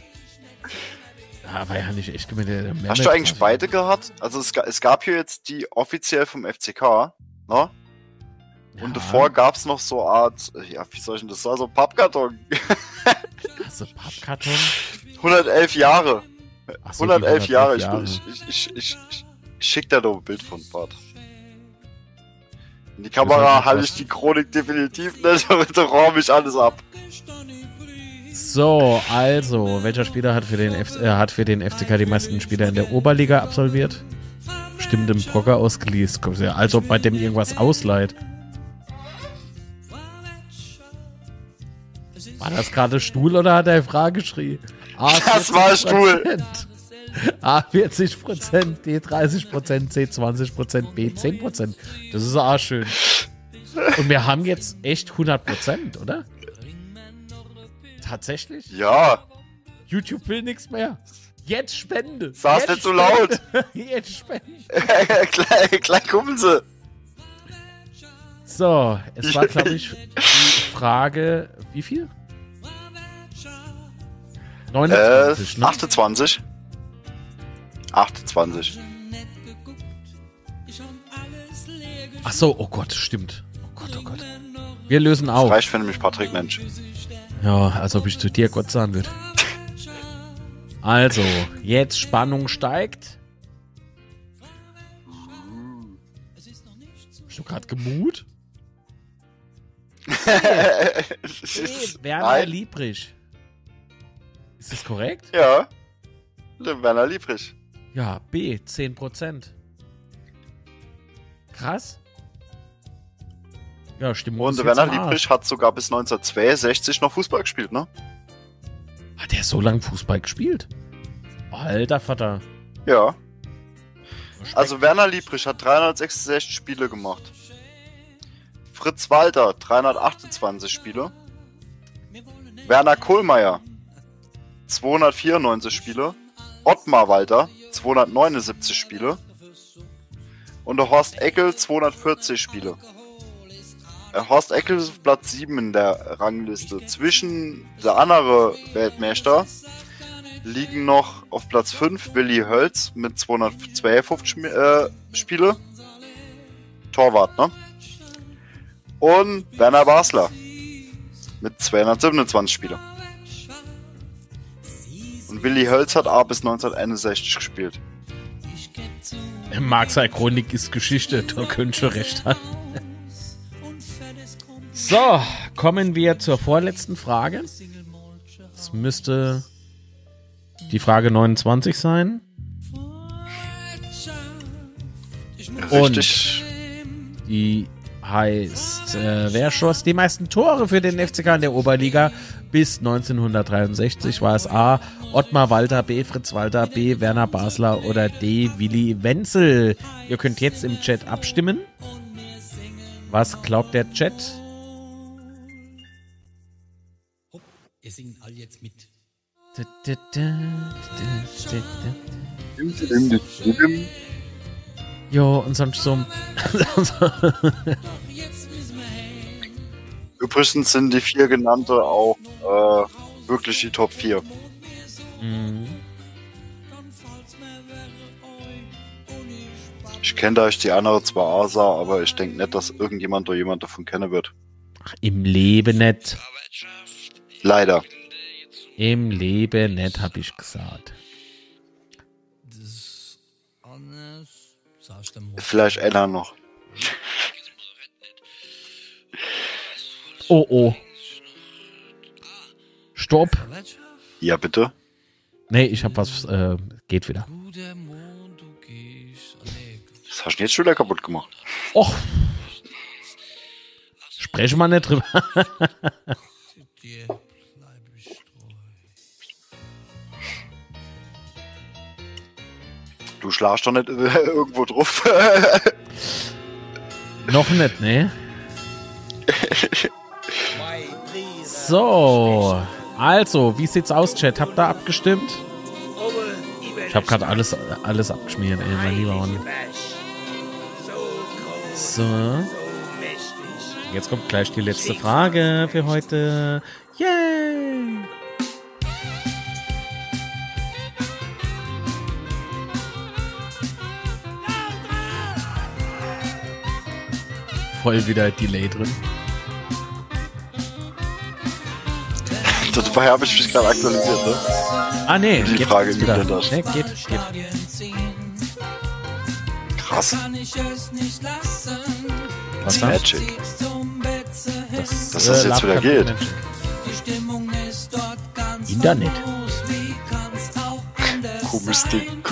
Speaker 1: Aber ja nicht echt gemeint.
Speaker 4: Hast du eigentlich beide gehabt? Also es, es gab hier jetzt die offiziell vom FCK, ne? Und
Speaker 1: Ja,
Speaker 4: davor gab's noch so Art, ja, wie soll ich denn das sagen, so Pappkarton.
Speaker 1: Also Pappkarton.
Speaker 4: 111 Jahre.
Speaker 1: So, die
Speaker 4: 111 Jahre. Ich,
Speaker 1: Jahre.
Speaker 4: ich, ich, ich, ich, ich, ich schick dir doch ein Bild von Bart. In die Kamera
Speaker 1: halt
Speaker 4: halte ich die Chronik definitiv nicht, bitte räume ich alles ab.
Speaker 1: So, also, welcher Spieler hat für, den F äh, hat für den FCK die meisten Spieler in der Oberliga absolviert? Stimmt dem Brocker ausgeliehen. Ja, Als ob bei dem irgendwas ausleiht. War das gerade Stuhl oder hat er Frage geschrien?
Speaker 4: Das war
Speaker 1: 40%. A 40 Prozent, D 30 Prozent, C 20 Prozent, B 10 Prozent. Das ist auch schön. Und wir haben jetzt echt 100 Prozent, oder? Tatsächlich?
Speaker 4: Ja,
Speaker 1: YouTube will nichts mehr. Jetzt spende.
Speaker 4: Sag's nicht so
Speaker 1: spende. Jetzt spende.
Speaker 4: gleich, gleich kommen sie.
Speaker 1: So, es war, glaube ich, die Frage, wie viel?
Speaker 4: Äh,
Speaker 1: 29, ne?
Speaker 4: 28. 28.
Speaker 1: Ach so, oh Gott, stimmt. Oh Gott, oh Gott. Wir lösen
Speaker 4: Das
Speaker 1: auf.
Speaker 4: reicht, wenn du mich Patrick nennst.
Speaker 1: Ja, als ob ich zu dir Gott sagen würde. Also, jetzt Spannung steigt. Hast du gerade gemut? Hey, Werner
Speaker 4: Nein.
Speaker 1: Liebrich. Ist das korrekt?
Speaker 4: Ja. Werner Liebrich.
Speaker 1: Ja, B, 10%. Krass. Ja, Stimmung
Speaker 4: Und Werner. Liebrich hat sogar bis 1962 noch Fußball gespielt, ne?
Speaker 1: Hat der so lange Fußball gespielt? Alter Vater.
Speaker 4: Ja. Also Werner Liebrich hat 366 Spiele gemacht. Fritz Walter 328 Spiele. Werner Kohlmeier 294 Spiele. Ottmar Walter 279 Spiele. Und der Horst Eckel 240 Spiele. Äh, Horst Eckel ist auf Platz 7 in der Rangliste. Zwischen der andere Weltmeister liegen noch auf Platz 5 Willi Hölz mit 252 Schmi- äh, Spiele. Torwart, ne? Und Werner Basler mit 227 Spiele. Und Willi Hölz hat A bis 1961 gespielt.
Speaker 1: Marxer Chronik ist Geschichte, da könnt ihr recht haben. So, kommen wir zur vorletzten Frage. Das müsste die Frage 29 sein.
Speaker 4: Richtig.
Speaker 1: Die heißt, äh, wer schoss die meisten Tore für den FCK in der Oberliga bis 1963? War es A. Ottmar Walter, B. Fritz Walter, B. Werner Basler oder D. Willi Wenzel? Ihr könnt jetzt im Chat abstimmen. Was glaubt der Chat?
Speaker 2: Ihr singt all jetzt mit.
Speaker 1: Jo, und sonst so.
Speaker 4: Übrigens sind die vier genannte auch äh, wirklich die Top 4.
Speaker 1: Mhm.
Speaker 4: Ich kenne da euch die andere zwar Asa, aber ich denke nicht, dass irgendjemand oder jemand davon kennen wird.
Speaker 1: Im Leben nicht.
Speaker 4: Leider.
Speaker 1: Im Leben nicht, hab ich gesagt.
Speaker 4: Vielleicht einer noch.
Speaker 1: Oh oh. Stopp.
Speaker 4: Ja, bitte.
Speaker 1: Nee, ich hab was. Äh, geht wieder.
Speaker 4: Das hast du jetzt schon wieder kaputt gemacht.
Speaker 1: Och. Sprechen wir nicht drüber.
Speaker 4: Du schlagst doch nicht irgendwo drauf.
Speaker 1: Noch nicht, ne? So. Also, wie sieht's aus, Chat? Habt ihr abgestimmt? Ich hab gerade alles, alles abgeschmiert, ey, mein lieber Mann. So. Jetzt kommt gleich die letzte Frage für heute. Yay! Voll wieder Delay drin.
Speaker 4: Dabei habe ich mich gerade aktualisiert, ne?
Speaker 1: Ah, nee,
Speaker 4: Die
Speaker 1: geht
Speaker 4: Frage gibt
Speaker 1: wieder.
Speaker 4: das.
Speaker 1: Nee, geht, geht.
Speaker 4: Krass.
Speaker 1: Was dann?
Speaker 4: Magic.
Speaker 1: Das,
Speaker 4: Dass das jetzt wieder geht.
Speaker 1: Magic.
Speaker 2: Die Stimmung ist dort ganz
Speaker 1: Internet.
Speaker 4: Komisches Ding.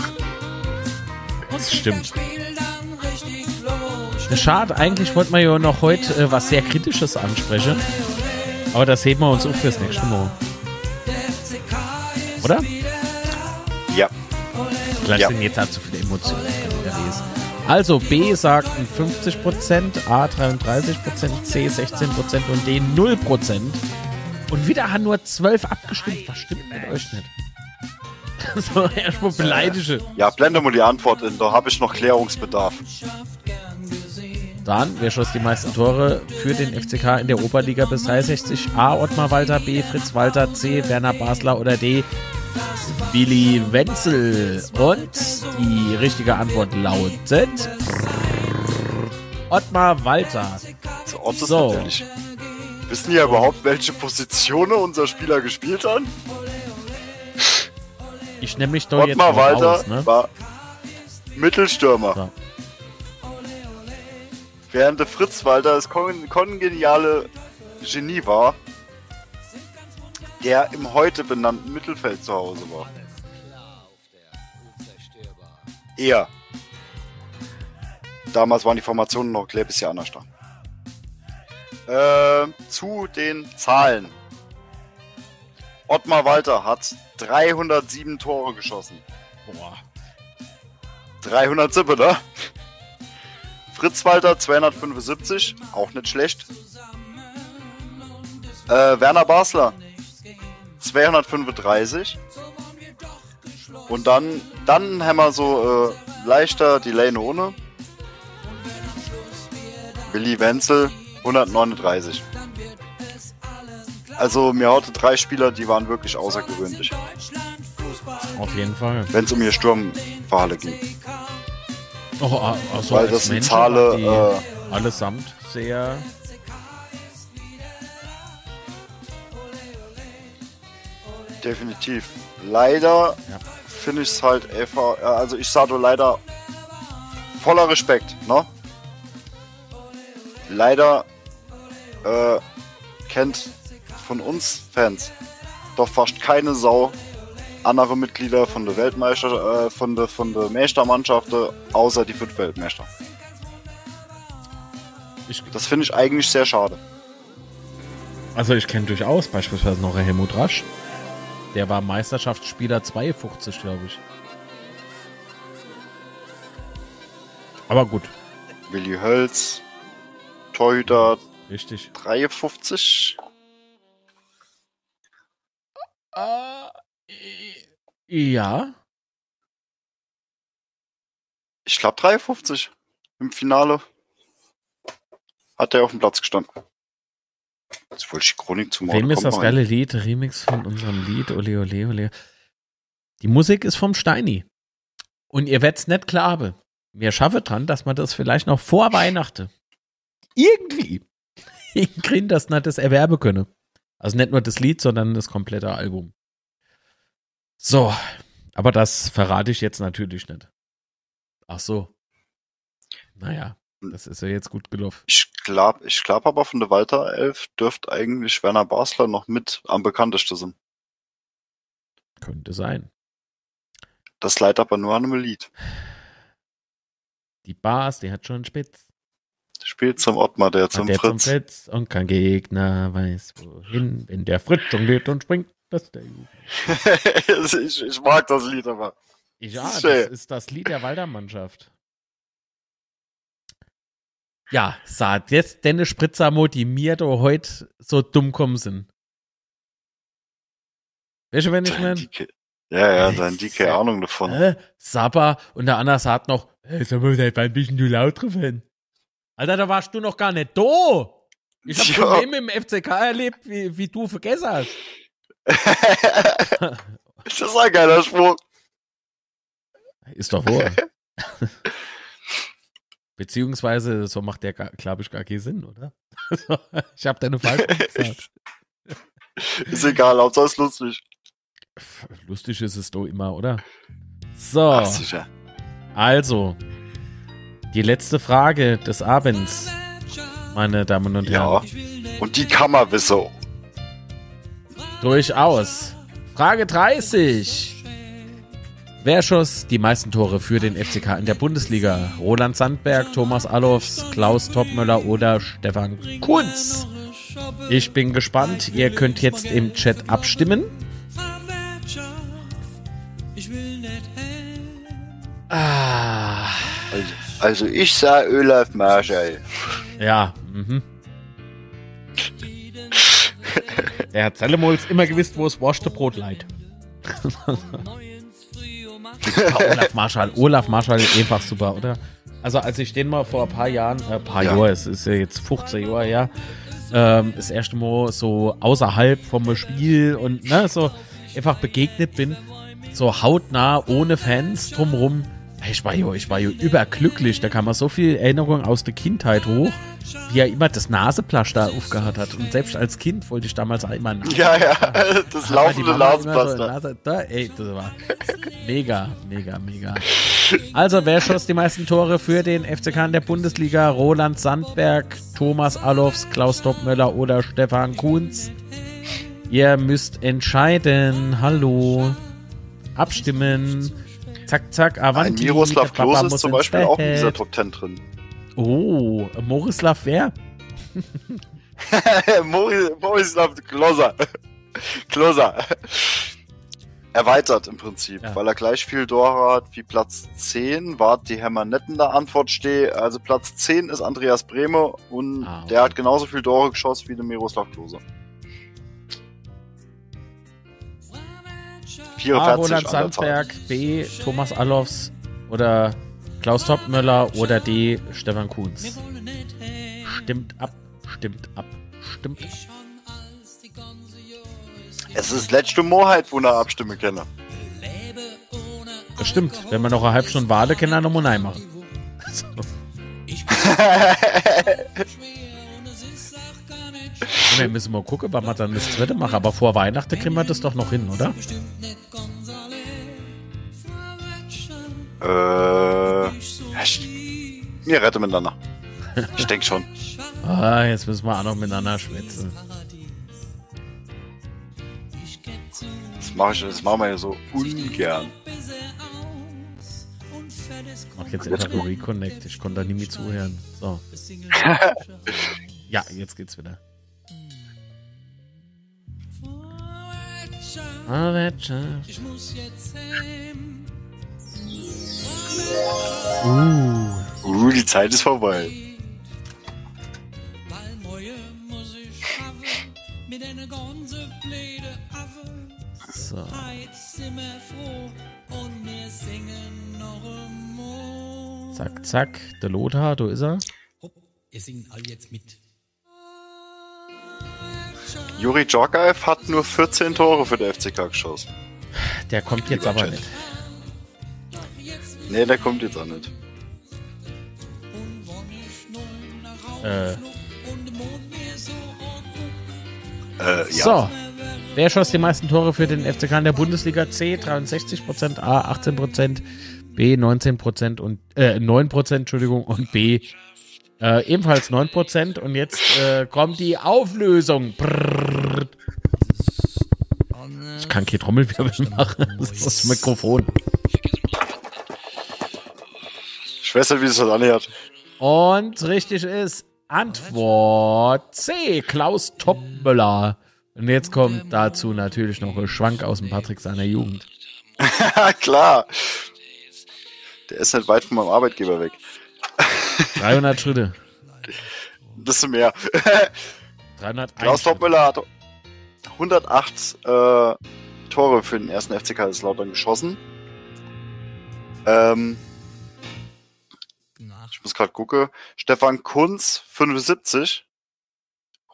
Speaker 1: Das stimmt. Schade, eigentlich wollten wir ja noch heute äh, was sehr Kritisches ansprechen. Aber das heben wir uns auf fürs nächste Mal. Oder?
Speaker 4: Ja.
Speaker 1: Vielleicht
Speaker 4: Ja.
Speaker 1: sind jetzt halt zu viele Emotionen. das lesen. Also B sagten 50%, A 33%, C 16% und D 0%. Und wieder haben nur 12 abgestimmt. Was stimmt mit euch nicht? so, erstmal beleidige.
Speaker 4: Ja, blende mal die Antwort in. Da habe ich noch Klärungsbedarf.
Speaker 1: Dann, wer schoss die meisten Tore für den FCK in der Oberliga bis 63? A. Ottmar Walter, B. Fritz Walter, C. Werner Basler oder D. Willi Wenzel. Und die richtige Antwort lautet Ottmar Walter.
Speaker 4: So, Ott ist
Speaker 1: So.
Speaker 4: natürlich. Wissen ja überhaupt, welche Positionen unser Spieler gespielt hat?
Speaker 1: Ich nehme mich doch jetzt
Speaker 4: Ottmar
Speaker 1: mal
Speaker 4: Walter
Speaker 1: raus, ne?
Speaker 4: war Mittelstürmer.
Speaker 1: So.
Speaker 4: Während der Fritz Walter das kon kongeniale Genie war, der im heute benannten Mittelfeld zu Hause war. Er. Damals waren die Formationen noch ein bisschen anders da. Äh, zu den Zahlen. Ottmar Walter hat 307 Tore geschossen.
Speaker 1: Boah.
Speaker 4: 307, ne? Fritz Walter 275, auch nicht schlecht. Äh, Werner Basler 235. Und dann, dann haben wir so äh, leichter Delay ohne. Willi Wenzel 139. Also mir haute drei Spieler, die waren wirklich außergewöhnlich,
Speaker 1: Auf jeden Fall.
Speaker 4: wenn es um ihr Sturmverhalle ging.
Speaker 1: Oh, ah, ach so,
Speaker 4: Weil das sind Zahlen, äh,
Speaker 1: allesamt sehr.
Speaker 4: Definitiv. Leider
Speaker 1: Ja.
Speaker 4: finde ich es halt einfach, äh, also ich sage leider voller Respekt, ne? Leider äh, kennt von uns Fans doch fast keine Sau andere Mitglieder von der Weltmeister, äh, von der von der Meistermannschaften, außer die fünf Weltmeister.
Speaker 1: Ich,
Speaker 4: Das finde ich eigentlich sehr schade.
Speaker 1: also ich kenne durchaus beispielsweise noch Helmut Rasch. Der war Meisterschaftsspieler 52, glaube ich. Aber gut,
Speaker 4: Willi Hölz, Torhüter
Speaker 1: richtig.
Speaker 4: 53.
Speaker 1: Ja,
Speaker 4: Ich glaube 53 im Finale. Hat er auf dem Platz gestanden. Jetzt wollte ich die Chronik zum
Speaker 1: Wem ist das geile Lied? Remix von unserem Lied. Ole, ole, ole. Die Musik ist vom Steini. Und ihr werdet's nicht glaube. Wir schaffen dran, dass man das vielleicht noch vor Weihnachten irgendwie hinkriegen, dass man das erwerben könne. Also nicht nur das Lied, sondern das komplette Album. So, aber das verrate ich jetzt natürlich nicht. Ach so. Naja, das ist ja jetzt gut gelaufen.
Speaker 4: Ich glaube ich glaub aber von der Walter 11 dürfte eigentlich Werner Basler noch mit am bekanntesten sein.
Speaker 1: Könnte sein.
Speaker 4: Das leidet aber nur an einem Lied.
Speaker 1: Die Bars, die hat schon Spitz.
Speaker 4: Spielt zum Ottmar, der zum
Speaker 1: der
Speaker 4: Fritz.
Speaker 1: zum Fritz und kein Gegner weiß wohin. Wenn der Fritz jongliert und springt, das ist der Jugend.
Speaker 4: ich, ich mag das Lied aber.
Speaker 1: Ja,
Speaker 4: Das
Speaker 1: das
Speaker 4: ist schön.
Speaker 1: ist das Lied der Walder-Mannschaft. Ja, sagt jetzt Dennis Spritzamo, die mir da heute so dumm kommen sind. Weißt du, wenn ich meine?
Speaker 4: ja, ja, dein dicke
Speaker 1: Ja.
Speaker 4: Ahnung davon.
Speaker 1: Äh, Saba und der andere sagt noch, hey, sag mal, seit wann bist du laut drauf? Alter, da warst du noch gar nicht da. Ich hab
Speaker 4: Ja.
Speaker 1: Probleme im FCK erlebt, wie, wie du vergessen hast.
Speaker 4: das ist ein geiler Spruch.
Speaker 1: Ist doch wohl. Beziehungsweise, so macht der, glaube ich, gar keinen Sinn, oder? ich habe deine falsch gesagt.
Speaker 4: Ist egal, Hauptsache ist lustig.
Speaker 1: Lustig ist es doch immer, oder? So,
Speaker 4: Ach, sicher.
Speaker 1: also, die letzte Frage des Abends, meine Damen und
Speaker 4: Ja.
Speaker 1: Herren.
Speaker 4: Und die wissen.
Speaker 1: Durchaus. Frage 30. Wer schoss die meisten Tore für den FCK in der Bundesliga? Roland Sandberg, Thomas Allofs, Klaus Topmöller oder Stefan Kunz? Ich bin gespannt. Ihr könnt jetzt im Chat abstimmen. Ah,
Speaker 4: Also, also ich sah Olaf Marschall.
Speaker 1: ja. Mhm. Der hat Zellemols immer gewusst, wo es waschte Brot leid. Olaf Marschall, Olaf Marschall, einfach super, oder? Also als ich den mal vor ein paar Jahren, äh, paar
Speaker 4: Ja.
Speaker 1: Jahre, es ist ja jetzt 15 Jahre her, ähm, das erste Mal so außerhalb vom Spiel und ne, so einfach begegnet bin, so hautnah, ohne Fans drumrum. Ich war jo, ich war jo überglücklich, da kam mir so viel Erinnerung aus der Kindheit hoch, wie er immer das Naseplasch da aufgehört hat. Und selbst als Kind wollte ich damals immer Nase
Speaker 4: Ja, ja, das laufende
Speaker 1: so
Speaker 4: Nasenpflaster.
Speaker 1: Nase, da, ey, das war mega, mega, mega. Also, wer schoss die meisten Tore für den FCK in der Bundesliga? Roland Sandberg, Thomas Allofs, Klaus Doppmöller oder Stefan Kunz? Ihr müsst entscheiden. Hallo. Abstimmen. Zack, zack,
Speaker 4: Ein
Speaker 1: Avanti.
Speaker 4: Miroslav
Speaker 1: der Papa
Speaker 4: Klose ist zum Beispiel auch in dieser. Top 10 drin.
Speaker 1: Oh, Morislav wer?
Speaker 4: Mori- Morislav Kloser. Kloser. erweitert im Prinzip,
Speaker 1: Ja.
Speaker 4: weil er gleich viel Dora hat wie Platz 10. Wart die Hermanetten der Antwort stehe. Also Platz 10 ist Andreas Brehme und
Speaker 1: Ah, okay.
Speaker 4: der hat genauso viel Dora geschossen wie der Miroslav Klose. 44
Speaker 1: A. Roland. Sandberg, B. Thomas Allofs oder Klaus Topmöller oder D. Stefan Kuhns. Stimmt ab, stimmt ab, stimmt ab.
Speaker 4: Es ist letzte Moorheit, wo ich abstimmen kenne.
Speaker 1: Das stimmt. Wenn wir noch eine halbe Stunde warten, können wir noch mal Nein machen. So. Dann müssen wir gucken, wann wir dann das zweite machen. Aber vor Weihnachten kriegen wir das doch noch hin, oder?
Speaker 4: Äh, ich, wir retten miteinander. Ich denke schon.
Speaker 1: Ah, jetzt müssen wir auch noch miteinander schwätzen.
Speaker 4: Das mache ich, das machen wir ja so ungern.
Speaker 1: Mach jetzt einfach ein Reconnect. Ich konnte da nie mehr zuhören. So. Ja, jetzt geht's wieder. Ah, Wirtschaft. Uh,
Speaker 4: Uh, die Zeit ist vorbei.
Speaker 1: so. Zack, zack. Der Lothar, da ist er.
Speaker 2: Ihr singt all jetzt mit.
Speaker 4: Juri Djorkaev hat nur 14 Tore für den FCK geschossen.
Speaker 1: Der kommt jetzt aber nicht.
Speaker 4: Nee, der kommt jetzt auch nicht.
Speaker 1: Äh,
Speaker 4: Äh, ja.
Speaker 1: So. Wer schoss die meisten Tore für den FCK in der Bundesliga? C 63%, A 18%, B 19% und äh, 9%, Entschuldigung, und B äh, ebenfalls 9%. Und jetzt äh, kommt die Auflösung. Brrr. Ich kann kein Trommelwirbel machen. Das ist das Mikrofon.
Speaker 4: Ich weiß nicht, wie es das anhört.
Speaker 1: Und richtig ist Antwort C. Klaus Toppmöller. Und jetzt kommt dazu natürlich noch ein Schwank aus dem Patrick seiner Jugend.
Speaker 4: Klar. Der ist nicht weit von meinem Arbeitgeber weg.
Speaker 1: 300 Schritte.
Speaker 4: Ein bisschen mehr.
Speaker 1: 301
Speaker 4: Klaus. Topmüller hat 108 äh, Tore für den ersten FC Kaiserslautern geschossen. Ähm, ich muss gerade gucken. Stefan Kunz 75.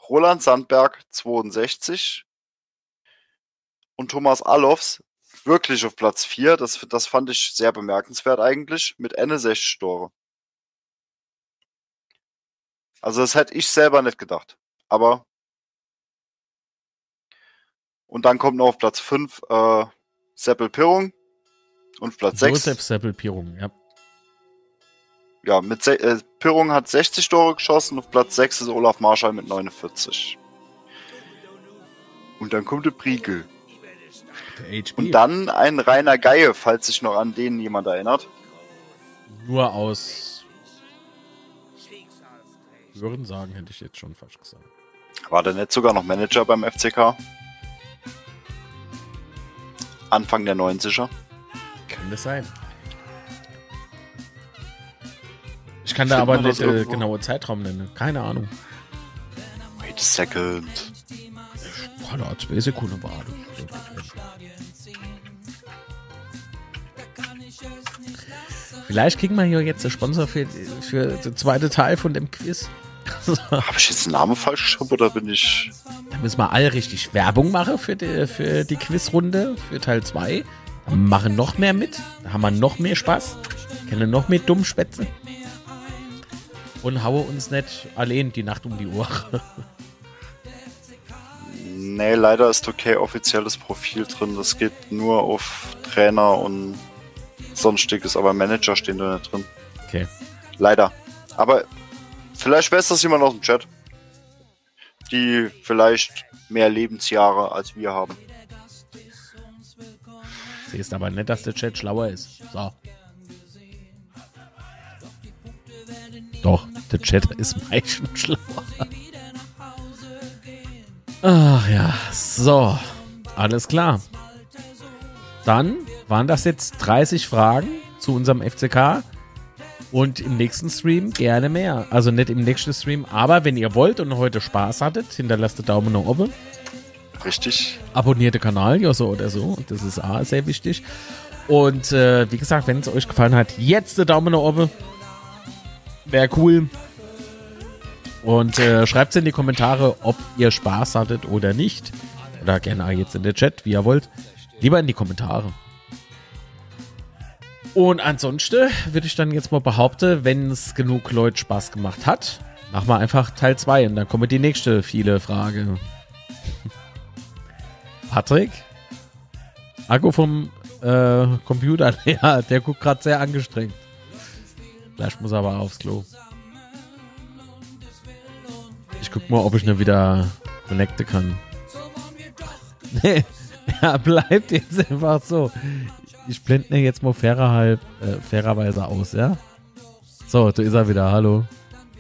Speaker 4: Roland Sandberg 62. Und Thomas Allofs wirklich auf Platz 4. Das, das fand ich sehr bemerkenswert eigentlich. Mit Ende 60 Tore. Also das hätte ich selber nicht gedacht. Aber und dann kommt noch auf Platz 5 äh, Seppel Pirrung. Und Platz 6.
Speaker 1: Josef Seppel Pirung, ja.
Speaker 4: Ja, mit äh, Pirung hat 60 Tore geschossen. Auf Platz 6 ist Olaf Marschall mit 49. Und dann kommt der Priegel. Und dann ein Rainer Geier, falls sich noch an den jemand erinnert.
Speaker 1: Nur aus Hören sagen hätte ich jetzt schon fast gesagt.
Speaker 4: War der nicht sogar noch Manager beim FCK? Anfang der 90er.
Speaker 1: Kann das sein? Ich kann da
Speaker 4: Findet
Speaker 1: aber nicht äh, genaue Zeitraum nennen. Keine Ahnung.
Speaker 4: Wait a second.
Speaker 1: Boah, da hat zwei Sekunden war. Vielleicht kriegen wir hier jetzt einen Sponsor für, für den zweiten Teil von dem Quiz.
Speaker 4: Habe ich jetzt den Namen falsch geschrieben oder bin ich.
Speaker 1: Da müssen wir alle richtig Werbung machen für die, für die Quizrunde, für Teil 2. Machen noch mehr mit. Da haben wir noch mehr Spaß. Können noch mehr Dummspätze. Und haue uns nicht allein die Nacht um die Uhr.
Speaker 4: Nee, leider ist okay offizielles Profil drin. Das geht nur auf Trainer und sonstiges, aber Manager stehen da nicht drin.
Speaker 1: Okay.
Speaker 4: Leider. Aber vielleicht weiß das jemand aus dem Chat. Die vielleicht mehr Lebensjahre als wir haben.
Speaker 1: Siehst aber nicht, dass der Chat schlauer ist. So. Doch, der Chat ist meistens schlauer. Ach ja, so. Alles klar. dann waren das jetzt 30 Fragen zu unserem FCK. Und im nächsten Stream gerne mehr. Also nicht im nächsten Stream, aber wenn ihr wollt und heute Spaß hattet, hinterlasst den Daumen nach oben.
Speaker 4: Richtig.
Speaker 1: Abonniert den Kanal, ja so oder so. Das ist auch sehr wichtig. Und äh, wie gesagt, wenn es euch gefallen hat, jetzt den Daumen nach oben. Wäre cool. Und äh, schreibt es in die Kommentare, ob ihr Spaß hattet oder nicht. Oder gerne auch jetzt in der Chat, wie ihr wollt. Lieber in die Kommentare. Und ansonsten würde ich dann jetzt mal behaupten, wenn es genug Leute Spaß gemacht hat, machen wir einfach Teil 2 und dann kommt die nächste viele Frage. Patrick? Akku vom äh, Computer, ja, der guckt gerade sehr angestrengt. Vielleicht muss er aber aufs Klo. Ich guck mal, ob ich ne wieder connecten kann. Nee, er bleibt jetzt einfach so. Ich blende mir jetzt mal fairer halb, äh, fairerweise aus, ja? So, da ist er wieder, hallo.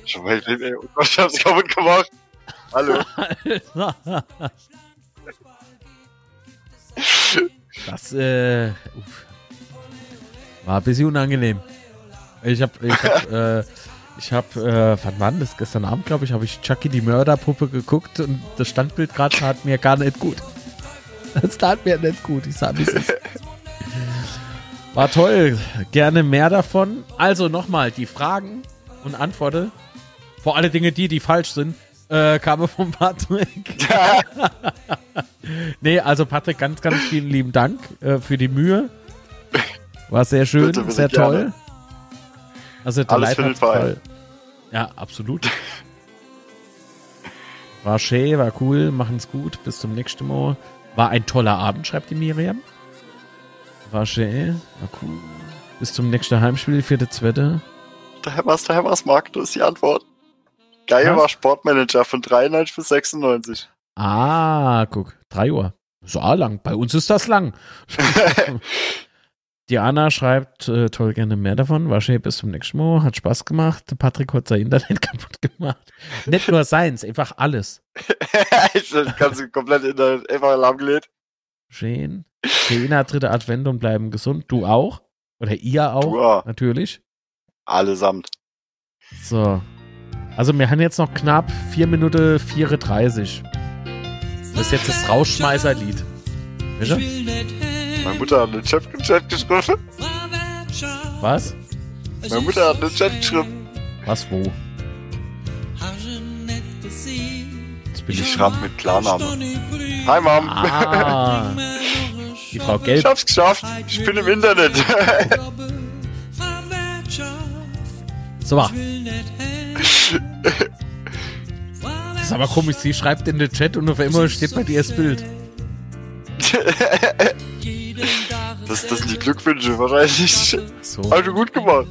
Speaker 4: Schon mal, ich, ich hab's kaputt gemacht. Hallo.
Speaker 1: Das äh, uff. war ein bisschen unangenehm. Ich hab, ich hab, äh, ich hab, äh, wann war das? Gestern Abend, glaube ich, habe ich Chucky die Mörderpuppe geguckt und das Standbild gerade tat mir gar nicht gut. Das tat mir nicht gut. Ich sag, wie es ist. War toll. Gerne mehr davon. Also nochmal, die Fragen und Antworten, vor alle Dinge die, die falsch sind, äh, kamen von Patrick. nee, also Patrick, ganz, ganz vielen lieben Dank äh, für die Mühe. War sehr schön,
Speaker 4: Bitte, bitte
Speaker 1: sehr
Speaker 4: gerne.
Speaker 1: toll. Also der
Speaker 4: Alles
Speaker 1: hat
Speaker 4: Fall.
Speaker 1: Ja, absolut. War schön, war cool, machen's gut. Bis zum nächsten Mal. War ein toller Abend, schreibt die Miriam. Schön, war cool. Bis zum nächsten Heimspiel, vierte, zweite.
Speaker 4: Daher was, daher was, Marc, das ist die Antwort. Geil
Speaker 1: Was?
Speaker 4: war Sportmanager von 93 bis 96.
Speaker 1: Ah, guck, drei Uhr. So lang. Bei uns ist das lang. Diana schreibt, äh, toll, gerne mehr davon. War schön, bis zum nächsten Mal. Hat Spaß gemacht. Patrick hat sein Internet kaputt gemacht. Nicht nur seins, einfach alles.
Speaker 4: ich das Ganze komplett in der einfach lahmgelegt.
Speaker 1: Schön. Schöner dritter Advent und bleiben gesund. Du auch? Oder ihr auch?
Speaker 4: Auch.
Speaker 1: Natürlich.
Speaker 4: Allesamt.
Speaker 1: So. Also wir haben jetzt noch knapp 4 Minuten 34. Das ist jetzt das Rausschmeißerlied. Welcher?
Speaker 4: Meine Mutter hat einen Chat, Chat geschrieben.
Speaker 1: Was?
Speaker 4: Meine Mutter hat einen Chat geschrieben.
Speaker 1: Was wo? Jetzt bin
Speaker 4: Ich
Speaker 1: ich.
Speaker 4: schreibe mit Klarnamen. Hi Mom.
Speaker 1: Ah. Die Frau
Speaker 4: Ich
Speaker 1: Gelb.
Speaker 4: hab's geschafft. Ich bin im Internet.
Speaker 1: So. Das ist aber komisch. Sie schreibt in den Chat und auf einmal steht bei dir das Bild.
Speaker 4: Das, das sind die Glückwünsche wahrscheinlich.
Speaker 1: So.
Speaker 4: Du gut gemacht.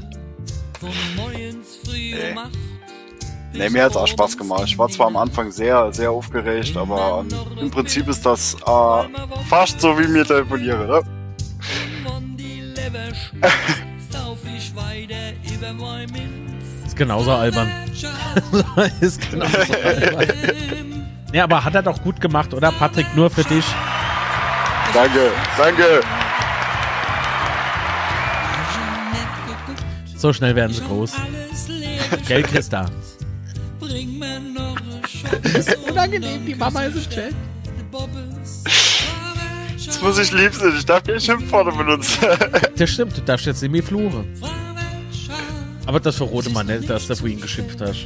Speaker 4: Nee, mir hat's auch Spaß gemacht. Ich war zwar am Anfang sehr, sehr aufgeregt, aber im Prinzip ist das äh, fast so wie mir telefoniere, ne?
Speaker 1: Ist genauso albern. ist genauso albern. Ja, aber hat er doch gut gemacht, oder Patrick? Nur für dich.
Speaker 4: Danke, danke.
Speaker 1: So schnell werden sie groß. Gell, Christa? Unangenehm, die Mama ist im Chat.
Speaker 4: Jetzt muss ich lieb sein. Ich darf keine Schimpfworte benutzen.
Speaker 1: Das stimmt, du darfst jetzt nicht mehr fluchen. Aber das verrote man nicht, dass du vorhin geschimpft hast.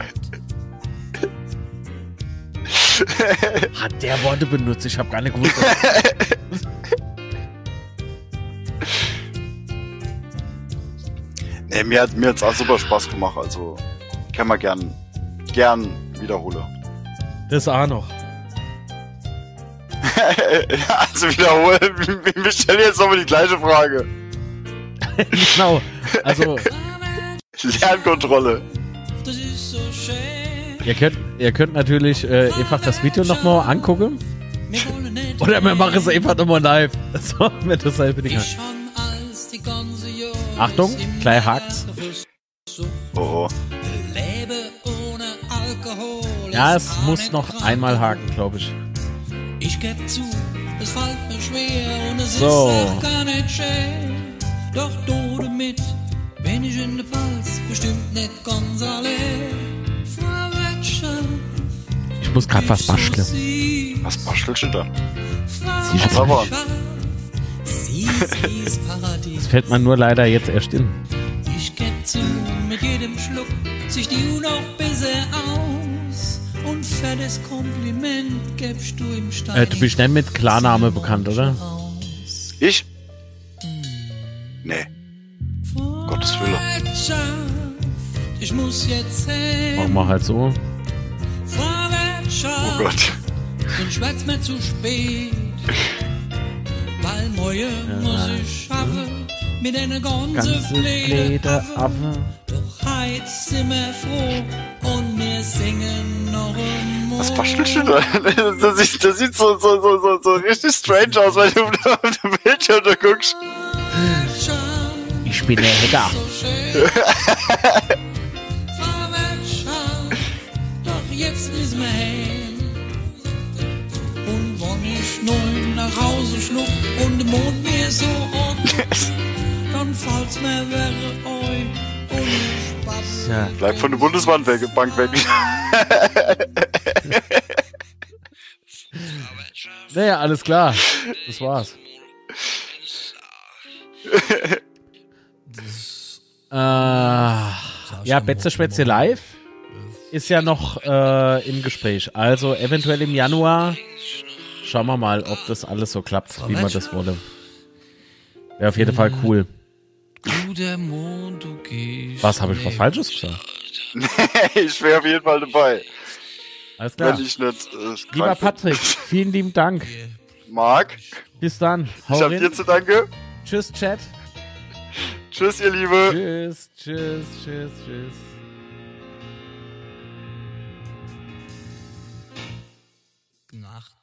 Speaker 1: Hat der Worte benutzt? Ich habe gar nicht gewusst.
Speaker 4: nee, mir hat mir auch super Spaß gemacht. Also kann man gern, gern wiederholen.
Speaker 1: Das auch noch.
Speaker 4: also wiederholen. Wir wir stellen jetzt nochmal die gleiche Frage.
Speaker 1: genau. Also,
Speaker 4: Lernkontrolle.
Speaker 1: ihr könnt, ihr könnt natürlich äh, einfach das Video nochmal angucken. Oder wir machen es einfach nochmal live. So, mit dasselbe Ding. Achtung, gleich hakt's.
Speaker 4: Oh,
Speaker 1: Ja, es muss noch einmal haken, glaube ich.
Speaker 2: Ich geb zu, Es fällt mir schwer und es
Speaker 1: So.
Speaker 2: ist auch gar nicht schön. Doch du damit bin ich in der Pals bestimmt nicht ganz allein.
Speaker 1: Ich muss gerade was basteln.
Speaker 4: Was bastelst du da?
Speaker 1: Siehst du?
Speaker 2: Paradies.
Speaker 1: Das fällt mir nur leider jetzt erst in.
Speaker 2: Ich geb zu, mit jedem Schluck siehst du noch besser aus. Das Kompliment gibst du im Stein.
Speaker 1: Äh, du bist nicht mit Klarname bekannt, oder?
Speaker 4: ich? Nee. Gottes Wille.
Speaker 2: Ich muss jetzt
Speaker 1: Machen
Speaker 2: hin.
Speaker 1: wir halt so.
Speaker 4: Oh Gott.
Speaker 2: sonst wird's mir zu spät. Weil morgen muss ich schaffen mit einer ganzen
Speaker 1: Ganze Bläder
Speaker 2: Affen. Doch heute sind wir froh und wir singen noch einmal.
Speaker 4: Was bastelst du da? Das sieht, das sieht so, so, so, so, so richtig strange aus, wenn du auf dem Bildschirm da guckst.
Speaker 1: Ich bin der Hacker.
Speaker 2: Doch jetzt müssen wir hin. Und wenn ich nun nach Hause schluck und der Mond mir so an, fällt's mir wäre euch ich babbel.
Speaker 1: Ja.
Speaker 4: Bleib von der Bundesbank weg. Bank weg.
Speaker 1: Naja, alles klar. Das war's. äh, ja, Betze Spätzle live ist ja noch äh, im Gespräch. Also eventuell im Januar. Schauen wir mal, ob das alles so klappt, wie man das wolle. Wäre auf jeden Fall cool.
Speaker 2: Du der Mond, du gehst.
Speaker 1: was habe ich was Falsches gesagt?
Speaker 4: nee, ich wäre auf jeden Fall dabei.
Speaker 1: Alles klar.
Speaker 4: Nicht, äh,
Speaker 1: Lieber Patrick, vielen lieben Dank.
Speaker 4: Marc.
Speaker 1: Bis dann. Hau
Speaker 4: ich
Speaker 1: habe
Speaker 4: dir zu danke.
Speaker 1: Tschüss, Chat.
Speaker 4: Tschüss, ihr Liebe.
Speaker 1: Tschüss, tschüss, tschüss, tschüss. Nacht.